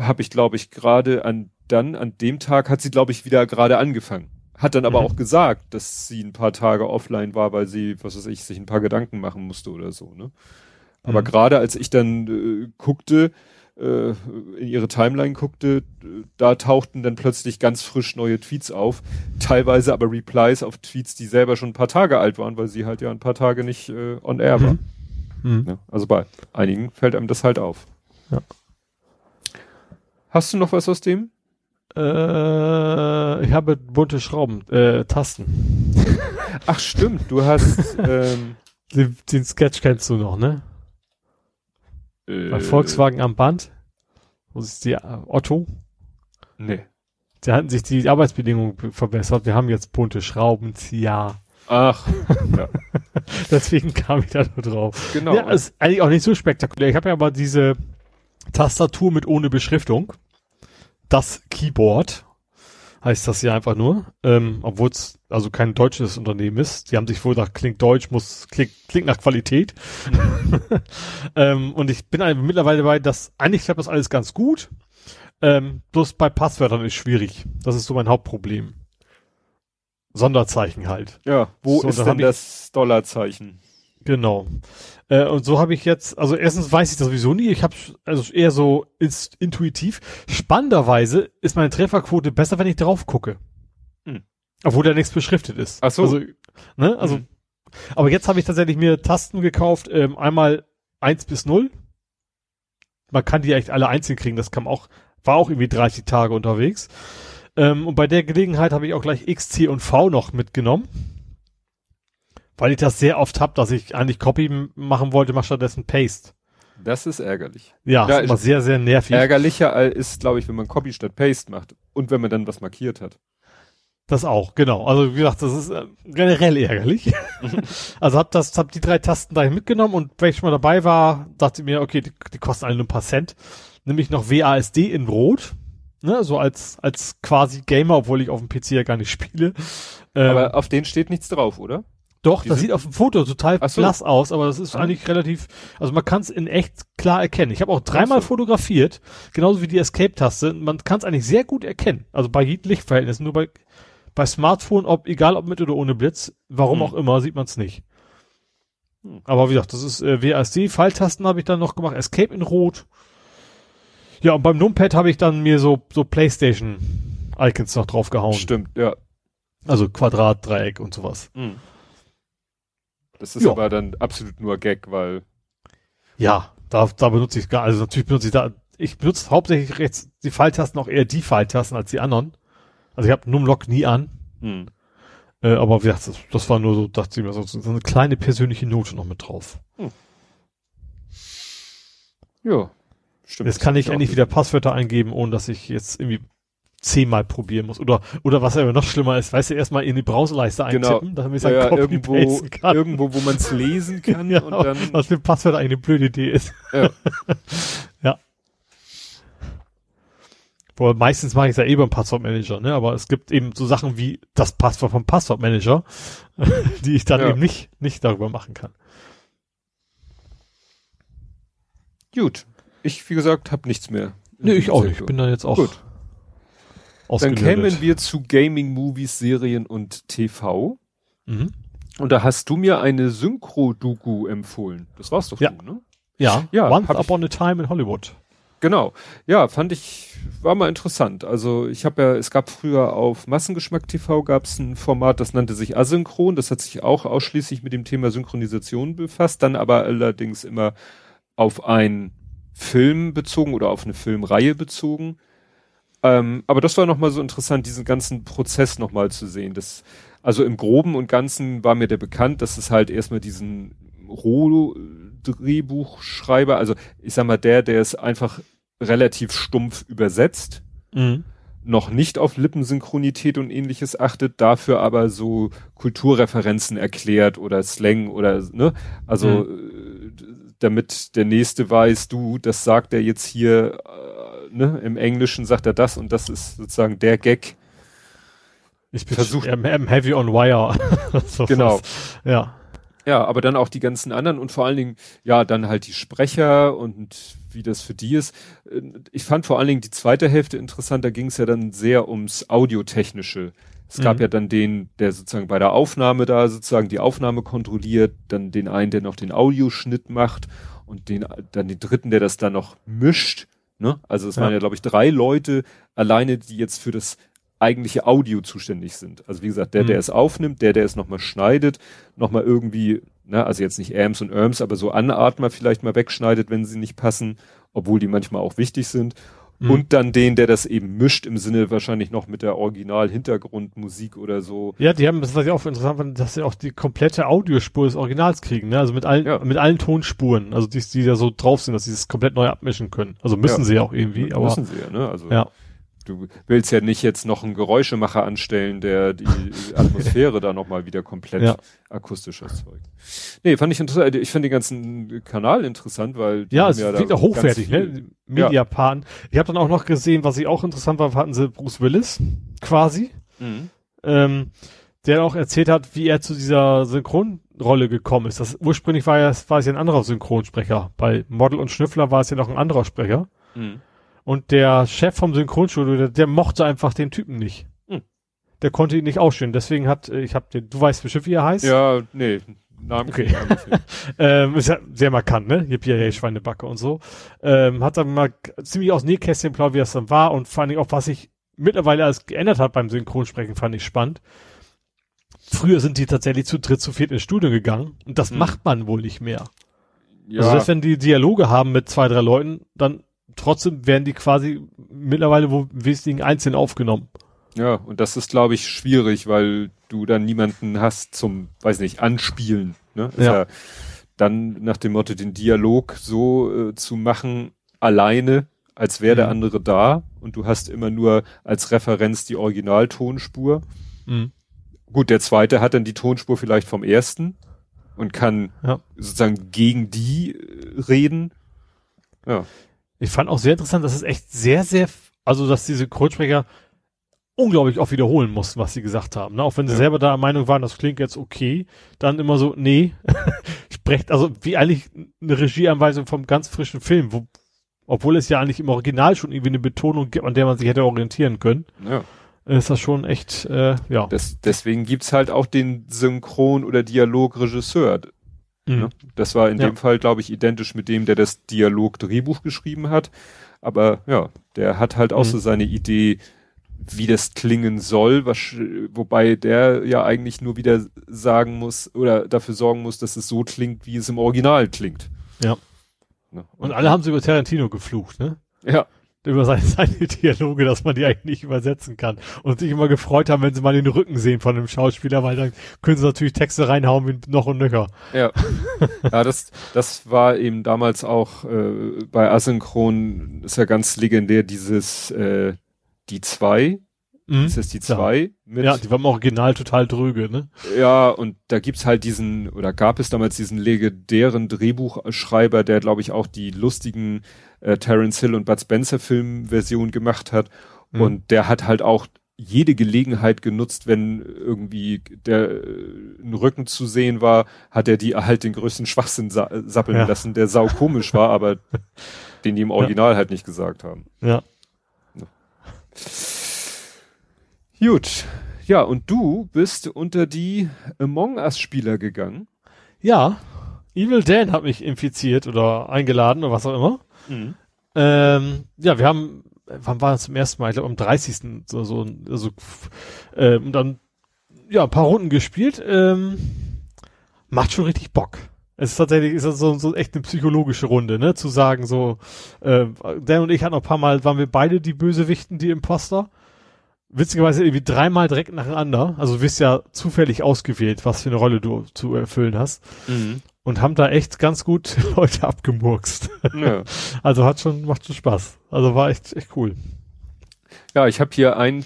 Speaker 2: habe ich, glaube ich, gerade an dann, an dem Tag hat sie, glaube ich, wieder gerade angefangen. Hat dann aber mhm. auch gesagt, dass sie ein paar Tage offline war, weil sie, was weiß ich, sich ein paar Gedanken machen musste oder so, ne? Aber mhm. gerade als ich dann äh, guckte, äh, in ihre Timeline guckte, da tauchten dann plötzlich ganz frisch neue Tweets auf. Teilweise aber Replies auf Tweets, die selber schon ein paar Tage alt waren, weil sie halt ja ein paar Tage nicht äh, on air war. Mhm. mhm. Ja, also bei einigen fällt einem das halt auf.
Speaker 3: Ja.
Speaker 2: Hast du noch was aus dem?
Speaker 3: Äh, ich habe bunte Schrauben, äh, Tasten.
Speaker 2: Ach stimmt, du hast ähm,
Speaker 3: den, den Sketch kennst du noch, ne? Äh, Bei Volkswagen am Band. Wo ist die äh, Otto?
Speaker 2: Nee.
Speaker 3: Da hatten sich die Arbeitsbedingungen verbessert. Wir haben jetzt bunte Schraubenzieher.
Speaker 2: Ach,
Speaker 3: ja. Deswegen kam ich da nur drauf.
Speaker 2: Genau.
Speaker 3: Ja, ist eigentlich auch nicht so spektakulär. Ich habe ja aber diese Tastatur mit ohne Beschriftung. Das Keyboard heißt das ja einfach nur, ähm, obwohl es also kein deutsches Unternehmen ist. Die haben sich wohl nach klingt deutsch, muss klingt, klingt nach Qualität. Mhm. ähm, und ich bin mittlerweile dabei, dass eigentlich klappt das alles ganz gut. Ähm, bloß bei Passwörtern ist schwierig. Das ist so mein Hauptproblem. Sonderzeichen halt.
Speaker 2: Ja, wo so, ist denn das Dollarzeichen?
Speaker 3: Genau. Äh, und so habe ich jetzt, also erstens weiß ich das sowieso nie, ich habe also eher so ist intuitiv. Spannenderweise ist meine Trefferquote besser, wenn ich drauf gucke. Hm. Obwohl da nichts beschriftet ist.
Speaker 2: Ach so.
Speaker 3: Also, ne, also, hm. aber jetzt habe ich tatsächlich mir Tasten gekauft, ähm, einmal eins bis null. Man kann die echt alle einzeln kriegen, das kam auch, war auch irgendwie 30 Tage unterwegs. Ähm, und bei der Gelegenheit habe ich auch gleich X, C und V noch mitgenommen. Weil ich das sehr oft hab, dass ich eigentlich Copy machen wollte, mach stattdessen Paste.
Speaker 2: Das ist ärgerlich.
Speaker 3: Ja, ja ist immer sehr, sehr nervig.
Speaker 2: Ärgerlicher ist, glaube ich, wenn man Copy statt Paste macht und wenn man dann was markiert hat.
Speaker 3: Das auch, genau. Also wie gesagt, das ist äh, generell ärgerlich. also hab das, hab die drei Tasten dahin mitgenommen und wenn ich schon mal dabei war, dachte ich mir, okay, die, die kosten alle nur ein paar Cent. Nämlich noch WASD in Rot. Ne, so als, als quasi Gamer, obwohl ich auf dem PC ja gar nicht spiele.
Speaker 2: Ähm, aber auf den steht nichts drauf, oder?
Speaker 3: Doch, das sieht auf dem Foto total so. blass aus, aber das ist ah. eigentlich relativ, also man kann es in echt klar erkennen. Ich habe auch dreimal so. fotografiert, genauso wie die Escape-Taste. Man kann es eigentlich sehr gut erkennen. Also bei jedem Lichtverhältnis, nur bei, bei Smartphone, ob, egal ob mit oder ohne Blitz, warum hm. auch immer, sieht man es nicht. Aber wie gesagt, das ist äh, WASD, Pfeiltasten habe ich dann noch gemacht, Escape in Rot. Ja, und beim Numpad habe ich dann mir so, so Playstation-Icons noch draufgehauen.
Speaker 2: Stimmt, ja.
Speaker 3: Also Quadrat, Dreieck und sowas. Hm.
Speaker 2: Das ist ja. aber dann absolut nur Gag, weil.
Speaker 3: Ja, da, da benutze ich gar, also natürlich benutze ich da, ich benutze hauptsächlich jetzt die Pfeiltasten auch eher die Pfeiltasten als die anderen. Also ich habe Numlock nie an. Hm. Äh, aber wie gesagt, das, das, war nur so, dachte ich mir so, so eine kleine persönliche Note noch mit drauf. Hm.
Speaker 2: Ja,
Speaker 3: stimmt. Jetzt kann ich endlich wieder Passwörter eingeben, ohne dass ich jetzt irgendwie zehnmal probieren muss. Oder, oder was aber noch schlimmer ist, weißt du, erstmal in die Browserleiste
Speaker 2: genau. eintippen,
Speaker 3: genau. damit
Speaker 2: ich ja, ja, irgendwo, kann. irgendwo, wo man es lesen kann
Speaker 3: ja, und dann. Was für Passwort eigentlich eine blöde Idee ist. Ja. ja. Boah, meistens mache ich es ja eh beim Passwortmanager, ne? Aber es gibt eben so Sachen wie das Passwort vom Passwortmanager, die ich dann ja. eben nicht, nicht darüber machen kann.
Speaker 2: Gut. Ich, wie gesagt, habe nichts mehr.
Speaker 3: Nee, ich auch nicht. Ich bin da jetzt auch. Gut.
Speaker 2: Dann kämen wir zu Gaming, Movies, Serien und TV. Mhm. Und da hast du mir eine Synchro-Doku empfohlen. Das war's doch
Speaker 3: ja.
Speaker 2: du, ne?
Speaker 3: Ja, ja Once Upon a Time in Hollywood.
Speaker 2: Genau. Ja, fand ich, war mal interessant. Also ich habe ja, es gab früher auf Massengeschmack TV gab es ein Format, das nannte sich Asynchron. Das hat sich auch ausschließlich mit dem Thema Synchronisation befasst, dann aber allerdings immer auf einen Film bezogen oder auf eine Filmreihe bezogen. Ähm, aber das war nochmal so interessant, diesen ganzen Prozess nochmal zu sehen. Das, also im Groben und Ganzen war mir der bekannt, dass es halt erstmal diesen Roh-Drehbuchschreiber, also ich sag mal, der, der es einfach relativ stumpf übersetzt, mhm. noch nicht auf Lippensynchronität und ähnliches achtet, dafür aber so Kulturreferenzen erklärt oder Slang oder, ne, also, mhm. damit der Nächste weiß, du, das sagt er jetzt hier, ne, im Englischen sagt er das und das ist sozusagen der Gag.
Speaker 3: Ich bin versucht, I'm heavy on wire.
Speaker 2: so genau.
Speaker 3: Ja.
Speaker 2: Ja, aber dann auch die ganzen anderen und vor allen Dingen, ja, dann halt die Sprecher und wie das für die ist. Ich fand vor allen Dingen die zweite Hälfte interessant, da ging es ja dann sehr ums Audiotechnische. Es gab mhm. ja dann den, der sozusagen bei der Aufnahme da sozusagen die Aufnahme kontrolliert, dann den einen, der noch den Audioschnitt macht und den, dann den dritten, der das dann noch mischt Ne? Also es ja. waren ja, glaube ich, drei Leute alleine, die jetzt für das eigentliche Audio zuständig sind. Also wie gesagt, der, mhm. der es aufnimmt, der, der es nochmal schneidet, nochmal irgendwie, ne, also jetzt nicht Ams und Erms, aber so Anatmer vielleicht mal wegschneidet, wenn sie nicht passen, obwohl die manchmal auch wichtig sind. Mhm. Und dann den, der das eben mischt, im Sinne wahrscheinlich noch mit der Original-Hintergrundmusik oder so.
Speaker 3: Ja, die haben, das war ja auch interessant, dass sie auch die komplette Audiospur des Originals kriegen, ne? Also mit allen, ja. mit allen Tonspuren, also die, die da so drauf sind, dass sie das komplett neu abmischen können. Also müssen ja. sie auch irgendwie, aber.
Speaker 2: Müssen sie ja, ne? Also.
Speaker 3: Ja.
Speaker 2: Du willst ja nicht jetzt noch einen Geräuschemacher anstellen, der die Atmosphäre da nochmal wieder komplett ja. akustisch erzeugt. Nee, fand ich interessant. Ich finde den ganzen Kanal interessant, weil
Speaker 3: ja, es ja klingt auch hochwertig, ne? Mediapan. Ja. Ich habe dann auch noch gesehen, was ich auch interessant war, hatten sie Bruce Willis quasi, mhm. ähm, der auch erzählt hat, wie er zu dieser Synchronrolle gekommen ist. Das ursprünglich war ja, war es ja ein anderer Synchronsprecher. Bei Model und Schnüffler war es ja noch ein anderer Sprecher. Mhm. Und der Chef vom Synchronstudio, der, der mochte einfach den Typen nicht. Hm. Der konnte ihn nicht ausstehen. Deswegen hat, äh, ich hab den, du weißt bestimmt, wie er heißt?
Speaker 2: Ja, nee. Namen
Speaker 3: okay. ähm, ist ja sehr markant, ne? Yippie, hey, Schweinebacke und so. Ähm, hat dann mal ziemlich aus Nähkästchen blau, wie das dann war und vor allem auch, was sich mittlerweile alles geändert hat beim Synchronsprechen, fand ich spannend. Früher sind die tatsächlich zu dritt, zu viert ins Studio gegangen und das hm. macht man wohl nicht mehr. Ja. Also, dass wenn die Dialoge haben mit zwei, drei Leuten, dann trotzdem werden die quasi mittlerweile wo wesentlich einzeln aufgenommen.
Speaker 2: Ja, und das ist, glaube ich, schwierig, weil du dann niemanden hast zum, weiß nicht, Anspielen. Ne? Ja. ja. dann nach dem Motto, den Dialog so äh, zu machen, alleine, als wäre mhm. der andere da und du hast immer nur als Referenz die Originaltonspur. Mhm. Gut, der zweite hat dann die Tonspur vielleicht vom ersten und kann ja. sozusagen gegen die äh, reden.
Speaker 3: Ja. Ich fand auch sehr interessant, dass es echt sehr, sehr, also dass diese Synchronsprecher unglaublich oft wiederholen mussten, was sie gesagt haben. Ne? Auch wenn sie ja. selber da der Meinung waren, das klingt jetzt okay, dann immer so, nee, sprecht, also wie eigentlich eine Regieanweisung vom ganz frischen Film, wo, obwohl es ja eigentlich im Original schon irgendwie eine Betonung gibt, an der man sich hätte orientieren können. Ja. Ist das schon echt, äh, ja.
Speaker 2: Das, deswegen gibt's halt auch den Synchron- oder Dialogregisseur. Mhm. Ne? Das war in ja. dem Fall, glaube ich, identisch mit dem, der das Dialog-Drehbuch geschrieben hat. Aber ja, der hat halt auch mhm. so seine Idee, wie das klingen soll, was, wobei der ja eigentlich nur wieder sagen muss oder dafür sorgen muss, dass es so klingt, wie es im Original klingt.
Speaker 3: Ja. Ne? Und, Und alle haben sie über Tarantino geflucht, ne?
Speaker 2: Ja
Speaker 3: über seine, seine Dialoge, dass man die eigentlich nicht übersetzen kann. Und sich immer gefreut haben, wenn sie mal den Rücken sehen von einem Schauspieler, weil dann können sie natürlich Texte reinhauen wie noch und nöcher.
Speaker 2: Ja. ja, das, das war eben damals auch äh, bei Asynchron, ist ja ganz legendär, dieses äh, die zwei. Mhm. Ist das die zwei?
Speaker 3: Ja. ja, die waren im Original total dröge, ne?
Speaker 2: Ja, und da gibt's halt diesen, oder gab es damals diesen legendären Drehbuchschreiber, der, glaube ich, auch die lustigen äh, Terence Hill und Bud Spencer Filmversion gemacht hat. Mhm. Und der hat halt auch jede Gelegenheit genutzt, wenn irgendwie der äh, ein Rücken zu sehen war, hat er die halt den größten Schwachsinn sa sappeln ja. lassen, der sau komisch war, aber den die im Original ja. halt nicht gesagt haben.
Speaker 3: Ja.
Speaker 2: Gut. Ja, und du bist unter die Among Us Spieler gegangen.
Speaker 3: Ja. Evil Dan hat mich infiziert oder eingeladen oder was auch immer. Mhm. Ähm, ja, wir haben, wann war das zum ersten Mal? Ich glaube am 30. so, so, also, äh, und dann, ja, ein paar Runden gespielt. Ähm, macht schon richtig Bock. Es ist tatsächlich, ist das so, so echt eine psychologische Runde, ne? Zu sagen, so, äh, Dan und ich hatten noch ein paar Mal, waren wir beide die Bösewichten, die Imposter. Witzigerweise irgendwie dreimal direkt nacheinander. Also du wirst ja zufällig ausgewählt, was für eine Rolle du zu erfüllen hast. Mhm und haben da echt ganz gut Leute abgemurkst. Ja. Also hat schon, macht schon Spaß. Also war echt, echt cool.
Speaker 2: Ja, ich habe hier ein,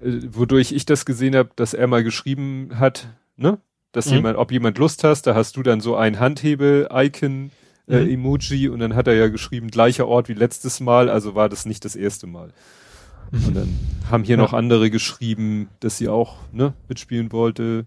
Speaker 2: äh, wodurch ich das gesehen habe, dass er mal geschrieben hat, ne? Dass mhm. jemand, ob jemand Lust hast, da hast du dann so ein Handhebel-Icon, äh, mhm. Emoji und dann hat er ja geschrieben, gleicher Ort wie letztes Mal, also war das nicht das erste Mal. Mhm. Und dann haben hier ja. noch andere geschrieben, dass sie auch ne, mitspielen wollte.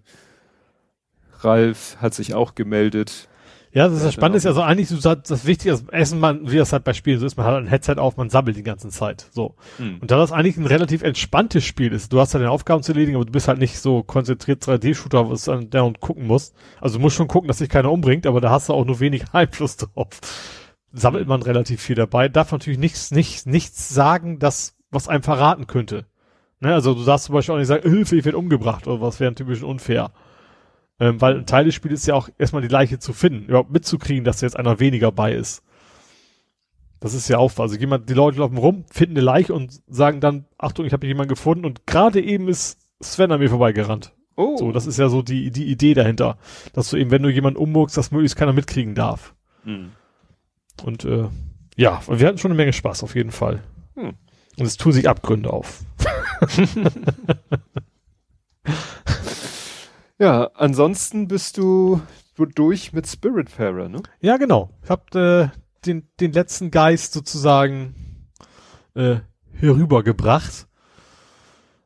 Speaker 2: Ralf hat sich auch gemeldet.
Speaker 3: Ja, das ist das Spannende ist ja so eigentlich so das Wichtige ist, Essen man, wie das halt bei Spielen so ist, man hat ein Headset auf, man sammelt die ganze Zeit. So. Mhm. Und da das eigentlich ein relativ entspanntes Spiel ist, du hast halt deine Aufgaben zu erledigen, aber du bist halt nicht so konzentriert 3D-Shooter, was an der und gucken musst. Also du musst schon gucken, dass sich keiner umbringt, aber da hast du auch nur wenig Einfluss drauf. Sammelt man relativ viel dabei, darf natürlich nichts, nichts, nichts sagen, das, was einem verraten könnte. Ne? Also du darfst zum Beispiel auch nicht sagen, Hilfe, ich werde umgebracht oder was wäre typisch unfair. Ähm, weil ein Teil des Spiels ist ja auch erstmal die Leiche zu finden, überhaupt mitzukriegen, dass jetzt einer weniger bei ist. Das ist ja auch, also jemand, die Leute laufen rum, finden eine Leiche und sagen dann, Achtung, ich habe jemanden gefunden und gerade eben ist Sven an mir vorbeigerannt. Oh. So, das ist ja so die, die Idee dahinter. Dass du eben, wenn du jemanden ummurkst, dass möglichst keiner mitkriegen darf. Mhm. Und äh, ja, wir hatten schon eine Menge Spaß, auf jeden Fall. Hm. Und es tun sich Abgründe auf.
Speaker 2: ja, ansonsten bist du, du durch mit Spiritfarer, ne?
Speaker 3: Ja, genau. Ich hab äh, den, den letzten Geist sozusagen äh, herübergebracht.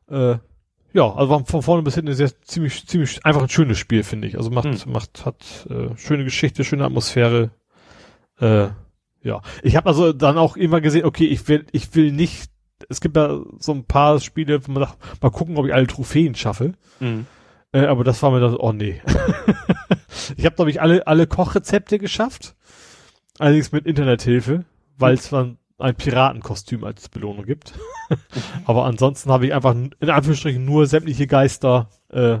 Speaker 3: Äh, ja, also von vorne bis hinten ein sehr ziemlich, ziemlich einfach ein schönes Spiel, finde ich. Also macht, hm. macht, hat äh, schöne Geschichte, schöne Atmosphäre. Äh, ja. Ich habe also dann auch immer gesehen, okay, ich will, ich will nicht, es gibt ja so ein paar Spiele, wo man sagt, mal gucken, ob ich alle Trophäen schaffe. Mhm. Äh, aber das war mir dann, oh nee. ich habe, glaube ich, alle, alle Kochrezepte geschafft. Allerdings mit Internethilfe, weil es dann ein Piratenkostüm als Belohnung gibt. Aber ansonsten habe ich einfach in Anführungsstrichen nur sämtliche Geister, äh,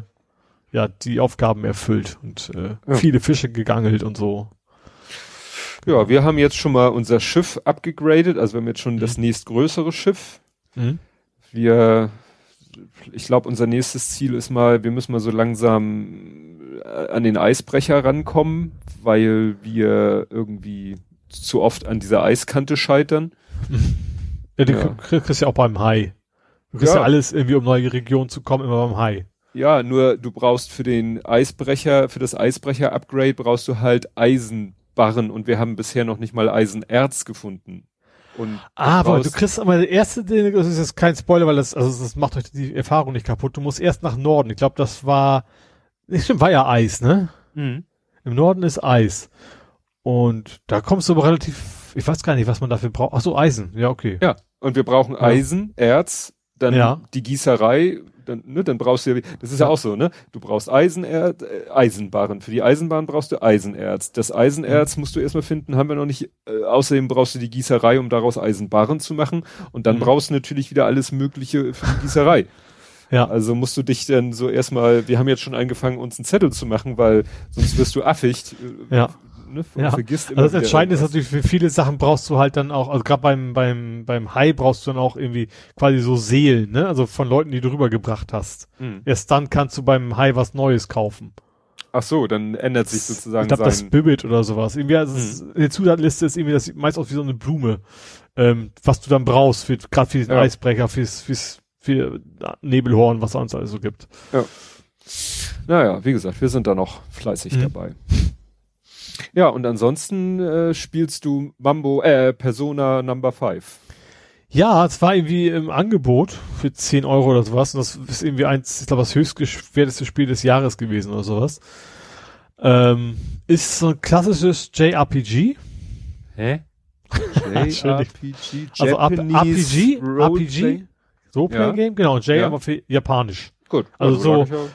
Speaker 3: ja, die Aufgaben erfüllt und äh, ja. viele Fische gegangelt und so.
Speaker 2: Ja, wir haben jetzt schon mal unser Schiff abgegradet, also wir haben jetzt schon mhm. das nächstgrößere Schiff. Mhm. Wir, ich glaube, unser nächstes Ziel ist mal, wir müssen mal so langsam äh, an den Eisbrecher rankommen, weil wir irgendwie zu oft an dieser Eiskante scheitern.
Speaker 3: Ja, du ja. kriegst ja auch beim Hai. Du kriegst ja. ja alles irgendwie, um neue Regionen zu kommen, immer beim Hai.
Speaker 2: Ja, nur du brauchst für den Eisbrecher, für das Eisbrecher-Upgrade brauchst du halt Eisenbarren und wir haben bisher noch nicht mal Eisenerz gefunden.
Speaker 3: Und ah, aber du kriegst aber der erste, das ist jetzt kein Spoiler, weil das, also das macht euch die Erfahrung nicht kaputt. Du musst erst nach Norden. Ich glaube, das war, nicht stimmt, war ja Eis, ne? Mhm. Im Norden ist Eis. Und da kommst du aber relativ, ich weiß gar nicht, was man dafür braucht. Ach so, Eisen. Ja, okay.
Speaker 2: Ja. Und wir brauchen Eisen, Erz, dann ja. die Gießerei, dann, ne, dann brauchst du ja, das ist ja. ja auch so, ne? Du brauchst Eisenerz, äh, Eisenbarren. Für die Eisenbahn brauchst du Eisenerz. Das Eisenerz mhm. musst du erstmal finden, haben wir noch nicht. Äh, außerdem brauchst du die Gießerei, um daraus Eisenbarren zu machen. Und dann mhm. brauchst du natürlich wieder alles Mögliche für die Gießerei. Ja. Also musst du dich dann so erstmal, wir haben jetzt schon angefangen, uns einen Zettel zu machen, weil sonst wirst du affig.
Speaker 3: Ja ne? Ja. Vergisst immer also das Entscheidende ist natürlich, für viele Sachen brauchst du halt dann auch, also gerade beim, beim, beim Hai brauchst du dann auch irgendwie quasi so Seelen, ne? Also von Leuten, die du rübergebracht hast. Mhm. Erst dann kannst du beim Hai was Neues kaufen.
Speaker 2: Ach so, dann ändert sich sozusagen
Speaker 3: Ich glaube, das Spirit oder sowas. Irgendwie, also mhm. in der Zutatenliste ist irgendwie, das sieht meist aus wie so eine Blume, ähm, was du dann brauchst, für, gerade für den ja. Eisbrecher, fürs, fürs, für Nebelhorn, was sonst alles so gibt.
Speaker 2: Ja. Naja, wie gesagt, wir sind da noch fleißig mhm. dabei. Ja, und ansonsten äh, spielst du Mambo, äh, Persona Number 5.
Speaker 3: Ja, es war irgendwie im Angebot für 10 Euro oder sowas. Und das ist irgendwie eins, ich glaube, das höchstgeschwerteste Spiel des Jahres gewesen oder sowas. Ähm, ist so ein klassisches JRPG.
Speaker 2: Hä?
Speaker 3: JRPG? also RPG, RPG, so Play ja. Game, genau, J ja. aber für japanisch.
Speaker 2: Gut.
Speaker 3: Also, also so,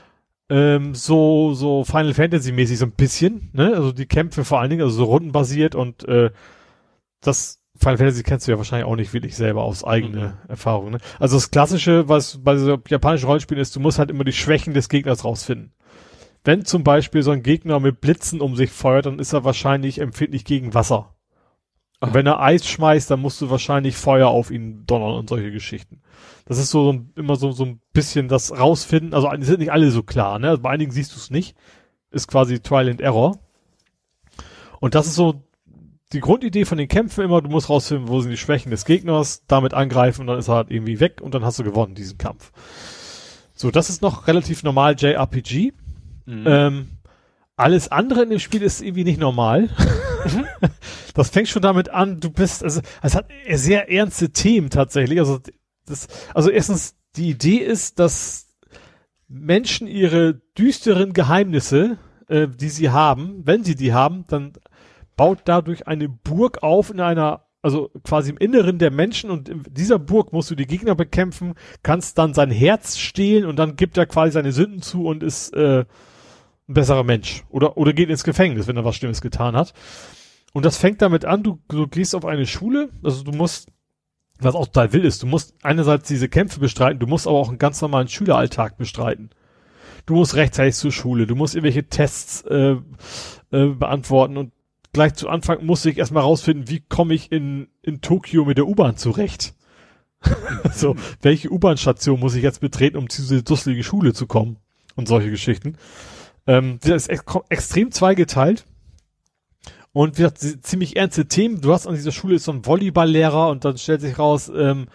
Speaker 3: ähm, so so Final Fantasy mäßig so ein bisschen, ne? Also die Kämpfe vor allen Dingen, also so rundenbasiert und äh, das Final Fantasy kennst du ja wahrscheinlich auch nicht wirklich selber aus eigener mhm. Erfahrung, ne? Also das klassische, was bei so japanischen Rollenspielen ist, du musst halt immer die Schwächen des Gegners rausfinden. Wenn zum Beispiel so ein Gegner mit Blitzen um sich feuert, dann ist er wahrscheinlich empfindlich gegen Wasser. Wenn er Eis schmeißt, dann musst du wahrscheinlich Feuer auf ihn donnern und solche Geschichten. Das ist so, so immer so, so ein bisschen das rausfinden. Also die sind nicht alle so klar, ne? Bei einigen siehst du es nicht. Ist quasi Trial and Error. Und das ist so die Grundidee von den Kämpfen immer, du musst rausfinden, wo sind die Schwächen des Gegners, damit angreifen und dann ist er halt irgendwie weg und dann hast du gewonnen, diesen Kampf. So, das ist noch relativ normal JRPG. Mhm. Ähm, alles andere in dem Spiel ist irgendwie nicht normal. Mhm. das fängt schon damit an, du bist, also es hat sehr ernste Themen tatsächlich. Also, das, also erstens, die Idee ist, dass Menschen ihre düsteren Geheimnisse, äh, die sie haben, wenn sie die haben, dann baut dadurch eine Burg auf in einer also quasi im Inneren der Menschen und in dieser Burg musst du die Gegner bekämpfen, kannst dann sein Herz stehlen und dann gibt er quasi seine Sünden zu und ist äh, ein besserer Mensch oder oder geht ins Gefängnis, wenn er was Schlimmes getan hat. Und das fängt damit an, du, du gehst auf eine Schule, also du musst, was auch total wild ist, du musst einerseits diese Kämpfe bestreiten, du musst aber auch einen ganz normalen Schüleralltag bestreiten. Du musst rechtzeitig zur Schule, du musst irgendwelche Tests äh, äh, beantworten und gleich zu Anfang musste ich erstmal rausfinden, wie komme ich in, in Tokio mit der U-Bahn zurecht. so, welche U-Bahn-Station muss ich jetzt betreten, um zu dieser dusselige Schule zu kommen? Und solche Geschichten. Ähm, das ist ex extrem zweigeteilt. Und wie gesagt, ziemlich ernste Themen. Du hast an dieser Schule so einen Volleyballlehrer und dann stellt sich raus, ähm,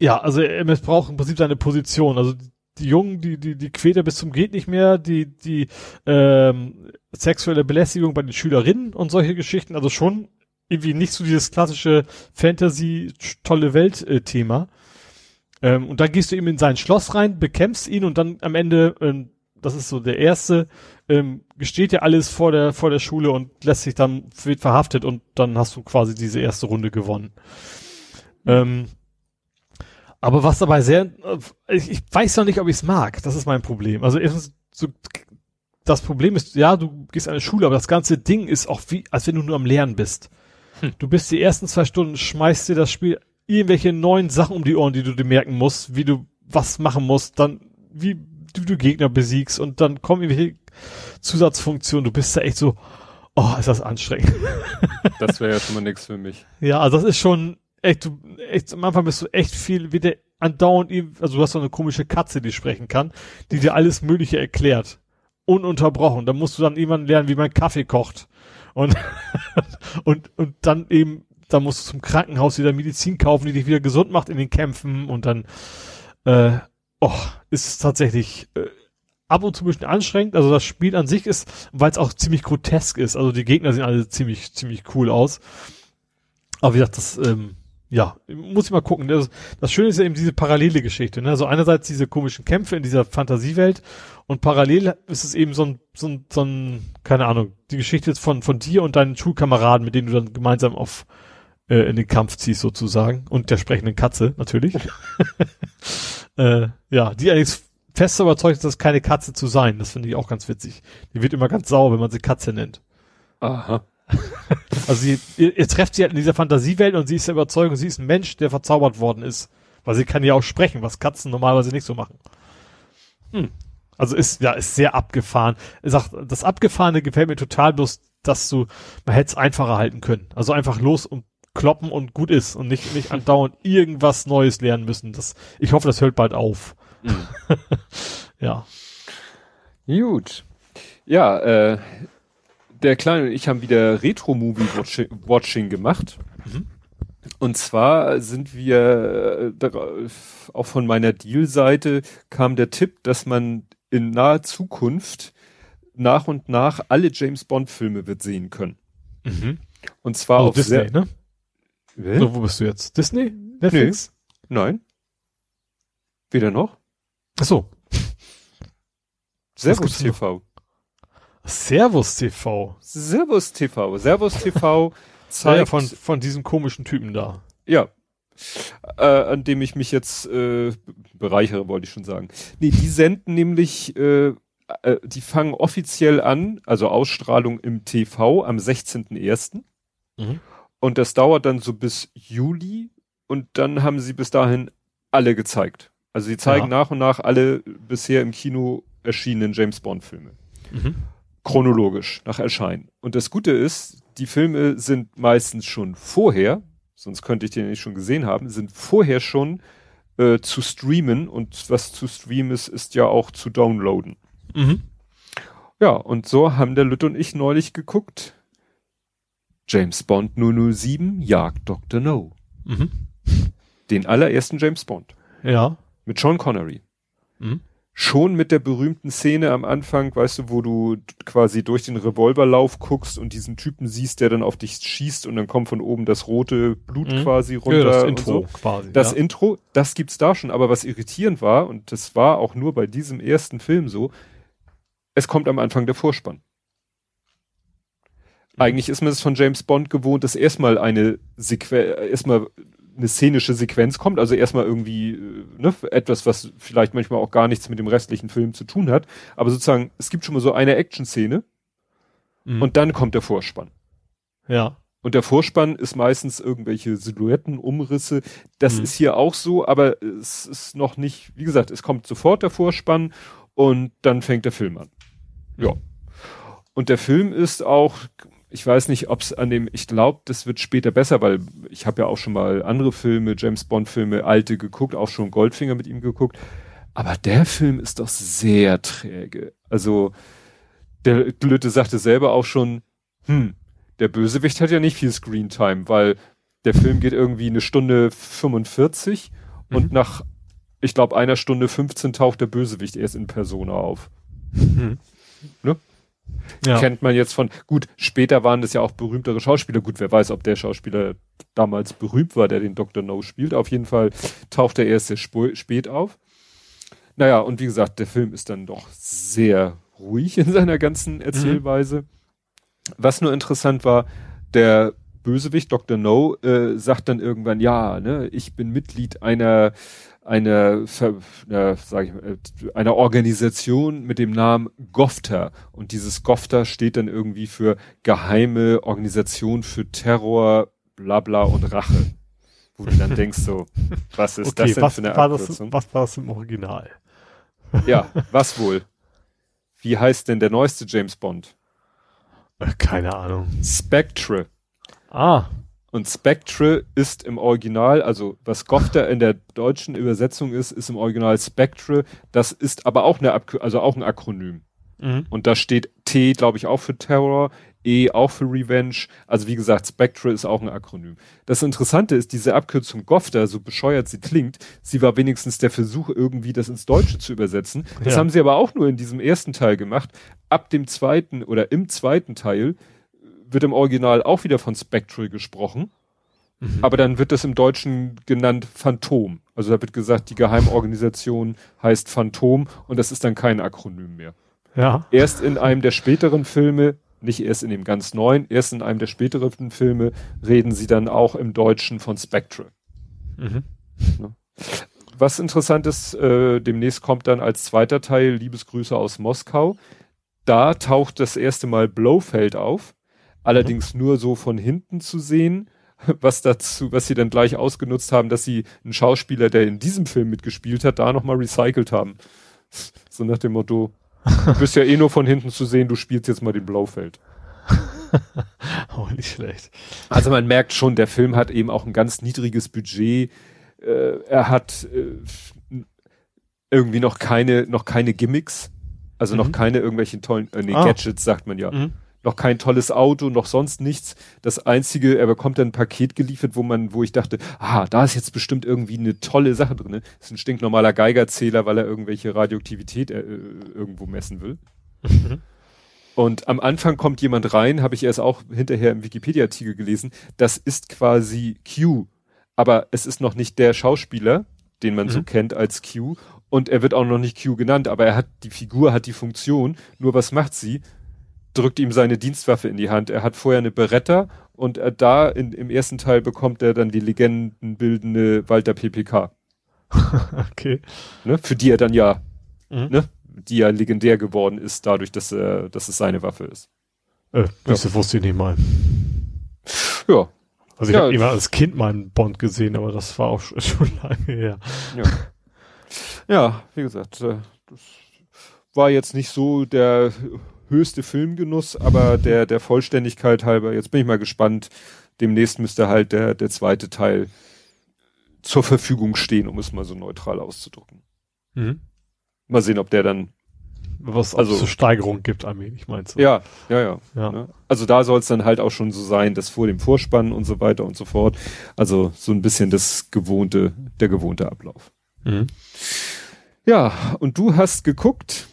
Speaker 3: Ja, also er missbraucht im Prinzip seine Position. Also die Jungen, die, die, die quält er bis zum geht nicht mehr, die, die ähm, sexuelle Belästigung bei den Schülerinnen und solche Geschichten, also schon irgendwie nicht so dieses klassische Fantasy tolle Welt äh. Ähm, und dann gehst du eben in sein Schloss rein, bekämpfst ihn und dann am Ende, ähm, das ist so der erste, ähm, gesteht dir alles vor der vor der Schule und lässt sich dann wird verhaftet und dann hast du quasi diese erste Runde gewonnen. Ähm, aber was dabei sehr, äh, ich, ich weiß noch nicht, ob ich es mag. Das ist mein Problem. Also erstens, so, das Problem ist, ja, du gehst an eine Schule, aber das ganze Ding ist auch wie, als wenn du nur am Lernen bist. Hm. Du bist die ersten zwei Stunden, schmeißt dir das Spiel irgendwelche neuen Sachen um die Ohren, die du dir merken musst, wie du was machen musst, dann wie du, du Gegner besiegst und dann kommen irgendwelche Zusatzfunktionen. Du bist da echt so, oh, ist das anstrengend.
Speaker 2: Das wäre ja schon mal nix für mich.
Speaker 3: Ja, also das ist schon echt, du, echt, am Anfang bist du echt viel, wie der andauernd, also du hast so eine komische Katze, die sprechen kann, die dir alles Mögliche erklärt. Ununterbrochen. Da musst du dann irgendwann lernen, wie man Kaffee kocht. Und, und, und dann eben, dann musst du zum Krankenhaus wieder Medizin kaufen, die dich wieder gesund macht in den Kämpfen und dann, äh, oh, ist es tatsächlich, äh, ab und zu ein bisschen anstrengend. Also das Spiel an sich ist, weil es auch ziemlich grotesk ist. Also die Gegner sehen alle ziemlich, ziemlich cool aus. Aber wie gesagt, das, ähm, ja, muss ich mal gucken. Das, das Schöne ist ja eben diese parallele Geschichte. Ne? Also einerseits diese komischen Kämpfe in dieser Fantasiewelt und parallel ist es eben so ein, so ein, so ein keine Ahnung, die Geschichte von, von dir und deinen Schulkameraden, mit denen du dann gemeinsam auf äh, in den Kampf ziehst sozusagen und der sprechenden Katze natürlich. äh, ja, die allerdings fest überzeugt ist, das keine Katze zu sein. Das finde ich auch ganz witzig. Die wird immer ganz sauer, wenn man sie Katze nennt.
Speaker 2: Aha.
Speaker 3: also sie, ihr, ihr trefft sie halt in dieser Fantasiewelt und sie ist der Überzeugung, sie ist ein Mensch, der verzaubert worden ist. Weil sie kann ja auch sprechen, was Katzen normalerweise nicht so machen. Hm. Also ist, ja, ist sehr abgefahren. Er sagt, das Abgefahrene gefällt mir total bloß, dass du, man hätte es einfacher halten können. Also einfach los und kloppen und gut ist und nicht, nicht andauernd irgendwas Neues lernen müssen. Das, ich hoffe, das hört bald auf. Mhm. ja.
Speaker 2: Gut. Ja, äh, der Kleine und ich haben wieder Retro-Movie-Watching gemacht. Mhm. Und zwar sind wir, äh, auch von meiner Deal-Seite kam der Tipp, dass man in naher Zukunft nach und nach alle James Bond-Filme wird sehen können. Mhm. Und zwar
Speaker 3: also auf Disney, ne? So, wo bist du jetzt? Disney?
Speaker 2: Netflix? Nee. Nein. Weder noch?
Speaker 3: Ach so.
Speaker 2: Servus TV.
Speaker 3: Servus TV.
Speaker 2: Servus TV. Servus TV
Speaker 3: zeigt ja, von von diesem komischen Typen da.
Speaker 2: Ja. Äh, an dem ich mich jetzt äh, bereichere, wollte ich schon sagen. Nee, die senden nämlich, äh, äh, die fangen offiziell an, also Ausstrahlung im TV am 16.01. Mhm. Und das dauert dann so bis Juli und dann haben sie bis dahin alle gezeigt. Also sie zeigen ja. nach und nach alle bisher im Kino erschienenen James Bond Filme. Mhm chronologisch nach Erscheinen. Und das Gute ist, die Filme sind meistens schon vorher, sonst könnte ich den nicht schon gesehen haben, sind vorher schon äh, zu streamen und was zu streamen ist, ist ja auch zu downloaden. Mhm. Ja, und so haben der Lütte und ich neulich geguckt. James Bond 007 jagt Dr. No. Mhm. Den allerersten James Bond.
Speaker 3: Ja.
Speaker 2: Mit Sean Connery. Mhm schon mit der berühmten Szene am Anfang, weißt du, wo du quasi durch den Revolverlauf guckst und diesen Typen siehst, der dann auf dich schießt und dann kommt von oben das rote Blut mhm. quasi runter. Ja,
Speaker 3: das Intro so.
Speaker 2: quasi. Das ja. Intro, das gibt's da schon, aber was irritierend war, und das war auch nur bei diesem ersten Film so, es kommt am Anfang der Vorspann. Mhm. Eigentlich ist man es von James Bond gewohnt, dass erstmal eine Sequenz, erstmal eine szenische Sequenz kommt, also erstmal irgendwie äh, ne, etwas, was vielleicht manchmal auch gar nichts mit dem restlichen Film zu tun hat, aber sozusagen, es gibt schon mal so eine Action-Szene mhm. und dann kommt der Vorspann.
Speaker 3: Ja.
Speaker 2: Und der Vorspann ist meistens irgendwelche Silhouetten, Umrisse. Das mhm. ist hier auch so, aber es ist noch nicht, wie gesagt, es kommt sofort der Vorspann und dann fängt der Film an. Ja. Und der Film ist auch ich weiß nicht, ob es an dem, ich glaube, das wird später besser, weil ich habe ja auch schon mal andere Filme, James Bond Filme, alte geguckt, auch schon Goldfinger mit ihm geguckt. Aber der Film ist doch sehr träge. Also der Lütte sagte selber auch schon, hm, der Bösewicht hat ja nicht viel Screentime, weil der Film geht irgendwie eine Stunde 45 mhm. und nach, ich glaube, einer Stunde 15 taucht der Bösewicht erst in Persona auf. Mhm. Ne? Ja. Kennt man jetzt von, gut, später waren das ja auch berühmtere Schauspieler. Gut, wer weiß, ob der Schauspieler damals berühmt war, der den Dr. No spielt. Auf jeden Fall taucht er erst sehr spät auf. Naja, und wie gesagt, der Film ist dann doch sehr ruhig in seiner ganzen Erzählweise. Mhm. Was nur interessant war, der Bösewicht Dr. No äh, sagt dann irgendwann, ja, ne, ich bin Mitglied einer einer, äh, sag ich mal, einer Organisation mit dem Namen GOFTA. Und dieses GOFTA steht dann irgendwie für Geheime Organisation für Terror, Blabla und Rache. Wo du dann denkst so, was ist okay, das denn
Speaker 3: was
Speaker 2: für eine
Speaker 3: war Abkürzung? Das, was war das im Original?
Speaker 2: Ja, was wohl? Wie heißt denn der neueste James Bond?
Speaker 3: Äh, keine Ahnung.
Speaker 2: Spectre.
Speaker 3: Ah.
Speaker 2: Und Spectre ist im Original, also was Gofter in der deutschen Übersetzung ist, ist im Original Spectre. Das ist aber auch eine, Abk also auch ein Akronym. Mhm. Und da steht T, glaube ich, auch für Terror, E auch für Revenge. Also wie gesagt, Spectre ist auch ein Akronym. Das Interessante ist, diese Abkürzung Gofter, so bescheuert sie klingt, sie war wenigstens der Versuch, irgendwie das ins Deutsche zu übersetzen. Das ja. haben sie aber auch nur in diesem ersten Teil gemacht. Ab dem zweiten oder im zweiten Teil wird im Original auch wieder von Spectral gesprochen. Mhm. Aber dann wird das im Deutschen genannt Phantom. Also da wird gesagt, die Geheimorganisation heißt Phantom und das ist dann kein Akronym mehr.
Speaker 3: Ja.
Speaker 2: Erst in einem der späteren Filme nicht erst in dem ganz neuen, erst in einem der späteren Filme reden sie dann auch im Deutschen von Spectre. Mhm. Was interessant ist, äh, demnächst kommt dann als zweiter Teil Liebesgrüße aus Moskau. Da taucht das erste Mal Blofeld auf, allerdings nur so von hinten zu sehen, was dazu, was sie dann gleich ausgenutzt haben, dass sie einen Schauspieler, der in diesem Film mitgespielt hat, da nochmal recycelt haben. So nach dem Motto, Du bist ja eh nur von hinten zu sehen, du spielst jetzt mal den Blaufeld.
Speaker 3: auch nicht schlecht.
Speaker 2: Also man merkt schon, der Film hat eben auch ein ganz niedriges Budget. Äh, er hat äh, irgendwie noch keine, noch keine Gimmicks. Also mhm. noch keine irgendwelchen tollen, äh, nee, ah. Gadgets sagt man ja. Mhm noch kein tolles Auto, noch sonst nichts. Das einzige, er bekommt dann ein Paket geliefert, wo man, wo ich dachte, ah, da ist jetzt bestimmt irgendwie eine tolle Sache drin. Das ist ein stinknormaler Geigerzähler, weil er irgendwelche Radioaktivität äh, irgendwo messen will. Mhm. Und am Anfang kommt jemand rein, habe ich erst auch hinterher im Wikipedia-Artikel gelesen. Das ist quasi Q, aber es ist noch nicht der Schauspieler, den man mhm. so kennt als Q. Und er wird auch noch nicht Q genannt, aber er hat die Figur, hat die Funktion. Nur was macht sie? Drückt ihm seine Dienstwaffe in die Hand. Er hat vorher eine Beretta und er da in, im ersten Teil bekommt er dann die legendenbildende Walter PPK.
Speaker 3: okay.
Speaker 2: Ne, für die er dann ja, mhm. ne, die ja legendär geworden ist, dadurch, dass er, dass es seine Waffe ist.
Speaker 3: Äh, das ja. wusste ich nicht mal.
Speaker 2: Ja.
Speaker 3: Also ich ja. habe immer als Kind meinen Bond gesehen, aber das war auch schon lange her.
Speaker 2: Ja, ja wie gesagt, äh, das war jetzt nicht so der höchste Filmgenuss, aber der, der Vollständigkeit halber, jetzt bin ich mal gespannt, demnächst müsste halt der, der zweite Teil zur Verfügung stehen, um es mal so neutral auszudrücken. Mhm. Mal sehen, ob der dann
Speaker 3: was also zur Steigerung gibt, allmählich meinst du?
Speaker 2: Ja, ja, ja. ja. Ne? Also da soll es dann halt auch schon so sein, dass vor dem Vorspann und so weiter und so fort. Also so ein bisschen das gewohnte, der gewohnte Ablauf. Mhm. Ja, und du hast geguckt,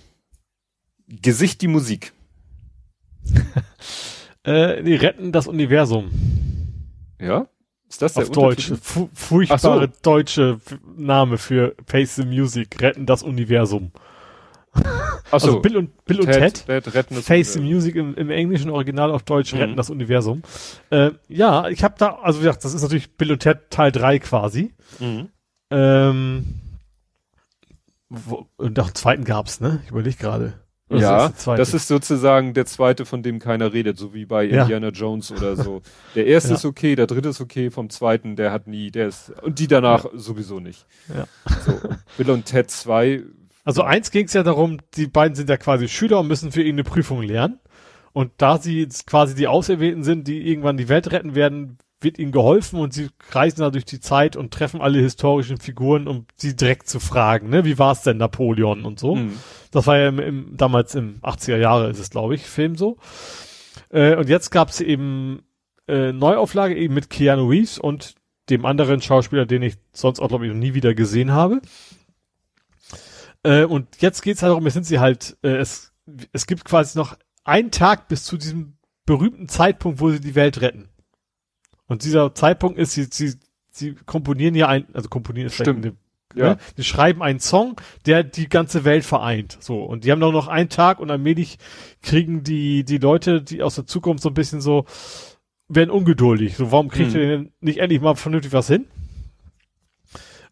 Speaker 2: Gesicht die Musik.
Speaker 3: äh, die retten das Universum.
Speaker 2: Ja?
Speaker 3: Ist das der Auf Deutsch. Fu furchtbare so. deutsche Name für Face the Music. Retten das Universum.
Speaker 2: Ach so.
Speaker 3: Also Bill und, Bill und Ted,
Speaker 2: Ted retten
Speaker 3: das Face the Music im, im, englischen Original auf Deutsch mhm. retten das Universum. Äh, ja, ich habe da, also wie gesagt, das ist natürlich Bill und Ted Teil 3 quasi. Mhm. Ähm, wo, und auch einen zweiten gab's, ne? Ich überlege gerade.
Speaker 2: Das ja, ist das ist sozusagen der zweite, von dem keiner redet, so wie bei ja. Indiana Jones oder so. Der erste ja. ist okay, der dritte ist okay, vom zweiten, der hat nie, der ist, und die danach ja. sowieso nicht.
Speaker 3: Ja.
Speaker 2: So, Bill und Ted 2.
Speaker 3: Also eins ging es ja darum, die beiden sind ja quasi Schüler und müssen für irgendeine Prüfung lernen. Und da sie jetzt quasi die Auserwählten sind, die irgendwann die Welt retten werden, wird ihnen geholfen und sie reisen da durch die Zeit und treffen alle historischen Figuren, um sie direkt zu fragen, ne? Wie war es denn Napoleon und so? Mhm. Das war ja im, im, damals im 80er Jahre ist es, glaube ich, Film so. Äh, und jetzt gab es eben äh, Neuauflage eben mit Keanu Reeves und dem anderen Schauspieler, den ich sonst auch, glaube ich, noch nie wieder gesehen habe. Äh, und jetzt geht's halt darum, jetzt sind sie halt, äh, es, es gibt quasi noch einen Tag bis zu diesem berühmten Zeitpunkt, wo sie die Welt retten. Und dieser Zeitpunkt ist, sie, sie, sie komponieren ja ein, also komponieren ist
Speaker 2: Stimmt.
Speaker 3: eine,
Speaker 2: Ja.
Speaker 3: ne? Die schreiben einen Song, der die ganze Welt vereint. So. Und die haben doch noch einen Tag und allmählich kriegen die, die Leute, die aus der Zukunft so ein bisschen so, werden ungeduldig. So, warum kriegt
Speaker 2: Hm.
Speaker 3: ihr denn nicht endlich mal vernünftig was hin?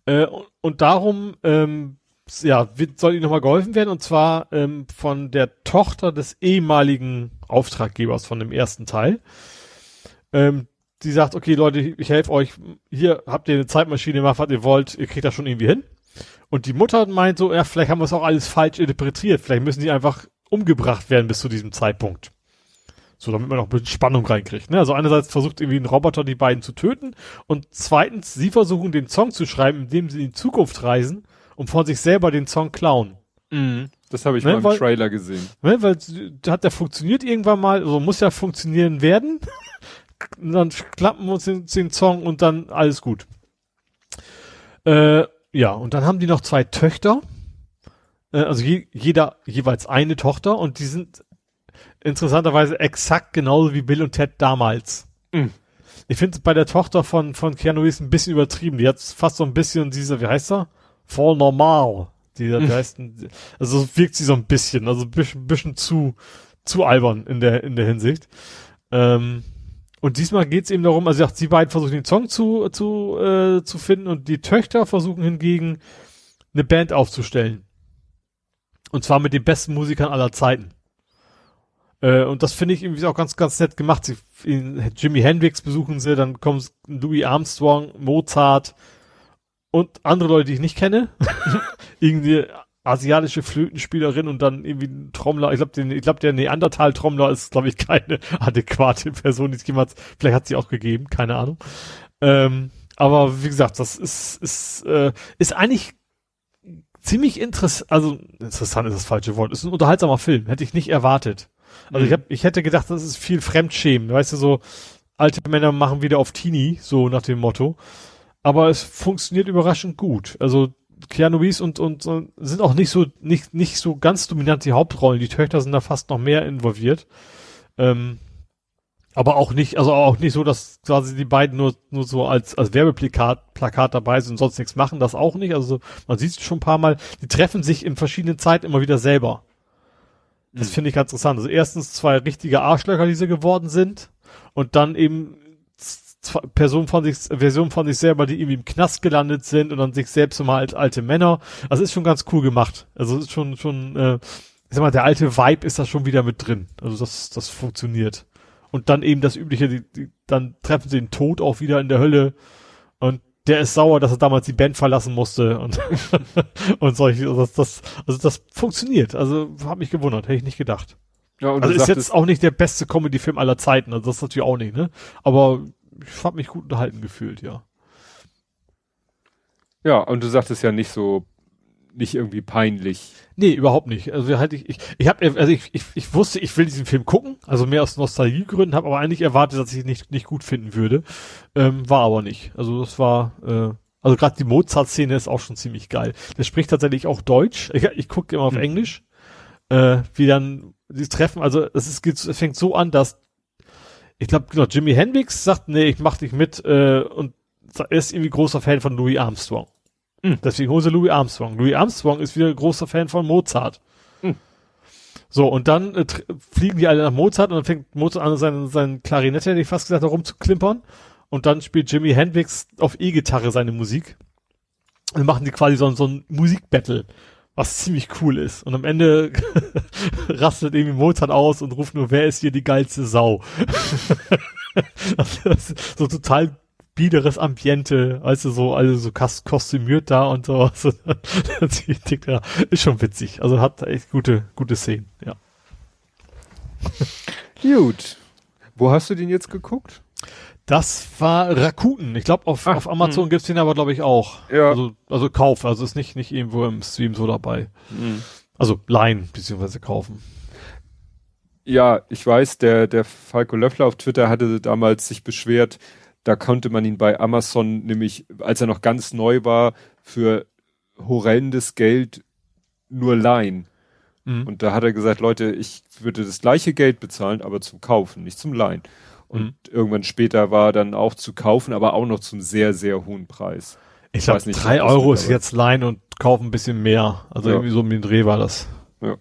Speaker 3: Äh, und, und darum, ähm, ja, wird, soll ihnen nochmal geholfen werden und zwar ähm, von der Tochter des ehemaligen Auftraggebers von dem ersten Teil. Ähm, die sagt, okay Leute, ich helfe euch, hier habt ihr eine Zeitmaschine, macht was ihr wollt, ihr kriegt das schon irgendwie hin. Und die Mutter meint so, ja, vielleicht haben wir es auch alles falsch interpretiert, vielleicht müssen die einfach umgebracht werden bis zu diesem Zeitpunkt. So, damit man auch ein bisschen Spannung reinkriegt. Ne? Also einerseits versucht irgendwie ein Roboter die beiden zu töten und zweitens, sie versuchen den Song zu schreiben, indem sie in die Zukunft reisen und von sich selber den Song klauen.
Speaker 2: Mhm. Das habe ich
Speaker 3: Ne,
Speaker 2: mal im
Speaker 3: weil-
Speaker 2: Trailer gesehen.
Speaker 3: Ne? Weil hat der funktioniert irgendwann mal, also muss ja funktionieren werden. Dann klappen wir uns den, den Song und dann alles gut. Äh, ja, und dann haben die noch zwei Töchter. Äh, also je, jeder jeweils eine Tochter und die sind interessanterweise exakt genauso wie Bill und Ted damals.
Speaker 2: Mhm.
Speaker 3: Ich finde bei der Tochter von, von Keanu Reeves ein bisschen übertrieben. Die hat fast so ein bisschen diese, wie heißt er? Voll normal. Die, wie
Speaker 2: Mhm.
Speaker 3: heißt also so wirkt sie so ein bisschen, also ein bisschen, bisschen zu, zu albern in der, in der Hinsicht. Ähm, und diesmal geht es eben darum, also ja, sie beiden versuchen den Song zu, zu, äh, zu finden und die Töchter versuchen hingegen eine Band aufzustellen. Und zwar mit den besten Musikern aller Zeiten. Äh, und das finde ich irgendwie auch ganz, ganz nett gemacht. Sie, in, Jimi Hendrix besuchen sie, dann kommen Louis Armstrong, Mozart und andere Leute, die ich nicht kenne. irgendwie asiatische Flötenspielerin und dann irgendwie ein Trommler. Ich glaube, ich glaube, der Neandertal-Trommler ist, glaube ich, keine adäquate Person, die es jemals, vielleicht hat sie auch gegeben, keine Ahnung. Ähm, aber wie gesagt, das ist, ist, äh, ist eigentlich ziemlich interessant, also interessant ist das falsche Wort, ist ein unterhaltsamer Film, hätte ich nicht erwartet. Also ich,
Speaker 2: Mhm.
Speaker 3: hab, ich hätte gedacht, das ist viel Fremdschämen, weißt du, so alte Männer machen wieder auf Teenie, so nach dem Motto. Aber es funktioniert überraschend gut. Also Keanu Reeves und, und, und sind auch nicht so, nicht, nicht so ganz dominant die Hauptrollen. Die Töchter sind da fast noch mehr involviert. Ähm, aber auch nicht, also auch nicht so, dass quasi die beiden nur, nur so als, als Werbeplakat Plakat dabei sind und sonst nichts machen, das auch nicht. Also man sieht es schon ein paar Mal, die treffen sich in verschiedenen Zeiten immer wieder selber. Das
Speaker 2: Mhm.
Speaker 3: finde ich ganz interessant. Also erstens zwei richtige Arschlöcher, die sie geworden sind und dann eben Personen von sich, Versionen von sich selber, die irgendwie im Knast gelandet sind und dann sich selbst immer als alte Männer. Also ist schon ganz cool gemacht. Also ist schon, schon, äh, ich sag mal, der alte Vibe ist da schon wieder mit drin. Also das, das funktioniert. Und dann eben das übliche, die, die, dann treffen sie den Tod auch wieder in der Hölle und der ist sauer, dass er damals die Band verlassen musste und, und solche, also das, das, also das funktioniert. Also hat mich gewundert, hätte ich nicht gedacht.
Speaker 2: Ja, und
Speaker 3: Also ist jetzt auch nicht der beste Comedy-Film aller Zeiten, also das natürlich auch nicht, ne? Aber ich habe mich gut unterhalten gefühlt, ja.
Speaker 2: ja, und du sagtest ja nicht so, nicht irgendwie peinlich.
Speaker 3: Nee, überhaupt nicht. Also halt ich, ich, ich habe, also ich, ich, ich wusste, ich will diesen Film gucken, also mehr aus Nostalgiegründen, habe aber eigentlich erwartet, dass ich ihn nicht, nicht gut finden würde. Ähm, war aber nicht. Also das war, äh, also gerade die Mozart-Szene ist auch schon ziemlich geil. Der spricht tatsächlich auch Deutsch. Ich, ich gucke immer auf
Speaker 2: Hm.
Speaker 3: Englisch. Äh, wie dann die treffen, also es, ist, es fängt so an, dass ich glaube, genau, Jimi Hendrix sagt, nee, ich mach dich mit äh, und er ist irgendwie großer Fan von Louis Armstrong.
Speaker 2: Hm.
Speaker 3: Deswegen holen sie Louis Armstrong. Louis Armstrong ist wieder großer Fan von Mozart.
Speaker 2: Hm.
Speaker 3: So, und dann äh, fliegen die alle nach Mozart und dann fängt Mozart an, seinen, seinen Klarinette, hätte ich fast gesagt, herumzuklimpern. Und dann spielt Jimi Hendrix auf E-Gitarre seine Musik. Und dann machen die quasi so, ein- so ein Musikbattle, was ziemlich cool ist. Und am Ende rastet irgendwie Mozart aus und ruft nur, wer ist hier die geilste Sau? so total biederes Ambiente, weißt du, so, also so kos- kostümiert da und so. ist schon witzig. Also hat echt gute, gute Szenen, ja.
Speaker 2: Gut. Wo hast du den jetzt geguckt?
Speaker 3: Das war Rakuten. Ich glaube, auf,
Speaker 2: Ah,
Speaker 3: auf Amazon gibt's den aber, glaube ich, auch.
Speaker 2: Ja.
Speaker 3: Also, also Kauf, also ist nicht, nicht irgendwo im Stream so dabei.
Speaker 2: Mhm.
Speaker 3: Also leihen, beziehungsweise kaufen.
Speaker 2: Ja, ich weiß, der, der Falco Löffler auf Twitter hatte damals sich beschwert, Da konnte man ihn bei Amazon nämlich, als er noch ganz neu war, für horrendes Geld nur leihen. Mhm. Und da hat er gesagt, Leute, ich würde das gleiche Geld bezahlen, aber zum Kaufen, nicht zum Leihen. Und mhm. irgendwann später war dann auch zu kaufen, aber auch noch zum sehr, sehr hohen Preis.
Speaker 3: Ich, ich glaube, drei Euro ist jetzt Leihen und kaufen ein bisschen mehr. Also ja. irgendwie so um den Dreh war das. Ja.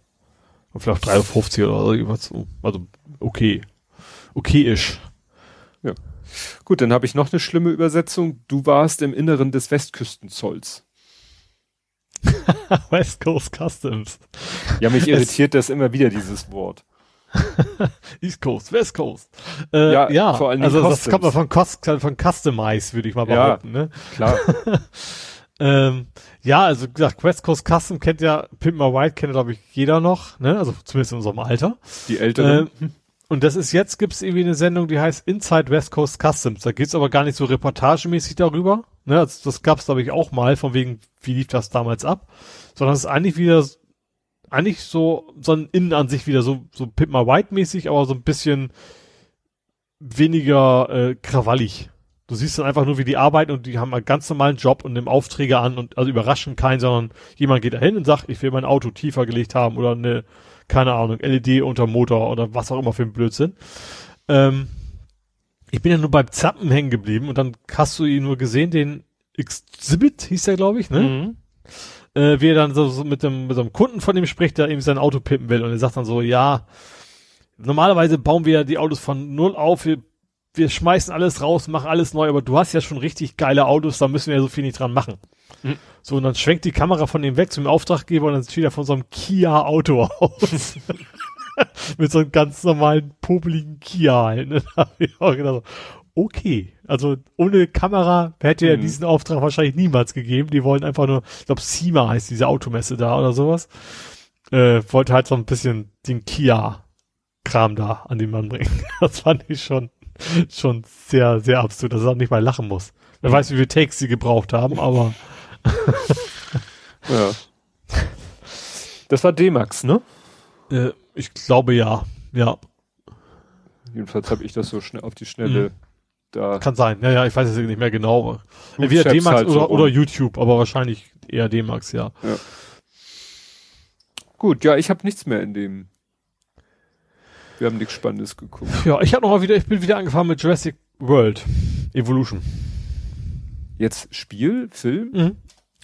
Speaker 3: Und vielleicht 3,50 Euro oder irgendwas. Also okay. Okay-ish.
Speaker 2: Ja. Gut, dann habe ich noch eine schlimme Übersetzung. Du warst im Inneren des Westküstenzolls.
Speaker 3: West Coast Customs.
Speaker 2: Ja, mich irritiert es das immer wieder, dieses Wort.
Speaker 3: East Coast, West Coast. Äh, ja, ja, vor allem also Customs. das kommt von, Cost, von Customize, würde ich mal behaupten. Ja, ne?
Speaker 2: klar.
Speaker 3: ähm, ja, also gesagt, West Coast Custom kennt ja, Pimp My White kennt glaube ich jeder noch, ne? also zumindest in unserem Alter.
Speaker 2: Die Älteren.
Speaker 3: Ähm, und das ist jetzt, gibt's irgendwie eine Sendung, die heißt Inside West Coast Customs. Da geht's aber gar nicht so reportagemäßig darüber. Ne, das, das gab's glaube ich auch mal, von wegen, wie lief das damals ab. Sondern es ist eigentlich wieder, eigentlich so, so ein Innenansicht wieder so, so Pimp My White mäßig, aber so ein bisschen weniger äh, krawallig. Du siehst dann einfach nur, wie die arbeiten und die haben einen ganz normalen Job und nehmen Aufträge an und also überraschen keinen, sondern jemand geht da hin und sagt, ich will mein Auto tiefer gelegt haben oder eine keine Ahnung, LED unter Motor oder was auch immer für ein Blödsinn. Ähm, ich bin ja nur beim Zappen hängen geblieben und dann hast du ihn nur gesehen, den Exhibit hieß der, glaube ich, ne? Mhm. Äh, wie er dann so, so mit dem mit so einem Kunden von ihm spricht, der eben sein Auto pippen will und er sagt dann so, ja, normalerweise bauen wir die Autos von null auf, wir, wir schmeißen alles raus, machen alles neu, aber du hast ja schon richtig geile Autos, da müssen wir ja so viel nicht dran machen. Mhm. So, und dann schwenkt die Kamera von ihm weg zum Auftraggeber und dann sieht er von so einem Kia-Auto aus. Mit so einem ganz normalen, popeligen Kia halt. Ne? Da hab ich auch gedacht, okay. Also ohne Kamera hätte er mhm. diesen Auftrag wahrscheinlich niemals gegeben. Die wollen einfach nur, ich glaube, SEMA heißt diese Automesse da oder sowas. Äh, wollte halt so ein bisschen den Kia-Kram da an den Mann bringen. Das fand ich schon, schon sehr, sehr absurd, dass er auch nicht mal lachen muss. Wer mhm. weiß, wie viele Takes sie gebraucht haben, aber
Speaker 2: ja. Das war D-Max, ne?
Speaker 3: Äh, ich glaube ja, ja.
Speaker 2: Jedenfalls habe ich das so schnell auf die Schnelle mhm. Da.
Speaker 3: Kann sein, ja, ja, ich weiß es nicht mehr genau. Entweder D-Max halt oder, so oder YouTube, aber wahrscheinlich eher D-Max, ja. ja.
Speaker 2: Gut, ja, ich habe nichts mehr in dem. Wir haben nichts Spannendes geguckt.
Speaker 3: Ja, ich habe noch mal wieder, ich bin wieder angefangen mit Jurassic World Evolution.
Speaker 2: Jetzt Spiel, Film?
Speaker 3: Mhm.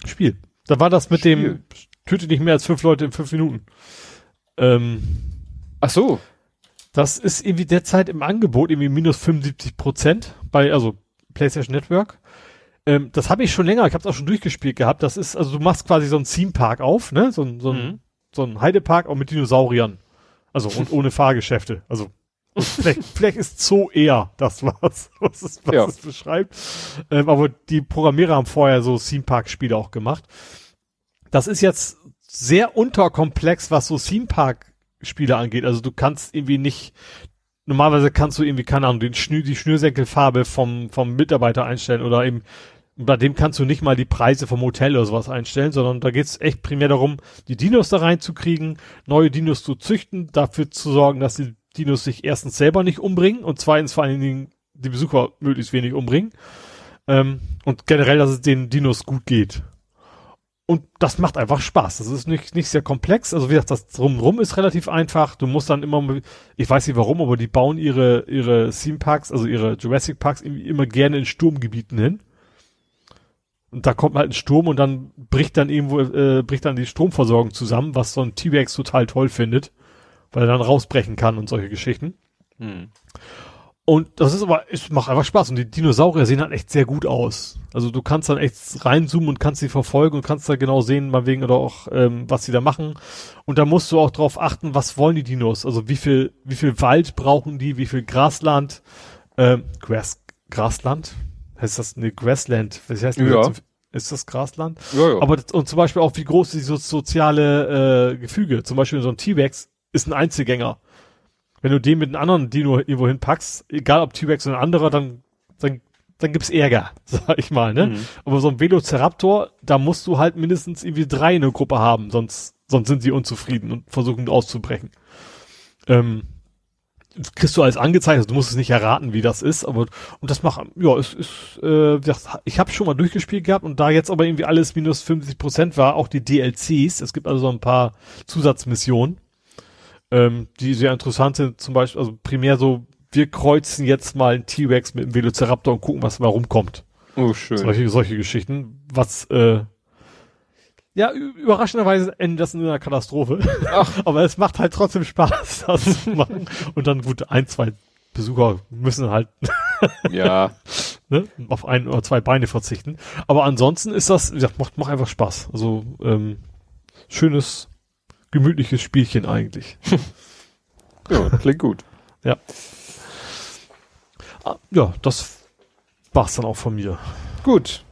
Speaker 3: Spiel. Da war das mit Spiel. dem töte nicht mehr als fünf Leute in fünf Minuten. Ähm,
Speaker 2: Ach so.
Speaker 3: Das ist irgendwie derzeit im Angebot irgendwie minus 75 Prozent bei, also PlayStation Network. Ähm, das habe ich schon länger, ich habe es auch schon durchgespielt gehabt. Das ist, also du machst quasi so ein Theme Park auf, ne? So, ein so, ein mhm. so ein Heidepark auch mit Dinosauriern. Also und ohne Fahrgeschäfte. Also vielleicht, vielleicht ist Zoo eher das, was, was, es, was ja. es beschreibt. Ähm, aber die Programmierer haben vorher so Theme Park Spiele auch gemacht. Das ist jetzt sehr unterkomplex, was so Theme Park Spiele angeht. Also du kannst irgendwie nicht, normalerweise kannst du irgendwie, keine Ahnung, den Schnür, die Schnürsenkelfarbe vom, vom Mitarbeiter einstellen oder eben bei dem kannst du nicht mal die Preise vom Hotel oder sowas einstellen, sondern da geht's echt primär darum, die Dinos da reinzukriegen, neue Dinos zu züchten, dafür zu sorgen, dass die Dinos sich erstens selber nicht umbringen und zweitens vor allen Dingen die Besucher möglichst wenig umbringen. Ähm, und generell, dass es den Dinos gut geht. Und das macht einfach Spaß. Das ist nicht, nicht sehr komplex. Also wie gesagt, das drumrum ist relativ einfach. Du musst dann immer, ich weiß nicht warum, aber die bauen ihre, ihre Theme Parks, also ihre Jurassic Parks immer gerne in Sturmgebieten hin. Und da kommt halt ein Sturm und dann bricht dann irgendwo, äh, bricht dann die Stromversorgung zusammen, was so ein T-Rex total toll findet weil er dann rausbrechen kann und solche Geschichten. Hm. Und das ist aber, es macht einfach Spaß. Und die Dinosaurier sehen halt echt sehr gut aus. Also du kannst dann echt reinzoomen und kannst sie verfolgen und kannst da genau sehen, mal wegen oder auch, ähm, was sie da machen. Und da musst du auch drauf achten, was wollen die Dinos? Also wie viel, wie viel Wald brauchen die, wie viel Grasland, ähm, Grass, Grasland? Heißt das, ne, Grassland? Was heißt
Speaker 2: ja.
Speaker 3: Ist das Grasland?
Speaker 2: Ja, ja.
Speaker 3: Aber, und zum Beispiel auch, wie groß ist die so, soziale, äh, Gefüge? Zum Beispiel so ein T-Rex ist ein Einzelgänger. Wenn du den mit einem anderen Dino irgendwo hinpackst, egal ob T-Rex oder ein anderer, dann, dann, dann gibt's Ärger, sag ich mal, ne? Mhm. Aber so ein Velociraptor, da musst du halt mindestens irgendwie drei in der Gruppe haben, sonst, sonst sind sie unzufrieden und versuchen auszubrechen. Ähm, kriegst du alles angezeigt, also du musst es nicht erraten, wie das ist, aber und das macht, ja, es ist, äh, ich habe schon mal durchgespielt gehabt und da jetzt aber irgendwie alles minus 50 Prozent war, auch die DLCs, es gibt also so ein paar Zusatzmissionen, ähm, die sehr interessant sind, zum Beispiel, also primär so, wir kreuzen jetzt mal einen T-Rex mit einem Velociraptor und gucken, was warum kommt.
Speaker 2: Oh, schön.
Speaker 3: Solche, solche Geschichten, was, äh, ja, überraschenderweise endet das in einer Katastrophe. Ach. Aber es macht halt trotzdem Spaß, das zu machen. Und dann gut, ein, zwei Besucher müssen halt
Speaker 2: ja.
Speaker 3: ne, auf ein oder zwei Beine verzichten. Aber ansonsten ist das, wie gesagt, macht, macht einfach Spaß. Also ähm, schönes, gemütliches Spielchen eigentlich.
Speaker 2: ja, klingt gut.
Speaker 3: Ja. Ah, ja, das war's dann auch von mir.
Speaker 2: Gut.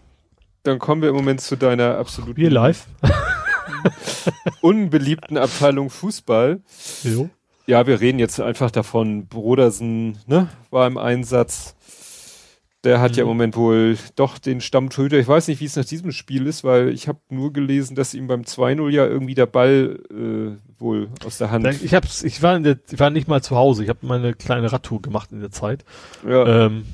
Speaker 2: Dann kommen wir im Moment zu deiner absoluten
Speaker 3: Hier live.
Speaker 2: unbeliebten Abteilung Fußball.
Speaker 3: Jo.
Speaker 2: Ja, wir reden jetzt einfach davon. Brodersen ne, war im Einsatz. Der hat mhm. ja im Moment wohl doch den Stammtöter. Ich weiß nicht, wie es nach diesem Spiel ist, weil ich habe nur gelesen, dass ihm beim 2-0 ja irgendwie der Ball äh, wohl aus der Hand.
Speaker 3: Ich hab's, ich war in der, ich war nicht mal zu Hause. Ich habe meine kleine Radtour gemacht in der Zeit. Ja. Ähm,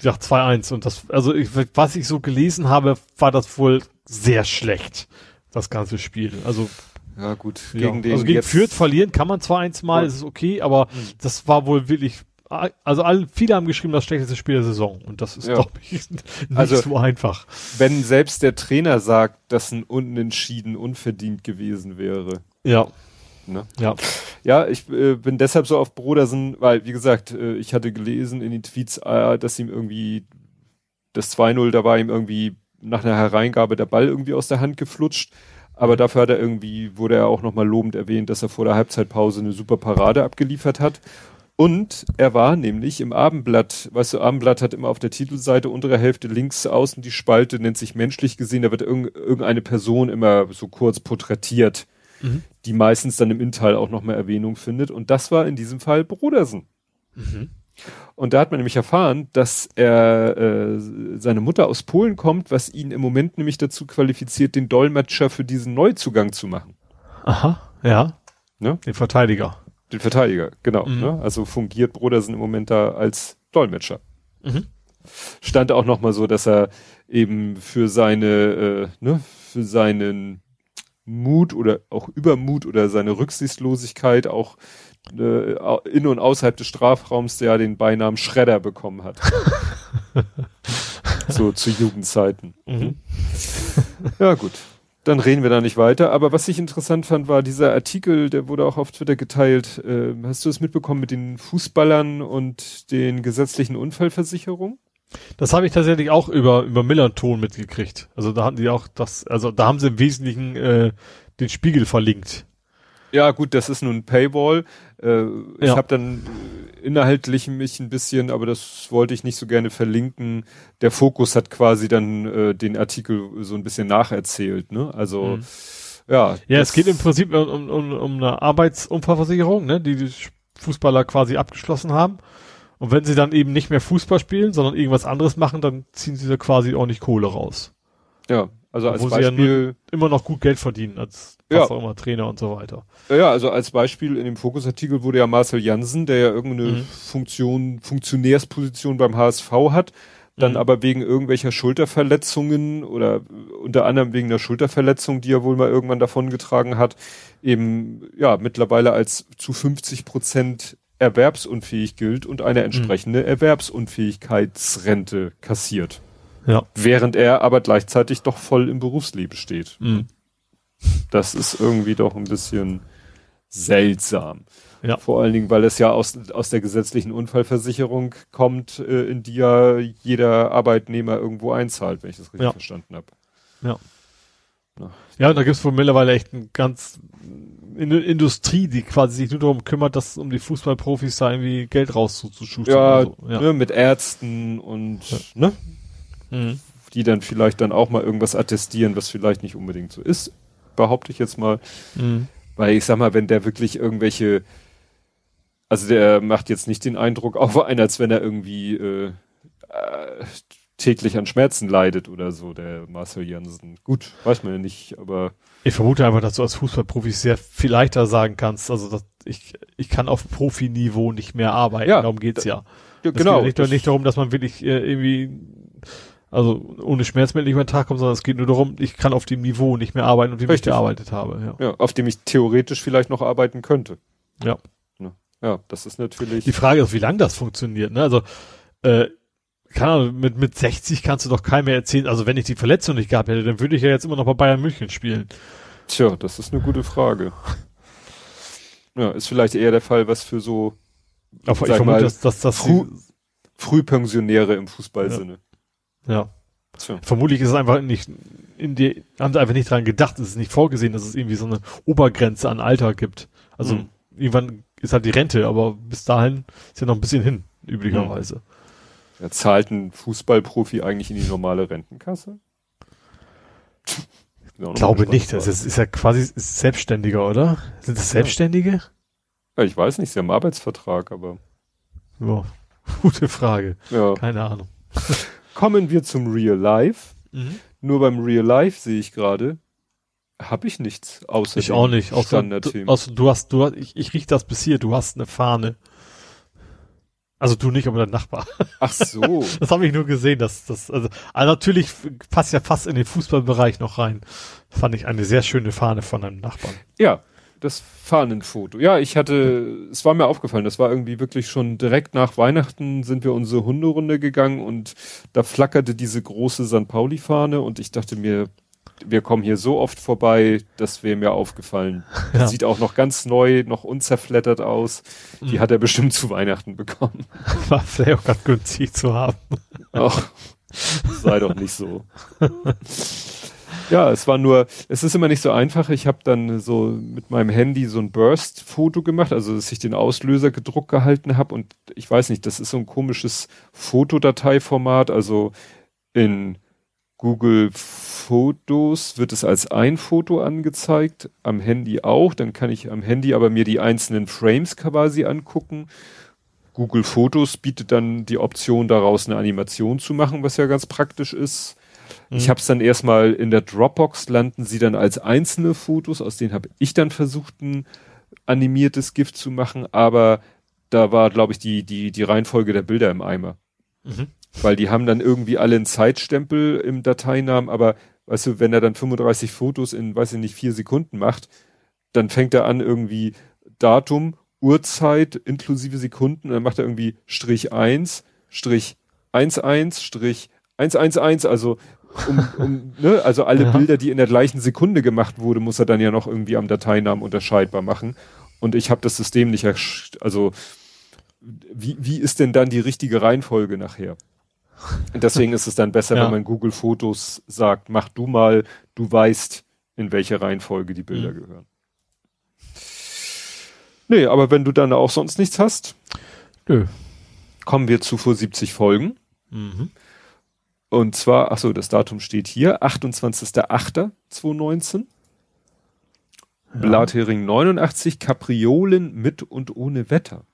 Speaker 3: ja, 2-1. Und das, also ich, was ich so gelesen habe, war das wohl sehr schlecht, das ganze Spiel. Also
Speaker 2: ja, gut.
Speaker 3: Gegen ja. den also gegen Fürth verlieren kann man zwar eins mal, ja. ist okay, aber mhm. das war wohl wirklich, also alle, viele haben geschrieben, das schlechteste Spiel der Saison. Und das ist, ja. glaube ich, nicht also, so einfach.
Speaker 2: Wenn selbst der Trainer sagt, dass ein Unentschieden unverdient gewesen wäre.
Speaker 3: Ja.
Speaker 2: Ne? Ja. Ja, ich äh, bin deshalb so auf Brodersen, weil, wie gesagt, äh, ich hatte gelesen in den Tweets, äh, dass ihm irgendwie das 2-0, da war ihm irgendwie nach einer Hereingabe der Ball irgendwie aus der Hand geflutscht. Aber dafür hat er irgendwie, wurde er auch nochmal lobend erwähnt, dass er vor der Halbzeitpause eine super Parade abgeliefert hat. Und er war nämlich im Abendblatt, weißt du, Abendblatt hat immer auf der Titelseite untere Hälfte links außen die Spalte, nennt sich menschlich gesehen, da wird irgendeine Person immer so kurz porträtiert mhm. die meistens dann im Innenteil auch nochmal Erwähnung findet. Und das war in diesem Fall Brodersen. Mhm. Und da hat man nämlich erfahren, dass er äh, seine Mutter aus Polen kommt, was ihn im Moment nämlich dazu qualifiziert, den Dolmetscher für diesen Neuzugang zu machen.
Speaker 3: Aha, ja. Ne? Den Verteidiger.
Speaker 2: Den Verteidiger, genau. Mhm. Ne? Also fungiert Brodersen im Moment da als Dolmetscher. Mhm. Stand auch nochmal so, dass er eben für seine, äh, ne, für seinen Mut oder auch Übermut oder seine Rücksichtslosigkeit auch äh, in und außerhalb des Strafraums der den Beinamen Schredder bekommen hat. so zu Jugendzeiten. Mhm. ja, gut. Dann reden wir da nicht weiter. Aber was ich interessant fand, war dieser Artikel, der wurde auch auf Twitter geteilt. Äh, hast du es mitbekommen mit den Fußballern und den gesetzlichen Unfallversicherungen?
Speaker 3: Das habe ich tatsächlich auch über, über Millerton mitgekriegt. Also da hatten die auch das, also da haben sie im Wesentlichen äh, den Spiegel verlinkt.
Speaker 2: Ja, gut, das ist nun ein Paywall. Äh, ich ja. habe dann inhaltlich mich ein bisschen, aber das wollte ich nicht so gerne verlinken. Der Fokus hat quasi dann äh, den Artikel so ein bisschen nacherzählt, ne? Also mhm. ja.
Speaker 3: Ja, es geht im Prinzip um, um, um eine Arbeitsunfallversicherung, ne, die die Fußballer quasi abgeschlossen haben. Und wenn sie dann eben nicht mehr Fußball spielen, sondern irgendwas anderes machen, dann ziehen sie da quasi auch nicht Kohle raus.
Speaker 2: Ja, also als
Speaker 3: Wo
Speaker 2: Beispiel.
Speaker 3: Sie ja immer noch gut Geld verdienen, als was ja. auch immer, Trainer und so weiter.
Speaker 2: Ja, also als Beispiel in dem Fokusartikel wurde ja Marcel Jansen, der ja irgendeine mhm. Funktion, Funktionärsposition beim HSV hat, dann mhm. aber wegen irgendwelcher Schulterverletzungen oder unter anderem wegen der Schulterverletzung, die er wohl mal irgendwann davongetragen hat, eben ja mittlerweile als zu 50 Prozent erwerbsunfähig gilt und eine entsprechende mhm. Erwerbsunfähigkeitsrente kassiert.
Speaker 3: Ja.
Speaker 2: Während er aber gleichzeitig doch voll im Berufsleben steht. Mhm. Das ist irgendwie doch ein bisschen seltsam.
Speaker 3: Ja.
Speaker 2: Vor allen Dingen, weil es ja aus, aus der gesetzlichen Unfallversicherung kommt, äh, in die ja jeder Arbeitnehmer irgendwo einzahlt, wenn ich das richtig ja. verstanden habe.
Speaker 3: Ja. Ja, und da gibt es wohl mittlerweile echt ein ganz eine Industrie, die quasi sich nur darum kümmert, dass um die Fußballprofis da irgendwie Geld rauszuschustern.
Speaker 2: Ja, so. ja. Ne, mit Ärzten und ja. ne? Mhm. Die dann vielleicht dann auch mal irgendwas attestieren, was vielleicht nicht unbedingt so ist, behaupte ich jetzt mal. Mhm. Weil ich sag mal, wenn der wirklich irgendwelche, also der macht jetzt nicht den Eindruck auf einen, als wenn er irgendwie äh, äh täglich an Schmerzen leidet oder so, der Marcel Jansen. Gut, weiß man ja nicht, aber.
Speaker 3: Ich vermute einfach, dass du als Fußballprofi sehr viel leichter sagen kannst, also dass ich, ich kann auf Profiniveau nicht mehr arbeiten,
Speaker 2: ja,
Speaker 3: darum geht's ja.
Speaker 2: ja genau.
Speaker 3: Es geht nicht, nicht darum, dass man wirklich äh, irgendwie, also ohne Schmerzmittel über den Tag kommt, sondern es geht nur darum, ich kann auf dem Niveau nicht mehr arbeiten, auf dem
Speaker 2: Richtig.
Speaker 3: ich gearbeitet habe.
Speaker 2: Ja. ja, auf dem ich theoretisch vielleicht noch arbeiten könnte.
Speaker 3: Ja.
Speaker 2: Ja, das ist natürlich.
Speaker 3: Die Frage ist, wie lange das funktioniert. Ne? Also äh, kann Ahnung, mit mit 60 kannst du doch keinem mehr erzählen. Also wenn ich die Verletzung nicht gehabt hätte, dann würde ich ja jetzt immer noch bei Bayern München spielen.
Speaker 2: Tja, das ist eine gute Frage. Ja, ist vielleicht eher der Fall, was für so
Speaker 3: Aber ich vermute,
Speaker 2: mal,
Speaker 3: dass, dass das
Speaker 2: Früh- Frühpensionäre im Fußballsinne.
Speaker 3: ja.
Speaker 2: Tja.
Speaker 3: Vermutlich ist es einfach nicht in die haben sie einfach nicht dran gedacht, es ist nicht vorgesehen, dass es irgendwie so eine Obergrenze an Alter gibt. Also
Speaker 2: Mhm.
Speaker 3: irgendwann ist halt die Rente, aber bis dahin ist ja noch ein bisschen hin, üblicherweise.
Speaker 2: Ja, zahlt ein Fußballprofi eigentlich in die normale Rentenkasse?
Speaker 3: Ich glaube nicht, das ist, ist ja quasi ist Selbstständiger, oder? Sind das Selbstständige?
Speaker 2: Ja, ich weiß nicht, sie haben einen Arbeitsvertrag, aber
Speaker 3: Ja, gute Frage.
Speaker 2: ja.
Speaker 3: Keine Ahnung.
Speaker 2: Kommen wir zum Real Life.
Speaker 3: Mhm.
Speaker 2: Nur beim Real Life sehe ich gerade, habe ich nichts außer
Speaker 3: Ich auch nicht. Außer, du, außer du hast, du hast, ich, ich riech das bis hier, du hast eine Fahne. Also du nicht, aber dein Nachbar.
Speaker 2: Ach so.
Speaker 3: Das habe ich nur gesehen, dass das, also, also natürlich passt ja fast in den Fußballbereich noch rein. Fand ich eine sehr schöne Fahne von einem Nachbarn.
Speaker 2: Ja, das Fahnenfoto. Ja, ich hatte, es war mir aufgefallen, das war irgendwie wirklich schon direkt nach Weihnachten sind wir unsere Hunderunde gegangen und da flackerte diese große St. Pauli-Fahne und ich dachte mir, wir kommen hier so oft vorbei, das wäre mir aufgefallen.
Speaker 3: Ja.
Speaker 2: sieht auch noch ganz neu, noch unzerflettert aus. Die
Speaker 3: Mhm.
Speaker 2: hat er bestimmt zu Weihnachten bekommen.
Speaker 3: War vielleicht auch ganz günstig zu haben.
Speaker 2: Ach, sei doch nicht so. Ja, es war nur, es ist immer nicht so einfach. Ich habe dann so mit meinem Handy so ein Burst-Foto gemacht, also dass ich den Auslöser gedruckt gehalten habe und ich weiß nicht, das ist so ein komisches Fotodateiformat, also in Google Fotos wird es als ein Foto angezeigt, am Handy auch, dann kann ich am Handy aber mir die einzelnen Frames quasi angucken. Google Fotos bietet dann die Option daraus eine Animation zu machen, was ja ganz praktisch ist. Ich
Speaker 3: Mhm.
Speaker 2: habe es dann erstmal in der Dropbox landen sie dann als einzelne Fotos, aus denen habe ich dann versucht ein animiertes Gift zu machen, aber da war glaube ich die die die Reihenfolge der Bilder im Eimer
Speaker 3: Mhm.
Speaker 2: weil die haben dann irgendwie alle einen Zeitstempel im Dateinamen, aber weißt du, wenn er dann 35 Fotos in, weiß ich nicht, vier Sekunden macht, dann fängt er an irgendwie Datum, Uhrzeit inklusive Sekunden, und dann macht er irgendwie Strich 1, Strich 11, Strich 111, also um, um, ne, also alle
Speaker 3: Ja.
Speaker 2: Bilder, die in der gleichen Sekunde gemacht wurde, muss er dann ja noch irgendwie am Dateinamen unterscheidbar machen. Und ich habe das System nicht, ersch- also wie, wie ist denn dann die richtige Reihenfolge nachher? Und Deswegen ist es dann besser,
Speaker 3: Ja.
Speaker 2: wenn man Google Fotos sagt, mach du mal, du weißt, in welche Reihenfolge die Bilder
Speaker 3: Mhm.
Speaker 2: gehören. Nee, aber wenn du dann auch sonst nichts hast,
Speaker 3: Nö.
Speaker 2: kommen wir zu vor 70 Folgen.
Speaker 3: Mhm.
Speaker 2: Und zwar, ach so, das Datum steht hier, 28.08.2019. Blathering 89, Kapriolen mit und ohne Wetter.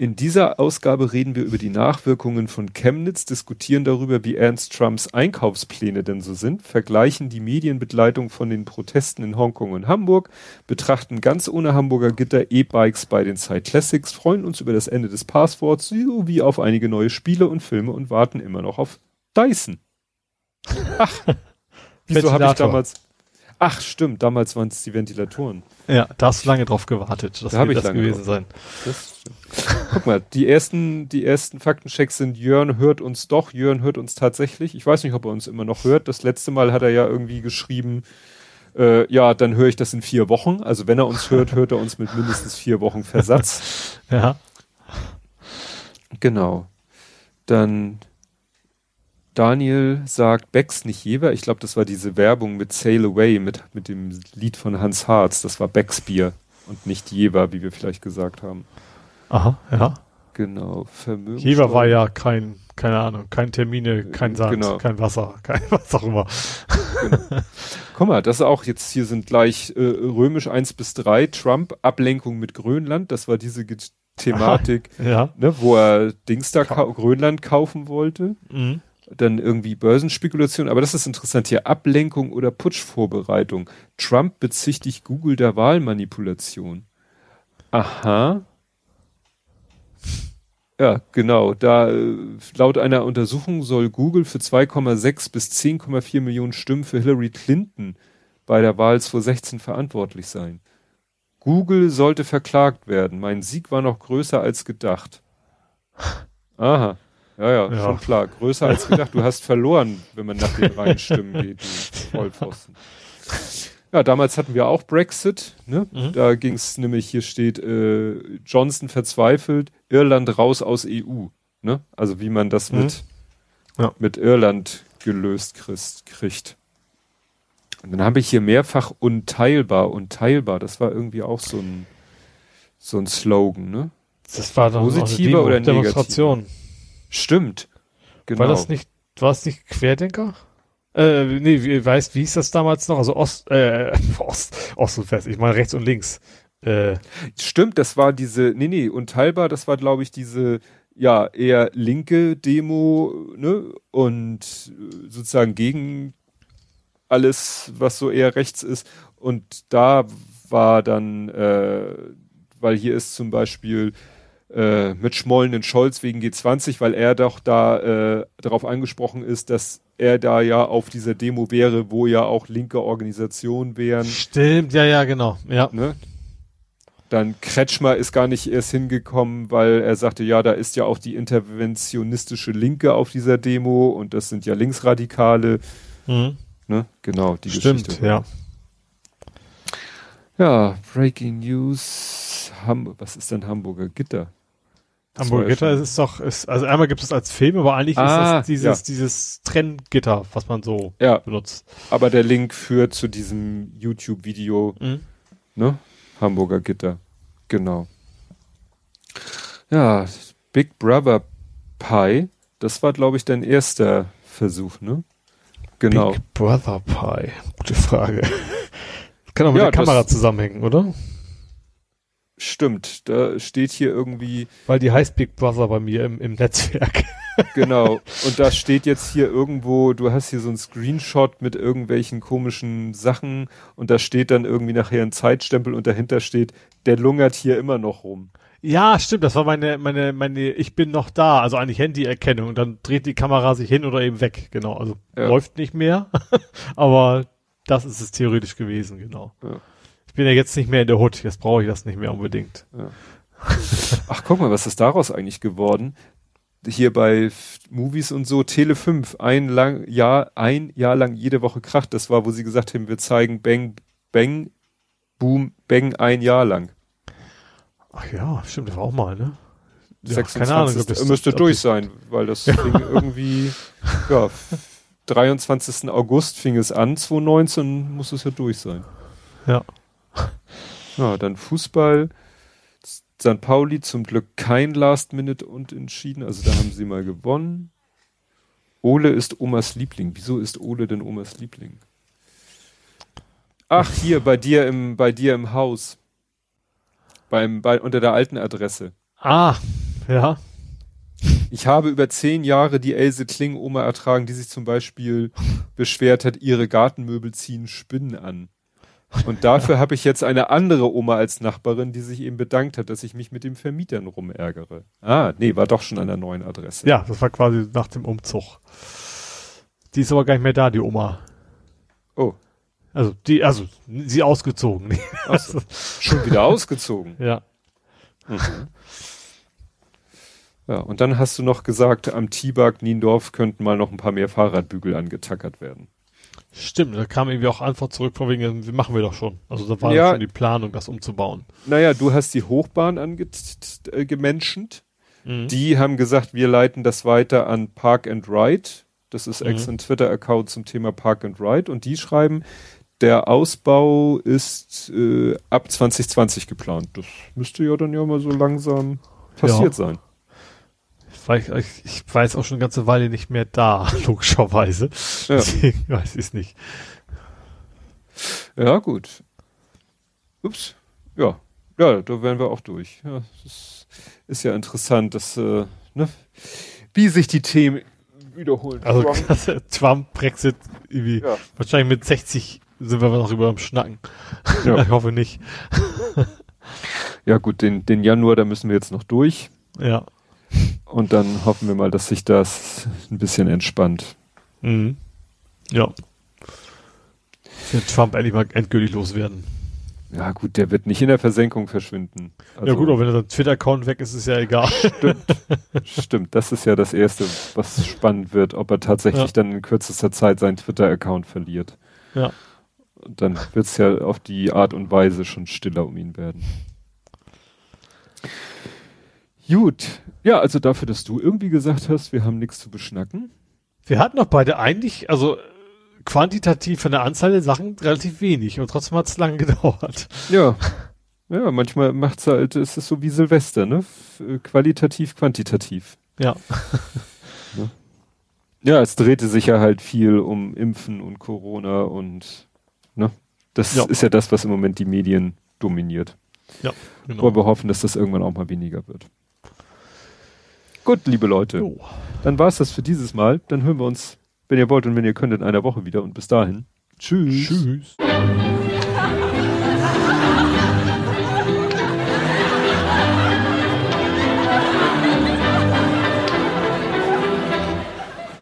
Speaker 2: In dieser Ausgabe reden wir über die Nachwirkungen von Chemnitz, diskutieren darüber, wie ernst Trumps Einkaufspläne denn so sind, vergleichen die Medienbegleitung von den Protesten in Hongkong und Hamburg, betrachten ganz ohne Hamburger Gitter E-Bikes bei den Side Classics, freuen uns über das Ende des Passworts sowie auf einige neue Spiele und Filme und warten immer noch auf Dyson. Ach, wieso habe ich damals... Ach, stimmt, damals waren es die Ventilatoren.
Speaker 3: Ja, da hast du lange drauf gewartet. Das
Speaker 2: Da hab
Speaker 3: wird
Speaker 2: ich
Speaker 3: das
Speaker 2: lange
Speaker 3: gewesen
Speaker 2: drauf.
Speaker 3: sein.
Speaker 2: Das. Guck mal, die ersten, die ersten Faktenchecks sind, Jörn hört uns doch, Jörn hört uns tatsächlich. Ich weiß nicht, ob er uns immer noch hört. Das letzte Mal hat er ja irgendwie geschrieben, äh, ja, dann höre ich das in vier Wochen. Also wenn er uns hört, hört er uns mit mindestens vier Wochen Versatz.
Speaker 3: Ja.
Speaker 2: Genau. Dann Daniel sagt Becks nicht Jever. Ich glaube, das war diese Werbung mit Sail Away, mit, mit dem Lied von Hans Harz. Das war Becks Bier und nicht Jever, wie wir vielleicht gesagt haben.
Speaker 3: Aha, ja.
Speaker 2: Genau. Vermögen.
Speaker 3: Jever war ja kein, keine Ahnung, kein Termine, kein Sand,
Speaker 2: Genau.
Speaker 3: kein Wasser, kein was auch immer.
Speaker 2: Guck mal, das ist auch jetzt hier sind gleich äh, römisch 1 bis 3, Trump, Ablenkung mit Grönland, das war diese Thematik,
Speaker 3: Ja.
Speaker 2: ne, wo er Dings da kau Grönland kaufen wollte.
Speaker 3: Mhm.
Speaker 2: Dann irgendwie Börsenspekulation, aber das ist interessant hier. Ablenkung oder Putschvorbereitung. Trump bezichtigt Google der Wahlmanipulation. Aha. Ja, genau. Da äh, laut einer Untersuchung soll Google für 2,6 bis 10,4 Millionen Stimmen für Hillary Clinton bei der Wahl 2016 verantwortlich sein. Google sollte verklagt werden. Mein Sieg war noch größer als gedacht. Aha. Ja, ja,
Speaker 3: Ja.
Speaker 2: schon klar. Größer als gedacht. Du hast verloren, wenn man nach den reinen Stimmen geht, du Vollpfosten. Ja, damals hatten wir auch Brexit. Ne?
Speaker 3: Mhm.
Speaker 2: Da ging es nämlich, hier steht, äh, Johnson verzweifelt, Irland raus aus EU. Ne? Also wie man das
Speaker 3: Mhm.
Speaker 2: mit,
Speaker 3: Ja.
Speaker 2: mit Irland gelöst christ, kriegt. Und dann habe ich hier mehrfach unteilbar, unteilbar. Das war irgendwie auch so ein, so ein Slogan, ne?
Speaker 3: Das war doch
Speaker 2: Positiver
Speaker 3: eine Demo,
Speaker 2: oder
Speaker 3: Demonstration.
Speaker 2: Stimmt. Genau.
Speaker 3: War das nicht, war es nicht Querdenker? Äh, nee, wie, weißt, wie hieß das damals noch? Also Ost, äh, Ost, Ost und West. Ich meine rechts und links. Äh,
Speaker 2: Stimmt, das war diese, nee, nee, unteilbar, das war, glaube ich, diese, ja, eher linke Demo, ne, und äh, sozusagen gegen alles, was so eher rechts ist. Und da war dann, äh, weil hier ist zum Beispiel äh, mit schmollenden Scholz wegen G20, weil er doch da äh, darauf angesprochen ist, dass er da ja auf dieser Demo wäre, wo ja auch linke Organisationen wären.
Speaker 3: stimmt, ja, ja, genau. Ja.
Speaker 2: Ne? Dann Kretschmer ist gar nicht erst hingekommen, weil er sagte, ja, da ist ja auch die interventionistische Linke auf dieser Demo und das sind ja Linksradikale.
Speaker 3: Mhm.
Speaker 2: Ne? Genau, die
Speaker 3: Stimmt,
Speaker 2: Geschichte.
Speaker 3: ja.
Speaker 2: Ja, Breaking News. Ham was ist denn Hamburger Gitter? Das
Speaker 3: Hamburger
Speaker 2: war ja
Speaker 3: Gitter
Speaker 2: schon-
Speaker 3: ist doch, ist, also einmal gibt es als Film, aber eigentlich
Speaker 2: Ah,
Speaker 3: ist das dieses,
Speaker 2: ja.
Speaker 3: dieses Trenngitter, was man so
Speaker 2: Ja,
Speaker 3: benutzt.
Speaker 2: aber der Link führt zu diesem YouTube-Video,
Speaker 3: Mhm.
Speaker 2: ne? Hamburger Gitter. Genau. Ja, Big Brother Pie, das war, glaube ich, dein erster Versuch, ne? Genau.
Speaker 3: Big Brother Pie. Gute Frage. Kann auch mit
Speaker 2: Ja,
Speaker 3: der Kamera zusammenhängen, oder?
Speaker 2: Stimmt, da steht hier irgendwie,
Speaker 3: Weil die heißt Big Brother bei mir im, im Netzwerk.
Speaker 2: genau, und da steht jetzt hier irgendwo, du hast hier so einen Screenshot mit irgendwelchen komischen Sachen und da steht dann irgendwie nachher ein Zeitstempel und dahinter steht, der lungert hier immer noch rum.
Speaker 3: Ja, stimmt, das war meine, meine, meine, ich bin noch da, also eigentlich Handyerkennung. Und dann dreht die Kamera sich hin oder eben weg, genau. Also
Speaker 2: Ja.
Speaker 3: läuft nicht mehr, aber das ist es theoretisch gewesen, genau.
Speaker 2: Ja.
Speaker 3: Ich bin ja jetzt nicht mehr in der Hut, jetzt brauche ich das nicht mehr unbedingt.
Speaker 2: Ach, guck mal, was ist daraus eigentlich geworden? Hier bei Movies und so, Tele 5, ein lang, Jahr, ein Jahr lang jede Woche kracht. Das war, wo sie gesagt haben, wir zeigen Bang, Bang, Boom, Bang ein Jahr lang.
Speaker 3: Ach ja, stimmt, das war auch mal, ne? Ja,
Speaker 2: 26.
Speaker 3: ob das-
Speaker 2: müsste durch sein, weil das fing irgendwie, ja, f- 23. August fing es an, 2019 muss es ja durch sein.
Speaker 3: Ja.
Speaker 2: Ja, dann Fußball. St. Pauli zum Glück kein Last Minute und entschieden. Also da haben sie mal gewonnen. Ole ist Omas Liebling. Wieso ist Ole denn Omas Liebling? Ach, hier bei dir im, bei dir im Haus. Beim, bei, unter der alten Adresse.
Speaker 3: Ah, ja.
Speaker 2: Ich habe über zehn Jahre die Else Kling Oma ertragen, die sich zum Beispiel beschwert hat, ihre Gartenmöbel ziehen Spinnen an. Und dafür habe ich jetzt eine andere Oma als Nachbarin, die sich eben bedankt hat, dass ich mich mit dem Vermietern rumärgere. Ah, nee, war doch schon an der neuen Adresse.
Speaker 3: Ja, das war quasi nach dem Umzug. Die ist aber gar nicht mehr da, die Oma.
Speaker 2: Oh,
Speaker 3: Also, die, also, sie ausgezogen.
Speaker 2: so. schon wieder ausgezogen.
Speaker 3: ja.
Speaker 2: Ja, und dann hast du noch gesagt, am Tibak Niendorf könnten mal noch ein paar mehr Fahrradbügel angetackert werden.
Speaker 3: Stimmt, da kam irgendwie auch Antwort zurück von wegen, machen wir doch schon. Also da war
Speaker 2: Ja.
Speaker 3: schon die Planung, das umzubauen.
Speaker 2: Naja, du hast die Hochbahn angemenschent.
Speaker 3: Mhm.
Speaker 2: Die haben gesagt, wir leiten das weiter an Park and Ride. Das ist ex
Speaker 3: Mhm.
Speaker 2: ein Twitter-Account zum Thema Park and Ride. Und die schreiben, der Ausbau ist äh, ab 2020 geplant. Das müsste ja dann ja mal so langsam passiert sein.
Speaker 3: Weil ich, ich, war jetzt auch schon eine ganze Weile nicht mehr da, logischerweise.
Speaker 2: Ja.
Speaker 3: Deswegen weiß ich es nicht.
Speaker 2: Ja, gut. Ups. Ja. Ja, da wären wir auch durch. Ja, das ist ja interessant, dass, äh, ne, wie sich die Themen wiederholen.
Speaker 3: Also Trump, Trump Brexit, irgendwie, ja. wahrscheinlich mit 60 sind wir noch über dem Schnacken. Ja. ich hoffe nicht.
Speaker 2: ja gut, den, den Januar, da müssen wir jetzt noch durch.
Speaker 3: Ja.
Speaker 2: Und dann hoffen wir mal, dass sich das ein bisschen entspannt.
Speaker 3: Mhm. Ja. Wird Trump endlich mal endgültig loswerden.
Speaker 2: Ja gut, der wird nicht in der Versenkung verschwinden.
Speaker 3: Also, ja gut, aber wenn sein Twitter-Account weg ist, ist ja egal.
Speaker 2: Stimmt, stimmt. Das ist ja das Erste, was spannend wird, ob er tatsächlich ja. dann in kürzester Zeit seinen Twitter-Account verliert.
Speaker 3: Ja.
Speaker 2: Und dann wird es ja auf die Art und Weise schon stiller um ihn werden. Gut. Ja, also dafür, dass du irgendwie gesagt hast, wir haben nichts zu beschnacken.
Speaker 3: Wir hatten doch beide eigentlich, also quantitativ von der Anzahl der Sachen relativ wenig und trotzdem hat es lange gedauert.
Speaker 2: Ja. Ja, manchmal macht's halt, ist es so wie Silvester, ne? Äh, qualitativ, quantitativ.
Speaker 3: Ja.
Speaker 2: Ja, es drehte sich ja halt viel um Impfen und Corona und ne? Das ja. ist ja das, was im Moment die Medien dominiert.
Speaker 3: Ja,
Speaker 2: genau. Aber wir hoffen, dass das irgendwann auch mal weniger wird. Gut, liebe Leute. Jo. Dann war's das für dieses Mal. Dann hören wir uns wenn ihr wollt und wenn ihr könnt, in einer Woche wieder. Und bis dahin. Tschüss. Tschüss.